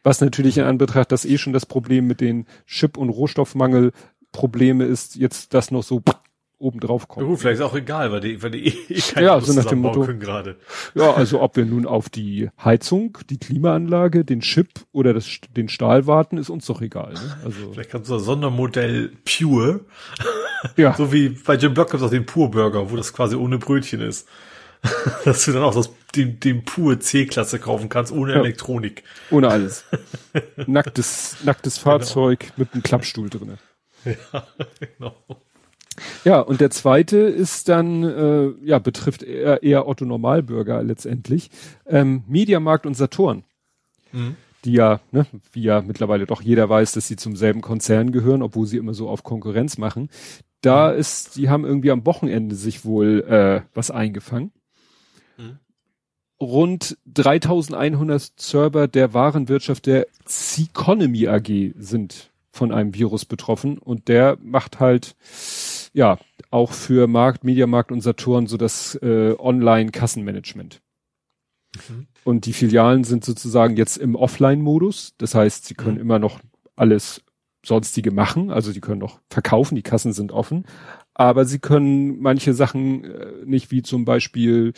S2: Was natürlich in Anbetracht, dass eh schon das Problem mit den Chip- und Rohstoffmangel Probleme ist, jetzt das noch so oben drauf kommt.
S3: Ja, gut, vielleicht ist auch egal, weil die, weil die eh keine
S2: Ja, so nach dem Motto.
S3: können gerade.
S2: Ja, also ob wir nun auf die Heizung, die Klimaanlage, den Chip oder das, den Stahl warten, ist uns doch egal. Ne? Also
S3: Vielleicht kannst du das Sondermodell Pure,
S2: ja,
S3: so wie bei Jim Block gibt es auch den Pure Burger, wo das quasi ohne Brötchen ist. Dass du dann auch das, den, den Pure C-Klasse kaufen kannst, ohne
S2: Ja.
S3: Elektronik.
S2: ohne alles. nacktes, nacktes Fahrzeug mit einem Klappstuhl drinne.
S3: Ja, genau.
S2: Ja, und der zweite ist dann, äh, ja, betrifft eher, eher Otto Normalbürger letztendlich. Ähm, Mediamarkt und Saturn,
S3: Mhm.
S2: die ja, ne, wie ja mittlerweile doch jeder weiß, dass sie zum selben Konzern gehören, obwohl sie immer so auf Konkurrenz machen. Da ist, die haben irgendwie am Wochenende sich wohl äh, was eingefangen.
S3: Mhm.
S2: Rund 3100 Server der Warenwirtschaft der Seconomy AG sind von einem Virus betroffen und der macht halt ja auch für Markt, Mediamarkt und Saturn so das äh, Online-Kassenmanagement.
S3: Mhm.
S2: Und die Filialen sind sozusagen jetzt im Offline-Modus. Das heißt, sie können
S3: Mhm.
S2: immer noch alles sonstige machen. Also sie können noch verkaufen, die Kassen sind offen. Aber sie können manche Sachen äh, nicht, wie zum Beispiel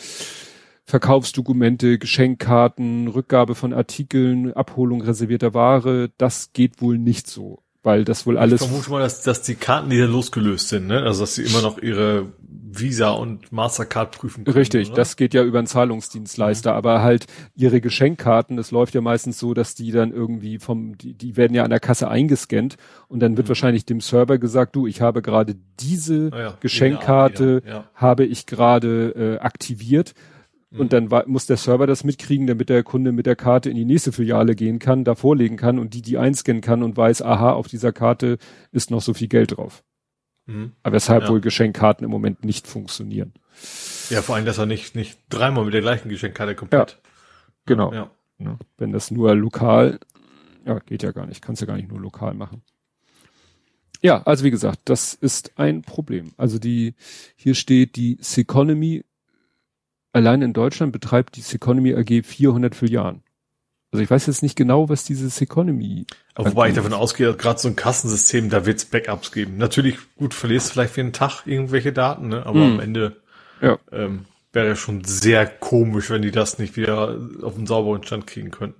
S2: Verkaufsdokumente, Geschenkkarten, Rückgabe von Artikeln, Abholung reservierter Ware. Das geht wohl nicht so, weil das wohl alles
S3: Ich vermute mal, dass, dass die Karten wieder losgelöst sind, ne? Also dass sie immer noch ihre Visa und Mastercard prüfen können.
S2: Richtig,
S3: oder?
S2: das geht ja über einen Zahlungsdienstleister, aber halt ihre Geschenkkarten, das läuft ja meistens so, dass die dann irgendwie vom, die, die werden ja an der Kasse eingescannt und dann wird
S3: Mhm.
S2: wahrscheinlich dem Server gesagt, du, ich habe gerade diese
S3: Ah ja,
S2: Geschenkkarte,
S3: wieder, ja.
S2: habe ich gerade äh, aktiviert. Und dann wa- muss der Server das mitkriegen, damit der Kunde mit der Karte in die nächste Filiale gehen kann, da vorlegen kann und die die einscannen kann und weiß, aha, auf dieser Karte ist noch so viel Geld drauf.
S3: Mhm.
S2: Aber weshalb
S3: Ja.
S2: wohl Geschenkkarten im Moment nicht funktionieren.
S3: Ja, vor allem, dass er nicht, nicht dreimal mit der gleichen Geschenkkarte komplett.
S2: Genau.
S3: Ja.
S2: Wenn das nur lokal, ja, geht ja gar nicht, kannst ja gar nicht nur lokal machen. Ja, also wie gesagt, das ist ein Problem. Also die, hier steht die Seconomy, allein in Deutschland betreibt die Seconomy AG 400 Filialen. Also ich weiß jetzt nicht genau, was diese Seconomy,
S3: wobei ich davon ausgehe, gerade so ein Kassensystem, da wird's Backups geben. Natürlich, gut, verlierst vielleicht für einen Tag irgendwelche Daten, ne? aber
S2: Mhm.
S3: am Ende
S2: Ja.
S3: ähm, wäre ja schon sehr komisch, wenn die das nicht wieder auf einen sauberen Stand kriegen könnten.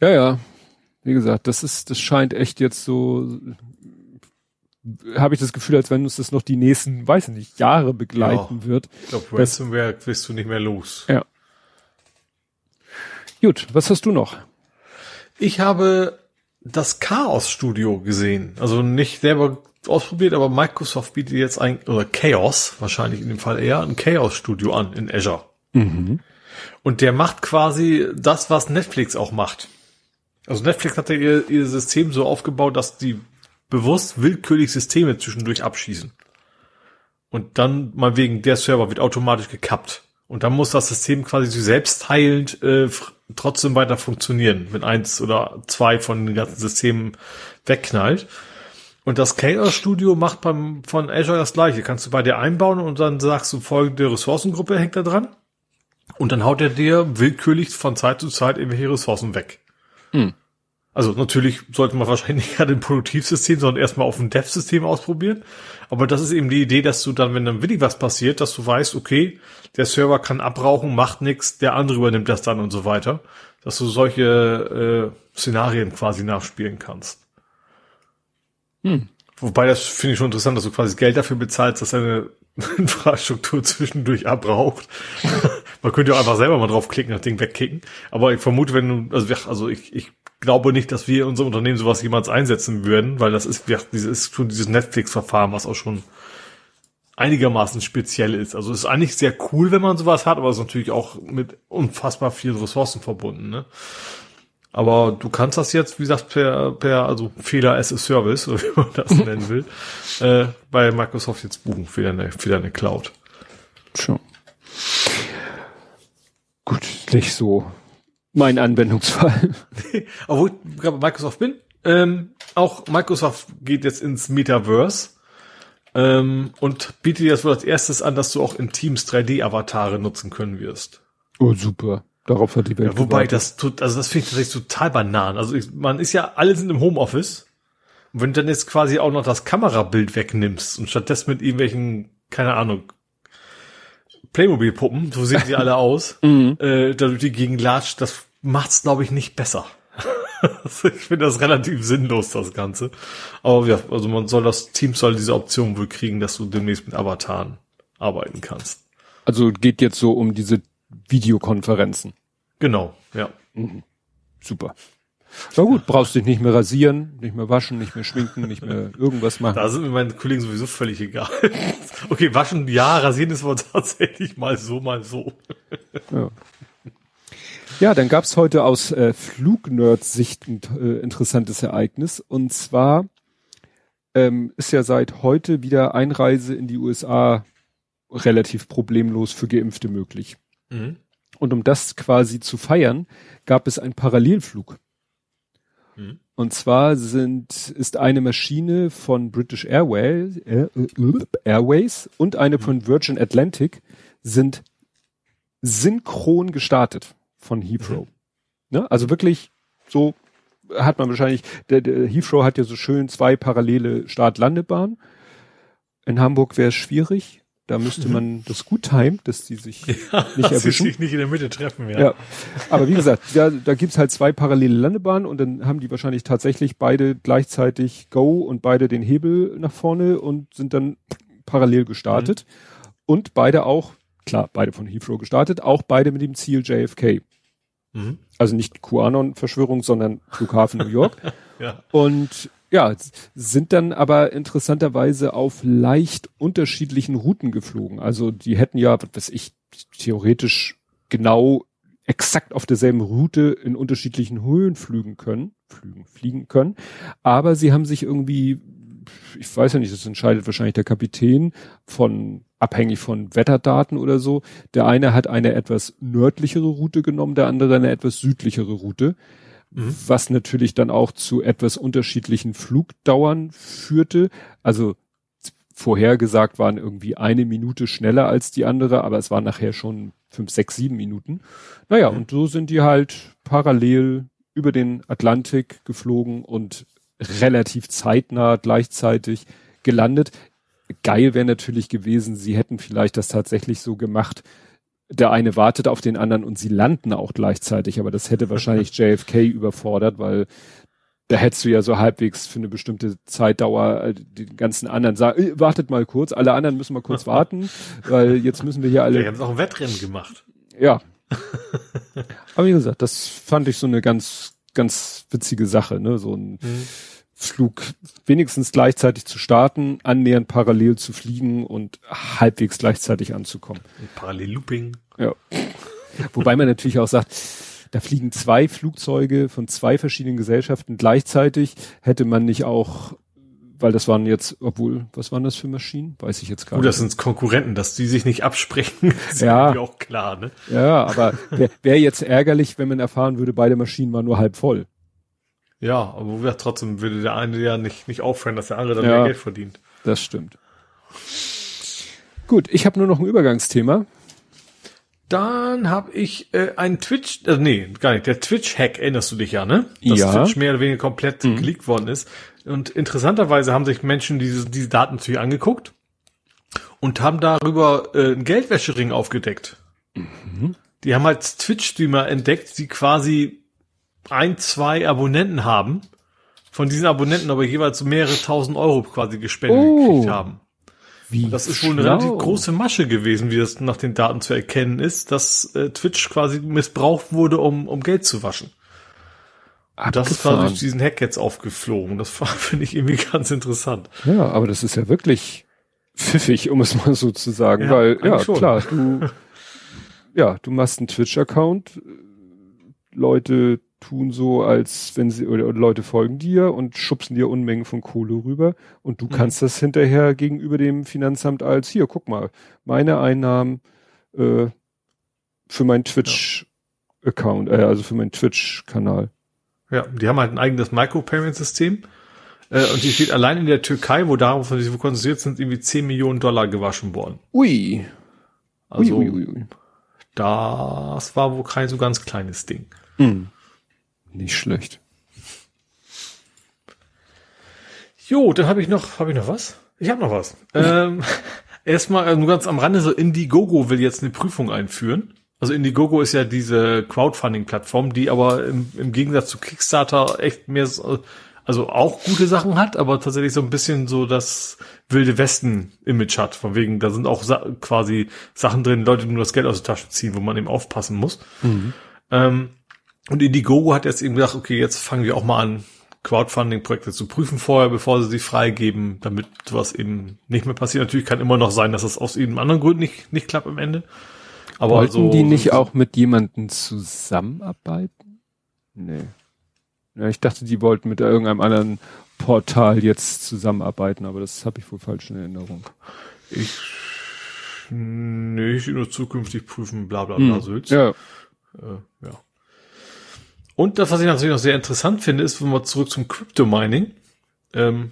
S2: ja, ja, wie gesagt, das ist, das scheint echt jetzt so, habe ich das Gefühl, als wenn uns das noch die nächsten, weiß ich nicht, Jahre begleiten wird.
S3: Ich glaube, Ransomware wirst du nicht mehr los.
S2: Ja. Gut, was hast du noch?
S3: Ich habe das Chaos Studio gesehen. Also nicht selber ausprobiert, aber Microsoft bietet jetzt ein, oder Chaos, wahrscheinlich in dem Fall eher, ein Chaos Studio an in Azure.
S2: Mhm.
S3: Und der macht quasi das, was Netflix auch macht. Also Netflix hat ja ihr, ihr System so aufgebaut, dass die bewusst willkürlich Systeme zwischendurch abschießen. Und dann mal wegen der Server wird automatisch gekappt. Und dann muss das System quasi sich selbst heilend äh, trotzdem weiter funktionieren, wenn eins oder zwei von den ganzen Systemen wegknallt. Und das Chaos Studio macht beim, von Azure das gleiche. Kannst du bei dir einbauen und dann sagst du, folgende Ressourcengruppe hängt da dran. Und dann haut er dir willkürlich von Zeit zu Zeit irgendwelche Ressourcen weg.
S2: Hm.
S3: Also natürlich sollte man wahrscheinlich nicht gerade im Produktivsystem, sondern erstmal auf dem Dev-System ausprobieren. Aber das ist eben die Idee, dass du dann, wenn dann wirklich was passiert, dass du weißt, okay, der Server kann abrauchen, macht nichts, der andere übernimmt das dann und so weiter. Dass du solche äh, Szenarien quasi nachspielen kannst.
S2: Hm.
S3: Wobei das finde ich schon interessant, dass du quasi Geld dafür bezahlst, dass deine Infrastruktur zwischendurch abraucht. Man könnte ja einfach selber mal draufklicken, das Ding wegkicken. Aber ich vermute, wenn du, also, also ich, ich glaube nicht, dass wir in unserem Unternehmen sowas jemals einsetzen würden, weil das ist, dieses ist schon dieses Netflix-Verfahren, was auch schon einigermaßen speziell ist. Also es ist eigentlich sehr cool, wenn man sowas hat, aber es ist natürlich auch mit unfassbar vielen Ressourcen verbunden. Ne? Aber du kannst das jetzt, wie gesagt, per, per also Fehler as a Service, oder wie man das nennen will, äh, bei Microsoft jetzt buchen für deine, für deine Cloud.
S2: Schon. Gut, nicht so mein Anwendungsfall.
S3: Obwohl ich gerade bei Microsoft bin, ähm, auch Microsoft geht jetzt ins Metaverse. Ähm, und bietet dir das wohl als erstes an, dass du auch in Teams 3D-Avatare nutzen können wirst.
S2: Oh, super. Darauf hat die Welt
S3: ja, Wobei das tut, also das finde ich tatsächlich total banan. Also ich, man ist ja, alle sind im Homeoffice. Und wenn du dann jetzt quasi auch noch das Kamerabild wegnimmst und stattdessen mit irgendwelchen, keine Ahnung, Playmobil-Puppen, so sehen sie alle aus, mhm. äh, da du die gegen latscht, das macht's, glaube ich, nicht besser. ich finde das relativ sinnlos, das Ganze. Aber ja, also man soll das Team soll diese Option wohl kriegen, dass du demnächst mit Avataren arbeiten kannst.
S2: Also geht jetzt so um diese Videokonferenzen.
S3: Genau, ja.
S2: Mhm. Super. Na gut, brauchst dich nicht mehr rasieren, nicht mehr waschen, nicht mehr schminken, nicht mehr irgendwas machen.
S3: Da sind mir meine Kollegen sowieso völlig egal. okay, waschen, ja, rasieren ist aber tatsächlich mal so, mal so.
S2: ja. Ja, dann gab's heute aus äh, Flugnerds-Sicht ein äh, interessantes Ereignis. Und zwar ähm, ist ja seit heute wieder Einreise in die USA relativ problemlos für Geimpfte möglich. Mhm. Und um das quasi zu feiern, gab es einen Parallelflug. Mhm. Und zwar sind, ist eine Maschine von British Airways, äh, äh, Airways und eine mhm. von Virgin Atlantic sind synchron gestartet von Heathrow. Mhm. Ne? Also wirklich so hat man wahrscheinlich, der, der Heathrow hat ja so schön zwei parallele Start-Landebahnen. In Hamburg wäre es schwierig. Da müsste man das gut timen, dass die sich ja, nicht erwischen.
S3: sich nicht in der Mitte treffen, ja.
S2: ja. Aber wie gesagt, da, da gibt's halt zwei parallele Landebahnen und dann haben die wahrscheinlich tatsächlich beide gleichzeitig Go und beide den Hebel nach vorne und sind dann parallel gestartet. Mhm. Und beide auch, klar, beide von Heathrow gestartet, auch beide mit dem Ziel JFK. Mhm. Also nicht QAnon-Verschwörung, sondern Flughafen New York. ja. Und ja, sind dann aber interessanterweise auf leicht unterschiedlichen Routen geflogen. Also die hätten ja, was weiß ich, theoretisch genau exakt auf derselben Route in unterschiedlichen Höhen flügen können, flügen, fliegen können. Aber sie haben sich irgendwie, ich weiß ja nicht, das entscheidet wahrscheinlich der Kapitän von, abhängig von Wetterdaten oder so. Der eine hat eine etwas nördlichere Route genommen, der andere eine etwas südlichere Route mhm. was natürlich dann auch zu etwas unterschiedlichen Flugdauern führte. Also vorhergesagt waren irgendwie eine Minute schneller als die andere, aber es waren nachher schon fünf, sechs, sieben Minuten. Naja, mhm. und so sind die halt parallel über den Atlantik geflogen und relativ zeitnah gleichzeitig gelandet. Geil wäre natürlich gewesen, sie hätten vielleicht das tatsächlich so gemacht, der eine wartet auf den anderen und sie landen auch gleichzeitig, aber das hätte wahrscheinlich JFK überfordert, weil da hättest du ja so halbwegs für eine bestimmte Zeitdauer äh, den ganzen anderen sagen, äh, wartet mal kurz, alle anderen müssen mal kurz warten, weil jetzt müssen wir hier alle.
S3: Wir haben auch ein Wettrennen gemacht.
S2: Ja. aber wie gesagt, das fand ich so eine ganz, ganz witzige Sache, ne, so ein, mhm. Flug wenigstens gleichzeitig zu starten, annähernd parallel zu fliegen und halbwegs gleichzeitig anzukommen.
S3: Parallel-Looping.
S2: Ja. Wobei man natürlich auch sagt, da fliegen zwei Flugzeuge von zwei verschiedenen Gesellschaften gleichzeitig. Hätte man nicht auch, weil das waren jetzt, obwohl, was waren das für Maschinen? Weiß ich jetzt gar
S3: oh,
S2: nicht.
S3: das sind Konkurrenten, dass die sich nicht absprechen,
S2: ist ja
S3: auch klar, ne?
S2: Ja, aber wäre wär jetzt ärgerlich, wenn man erfahren würde, beide Maschinen waren nur halb voll.
S3: Ja, aber ja, trotzdem würde der eine ja nicht, nicht aufhören, dass der andere dann ja, mehr Geld verdient.
S2: Das stimmt. Gut, ich habe nur noch ein Übergangsthema.
S3: Dann habe ich äh, einen Twitch, äh, nee, gar nicht, der Twitch-Hack, erinnerst du dich ja, ne? Dass
S2: ja.
S3: Twitch mehr oder weniger komplett mhm. geleakt worden ist. Und interessanterweise haben sich Menschen diese, diese Daten natürlich angeguckt und haben darüber äh, einen Geldwäschering aufgedeckt. Mhm. Die haben halt Twitch-Streamer entdeckt, die quasi ein, zwei Abonnenten haben, von diesen Abonnenten aber jeweils mehrere tausend Euro quasi gespendet oh, gekriegt haben. Wie das ist wohl eine relativ große Masche gewesen, wie das nach den Daten zu erkennen ist, dass äh, Twitch quasi missbraucht wurde, um, um Geld zu waschen. Und das ist quasi durch diesen Hack jetzt aufgeflogen. Das finde ich irgendwie ganz interessant.
S2: Ja, aber das ist ja wirklich pfiffig, um es mal so zu sagen, ja, weil, ja, schon. klar, du, ja, du machst einen Twitch-Account, Leute tun so, als wenn sie, oder, oder, Leute folgen dir und schubsen dir Unmengen von Kohle rüber und du mhm. kannst das hinterher gegenüber dem Finanzamt als, hier, guck mal, meine Einnahmen äh, für meinen Twitch-Account, äh, also für meinen Twitch-Kanal.
S3: Ja, die haben halt ein eigenes Micropayment-System. Äh, und die steht allein in der Türkei, wo darauf sie konzentriert sind, irgendwie 10 Millionen Dollar gewaschen worden.
S2: Ui.
S3: Also
S2: ui, ui, ui.
S3: das war wohl kein so ganz kleines Ding.
S2: Hm. Nicht schlecht.
S3: Jo, dann habe ich noch, habe ich noch was? Ich habe noch was. ähm, erstmal äh, nur ganz am Rande so Indiegogo will jetzt eine Prüfung einführen. Also Indiegogo ist ja diese Crowdfunding-Plattform, die aber im, im Gegensatz zu Kickstarter echt mehr, so, also auch gute Sachen hat, aber tatsächlich so ein bisschen so das wilde Westen-Image hat. Von wegen, da sind auch sa quasi Sachen drin, Leute die nur das Geld aus der Tasche ziehen, wo man eben aufpassen muss. Mhm. Ähm, und Indiegogo hat jetzt eben gesagt, okay, jetzt fangen wir auch mal an, Crowdfunding-Projekte zu prüfen vorher, bevor sie sie freigeben, damit sowas eben nicht mehr passiert. Natürlich kann immer noch sein, dass das aus irgendeinem anderen Grund nicht, nicht klappt am Ende.
S2: Aber Wollten so, die nicht auch mit jemandem zusammenarbeiten? Nee. Ja, ich dachte, die wollten mit irgendeinem anderen Portal jetzt zusammenarbeiten, aber das habe ich wohl falsch in Erinnerung.
S3: Ich nee, ich nur zukünftig prüfen, bla bla bla, hm. Sülz.
S2: Ja.
S3: Äh, ja. Und das, was ich natürlich noch sehr interessant finde, ist, wenn wir zurück zum Crypto-Mining, ähm,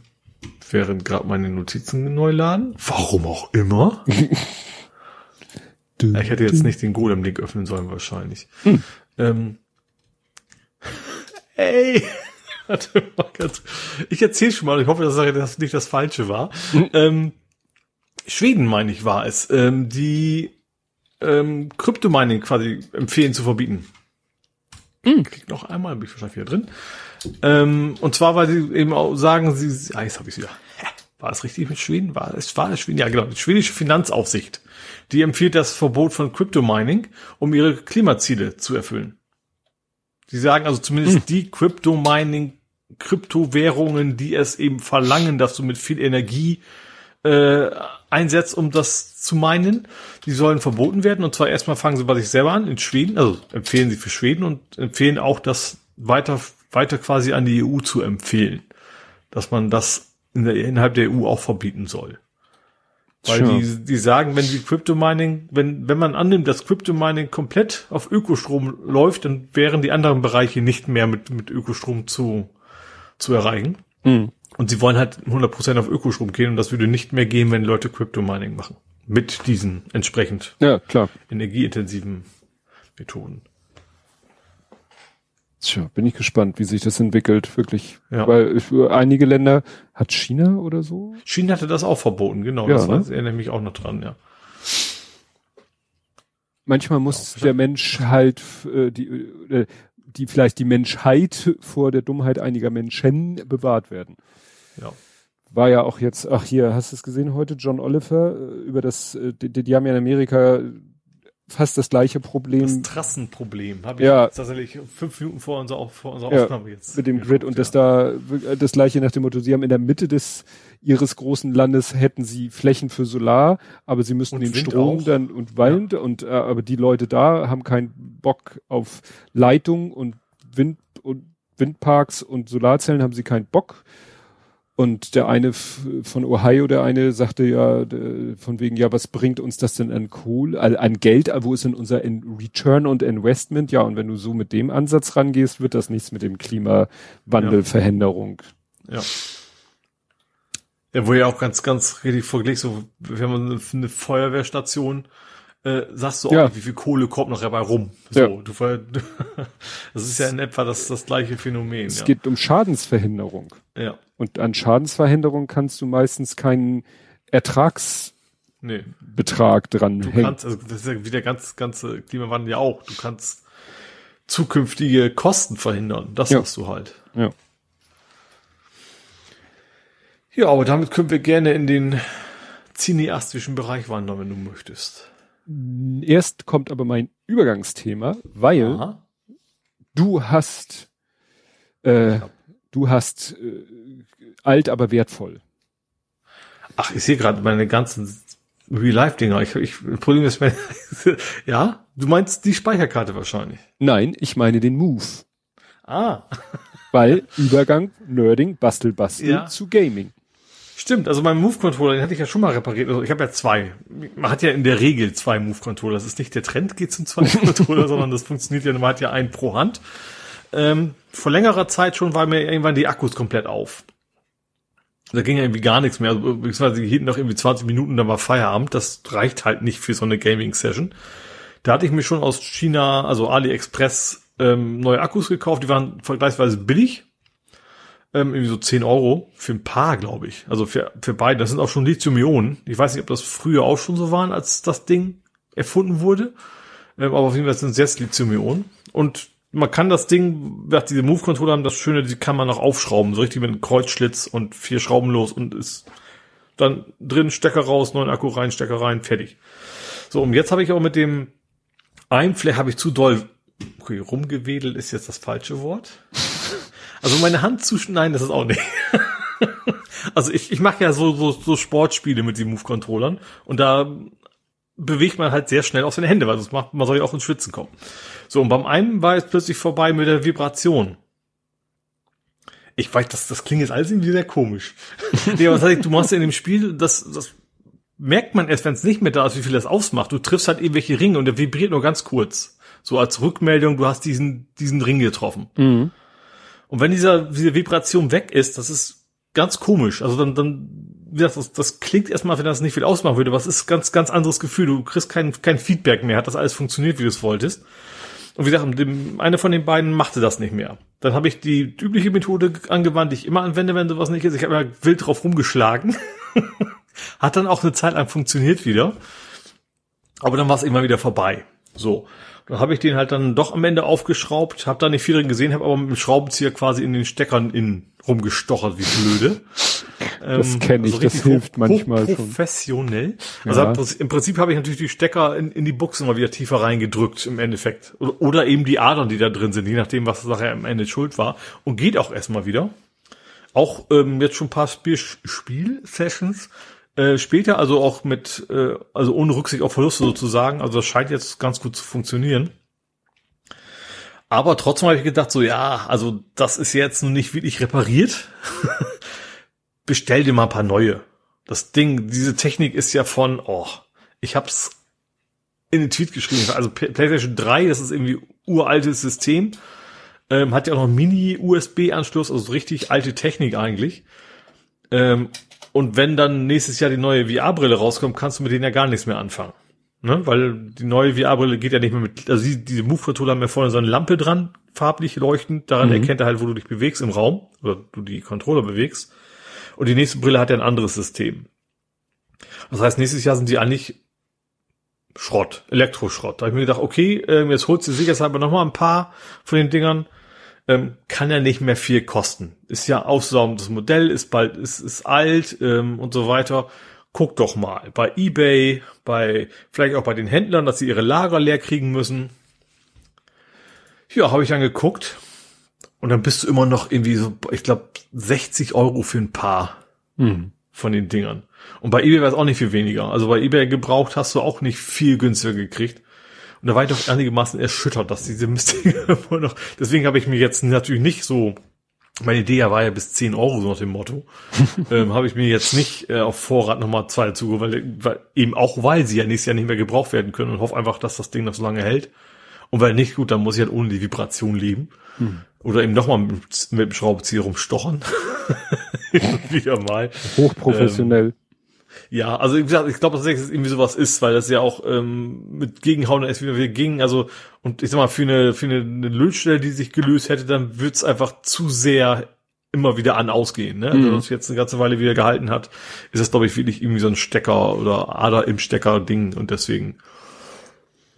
S3: während gerade meine Notizen neu laden, warum auch immer. ich hätte jetzt nicht den Golem-Link öffnen sollen, wahrscheinlich. Hm. Ähm, ey! Ich erzähle schon mal, ich hoffe, dass das nicht das Falsche war. Hm. Ähm, Schweden, meine ich, war es, ähm, die ähm, Crypto-Mining quasi empfehlen zu verbieten. Mhm. Klick noch einmal, bin ich wahrscheinlich wieder drin. Ähm, und zwar, weil sie eben auch sagen, sie, ah, jetzt habe ich wieder. War es richtig mit Schweden? War es, war es Schweden? Ja, genau. Die schwedische Finanzaufsicht. Die empfiehlt das Verbot von Crypto-Mining, um ihre Klimaziele zu erfüllen. Sie sagen also zumindest mhm. die Crypto-Mining, Kryptowährungen, die es eben verlangen, dass du mit viel Energie äh, einsetzt, um das zu meinen. Die sollen verboten werden. Und zwar erstmal fangen sie bei sich selber an, in Schweden, also empfehlen sie für Schweden und empfehlen auch, das weiter, weiter quasi an die EU zu empfehlen. Dass man das in der, innerhalb der EU auch verbieten soll. Weil sure. die, die sagen, wenn die Crypto-Mining, wenn, wenn man annimmt, dass Crypto-Mining komplett auf Ökostrom läuft, dann wären die anderen Bereiche nicht mehr mit, mit Ökostrom zu, zu erreichen. Mhm. Und sie wollen halt 100% auf Ökostrom gehen und das würde nicht mehr gehen, wenn Leute Crypto-Mining machen. Mit diesen entsprechend
S2: ja, klar.
S3: energieintensiven Methoden.
S2: Tja, bin ich gespannt, wie sich das entwickelt, wirklich. Ja. Weil für einige Länder hat China oder so.
S3: China hatte das auch verboten, genau. Ja, das ne? erinnere mich auch noch dran, ja.
S2: Manchmal muss der Mensch halt äh, die, äh, die vielleicht die Menschheit vor der Dummheit einiger Menschen bewahrt werden.
S3: Ja.
S2: War ja auch jetzt, ach hier, hast du es gesehen heute, John Oliver, äh, über das, äh, die, die haben ja in Amerika fast das gleiche Problem. Das
S3: Trassenproblem habe ich ja. tatsächlich fünf Minuten vor unserer, vor unserer
S2: ja, Aufnahme jetzt. Mit dem Grid und ja. das da, das gleiche nach dem Motto, sie haben in der Mitte des, ihres großen Landes hätten sie Flächen für Solar, aber sie müssen und den Wind Strom auch. dann und Wind ja. und, äh, aber die Leute da haben keinen Bock auf Leitung und Wind und Windparks und Solarzellen haben sie keinen Bock und der eine von Ohio, der eine sagte ja von wegen, ja, was bringt uns das denn an Kohle, an Geld, wo ist denn unser Return und Investment? Ja, und wenn du so mit dem Ansatz rangehst, wird das nichts mit dem Klimawandelverhinderung.
S3: Ja. Ja, wo ja auch ganz, ganz richtig vorgelegt, so, wenn man eine, eine Feuerwehrstation, äh, sagst du auch, ja. wie viel Kohle kommt noch dabei rum. So, ja. du, das ist ja in etwa das, das gleiche Phänomen.
S2: Es
S3: ja.
S2: geht um Schadensverhinderung.
S3: Ja.
S2: Und an Schadensverhinderung kannst du meistens keinen Ertragsbetrag nee. dran
S3: du hängen. Kannst, also das ist ja wie der ganze, ganze Klimawandel ja auch. Du kannst zukünftige Kosten verhindern. Das ja. machst du halt.
S2: Ja.
S3: Ja, aber damit können wir gerne in den cineastischen Bereich wandern, wenn du möchtest.
S2: Erst kommt aber mein Übergangsthema, weil Aha. du hast äh, du hast äh, alt, aber wertvoll.
S3: Ach, ich sehe gerade meine ganzen Real-Life-Dinger. Ich, ich, Problem ist, mein, ja, du meinst die Speicherkarte wahrscheinlich.
S2: Nein, ich meine den Move.
S3: Ah.
S2: Weil Übergang, Nerding, Bastel, Bastel ja. zu Gaming.
S3: Stimmt, also mein Move-Controller, den hatte ich ja schon mal repariert. Also ich habe ja zwei. Man hat ja in der Regel zwei Move-Controller. Das ist nicht der Trend, geht zum zweiten Controller, sondern das funktioniert ja, man hat ja einen pro Hand. Ähm, vor längerer Zeit schon war mir irgendwann die Akkus komplett auf. Da ging ja irgendwie gar nichts mehr. Also, beziehungsweise hielten noch irgendwie 20 Minuten, dann war Feierabend. Das reicht halt nicht für so eine Gaming-Session. Da hatte ich mir schon aus China, also AliExpress, ähm, neue Akkus gekauft. Die waren vergleichsweise billig. Ähm, irgendwie so 10 Euro für ein paar, glaube ich. Also für, für beide. Das sind auch schon Lithium-Ionen. Ich weiß nicht, ob das früher auch schon so waren, als das Ding erfunden wurde. Ähm, aber auf jeden Fall sind es jetzt Lithium-Ionen. Und man kann das Ding, diese Move-Controller haben das Schöne, die kann man noch aufschrauben, so richtig mit einem Kreuzschlitz und vier Schrauben los und ist dann drin, Stecker raus, neuen Akku rein, Stecker rein, fertig. So, und jetzt habe ich auch mit dem ein, vielleicht habe ich zu doll, okay, rumgewedelt ist jetzt das falsche Wort. Also meine Hand zu, nein, das ist auch nicht. Also ich, ich mache ja so, so, so Sportspiele mit den Move-Controllern und da bewegt man halt sehr schnell auch seine Hände, weil das macht, man soll ja auch ins Schwitzen kommen. So, und beim einen war es plötzlich vorbei mit der Vibration. Ich weiß, das, das klingt jetzt alles irgendwie sehr komisch. nee, aber das heißt, du machst ja in dem Spiel, das, das merkt man erst, wenn es nicht mehr da ist, wie viel das ausmacht. Du triffst halt irgendwelche Ringe und der vibriert nur ganz kurz. So als Rückmeldung, du hast diesen, diesen Ring getroffen. Mhm. Und wenn dieser, diese Vibration weg ist, das ist ganz komisch. Also dann, dann, das, das klingt erstmal, wenn das nicht viel ausmachen würde, was ist ganz, ganz anderes Gefühl. Du kriegst kein, kein Feedback mehr, hat das alles funktioniert, wie du es wolltest. Und wie gesagt, dem, eine von den beiden machte das nicht mehr. Dann habe ich die übliche Methode angewandt, die ich immer anwende, wenn sowas nicht ist. Ich habe mal wild drauf rumgeschlagen. Hat dann auch eine Zeit lang funktioniert wieder. Aber dann war es immer wieder vorbei. So. Dann habe ich den halt dann doch am Ende aufgeschraubt, habe da nicht viel drin gesehen, habe aber mit dem Schraubenzieher quasi in den Steckern innen rumgestochert, wie blöde.
S2: Das ähm, kenne ich, also das hilft manchmal
S3: schon. Professionell. Also ja. im Prinzip habe ich natürlich die Stecker in, in die Buchse mal wieder tiefer reingedrückt im Endeffekt. Oder, oder eben die Adern, die da drin sind, je nachdem, was nachher am Ende schuld war. Und geht auch erstmal wieder. Auch ähm, jetzt schon ein paar Spiel Spiel-Sessions äh, später, also auch mit, äh, also ohne Rücksicht auf Verluste sozusagen. Also das scheint jetzt ganz gut zu funktionieren. Aber trotzdem habe ich gedacht, so ja, also das ist jetzt noch nicht wirklich repariert. Bestell dir mal ein paar neue. Das Ding, diese Technik ist ja von, oh, ich hab's in den Tweet geschrieben. Also PlayStation 3, das ist irgendwie uraltes System. Ähm, hat ja auch noch Mini-USB-Anschluss, also richtig alte Technik eigentlich. Ähm, und wenn dann nächstes Jahr die neue VR-Brille rauskommt, kannst du mit denen ja gar nichts mehr anfangen. Ne? Weil die neue VR-Brille geht ja nicht mehr mit, also die, diese Move-Controller haben ja vorne so eine Lampe dran, farblich leuchtend, daran mhm. erkennt er halt, wo du dich bewegst im Raum, oder du die Controller bewegst. Und die nächste Brille hat ja ein anderes System. Das heißt, nächstes Jahr sind die eigentlich Schrott, Elektroschrott. Da habe ich mir gedacht, okay, ähm, jetzt holst du sicherheitshalber noch mal ein paar von den Dingern ähm, kann ja nicht mehr viel kosten. Ist ja aussaugendes Modell, ist bald, ist, ist alt ähm, und so weiter. Guck doch mal bei eBay, bei vielleicht auch bei den Händlern, dass sie ihre Lager leer kriegen müssen. Ja, habe ich dann geguckt und dann bist du immer noch irgendwie so, ich glaube, 60 Euro für ein Paar mhm. von den Dingern. Und bei eBay war es auch nicht viel weniger. Also bei eBay gebraucht hast du auch nicht viel günstiger gekriegt. Und da war ich doch einigermaßen erschüttert, dass diese Mistdinger immer noch, deswegen habe ich mir jetzt natürlich nicht so, meine Idee war ja bis 10 Euro, so nach dem Motto, ähm, habe ich mir jetzt nicht äh, auf Vorrat nochmal zwei dazu, weil, weil, eben auch weil sie ja nächstes Jahr nicht mehr gebraucht werden können und hoffe einfach, dass das Ding noch so lange hält. Und weil nicht gut, dann muss ich halt ohne die Vibration leben. Hm. Oder eben nochmal mit, mit dem Schraubenzieher rumstochern. Wieder mal.
S2: Hochprofessionell. Ähm,
S3: ja, also wie gesagt, ich glaube, dass es irgendwie sowas ist, weil das ja auch ähm, mit Gegenhauen erst wieder, wieder ging. Also und ich sag mal für eine für eine, eine Lötstelle, die sich gelöst hätte, dann wird's einfach zu sehr immer wieder an ausgehen. Ne? Also, mhm. Also das jetzt eine ganze Weile wieder gehalten hat, ist das glaube ich wirklich irgendwie so ein Stecker oder Ader im Stecker Ding und deswegen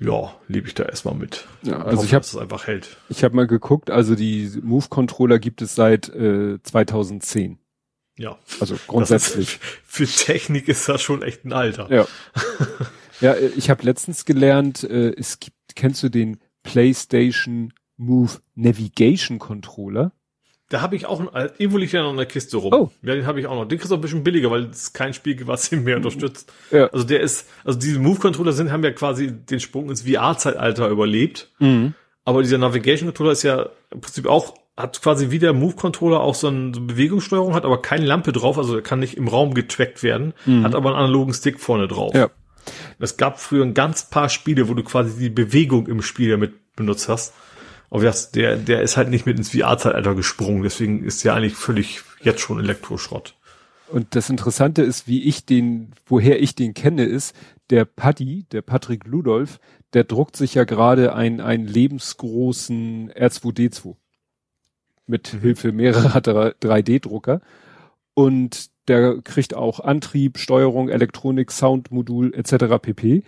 S3: ja, lebe ich da erstmal mit.
S2: Ja, also hoffe, ich habe es einfach hält. Ich habe mal geguckt, also die Move Controller gibt es seit äh, 2010.
S3: Ja.
S2: Also grundsätzlich.
S3: Für Technik ist das schon echt ein Alter.
S2: Ja. ja, ich habe letztens gelernt, äh, es gibt, kennst du den PlayStation Move Navigation Controller?
S3: Da habe ich auch ein, irgendwo liegt ja noch in der Kiste rum. Oh. Ja, den habe ich auch noch. Den kriegst du auch ein bisschen billiger, weil es kein Spiel gibt, was ihn mehr unterstützt. Ja. Also der ist, also diese Move-Controller sind, haben ja quasi den Sprung ins VR-Zeitalter überlebt. Mhm. Aber dieser Navigation-Controller ist ja im Prinzip auch hat quasi wie der Move-Controller auch so eine Bewegungssteuerung, hat aber keine Lampe drauf, also er kann nicht im Raum getrackt werden, mhm. hat aber einen analogen Stick vorne drauf. Ja. Es gab früher ein ganz paar Spiele, wo du quasi die Bewegung im Spiel damit benutzt hast. Aber das, der, der ist halt nicht mit ins VR-Zeitalter gesprungen, deswegen ist der eigentlich völlig jetzt schon Elektroschrott.
S2: Und das Interessante ist, wie ich den, woher ich den kenne, ist, der Paddy, der Patrick Ludolf, der druckt sich ja gerade einen, einen lebensgroßen R2D2 mit mhm. Hilfe mehrerer 3D-Drucker. Und der kriegt auch Antrieb, Steuerung, Elektronik, Soundmodul etc. pp.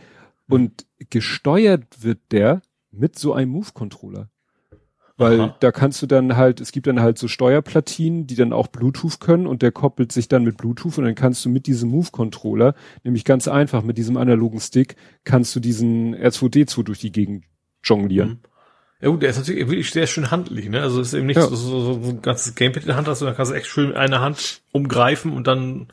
S2: Und gesteuert wird der mit so einem Move-Controller. Weil Aha. da kannst du dann halt, es gibt dann halt so Steuerplatinen, die dann auch Bluetooth können und der koppelt sich dann mit Bluetooth und dann kannst du mit diesem Move-Controller, nämlich ganz einfach mit diesem analogen Stick, kannst du diesen R2D2 durch die Gegend jonglieren. Mhm.
S3: Ja gut, der ist natürlich wirklich sehr schön handlich, ne? Also ist eben nicht ja. so, so, so, ein ganzes Gamepad in der Hand hast, sondern kannst du echt schön eine Hand umgreifen und dann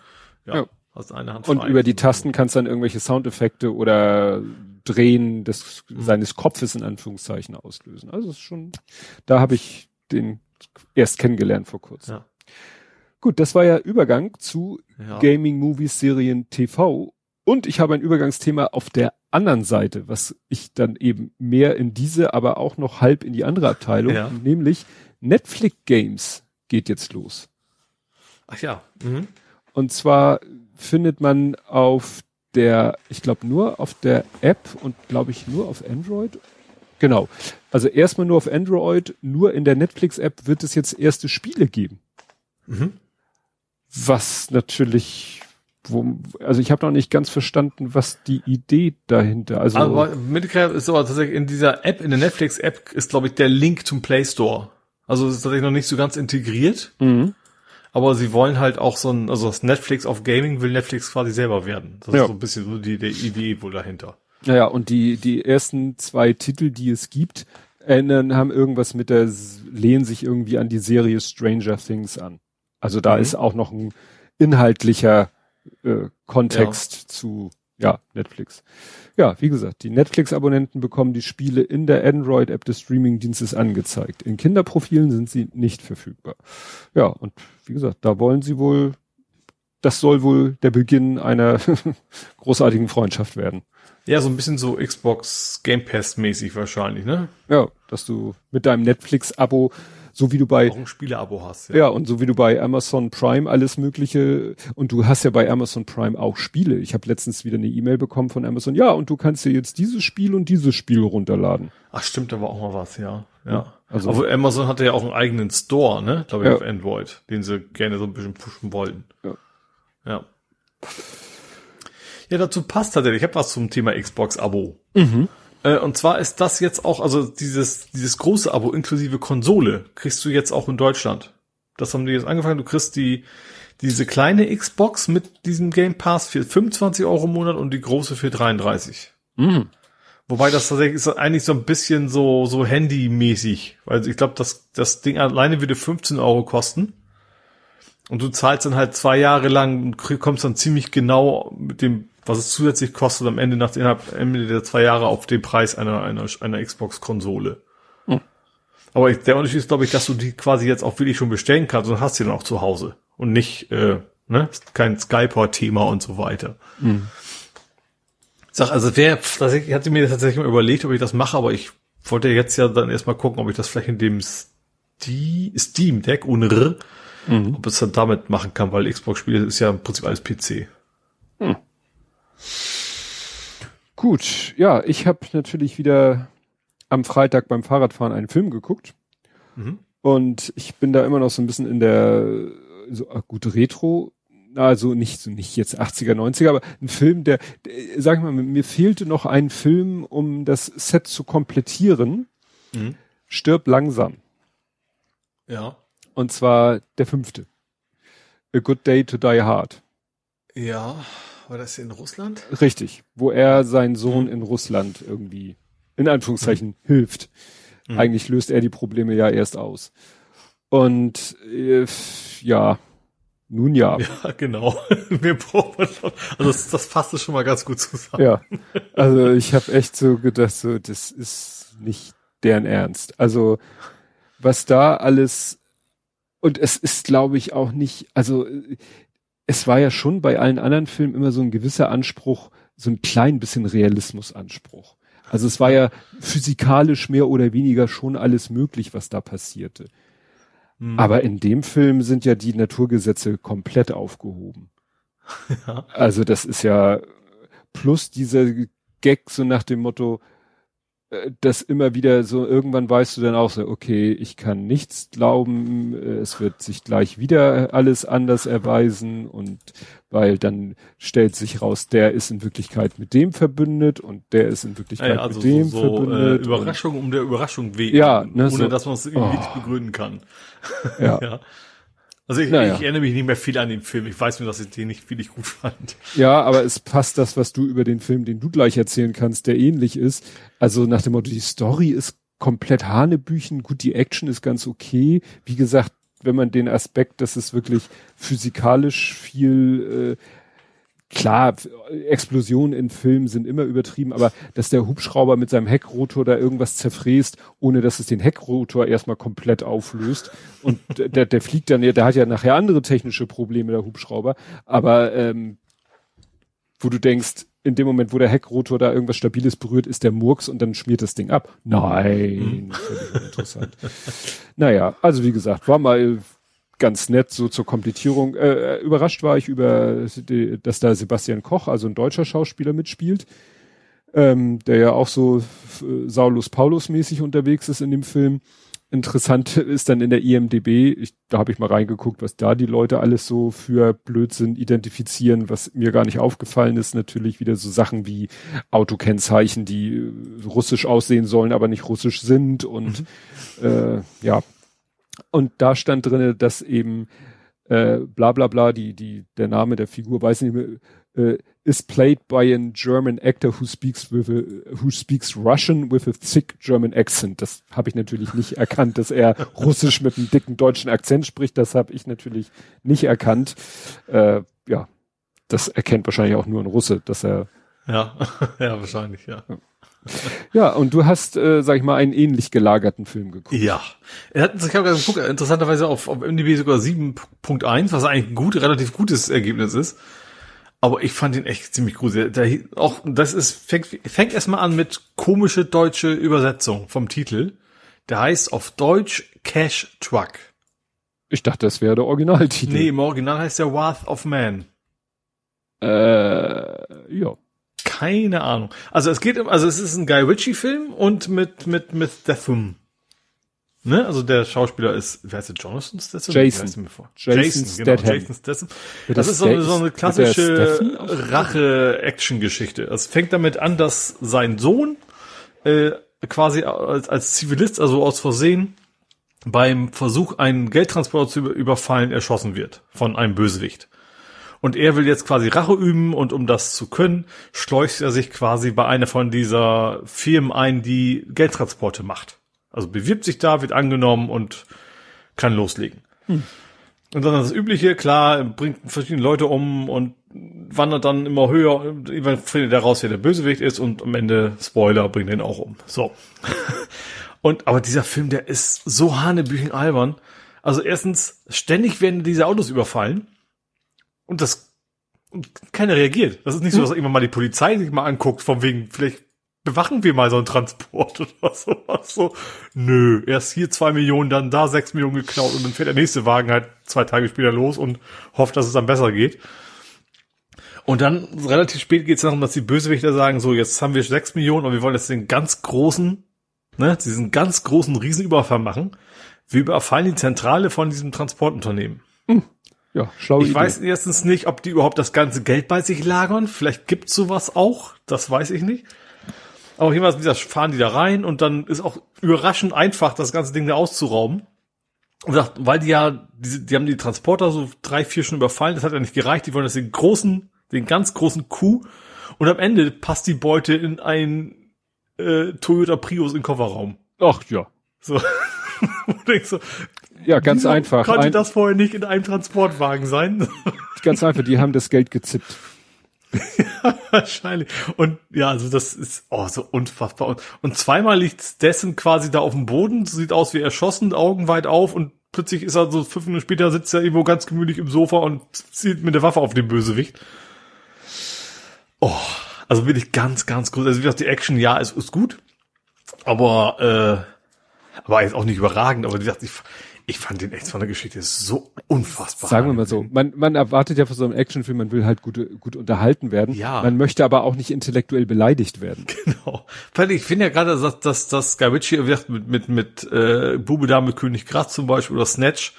S3: ja, ja. hast eine Hand
S2: Und über die Tasten kannst du dann irgendwelche Soundeffekte oder Drehen des mhm. seines Kopfes in Anführungszeichen auslösen. Also ist schon, da habe ich den erst kennengelernt vor kurzem. Ja. Gut, das war ja Übergang zu ja. Gaming, Movies, Serien, TV. Und ich habe ein Übergangsthema auf der anderen Seite, was ich dann eben mehr in diese, aber auch noch halb in die andere Abteilung, ja. nämlich Netflix Games geht jetzt los.
S3: Ach ja. Mhm.
S2: Und zwar findet man auf der, ich glaube nur auf der App und glaube ich nur auf Android. Genau. Also erstmal nur auf Android, nur in der Netflix-App wird es jetzt erste Spiele geben. Mhm. Was natürlich wo, also ich habe noch nicht ganz verstanden, was die Idee dahinter. Also
S3: aber Midcap ist aber tatsächlich in dieser App, in der Netflix-App ist glaube ich der Link zum Play Store. Also ist tatsächlich noch nicht so ganz integriert. Mhm. Aber sie wollen halt auch so ein, also das Netflix auf Gaming will Netflix quasi selber werden. Das ja. ist so ein bisschen so die, die Idee wohl dahinter.
S2: Naja, und die, die ersten zwei Titel, die es gibt, ändern, haben irgendwas mit der, lehnen sich irgendwie an die Serie Stranger Things an. Also da mhm. ist auch noch ein inhaltlicher äh, Kontext ja. zu ja, Netflix. Ja, wie gesagt, die Netflix-Abonnenten bekommen die Spiele in der Android-App des Streaming-Dienstes angezeigt. In Kinderprofilen sind sie nicht verfügbar. Ja, und wie gesagt, da wollen sie wohl, das soll wohl der Beginn einer großartigen Freundschaft werden.
S3: Ja, so ein bisschen so Xbox Game Pass mäßig wahrscheinlich, ne?
S2: Ja, dass du mit deinem Netflix-Abo so wie du bei
S3: auch ein Spieleabo hast.
S2: Ja. ja, und so wie du bei Amazon Prime alles mögliche und du hast ja bei Amazon Prime auch Spiele. Ich habe letztens wieder eine E-Mail bekommen von Amazon. Ja, und du kannst dir jetzt dieses Spiel und dieses Spiel runterladen.
S3: Ach stimmt, da war auch mal was, ja. Ja. Also Aber Amazon hatte ja auch einen eigenen Store, ne, glaube ich, ja. auf Android, den sie gerne so ein bisschen pushen wollten. Ja. Ja. Ja, dazu passt tatsächlich. Ich habe was zum Thema Xbox-Abo. Mhm. Äh, und zwar ist das jetzt auch, also dieses, dieses große Abo inklusive Konsole kriegst du jetzt auch in Deutschland. Das haben die jetzt angefangen. Du kriegst die, diese kleine Xbox mit diesem Game Pass für 25 Euro im Monat und die große für 33. Mhm. Wobei das tatsächlich ist eigentlich so ein bisschen so, so Handy-mäßig. Weil ich glaube, das, das Ding alleine würde 15 Euro kosten. Und du zahlst dann halt zwei Jahre lang und kommst dann ziemlich genau mit dem was es zusätzlich kostet am Ende nach innerhalb Ende der zwei Jahre auf den Preis einer einer, einer Xbox-Konsole. Hm. Aber der Unterschied ist, glaube ich, dass du die quasi jetzt auch wirklich schon bestellen kannst und hast sie dann auch zu Hause und nicht äh, ne kein Skyport-Thema und so weiter. Hm. Sag, also wer, ich hatte mir tatsächlich mal überlegt, ob ich das mache, aber ich wollte jetzt ja dann erstmal gucken, ob ich das vielleicht in dem Steam Deck ohne R, mhm. ob es dann damit machen kann, weil Xbox-Spiele ist ja im Prinzip alles PC.
S2: Gut, ja, ich habe natürlich wieder am Freitag beim Fahrradfahren einen Film geguckt. Mhm. Und ich bin da immer noch so ein bisschen in der so ah, gut Retro, also nicht so nicht jetzt 80er, 90er, aber ein Film, der, der sag ich mal, mir fehlte noch ein Film, um das Set zu komplettieren. Mhm. Stirb langsam.
S3: Ja.
S2: Und zwar der fünfte. A Good Day to Die Hard.
S3: Ja. War das in Russland?
S2: Richtig, wo er seinen Sohn mhm. in Russland irgendwie, in Anführungszeichen, mhm. hilft. Mhm. Eigentlich löst er die Probleme ja erst aus. Und äh, ja, nun ja.
S3: Ja, genau. Wir brauchen also das, das fasst schon mal ganz gut zusammen.
S2: Ja, also ich habe echt so gedacht, so das ist nicht deren Ernst. Also was da alles und es ist, glaube ich, auch nicht, also es war ja schon bei allen anderen Filmen immer so ein gewisser Anspruch, so ein klein bisschen Realismusanspruch. Also es war ja physikalisch mehr oder weniger schon alles möglich, was da passierte. Mhm. Aber in dem Film sind ja die Naturgesetze komplett aufgehoben. Ja. Also das ist ja plus dieser Gag so nach dem Motto, das immer wieder so, irgendwann weißt du dann auch so, okay, ich kann nichts glauben, äh, es wird sich gleich wieder alles anders erweisen und weil dann stellt sich raus, der ist in Wirklichkeit mit dem verbündet und der ist in Wirklichkeit ja, also mit dem so, verbündet.
S3: Äh, Überraschung um der Überraschung
S2: wegen, ja,
S3: ne, ohne so, dass man es irgendwie oh. nicht begründen kann.
S2: Ja. ja.
S3: Also ich, naja. ich, erinnere mich nicht mehr viel an den Film. Ich weiß nur, dass ich den nicht viel gut fand.
S2: Ja, aber es passt das, was du über den Film, den du gleich erzählen kannst, der ähnlich ist. Also nach dem Motto, die Story ist komplett Hanebüchen. Gut, die Action ist ganz okay. Wie gesagt, wenn man den Aspekt, dass es wirklich physikalisch viel äh, klar, Explosionen in Filmen sind immer übertrieben, aber dass der Hubschrauber mit seinem Heckrotor da irgendwas zerfräst, ohne dass es den Heckrotor erstmal komplett auflöst. Und der, der fliegt dann ja, der hat ja nachher andere technische Probleme, der Hubschrauber. Aber ähm, wo du denkst, in dem Moment, wo der Heckrotor da irgendwas Stabiles berührt, ist der Murks und dann schmiert das Ding ab. Nein, völlig interessant. naja, also wie gesagt, war mal ganz nett so zur Komplettierung. Äh, äh, überrascht war ich über, dass da Sebastian Koch, also ein deutscher Schauspieler, mitspielt, ähm, der ja auch so äh, Saulus Paulus mäßig unterwegs ist in dem Film. Interessant ist dann in der IMDB, ich, da habe ich mal reingeguckt, was da die Leute alles so für Blödsinn identifizieren, was mir gar nicht aufgefallen ist, natürlich wieder so Sachen wie Autokennzeichen, die äh, russisch aussehen sollen, aber nicht russisch sind und mhm. äh, ja, und da stand drinne, dass eben äh, bla bla bla, die, die, der Name der Figur, weiß nicht mehr, äh, is played by a German actor who speaks with a, who speaks Russian with a thick German accent. Das habe ich natürlich nicht erkannt, dass er Russisch mit einem dicken deutschen Akzent spricht. Das habe ich natürlich nicht erkannt. Äh, ja, das erkennt wahrscheinlich auch nur ein Russe, dass er.
S3: Ja, ja, wahrscheinlich, ja.
S2: Ja, und du hast, äh, sag ich mal, einen ähnlich gelagerten Film geguckt.
S3: Ja. Er hat, ich habe geguckt, interessanterweise auf, auf MDB sogar 7.1, was eigentlich ein gut, relativ gutes Ergebnis ist. Aber ich fand ihn echt ziemlich gruselig. Da, auch, das ist, fängt, fängt erstmal an mit komische deutsche Übersetzung vom Titel. Der heißt auf Deutsch Cash Truck.
S2: Ich dachte, das wäre der Originaltitel.
S3: Nee, im Original heißt der Wrath of Man.
S2: Äh, ja
S3: keine Ahnung. Also es geht, also es ist ein Guy Ritchie Film und mit mit mit Statham. Ne? Also der Schauspieler ist, wer heißt der, Jonathan Statham?
S2: Jason.
S3: Jason, Jason, genau, Jason Statham. Das, das ist so eine, so eine klassische Rache-Action-Geschichte. Es fängt damit an, dass sein Sohn äh, quasi als, als Zivilist, also aus Versehen, beim Versuch, einen Geldtransporter zu überfallen, erschossen wird von einem Bösewicht. Und er will jetzt quasi Rache üben und um das zu können, schleust er sich quasi bei einer von dieser Firmen ein, die Geldtransporte macht. Also bewirbt sich da, wird angenommen und kann loslegen. Hm. Und dann das Übliche, klar, bringt verschiedene Leute um und wandert dann immer höher. Irgendwann findet er raus, wer der Bösewicht ist und am Ende, Spoiler, bringt ihn auch um. So. und, aber dieser Film, der ist so hanebüchen albern. Also erstens, ständig werden diese Autos überfallen. Und das, und keiner reagiert. Das ist nicht so, dass irgendwann mal die Polizei sich mal anguckt, von wegen, vielleicht bewachen wir mal so einen Transport oder sowas. So, nö, erst hier zwei Millionen, dann da sechs Millionen geklaut und dann fährt der nächste Wagen halt zwei Tage später los und hofft, dass es dann besser geht. Und dann relativ spät geht es darum, dass die Bösewichter sagen, so, jetzt haben wir sechs Millionen und wir wollen jetzt den ganz großen, ne, diesen ganz großen Riesenüberfall machen. Wir überfallen die Zentrale von diesem Transportunternehmen. Hm.
S2: Ja, schlau.
S3: Ich Idee. weiß erstens nicht, ob die überhaupt das ganze Geld bei sich lagern. Vielleicht gibt's sowas auch. Das weiß ich nicht. Aber jedenfalls, wie gesagt, fahren die da rein und dann ist auch überraschend einfach, das ganze Ding da auszurauben. Und gesagt, weil die ja, die, die haben die Transporter so drei, vier schon überfallen, das hat ja nicht gereicht, die wollen das den großen, den ganz großen Kuh. Und am Ende passt die Beute in ein äh, Toyota Prius in Kofferraum.
S2: Ach ja.
S3: So. so,
S2: ja, ganz einfach.
S3: Konnte ein, das vorher nicht in einem Transportwagen sein?
S2: ganz einfach, die haben das Geld gezippt.
S3: ja, wahrscheinlich. Und ja, also das ist oh, so unfassbar. Und, und zweimal liegt dessen quasi da auf dem Boden, sieht aus wie erschossen, Augen weit auf und plötzlich ist er so fünf Minuten später sitzt er irgendwo ganz gemütlich im Sofa und zieht mit der Waffe auf den Bösewicht. Oh, also wirklich ganz, ganz gut. Also wie gesagt, die Action, ja, ist, ist gut. Aber, äh, aber jetzt auch nicht überragend. Aber wie gesagt, ich, ich fand den echt von der Geschichte so unfassbar.
S2: Sagen wir mal so, man, man erwartet ja von so einem Actionfilm, man will halt gut, gut unterhalten werden.
S3: Ja.
S2: Man möchte aber auch nicht intellektuell beleidigt werden.
S3: Genau. Ich finde ja gerade, dass, dass, dass Guy Ritchie mit, mit, mit äh, Bube Dame König Gras zum Beispiel oder Snatch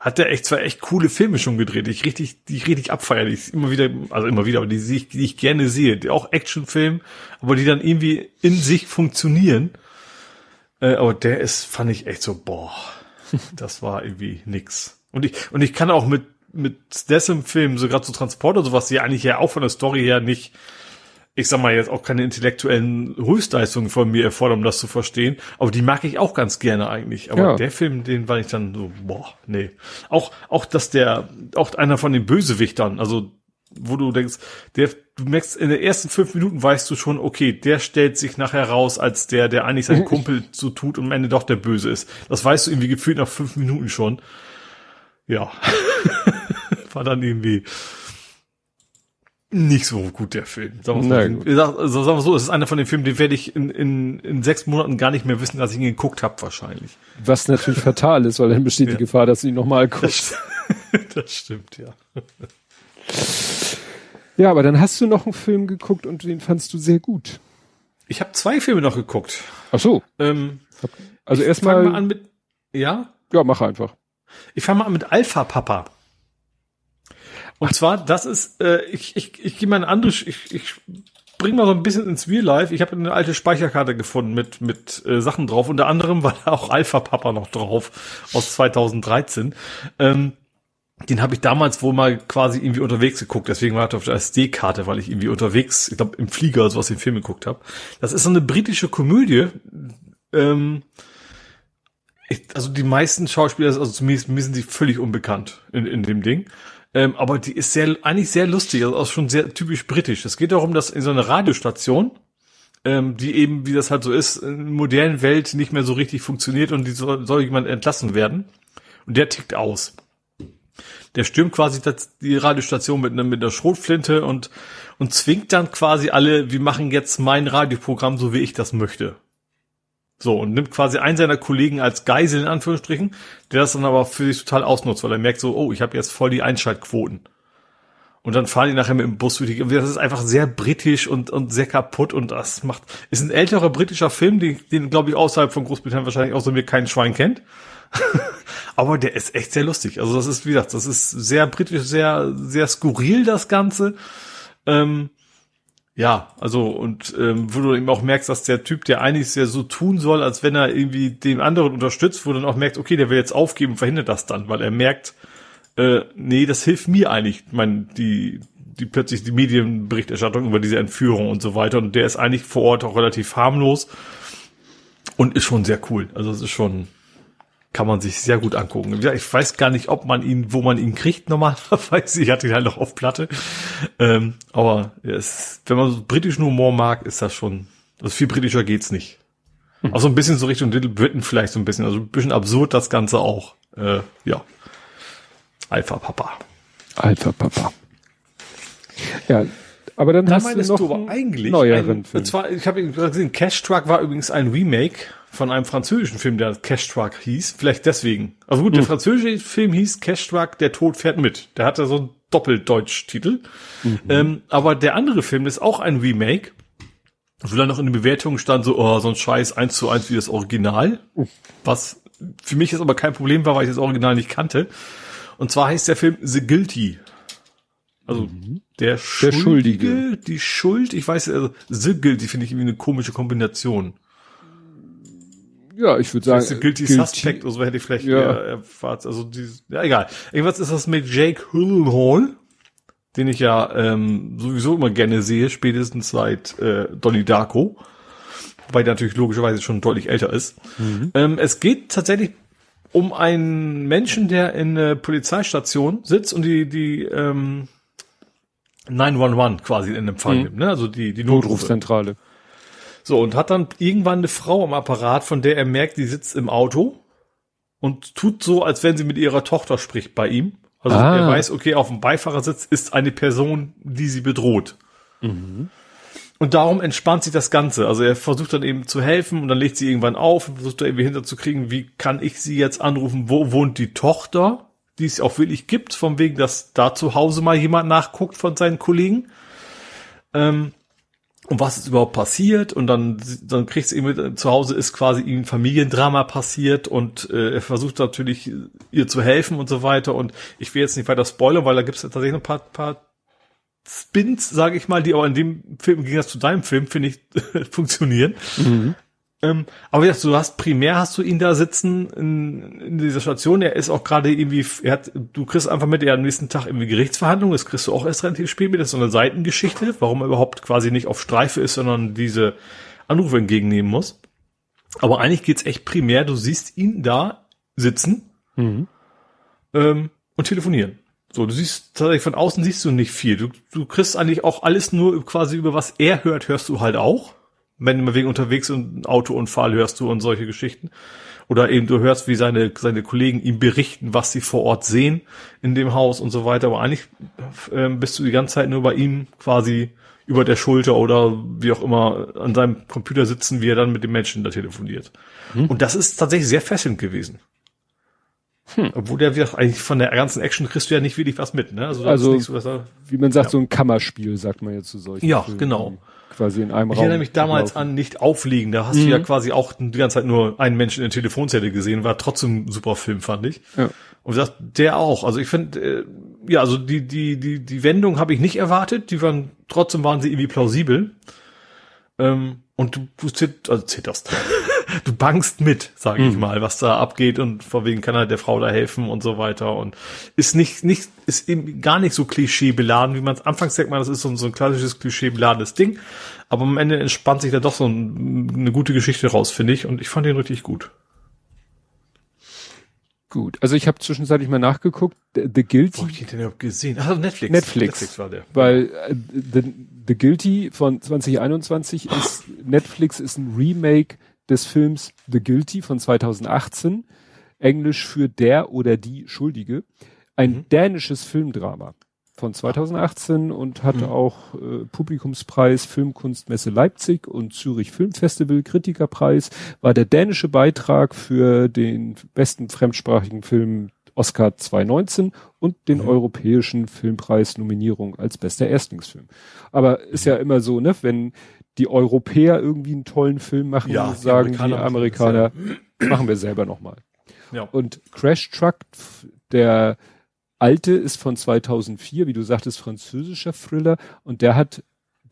S3: hat der echt zwei echt coole Filme schon gedreht, die ich richtig, die ich richtig abfeiere, die ich immer wieder, also immer wieder, aber die, die, ich, die ich gerne sehe, die auch Actionfilm, aber die dann irgendwie in sich funktionieren. Äh, aber der ist, fand ich echt so, boah, das war irgendwie nix. Und ich, und ich kann auch mit, mit dessen Film, so gerade so Transport oder sowas, die eigentlich ja auch von der Story her nicht, ich sag mal jetzt auch keine intellektuellen Höchstleistungen von mir erfordern, um das zu verstehen. Aber die mag ich auch ganz gerne eigentlich. Aber
S2: Ja.
S3: der Film, den war ich dann so, boah, nee. Auch, auch, dass der, auch einer von den Bösewichtern, also, wo du denkst, der, du merkst, in den ersten fünf Minuten weißt du schon, okay, der stellt sich nachher raus als der, der eigentlich seinen Kumpel so tut und am Ende doch der Böse ist. Das weißt du irgendwie gefühlt nach fünf Minuten schon. Ja. war dann irgendwie nicht so gut, der Film. Sagen wir so. Sag- also sagen wir so, es ist einer von den Filmen, den werde ich in, in, in sechs Monaten gar nicht mehr wissen, dass ich ihn geguckt habe, wahrscheinlich.
S2: Was natürlich fatal ist, weil dann besteht
S3: Ja.
S2: die Gefahr, dass du ihn nochmal guckst.
S3: Das, das stimmt, ja.
S2: Ja, aber dann hast du noch einen Film geguckt und den fandst du sehr gut.
S3: Ich habe zwei Filme noch geguckt.
S2: Ach so.
S3: Ähm,
S2: Also
S3: fang mal
S2: erstmal,
S3: an mit, ja,
S2: ja, mach einfach.
S3: ich fange mal an mit Alpha Papa. Und zwar, das ist, äh, ich, ich, ich gehe mal eine andere, ich, ich bring mal so ein bisschen ins Real Life. Ich habe eine alte Speicherkarte gefunden mit, mit äh, Sachen drauf. Unter anderem war da auch Alpha Papa noch drauf aus 2013. Ähm, den habe ich damals wohl mal quasi irgendwie unterwegs geguckt. Deswegen war er auf der SD-Karte, weil ich irgendwie unterwegs, ich glaube im Flieger oder sowas den Film geguckt habe. Das ist so eine britische Komödie. Ähm, ich, also die meisten Schauspieler, also zumindest mir sind die völlig unbekannt in, in dem Ding. Ähm, aber die ist sehr, eigentlich sehr lustig, also auch schon sehr typisch britisch. Es geht darum, dass in so einer Radiostation, ähm, die eben, wie das halt so ist, in der modernen Welt nicht mehr so richtig funktioniert und die soll, soll jemand entlassen werden. Und der tickt aus. Der stürmt quasi das, die Radiostation mit einer, mit einer Schrotflinte und, und zwingt dann quasi alle, wir machen jetzt mein Radioprogramm, so wie ich das möchte. So, und nimmt quasi einen seiner Kollegen als Geisel in Anführungsstrichen, der das dann aber für sich total ausnutzt, weil er merkt so, oh, ich habe jetzt voll die Einschaltquoten. Und dann fahren die nachher mit dem Bus für die. Das ist einfach sehr britisch und, und sehr kaputt und das macht, ist ein älterer britischer Film, den, den glaube ich außerhalb von Großbritannien wahrscheinlich außer mir kein Schwein kennt. Aber der ist echt sehr lustig. Also das ist, wie gesagt, das ist sehr britisch, sehr, sehr skurril, das Ganze. Ähm, ja, also und ähm, wo du eben auch merkst, dass der Typ, der eigentlich sehr so tun soll, als wenn er irgendwie den anderen unterstützt, wo du dann auch merkst, okay, der will jetzt aufgeben verhindert das dann, weil er merkt, äh, nee, das hilft mir eigentlich, ich mein, die, die plötzlich die Medienberichterstattung über diese Entführung und so weiter. Und der ist eigentlich vor Ort auch relativ harmlos und ist schon sehr cool. Also es ist schon, kann man sich sehr gut angucken. Ja, ich weiß gar nicht, ob man ihn, wo man ihn kriegt normalerweise. Ich hatte ihn halt noch auf Platte. Ähm, aber es, wenn man so britischen Humor mag, ist das schon, also viel britischer geht's nicht. Auch so ein bisschen so Richtung Little Britain vielleicht so ein bisschen, also ein bisschen absurd das Ganze auch. Äh, ja. Alpha Papa.
S2: Alpha Papa. Ja, aber dann, hast du noch
S3: aber
S2: einen
S3: eigentlich
S2: neueren
S3: ein,
S2: Film.
S3: Und zwar, ich habe gesehen, Cash Truck war übrigens ein Remake von einem französischen Film, der Cash Truck hieß. Vielleicht deswegen. Also gut, der französische Film hieß Cash Truck, der Tod fährt mit. Der hatte so einen Doppeldeutsch-Titel. Ähm, aber der andere Film ist auch ein Remake. Wo dann noch in den Bewertungen stand so, oh, so ein Scheiß eins zu eins wie das Original. Was für mich jetzt aber kein Problem war, weil ich das Original nicht kannte. Und zwar heißt der Film The Guilty. Also der, Schuldige,
S2: Schuldige.
S3: die Schuld, ich weiß, also The Guilty finde ich irgendwie eine komische Kombination.
S2: Ja, ich würde sagen,
S3: The Guilty, Suspect oder so hätte ich vielleicht
S2: Ja.
S3: erwartet. Also die, ja egal. Irgendwas ist das mit Jake Gyllenhaal, den ich ja ähm, sowieso immer gerne sehe, spätestens seit äh, Donnie Darko. Wobei der natürlich logischerweise schon deutlich älter ist. Ähm, es geht tatsächlich um einen Menschen, der in der Polizeistation sitzt und die, die ähm, 911 quasi in Empfang
S2: Mhm.
S3: nimmt, ne? Also die, die.
S2: Notrufzentrale.
S3: So, und hat dann irgendwann eine Frau am Apparat, von der er merkt, die sitzt im Auto und tut so, als wenn sie mit ihrer Tochter spricht bei ihm. Also
S2: Ah.
S3: er weiß, okay, auf dem Beifahrersitz ist eine Person, die sie bedroht. und darum entspannt sich das Ganze. Also er versucht dann eben zu helfen und dann legt sie irgendwann auf und versucht da irgendwie hinterzukriegen, wie kann ich sie jetzt anrufen, wo wohnt die Tochter, die es auch wirklich gibt, von wegen, dass da zu Hause mal jemand nachguckt von seinen Kollegen. Ähm, und was ist überhaupt passiert und dann dann kriegt sie eben zu Hause ist quasi ihm Familiendrama passiert und äh, er versucht natürlich ihr zu helfen und so weiter und ich will jetzt nicht weiter spoilern, weil da gibt es tatsächlich ein paar, paar Spins, sage ich mal, die aber in dem Film, im Gegensatz zu deinem Film, finde ich, funktionieren. Mhm. Ähm, aber wie gesagt, du hast primär hast du ihn da sitzen in, in dieser Station. Er ist auch gerade irgendwie, er hat, du kriegst einfach mit, er am nächsten Tag irgendwie Gerichtsverhandlungen. Das kriegst du auch erst relativ spät mit. Das ist so eine Seitengeschichte, warum er überhaupt quasi nicht auf Streife ist, sondern diese Anrufe entgegennehmen muss. Aber eigentlich geht's echt primär. Du siehst ihn da sitzen mhm. ähm, und telefonieren. So, du siehst tatsächlich von außen siehst du nicht viel. Du, du kriegst eigentlich auch alles nur quasi über was er hört, hörst du halt auch. Wenn du wegen unterwegs und ein Autounfall hörst du und solche Geschichten. Oder eben du hörst, wie seine, seine Kollegen ihm berichten, was sie vor Ort sehen in dem Haus und so weiter. Aber eigentlich äh, bist du die ganze Zeit nur bei ihm quasi über der Schulter oder wie auch immer an seinem Computer sitzen, wie er dann mit dem Menschen da telefoniert. Hm. Und das ist tatsächlich sehr fesselnd gewesen. Hm. Obwohl der wird eigentlich von der ganzen Action kriegst du ja nicht wirklich was mit, ne?
S2: Also, also so, wie man sagt, ja. so ein Kammerspiel, sagt man jetzt zu
S3: solchen. Ja, Filmen, genau.
S2: Quasi in einem
S3: ich Raum. Ich erinnere mich damals laufen. an nicht aufliegen. Da hast mhm. du ja quasi auch die ganze Zeit nur einen Menschen in der Telefonzelle gesehen. War trotzdem ein super Film, fand ich. Ja. Und das, der auch. Also ich finde, äh, ja, also die, die, die, die Wendung habe ich nicht erwartet. Die waren, trotzdem waren sie irgendwie plausibel. Ähm, und du, du zitt, also zitterst. du bangst mit, sage ich mhm. mal, was da abgeht und vor wegen kann er der Frau da helfen und so weiter und ist nicht, nicht, ist eben gar nicht so klischeebeladen, wie man es anfangs denkt man, das ist so, so ein klassisches klischeebeladenes Ding. Aber am Ende entspannt sich da doch so ein, eine gute Geschichte raus, finde ich. Und ich fand den richtig gut.
S2: Gut, also ich habe zwischenzeitlich mal nachgeguckt. The Guilty.
S3: Wo hab ich den denn gesehen? Also Netflix.
S2: Netflix. Netflix war der. Weil äh, The, The Guilty von 2021 ist Netflix ist ein Remake des Films The Guilty von 2018. Englisch für der oder die Schuldige. Ein mhm. dänisches Filmdrama von 2018 und hatte mhm. auch äh, Publikumspreis Filmkunstmesse Leipzig und Zürich Filmfestival Kritikerpreis war der dänische Beitrag für den besten fremdsprachigen Film Oscar 2019 und den mhm. europäischen Filmpreis Nominierung als bester Erstlingsfilm. Aber ist ja immer so, ne, wenn die Europäer irgendwie einen tollen Film machen, ja, sagen die Amerikaner, die Amerikaner machen wir selber nochmal. Ja. Und Crash Truck, der alte ist von 2004, wie du sagtest, französischer Thriller und der hat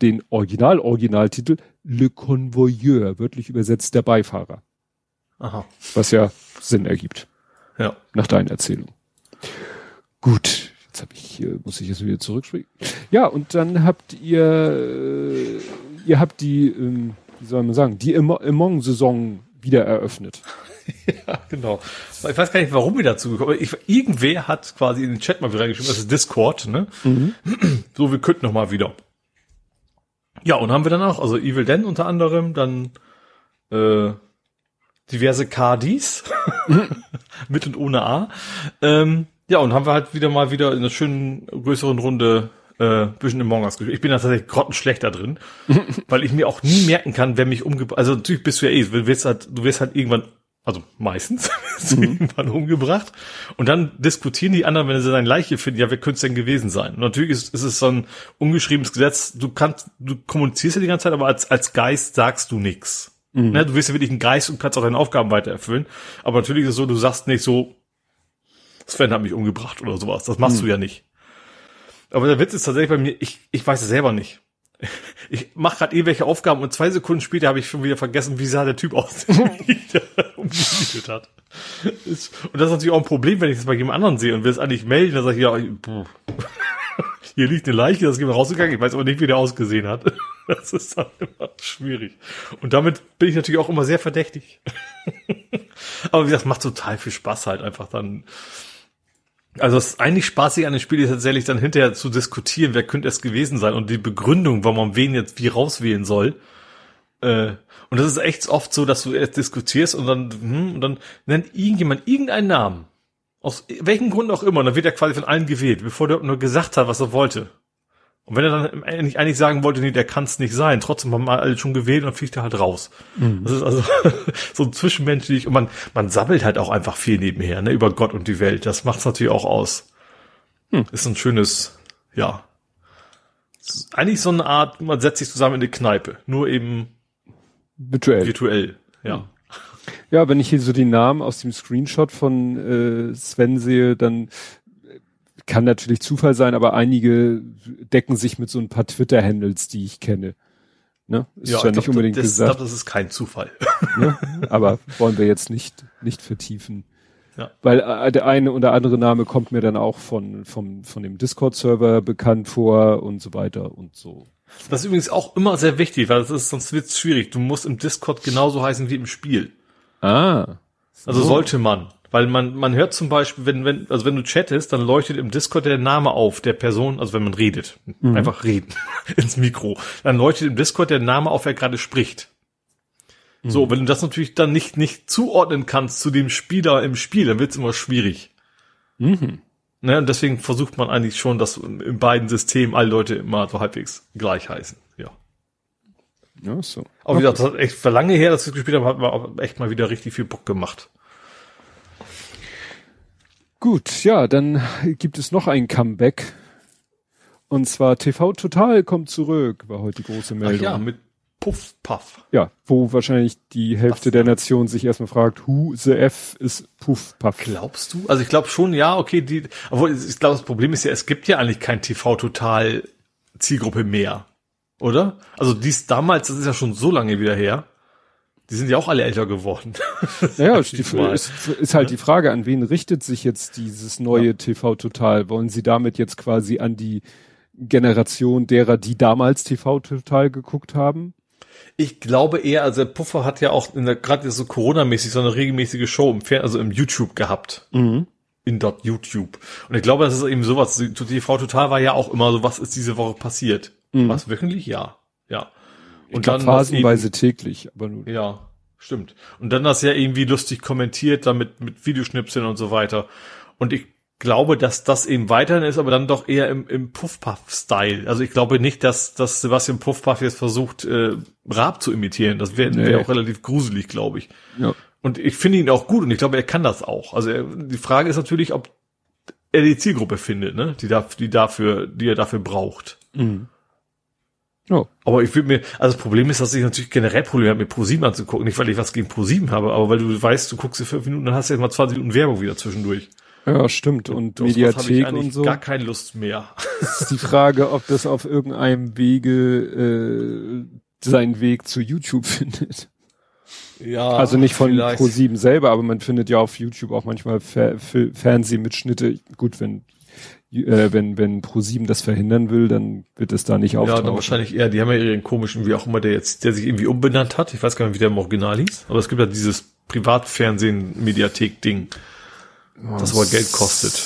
S2: den Original-Originaltitel Le Convoyeur, wörtlich übersetzt der Beifahrer. Aha. Was ja Sinn ergibt. Ja. Nach deiner Erzählung. Gut, jetzt habe ich hier, muss ich jetzt wieder zurückspringen. Ja, und dann habt ihr, äh, ihr habt die, ähm, wie soll man sagen, die Among-Saison wieder eröffnet.
S3: ja, genau. Ich weiß gar nicht, warum wir dazu gekommen sind. Irgendwer hat quasi in den Chat mal wieder reingeschrieben, das ist Discord, ne? Mhm. So, wir könnten noch mal wieder. Ja, und haben wir dann auch, also Evil Den unter anderem, dann äh, diverse KDs mit und ohne A. Ähm, ja, und haben wir halt wieder mal wieder in einer schönen größeren Runde äh, bisschen im Mongas gespielt. Ich bin da tatsächlich grottenschlecht da drin, weil ich mir auch nie merken kann, wer mich umgebracht. Also natürlich bist du ja eh, du wirst halt, du wirst halt irgendwann also meistens, mhm. irgendwann umgebracht. Und dann diskutieren die anderen, wenn sie seine Leiche finden, ja, wer könnte es denn gewesen sein? Und natürlich ist, ist es so ein ungeschriebenes Gesetz, du kannst, du kommunizierst ja die ganze Zeit, aber als, als Geist sagst du nichts. Mhm. Ne, du wirst ja wirklich ein Geist und kannst auch deine Aufgaben weiter erfüllen. Aber natürlich ist es so, du sagst nicht so, Sven hat mich umgebracht oder sowas. Das machst mhm. du ja nicht. Aber der Witz ist tatsächlich bei mir, ich, ich weiß es selber nicht ich mache gerade irgendwelche Aufgaben und zwei Sekunden später habe ich schon wieder vergessen, wie sah der Typ aus, der umgenietet hat. Und das ist natürlich auch ein Problem, wenn ich das bei jemand anderen sehe und will es eigentlich melden, dann sage ich, ja, hier liegt eine Leiche, das ist jemand rausgegangen, ich weiß aber nicht, wie der ausgesehen hat. Das ist dann immer schwierig. Und damit bin ich natürlich auch immer sehr verdächtig. aber wie gesagt, macht total viel Spaß halt einfach dann also ist eigentlich spaßig an dem Spiel ist tatsächlich dann hinterher zu diskutieren, wer könnte es gewesen sein und die Begründung, warum man wen jetzt wie rauswählen soll. Äh, und das ist echt oft so, dass du erst diskutierst und dann, hm, und dann nennt irgendjemand irgendeinen Namen. Aus welchem Grund auch immer. Und dann wird er quasi von allen gewählt, bevor der nur gesagt hat, was er wollte. Und wenn er dann eigentlich, eigentlich sagen wollte, nee, der kann es nicht sein, trotzdem haben wir alle schon gewählt und dann fliegt er halt raus. Mhm. Das ist also so zwischenmenschlich und man, man sammelt halt auch einfach viel nebenher, ne, über Gott und die Welt. Das macht's natürlich auch aus. Hm. Ist ein schönes, ja. Eigentlich so eine Art, man setzt sich zusammen in eine Kneipe, nur eben
S2: virtuell.
S3: Virtuell, ja.
S2: Hm. Ja, wenn ich hier so die Namen aus dem Screenshot von äh, Sven sehe, dann kann natürlich Zufall sein, aber einige decken sich mit so ein paar Twitter-Handles, die ich kenne. Ne?
S3: Ist ja, ja nicht glaub, unbedingt das, gesagt. Ich glaube, das ist kein Zufall.
S2: Ne? Aber wollen wir jetzt nicht, nicht vertiefen. Ja. Weil äh, der eine oder andere Name kommt mir dann auch von, von, von dem Discord-Server bekannt vor und so weiter und so.
S3: Das ist übrigens auch immer sehr wichtig, weil das ist, sonst wird es schwierig. Du musst im Discord genauso heißen wie im Spiel.
S2: Ah.
S3: So. Also sollte man. Weil man, man hört zum Beispiel, wenn, wenn, also wenn du chattest, dann leuchtet im Discord der Name auf der Person, also wenn man redet, mhm. einfach reden ins Mikro, dann leuchtet im Discord der Name auf, wer gerade spricht. Mhm. So, wenn du das natürlich dann nicht, nicht zuordnen kannst zu dem Spieler im Spiel, dann wird's immer schwierig. Mhm. Ne, und deswegen versucht man eigentlich schon, dass in beiden Systemen alle Leute immer so halbwegs gleich heißen. Ja.
S2: Ja, so.
S3: Aber wie gesagt, das hat echt, für lange her, dass wir gespielt haben, hat man echt mal wieder richtig viel Bock gemacht.
S2: Gut, ja, dann gibt es noch ein Comeback. Und zwar TV Total kommt zurück, war heute die große Meldung. Ach
S3: ja, mit Puff Puff.
S2: Ja, wo wahrscheinlich die Hälfte Was? der Nation sich erstmal fragt, who the F ist Puff Puff.
S3: Glaubst du? Also ich glaube schon, ja, okay, die, obwohl ich glaube, das Problem ist ja, es gibt ja eigentlich kein TV Total Zielgruppe mehr. Oder? Also dies damals, das ist ja schon so lange wieder her. Die sind ja auch alle älter geworden.
S2: Naja, ist, ist halt die Frage, an wen richtet sich jetzt dieses neue ja. TV Total? Wollen sie damit jetzt quasi an die Generation derer, die damals TV Total geguckt haben?
S3: Ich glaube eher, also Puffer hat ja auch in der, gerade so Corona-mäßig so eine regelmäßige Show im Fernsehen, also im YouTube gehabt. Mhm. In dort YouTube. Und ich glaube, das ist eben sowas, TV Total war ja auch immer so, was ist diese Woche passiert? Mhm. Was wöchentlich? Ja. Ja.
S2: Und dann phasenweise eben, täglich, aber nur.
S3: Ja, stimmt. Und dann das ja irgendwie lustig kommentiert, damit mit Videoschnipseln und so weiter. Und ich glaube, dass das eben weiterhin ist, aber dann doch eher im, im Puffpuff-Style. Also ich glaube nicht, dass, dass Sebastian Puffpuff jetzt versucht, äh, Raab zu imitieren. Das wäre nee. wär auch relativ gruselig, glaube ich. Ja. Und ich finde ihn auch gut und ich glaube, er kann das auch. Also er, die Frage ist natürlich, ob er die Zielgruppe findet, ne? Die, da, die dafür, die er dafür braucht. Mhm. Oh. Aber ich würde mir, also das Problem ist, dass ich natürlich generell Probleme habe, mir ProSieben anzugucken. Nicht, weil ich was gegen ProSieben habe, aber weil du weißt, du guckst dir fünf Minuten, dann hast du jetzt mal 20 Minuten Werbung wieder zwischendurch.
S2: Ja, stimmt. Und das Mediathek und so.
S3: Gar keine Lust mehr.
S2: Ist die Frage, ob das auf irgendeinem Wege äh, seinen Weg zu YouTube findet. Ja. Also nicht von Pro7 selber, aber man findet ja auf YouTube auch manchmal Fer Fernsehmitschnitte. Gut, wenn äh, wenn, wenn Pro7 das verhindern will, dann wird es da nicht auftauchen. Ja, dann
S3: wahrscheinlich eher. Die haben ja ihren komischen, wie auch immer der jetzt, der sich irgendwie umbenannt hat. Ich weiß gar nicht, wie der im Original hieß. Aber es gibt ja dieses Privatfernsehen-Mediathek-Ding, das aber Geld kostet.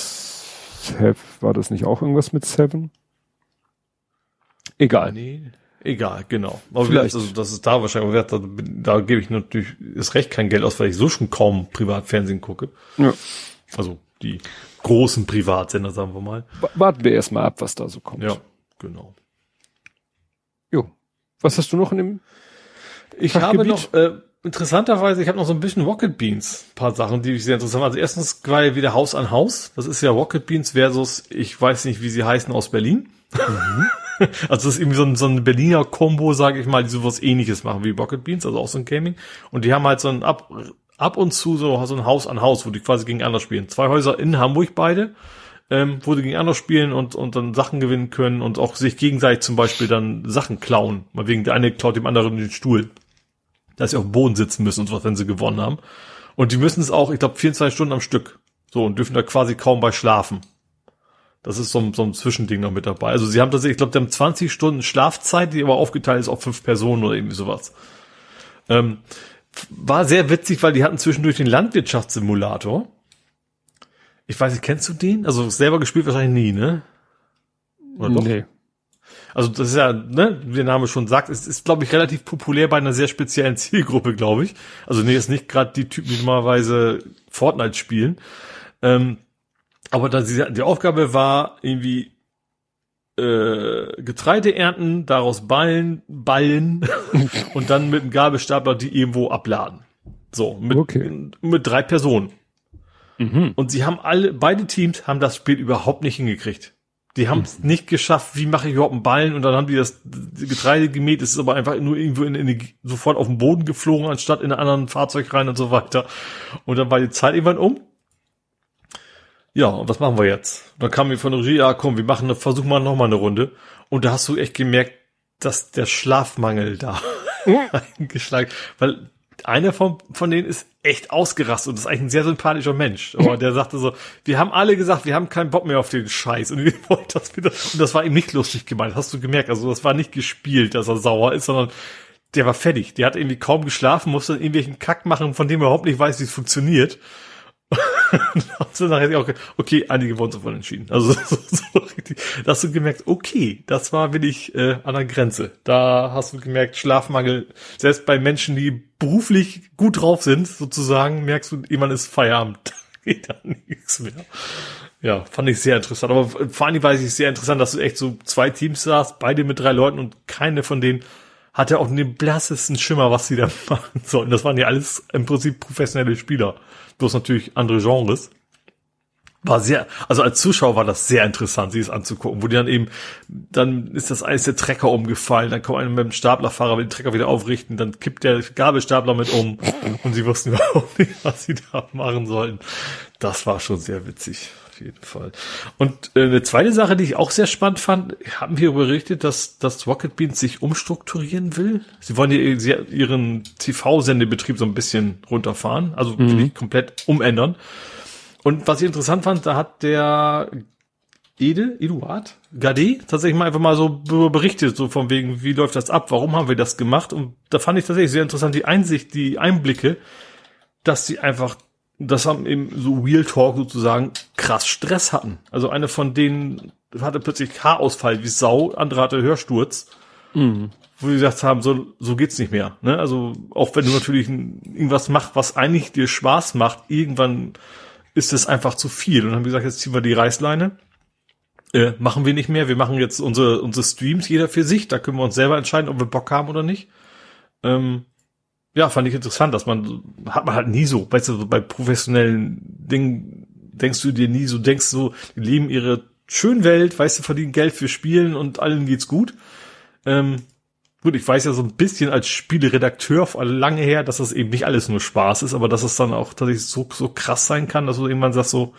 S2: War das nicht auch irgendwas mit Seven? Egal.
S3: Nee. Egal, genau. Aber Vielleicht. also das ist da wahrscheinlich, da, da gebe ich natürlich ist recht kein Geld aus, weil ich so schon kaum Privatfernsehen gucke. Ja. Also die großen Privatsender, sagen wir mal.
S2: Warten wir erstmal ab, was da so kommt.
S3: Ja, genau.
S2: Jo. Was hast du noch in dem
S3: Ich habe noch, äh, interessanterweise, ich habe noch so ein bisschen Rocket Beans, ein paar Sachen, die ich sehr interessant Also erstens ja wieder Haus an Haus. Das ist ja Rocket Beans versus, ich weiß nicht, wie sie heißen, aus Berlin. Mhm. Also das ist irgendwie so ein, so ein Berliner Combo, sage ich mal, die sowas ähnliches machen wie Rocket Beans, also auch so ein Gaming. Und die haben halt so ein ab, ab und zu so, so ein Haus an Haus, wo die quasi gegeneinander spielen. Zwei Häuser in Hamburg beide, ähm, wo die gegeneinander spielen und, und dann Sachen gewinnen können und auch sich gegenseitig zum Beispiel dann Sachen klauen. Mal wegen der eine klaut dem anderen den Stuhl. Dass sie auf dem Boden sitzen müssen und so, wenn sie gewonnen haben. Und die müssen es auch, ich glaube, 24 Stunden am Stück. So, und dürfen da quasi kaum bei schlafen. Das ist so ein, so ein Zwischending noch mit dabei. Also sie haben tatsächlich, ich glaube, die haben 20 Stunden Schlafzeit, die aber aufgeteilt ist auf fünf Personen oder irgendwie sowas. Ähm, war sehr witzig, weil die hatten zwischendurch den Landwirtschaftssimulator. Ich weiß nicht, kennst du den? Also selber gespielt wahrscheinlich nie, ne? Oder doch? Nee. Also das ist ja, ne, wie der Name schon sagt, es ist, glaube ich, relativ populär bei einer sehr speziellen Zielgruppe, glaube ich. Also nee, ist nicht gerade die Typen, die normalerweise Fortnite spielen. Ähm, aber da die, die Aufgabe war irgendwie äh, Getreide ernten, daraus ballen, ballen und dann mit einem Gabelstapler die irgendwo abladen. So, mit,
S2: Okay.
S3: mit drei Personen.
S2: Mhm.
S3: Und sie haben alle, beide Teams haben das Spiel überhaupt nicht hingekriegt. Die haben es nicht geschafft, wie mache ich überhaupt einen Ballen und dann haben die das Getreide gemäht, es ist aber einfach nur irgendwo in, in die, sofort auf den Boden geflogen, anstatt in ein anderen Fahrzeug rein und so weiter. Und dann war die Zeit irgendwann um. Ja, und was machen wir jetzt? Und dann kam mir von der Regie, ja komm, wir machen, eine- versuchen mal noch mal eine Runde. Und da hast du echt gemerkt, dass der Schlafmangel da eingeschlagen, weil einer von, von denen ist echt ausgerastet und ist eigentlich ein sehr sympathischer Mensch. Aber der sagte so, wir haben alle gesagt, wir haben keinen Bock mehr auf den Scheiß. Und das wieder, und das war ihm nicht lustig gemeint, hast du gemerkt. Also das war nicht gespielt, dass er sauer ist, sondern der war fertig. Der hat irgendwie kaum geschlafen, musste dann irgendwelchen Kack machen, von dem er überhaupt nicht weiß, wie es funktioniert. Nachher auch, okay, einige wurden davon entschieden. Also so, so richtig, da hast du gemerkt, okay, das war wirklich äh, an der Grenze. Da hast du gemerkt, Schlafmangel, selbst bei Menschen, die beruflich gut drauf sind, sozusagen, merkst du, jemand ist Feierabend. Geht da nichts mehr. Ja, fand ich sehr interessant. Aber vor allem weiß ich sehr interessant, dass du echt so zwei Teams saßt, beide mit drei Leuten und keine von denen hatte auch den blassesten Schimmer, was sie da machen sollten. Das waren ja alles im Prinzip professionelle Spieler. Bloß natürlich andere Genres. War sehr, also als Zuschauer war das sehr interessant, sich das anzugucken, wo die dann eben, dann ist das eines der Trecker umgefallen, dann kommt einer mit dem Staplerfahrer, will den Trecker wieder aufrichten, dann kippt der Gabelstapler mit um und sie wussten überhaupt nicht, was sie da machen sollten. Das war schon sehr witzig, auf jeden Fall. Und äh, eine zweite Sache, die ich auch sehr spannend fand, haben wir berichtet, dass, dass Rocket Beans sich umstrukturieren will. Sie wollen sie- ihren TV-Sendebetrieb so ein bisschen runterfahren, also wirklich komplett umändern. Und was ich interessant fand, da hat der Ede, Eduard, Gade, tatsächlich mal einfach mal so berichtet, so von wegen, wie läuft das ab, warum haben wir das gemacht? Und da fand ich tatsächlich sehr interessant die Einsicht, die Einblicke, dass sie einfach, das haben eben so Real Talk sozusagen, krass Stress hatten. Also eine von denen hatte plötzlich Haarausfall wie Sau, andere hatte Hörsturz wo sie gesagt haben, so, so geht's nicht mehr. Ne? Also auch wenn du natürlich irgendwas machst, was eigentlich dir Spaß macht, irgendwann ist es einfach zu viel. Und dann haben gesagt, jetzt ziehen wir die Reißleine. Äh, machen wir nicht mehr. Wir machen jetzt unsere, unsere Streams jeder für sich. Da können wir uns selber entscheiden, ob wir Bock haben oder nicht. Ähm, ja, fand ich interessant, dass man, hat man halt nie so, weißt du, bei professionellen Dingen denkst du dir nie so, denkst so, die leben ihre schönen Welt, weißt du, verdienen Geld für Spielen und allen geht's gut. Ähm, gut, ich weiß ja so ein bisschen als Spieleredakteur vor lange her, dass das eben nicht alles nur Spaß ist, aber dass es dann auch tatsächlich so, so krass sein kann, dass du irgendwann sagst so,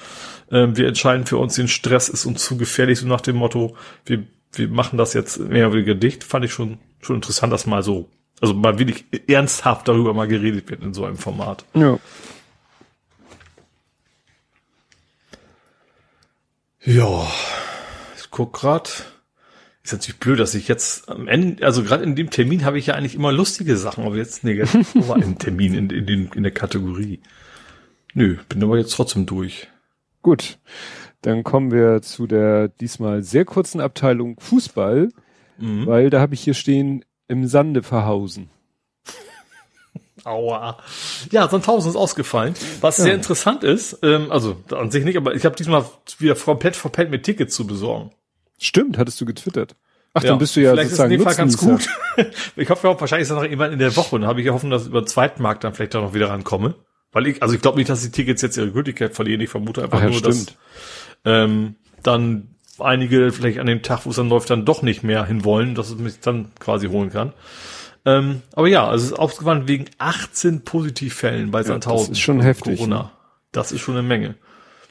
S3: ähm, wir entscheiden für uns den Stress ist uns zu gefährlich, so nach dem Motto, wir, wir machen das jetzt mehr oder weniger dicht, fand ich schon, schon interessant, dass mal so, also mal wirklich ernsthaft darüber mal geredet wird in so einem Format.
S2: Ja.
S3: Ja, ich guck grad. Ist natürlich blöd, dass ich jetzt am Ende, also gerade in dem Termin habe ich ja eigentlich immer lustige Sachen, aber jetzt negativ war im Termin in, in, den, in der Kategorie. Nö, bin aber jetzt trotzdem durch.
S2: Gut. Dann kommen wir zu der diesmal sehr kurzen Abteilung Fußball,
S3: Mhm.
S2: weil da habe ich hier stehen im Sande verhausen.
S3: Aua. Ja, Sandhausen ist ausgefallen. Was sehr interessant ist, ähm, also an sich nicht, aber ich habe diesmal wieder komplett verpennt, mir Tickets zu besorgen.
S2: Stimmt, hattest du getwittert. Ach, dann bist du ja
S3: vielleicht
S2: sozusagen
S3: ist in dem Fall ganz gut. ich hoffe auch, wahrscheinlich ist das noch irgendwann in der Woche und dann habe ich hoffen, dass ich über den Zweitmarkt dann vielleicht auch noch wieder rankomme. Weil ich, also ich glaube nicht, dass die Tickets jetzt ihre Gültigkeit verlieren. Ich vermute einfach
S2: Ach ja,
S3: nur, dass
S2: stimmt.
S3: ähm, dann einige vielleicht an dem Tag, wo es dann läuft, dann doch nicht mehr hinwollen, dass es mich dann quasi holen kann. Ähm, aber ja, also es ist aufgefallen wegen 18 Positivfällen bei Sandhausen.
S2: das ist schon heftig,
S3: Corona. Das ist schon eine Menge.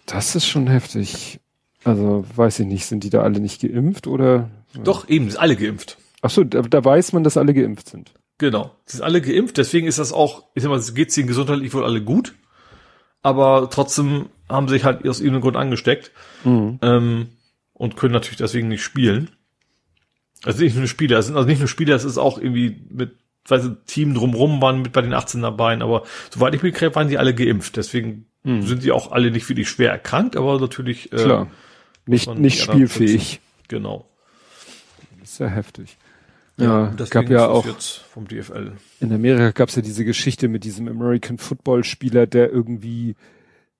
S2: Das ist schon heftig. Also, weiß ich nicht, sind die da alle nicht geimpft oder?
S3: Doch, eben, sind alle geimpft.
S2: Ach so, da, da weiß man, dass alle geimpft sind.
S3: Genau. Sie sind alle geimpft, deswegen ist das auch, ich sag mal, es geht ihnen gesundheitlich wohl alle gut. Aber trotzdem haben sie sich halt aus irgendeinem Grund angesteckt. Ähm, und können natürlich deswegen nicht spielen. Also nicht nur Spieler, es sind also nicht nur Spieler, es ist auch irgendwie mit, weiß ich, Team drumrum waren mit bei den 18 dabei, aber soweit ich mich waren die alle geimpft. Deswegen sind die auch alle nicht wirklich schwer erkrankt, aber natürlich, äh,
S2: Klar. Nicht,
S3: man
S2: nicht
S3: anderen
S2: spielfähig.
S3: genau.
S2: Das ist ja heftig. Ja,
S3: deswegen
S2: gab ja auch,
S3: jetzt vom DFL.
S2: in Amerika gab es ja diese Geschichte mit diesem American Football Spieler, der irgendwie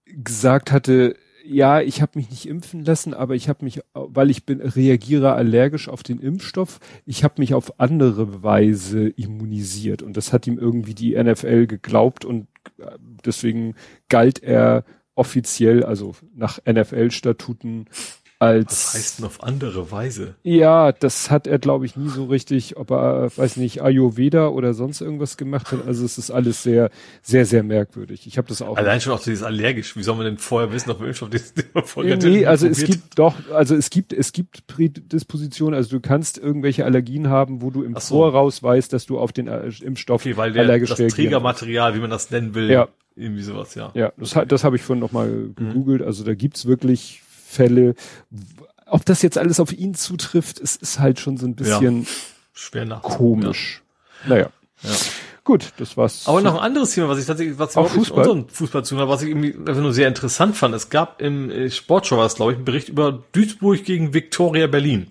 S2: gesagt hatte, ja, ich habe mich nicht impfen lassen, aber ich habe mich, weil ich bin reagiere allergisch auf den Impfstoff, ich habe mich auf andere Weise immunisiert und das hat ihm irgendwie die NFL geglaubt und äh, deswegen galt er offiziell, also nach NFL-Statuten als.
S3: Was heißt denn auf andere Weise?
S2: Ja, das hat er, glaube ich, nie so richtig, ob er, weiß nicht, Ayurveda oder sonst irgendwas gemacht hat. Also es ist alles sehr, sehr, sehr merkwürdig. Ich habe das auch.
S3: Allein schon auch dieses allergisch. Wie soll man denn vorher wissen, ob man Impfstoff das
S2: nee, nee, also es gibt doch, also es gibt, es gibt Prädispositionen. Also du kannst irgendwelche Allergien haben, wo du im so. Voraus weißt, dass du auf den äh, Impfstoff
S3: okay, weil der, allergisch das Trägermaterial, wie man das nennen will,
S2: ja.
S3: irgendwie sowas, ja.
S2: Ja, das, das habe ich vorhin nochmal mhm. gegoogelt. Also da gibt's wirklich Fälle. Ob das jetzt alles auf ihn zutrifft, es ist halt schon so ein bisschen
S3: ja, schwer
S2: komisch. Ja. Naja. Ja. Gut, das war's.
S3: Aber noch ein anderes Thema, was ich tatsächlich, was
S2: auch Fußball?
S3: unseren Fußball zu was ich irgendwie einfach nur sehr interessant fand. Es gab im äh, Sportshow war es, glaube ich, einen Bericht über Duisburg gegen Viktoria Berlin.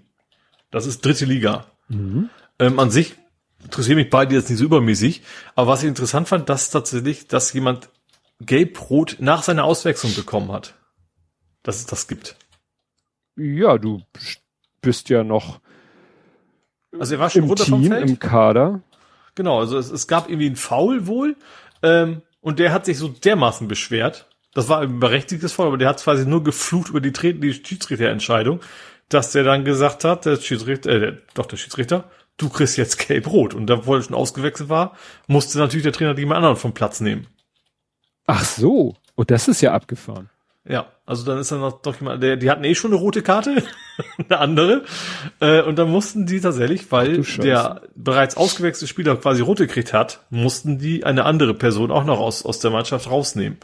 S3: Das ist dritte Liga. Mhm. Ähm, an sich interessiert mich beide jetzt nicht so übermäßig, aber was ich interessant fand, dass tatsächlich, dass jemand gelb-rot nach seiner Auswechslung bekommen hat dass es das gibt.
S2: Ja, du bist ja noch
S3: also er war schon
S2: im
S3: runter
S2: Team,
S3: vom Feld.
S2: im Kader.
S3: Genau, also es, es gab irgendwie einen Foul wohl ähm, und der hat sich so dermaßen beschwert. Das war ein berechtigtes Foul, aber der hat quasi nur geflucht über die, die Schiedsrichterentscheidung, dass der dann gesagt hat, der Schiedsrichter, äh, doch der Schiedsrichter, du kriegst jetzt gelb-rot. Und da, wo er schon ausgewechselt war, musste natürlich der Trainer die jemand anderen vom Platz nehmen.
S2: Ach so, und das ist ja abgefahren.
S3: Ja, also dann ist dann noch doch jemand, der, die hatten eh schon eine rote Karte, eine andere, äh, und dann mussten die tatsächlich, weil der bereits ausgewechselte Spieler quasi rote gekriegt hat, mussten die eine andere Person auch noch aus, aus der Mannschaft rausnehmen.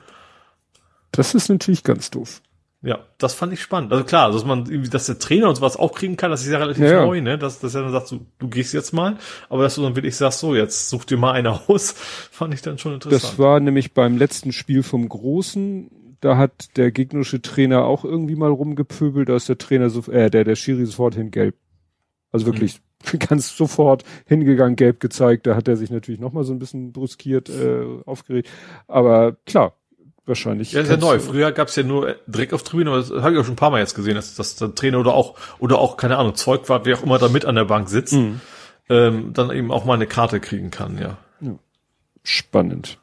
S2: Das ist natürlich ganz doof.
S3: Ja, das fand ich spannend. Also klar, dass man irgendwie, dass der Trainer und sowas auch kriegen kann, das ist ja relativ ja, neu, ne? Dass, dass er dann sagt, du, du gehst jetzt mal, aber dass du dann wirklich sagst, so, jetzt such dir mal einer aus, fand ich dann schon interessant.
S2: Das war nämlich beim letzten Spiel vom Großen, da hat der gegnerische Trainer auch irgendwie mal rumgepöbelt, da ist der Trainer so, äh, der, der Schiri sofort hin gelb. Also wirklich mhm. ganz sofort hingegangen, gelb gezeigt, da hat er sich natürlich nochmal so ein bisschen bruskiert, äh, aufgeregt. Aber klar, wahrscheinlich.
S3: Ja, ist ja neu. Früher gab's ja nur Dreck auf Tribüne, aber das habe ich auch schon ein paar Mal jetzt gesehen, dass, dass der Trainer oder auch, oder auch, keine Ahnung, Zeugwart, wer auch immer da mit an der Bank sitzt, mhm. ähm, dann eben auch mal eine Karte kriegen kann, ja. ja.
S2: Spannend.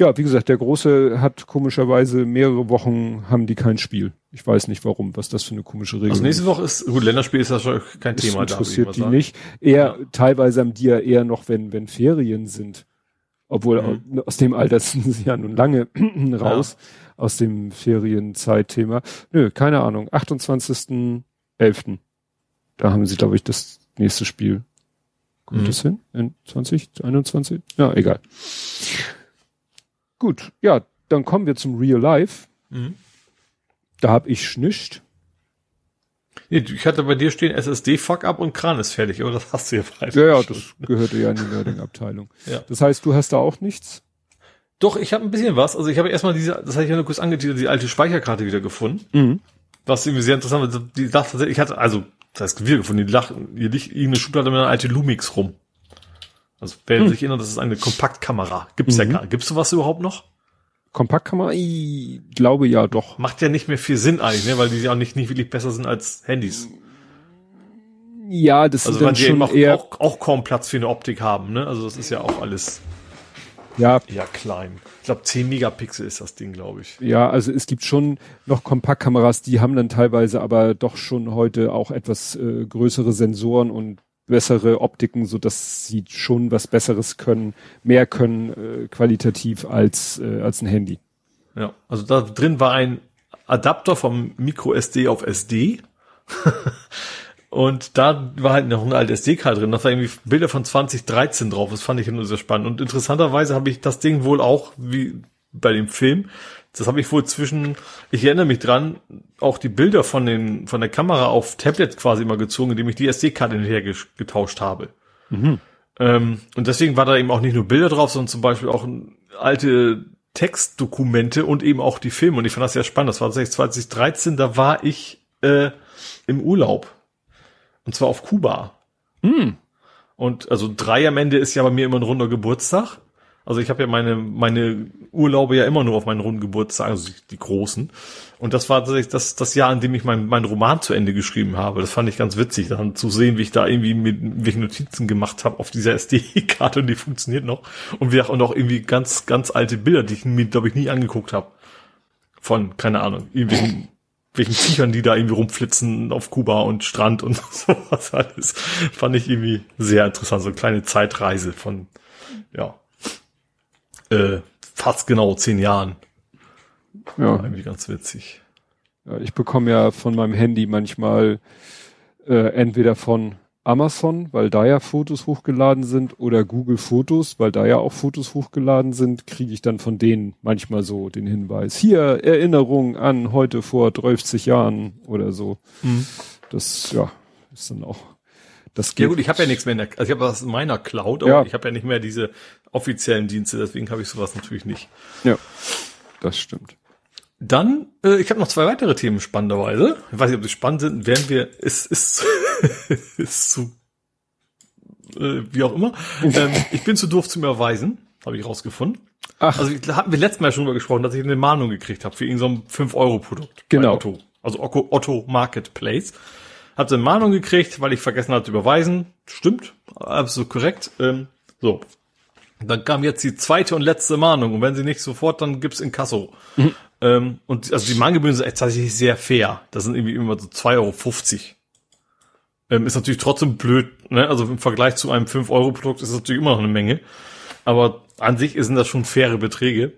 S2: Ja, wie gesagt, der Große hat komischerweise mehrere Wochen haben die kein Spiel. Ich weiß nicht warum, was das für eine komische Regel ist.
S3: Also nächste Woche ist, gut, Länderspiel ist ja schon kein das Thema.
S2: Das interessiert die sagen. nicht. Eher, ja. teilweise haben die ja eher noch, wenn, wenn Ferien sind. Obwohl, mhm. aus dem Alter sind sie ja nun lange raus, ja. aus dem Ferienzeitthema. Nö, keine Ahnung. 28.11. Da haben sie, glaube ich, das nächste Spiel. Kommt mhm. das hin? In 2021? Ja, egal. Gut, ja, dann kommen wir zum Real Life. Mhm. Da hab ich schnischt.
S3: Nee, ich hatte bei dir stehen SSD Fuck up und Kran ist fertig, aber das hast du ja
S2: falsch. Ja, ja, das gehörte ja in die Nerding-Abteilung. ja. Das heißt, du hast da auch nichts?
S3: Doch, ich habe ein bisschen was. Also ich habe erstmal diese, das hatte ich ja nur kurz angetitelt, die alte Speicherkarte wieder gefunden. Mhm. Was irgendwie sehr interessant war. Die dachte, ich hatte, also, das heißt wieder gefunden, die lacht, hier liegt irgendeine Schublade mit einer alte Lumix rum. Also wer hm. sich erinnert, das ist eine Kompaktkamera. Gibt's mhm. ja gar. Gibt's sowas überhaupt noch?
S2: Kompaktkamera? Ich glaube ja doch.
S3: Macht ja nicht mehr viel Sinn eigentlich, ne? weil die ja auch nicht, nicht wirklich besser sind als Handys.
S2: Ja, das
S3: also, ist dann schon auch, eher auch, auch kaum Platz für eine Optik haben, ne? Also das ist ja auch alles
S2: ja.
S3: Ja, klein. Ich glaube, 10 Megapixel ist das Ding, glaube ich.
S2: Ja, also es gibt schon noch Kompaktkameras, die haben dann teilweise aber doch schon heute auch etwas äh, größere Sensoren und bessere Optiken, so dass sie schon was Besseres können, mehr können äh, qualitativ als äh, als ein Handy.
S3: Ja, also da drin war ein Adapter vom Micro SD auf SD. und da war halt noch eine alte SD-Karte drin. Da war irgendwie Bilder von 2013 drauf. Das fand ich nur sehr spannend. Und interessanterweise habe ich das Ding wohl auch, wie bei dem Film, das habe ich wohl zwischen, ich erinnere mich dran, auch die Bilder von den von der Kamera auf Tablet quasi immer gezogen, indem ich die SD-Karte hinterher getauscht habe. Mhm. Ähm, und deswegen war da eben auch nicht nur Bilder drauf, sondern zum Beispiel auch alte Textdokumente und eben auch die Filme. Und ich fand das sehr spannend. Das war tatsächlich 2013, da war ich äh, im Urlaub. Und zwar auf Kuba. Mhm. Und also drei am Ende ist ja bei mir immer ein runder Geburtstag. Also ich habe ja meine, meine Urlaube ja immer nur auf meinen runden Geburtstag, also die großen. Und das war tatsächlich das, das Jahr, in dem ich meinen mein Roman zu Ende geschrieben habe. Das fand ich ganz witzig, dann zu sehen, wie ich da irgendwie mit welche Notizen gemacht habe auf dieser SD-Karte und die funktioniert noch. Und wir auch irgendwie ganz, ganz alte Bilder, die ich mir, glaube ich, nie angeguckt habe. Von, keine Ahnung, irgendwelchen welchen Viechern, die da irgendwie rumflitzen auf Kuba und Strand und sowas alles. Fand ich irgendwie sehr interessant. So eine kleine Zeitreise von, ja, äh, fast genau zehn Jahren.
S2: Ja.
S3: War irgendwie ganz witzig.
S2: ja. Ich bekomme ja von meinem Handy manchmal äh, entweder von Amazon, weil da ja Fotos hochgeladen sind, oder Google Fotos, weil da ja auch Fotos hochgeladen sind, kriege ich dann von denen manchmal so den Hinweis. Hier Erinnerung an heute vor 30 Jahren oder so.
S3: Mhm.
S2: Das ja ist dann auch. Das
S3: Ja gut, ich habe ja nichts mehr in der, also ich habe was in meiner Cloud, aber
S2: Ja.
S3: ich habe ja nicht mehr diese offiziellen Dienste, deswegen habe ich sowas natürlich nicht.
S2: Ja, das stimmt.
S3: Dann, äh, ich habe noch zwei weitere Themen spannenderweise. Ich weiß nicht, ob die spannend sind, werden wir, ist, ist, ist zu, äh, wie auch immer. ähm, ich bin zu doof zum Überweisen, habe ich rausgefunden.
S2: Ach,
S3: Also da hatten wir letztes Mal schon drüber gesprochen, dass ich eine Mahnung gekriegt habe für irgendein so ein 5-Euro-Produkt.
S2: Genau.
S3: Otto. Also Otto, Marketplace. Hab eine Mahnung gekriegt, weil ich vergessen hatte zu überweisen. Stimmt, absolut korrekt. Ähm, so. Dann kam jetzt die zweite und letzte Mahnung. Und wenn sie nicht sofort, dann gibt's in Kasso. Ähm, und also die Mahngebühren sind tatsächlich sehr fair. Das sind irgendwie immer so 2,50 Euro. Ähm, ist natürlich trotzdem blöd, ne? Also im Vergleich zu einem 5-Euro-Produkt ist es natürlich immer noch eine Menge. Aber an sich sind das schon faire Beträge.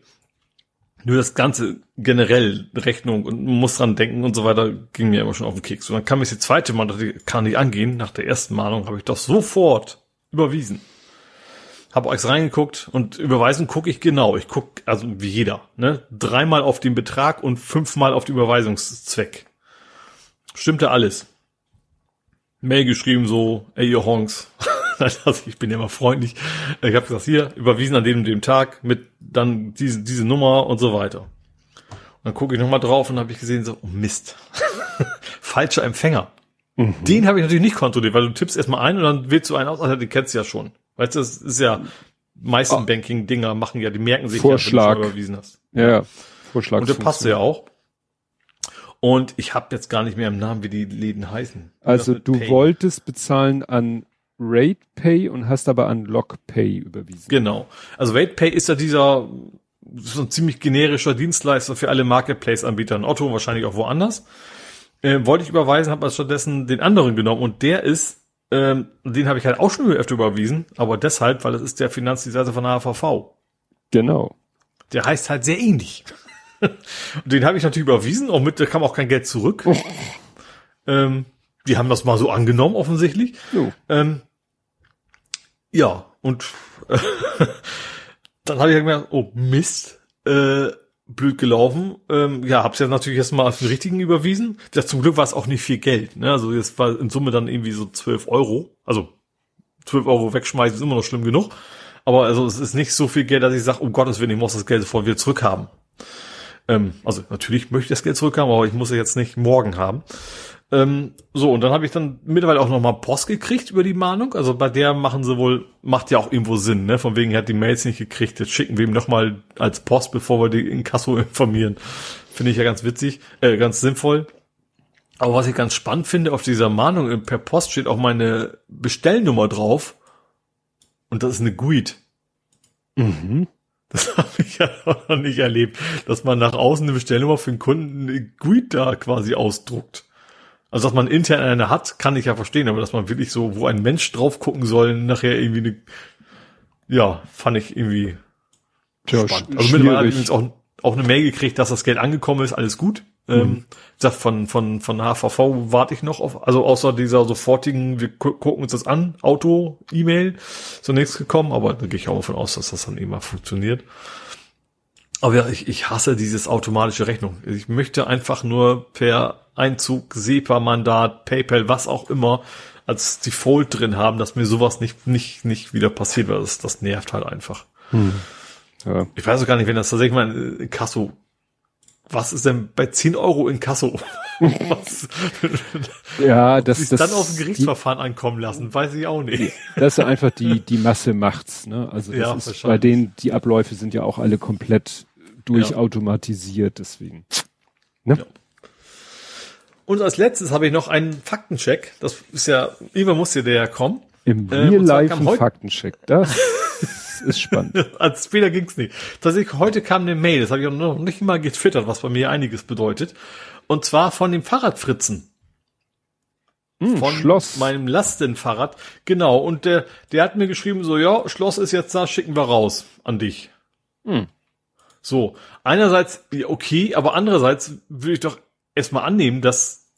S3: Nur das Ganze generell, Rechnung und muss dran denken und so weiter, ging mir immer schon auf den Keks. Und dann kam jetzt die zweite Mahnung, die kann nicht angehen. Nach der ersten Mahnung habe ich das sofort überwiesen. Habe euch reingeguckt und überweisen gucke ich genau. Ich gucke, also wie jeder, ne? Dreimal auf den Betrag und fünfmal auf den Überweisungszweck. Stimmte alles. Mail geschrieben so, ey ihr Honks. also ich bin ja immer freundlich. Ich habe gesagt, hier, überwiesen an dem und dem Tag mit dann diese, diese Nummer und so weiter. Und dann gucke ich nochmal drauf und habe ich gesehen, so, oh Mist. Falscher Empfänger. Den habe ich natürlich nicht kontrolliert, weil du tippst erstmal ein und dann wählst du einen aus, also den kennst du ja schon. Weißt du, das ist ja, meisten
S2: Ah.
S3: Banking-Dinger machen ja, die merken sich
S2: Vorschlag.
S3: ja, wenn du überwiesen hast.
S2: ja, ja. Vorschlag.
S3: Und der passte ja auch. Und ich habe jetzt gar nicht mehr im Namen, wie die Läden heißen.
S2: Also du
S3: Pay.
S2: wolltest bezahlen an RatePay und hast aber an LogPay überwiesen.
S3: Genau. Also WaitPay ist ja dieser so ein ziemlich generischer Dienstleister für alle Marketplace-Anbieter in Otto, wahrscheinlich auch woanders. Äh, wollte ich überweisen, habe aber stattdessen den anderen genommen und der ist, ähm, den habe ich halt auch schon öfter überwiesen, aber deshalb, weil das ist der Finanzdienstleister von der HVV.
S2: Genau.
S3: Der heißt halt sehr ähnlich. und den habe ich natürlich überwiesen, auch mit, da kam auch kein Geld zurück. ähm, die haben das mal so angenommen, offensichtlich. Ähm, ja, und äh, dann habe ich halt gemerkt, oh Mist, äh, blöd gelaufen. Ähm, ja, hab's ja natürlich erstmal auf den richtigen überwiesen. Ja, zum Glück war es auch nicht viel Geld. Ne? Also jetzt war in Summe dann irgendwie so 12 Euro. Also 12 Euro wegschmeißen ist immer noch schlimm genug. Aber also es ist nicht so viel Geld, dass ich sage, um Gottes Willen, ich muss das Geld sofort wieder zurückhaben. Ähm, also natürlich möchte ich das Geld zurückhaben, aber ich muss es jetzt nicht morgen haben. Ähm, so, und dann habe ich dann mittlerweile auch nochmal Post gekriegt über die Mahnung. Also bei der machen sie wohl, macht ja auch irgendwo Sinn, ne? Von wegen, er hat die Mails nicht gekriegt, jetzt schicken wir ihm nochmal als Post, bevor wir die in Kasso informieren. Finde ich ja ganz witzig, äh, ganz sinnvoll. Aber was ich ganz spannend finde, auf dieser Mahnung äh, per Post steht auch meine Bestellnummer drauf. Und das ist eine GUID.
S2: Mhm.
S3: Das habe ich ja noch nicht erlebt, dass man nach außen eine Bestellnummer für einen Kunden eine GUID da quasi ausdruckt. Also, dass man intern eine hat, kann ich ja verstehen, aber dass man wirklich so, wo ein Mensch drauf gucken soll, nachher irgendwie eine, ja, fand ich irgendwie
S2: Tja,
S3: spannend. Also mittlerweile habe ich
S2: schwierig.
S3: übrigens auch, auch eine Mail gekriegt, dass das Geld angekommen ist, alles gut. Ähm, sagt von, von, von HVV warte ich noch auf, also außer dieser sofortigen, wir gu gucken uns das an, Auto-E-Mail, so nichts gekommen, aber da gehe ich auch davon aus, dass das dann immer funktioniert. Aber ja, ich, ich hasse dieses automatische Rechnung. Ich möchte einfach nur per Einzug, SEPA-Mandat, PayPal, was auch immer, als Default drin haben, dass mir sowas nicht, nicht, nicht wieder passiert, weil das, das nervt halt einfach.
S2: Ja.
S3: Ich weiß auch gar nicht, wenn das tatsächlich mal in Kasso, was ist denn bei 10 Euro in Kasso? Was,
S2: Ja, das, das,
S3: dann aus dem
S2: die,
S3: Gerichtsverfahren ankommen lassen, weiß ich auch nicht.
S2: das ist einfach die, die Masse macht's, ne? Also das
S3: Ja,
S2: ist, bei denen, die Abläufe sind ja auch alle komplett durchautomatisiert, deswegen. Ne?
S3: Ja. Und als letztes habe ich noch einen Faktencheck. Das ist ja, irgendwann muss ja der ja kommen.
S2: Im
S3: Ähm,
S2: Real Life ein Faktencheck. Das ist spannend.
S3: Als später ging's nicht. Tatsächlich, heute kam eine Mail, das habe ich auch noch nicht mal getwittert, was bei mir einiges bedeutet. Und zwar von dem Fahrradfritzen.
S2: Hm,
S3: Von
S2: Schloss.
S3: meinem Lastenfahrrad. Genau. Und der, der hat mir geschrieben, so, ja, Schloss ist jetzt da, schicken wir raus an dich.
S2: Hm.
S3: So. Einerseits, okay, aber andererseits würde ich doch erstmal annehmen, dass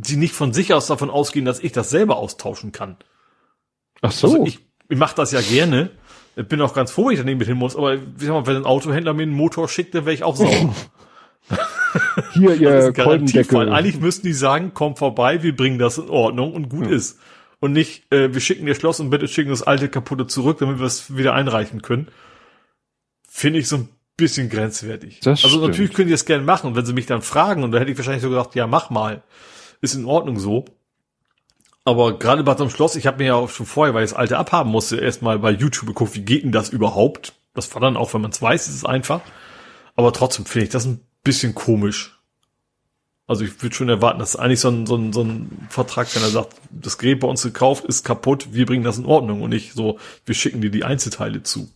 S3: sie nicht von sich aus davon ausgehen, dass ich das selber austauschen kann.
S2: Ach so.
S3: Also ich, ich mache das ja gerne. Ich bin auch ganz froh, wenn ich daneben mit hin muss, aber ich sag mal, wenn ein Autohändler mir einen Motor schickt, dann wäre ich auch sauer.
S2: Hier, ihr. Kolbendeckel.
S3: Eigentlich müssten die sagen, komm vorbei, wir bringen das in Ordnung und gut ist. Und nicht, äh, wir schicken dir Schloss und bitte schicken das alte kaputte zurück, damit wir es wieder einreichen können. Finde ich so ein bisschen grenzwertig.
S2: Das
S3: also
S2: stimmt.
S3: natürlich können die das gerne machen und wenn sie mich dann fragen, und da hätte ich wahrscheinlich so gesagt, ja, mach mal. Ist in Ordnung so. Aber gerade bei so einem Schloss, ich habe mir ja auch schon vorher, weil ich das alte abhaben musste, erstmal bei YouTube geguckt, wie geht denn das überhaupt? Das war dann auch, wenn man es weiß, ist es einfach. Aber trotzdem finde ich das ein bisschen komisch. Also ich würde schon erwarten, dass eigentlich so ein, so ein, so ein Vertrag, wenn er sagt, das Gerät bei uns gekauft ist kaputt, wir bringen das in Ordnung und nicht so, wir schicken dir die Einzelteile zu.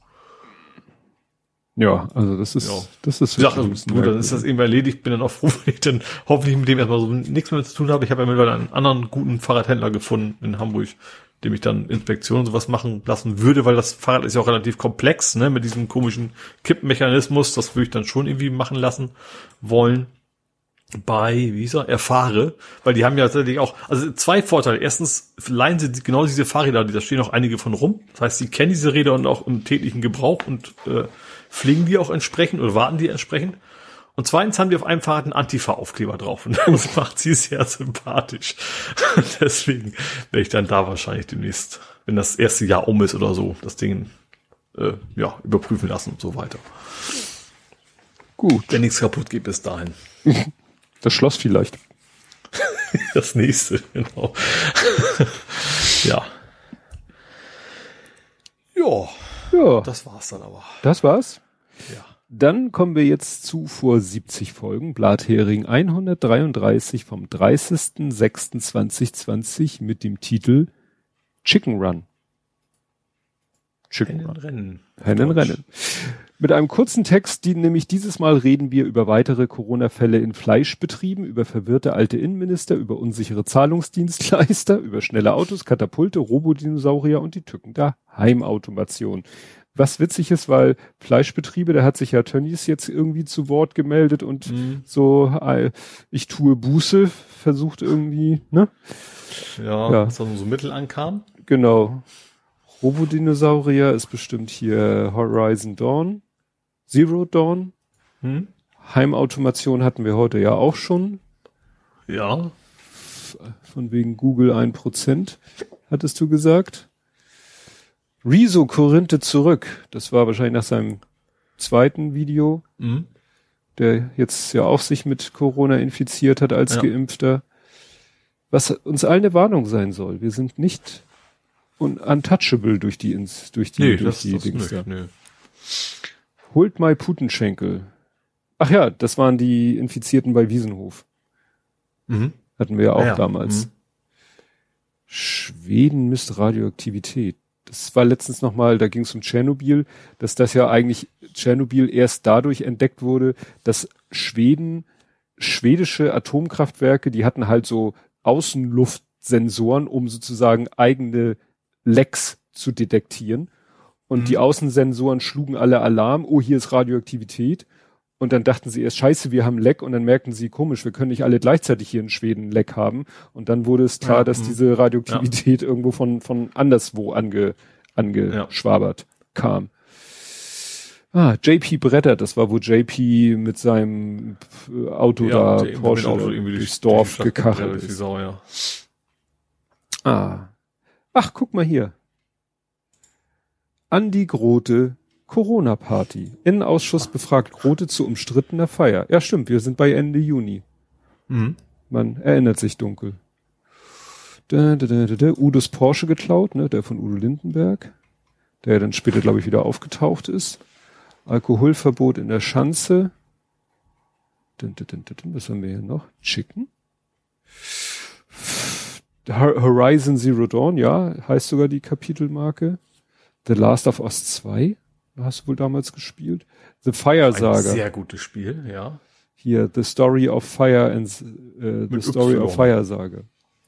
S2: Ja, also das ist,
S3: Ja.
S2: das ist
S3: Ich
S2: bisschen
S3: gut, dann ist das eben erledigt, bin dann auch froh, wenn ich dann hoffentlich mit dem erstmal so nichts mehr zu tun habe. Ich habe ja mittlerweile einen anderen guten Fahrradhändler gefunden in Hamburg, dem ich dann Inspektionen und sowas machen lassen würde, weil das Fahrrad ist ja auch relativ komplex, ne, mit diesem komischen Kippmechanismus, das würde ich dann schon irgendwie machen lassen wollen. Bei, wie hieß er, Erfahre, weil die haben ja tatsächlich auch, also zwei Vorteile. Erstens leihen sie die- genau diese Fahrräder, da stehen auch einige von rum. Das heißt, sie kennen diese Räder und auch im täglichen Gebrauch und äh, pflegen die auch entsprechend oder warten die entsprechend. Und zweitens haben die auf einem Fahrrad einen Antifa-Aufkleber drauf und das macht sie sehr sympathisch. Deswegen werde ich dann da wahrscheinlich demnächst, wenn das erste Jahr um ist oder so, das Ding äh, ja überprüfen lassen und so weiter.
S2: Gut,
S3: Wenn nichts kaputt geht bis dahin.
S2: das Schloss vielleicht.
S3: Das nächste, genau. ja. Ja,
S2: Ja,
S3: das war's dann aber.
S2: das war's.
S3: Ja.
S2: Dann kommen wir jetzt zu vor 70 Folgen. Blathering 133 vom 30.06.2020 mit dem Titel Chicken Run. Chicken Run.
S3: Rennen.
S2: Rennen, Rennen. Mit einem kurzen Text, die nämlich dieses Mal reden wir über weitere Corona-Fälle in Fleischbetrieben, über verwirrte alte Innenminister, über unsichere Zahlungsdienstleister, über schnelle Autos, Katapulte, Robodinosaurier und die Tücken der Heimautomation. Was witzig ist, weil Fleischbetriebe, da hat sich ja Tönnies jetzt irgendwie zu Wort gemeldet und
S3: Mhm.
S2: so, äh, ich tue Buße, versucht irgendwie, ne?
S3: Ja,
S2: Ja.
S3: was dann so Mittel ankam.
S2: Genau. Robodinosaurier ist bestimmt hier Horizon Dawn. Zero Dawn.
S3: Hm?
S2: Heimautomation hatten wir heute ja auch schon.
S3: Ja.
S2: Von wegen Google 1%, hattest du gesagt. Rezo Korinthe zurück. Das war wahrscheinlich nach seinem zweiten Video,
S3: Mhm.
S2: der jetzt ja auch sich mit Corona infiziert hat als
S3: Ja.
S2: Geimpfter. Was uns allen eine Warnung sein soll. Wir sind nicht un untouchable durch die, ins, durch die,
S3: Nee,
S2: durch die Dings
S3: nicht, nee.
S2: Holt mal Putenschenkel. Ach ja, das waren die Infizierten bei Wiesenhof.
S3: Mhm.
S2: Hatten wir ja auch
S3: ja,
S2: damals.
S3: mhm.
S2: Schweden misst Radioaktivität. Das war letztens nochmal, da ging es um Tschernobyl, dass das ja eigentlich Tschernobyl erst dadurch entdeckt wurde, dass Schweden, schwedische Atomkraftwerke, die hatten halt so Außenluftsensoren, um sozusagen eigene Lecks zu detektieren. Und
S3: Mhm.
S2: die Außensensoren schlugen alle Alarm, oh, hier ist Radioaktivität. Und dann dachten sie erst, scheiße, wir haben Leck. Und dann merkten sie, komisch, wir können nicht alle gleichzeitig hier in Schweden Leck haben. Und dann wurde es klar,
S3: Ja,
S2: dass
S3: mh.
S2: diese Radioaktivität irgendwo von, von anderswo ange, angeschwabert kam. Ah, JP Bretter, das war, wo JP mit seinem äh, Auto da,
S3: der eben
S2: Porsche,
S3: Auto
S2: da
S3: durch-
S2: durchs Dorf
S3: durch
S2: gekachelt ist.
S3: Sau, ja.
S2: Ah. Ach, guck mal hier. Andi Grote, Corona-Party. Innenausschuss befragt Grote zu umstrittener Feier. Ja, stimmt, wir sind bei Ende Juni.
S3: Mhm.
S2: man erinnert sich dunkel. Da, da, da, da, da. Udos Porsche geklaut, ne, der von Udo Lindenberg, der dann später, glaube ich, wieder aufgetaucht ist. Alkoholverbot in der Schanze. Dun, dun, dun, dun, was haben wir hier noch? Chicken. Horizon Zero Dawn, ja, heißt sogar die Kapitelmarke. The Last of Us 2, hast du wohl damals gespielt. The Fire Saga. Ein
S3: sehr gutes Spiel, ja.
S2: Hier, The Story of Fire and äh, The Story y. of Fire Saga.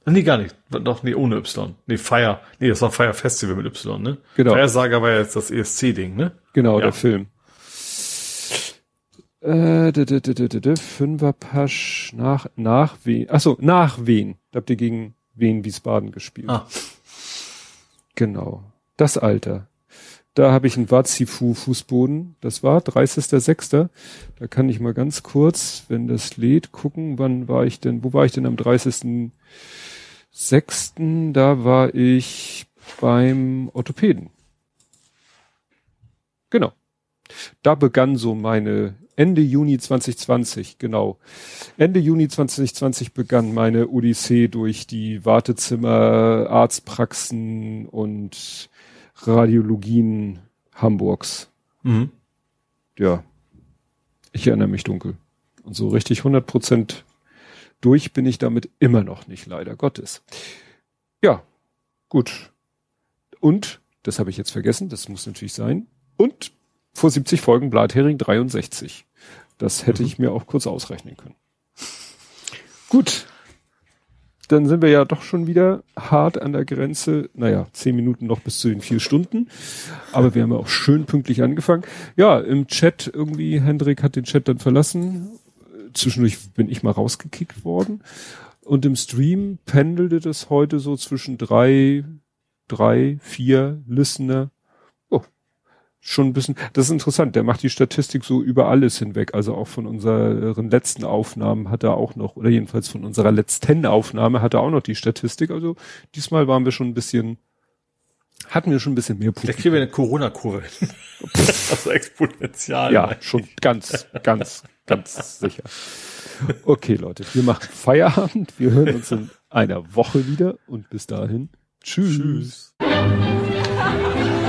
S3: Nee, gar nicht. Doch, nee, ohne Y. Nee, Fire. Nee, das war Fire Festival mit Y, ne?
S2: Genau.
S3: Fire Saga war jetzt das ESC-Ding, ne?
S2: Genau, ja. der Film. Äh, -d -d -d Fünferpasch nach, nach Wien. Achso, nach Wien. Da habt ihr gegen Wien Wiesbaden gespielt. Ah. Genau. Das Alter. Da habe ich einen Wazifu Fußboden. Das war 30.06. Da kann ich mal ganz kurz, wenn das lädt, gucken, wann war ich denn, wo war ich denn am 30.06.? Da war ich beim Orthopäden. Genau. Da begann so meine Ende Juni 2020, genau. Ende Juni 2020 begann meine Odyssee durch die Wartezimmer, Arztpraxen und Radiologien Hamburgs. Mhm. Ja. Ich erinnere mich dunkel. Und so richtig 100 Prozent durch bin ich damit immer noch nicht, leider Gottes. Ja, gut. Und, das habe ich jetzt vergessen, das muss natürlich sein. Und vor 70 Folgen Blathering 63. Das hätte mhm. ich mir auch kurz ausrechnen können. Gut. Dann sind wir ja doch schon wieder hart an der Grenze. Naja, zehn Minuten noch bis zu den vier Stunden. Aber wir haben ja auch schön pünktlich angefangen. Ja, im Chat irgendwie, Hendrik hat den Chat dann verlassen. Zwischendurch bin ich mal rausgekickt worden. Und im Stream pendelte das heute so zwischen drei, drei, vier Listener schon ein bisschen, das ist interessant, der macht die Statistik so über alles hinweg, also auch von unseren letzten Aufnahmen hat er auch noch, oder jedenfalls von unserer letzten Aufnahme hat er auch noch die Statistik, also diesmal waren wir schon ein bisschen, hatten wir schon ein bisschen mehr
S3: Publikum. Vielleicht kriegen wir eine Corona-Kurve also exponentiell.
S2: Ja, schon ganz, ganz, ganz sicher. Okay, Leute, wir machen Feierabend, wir hören uns in einer Woche wieder und bis dahin, tschüss. tschüss.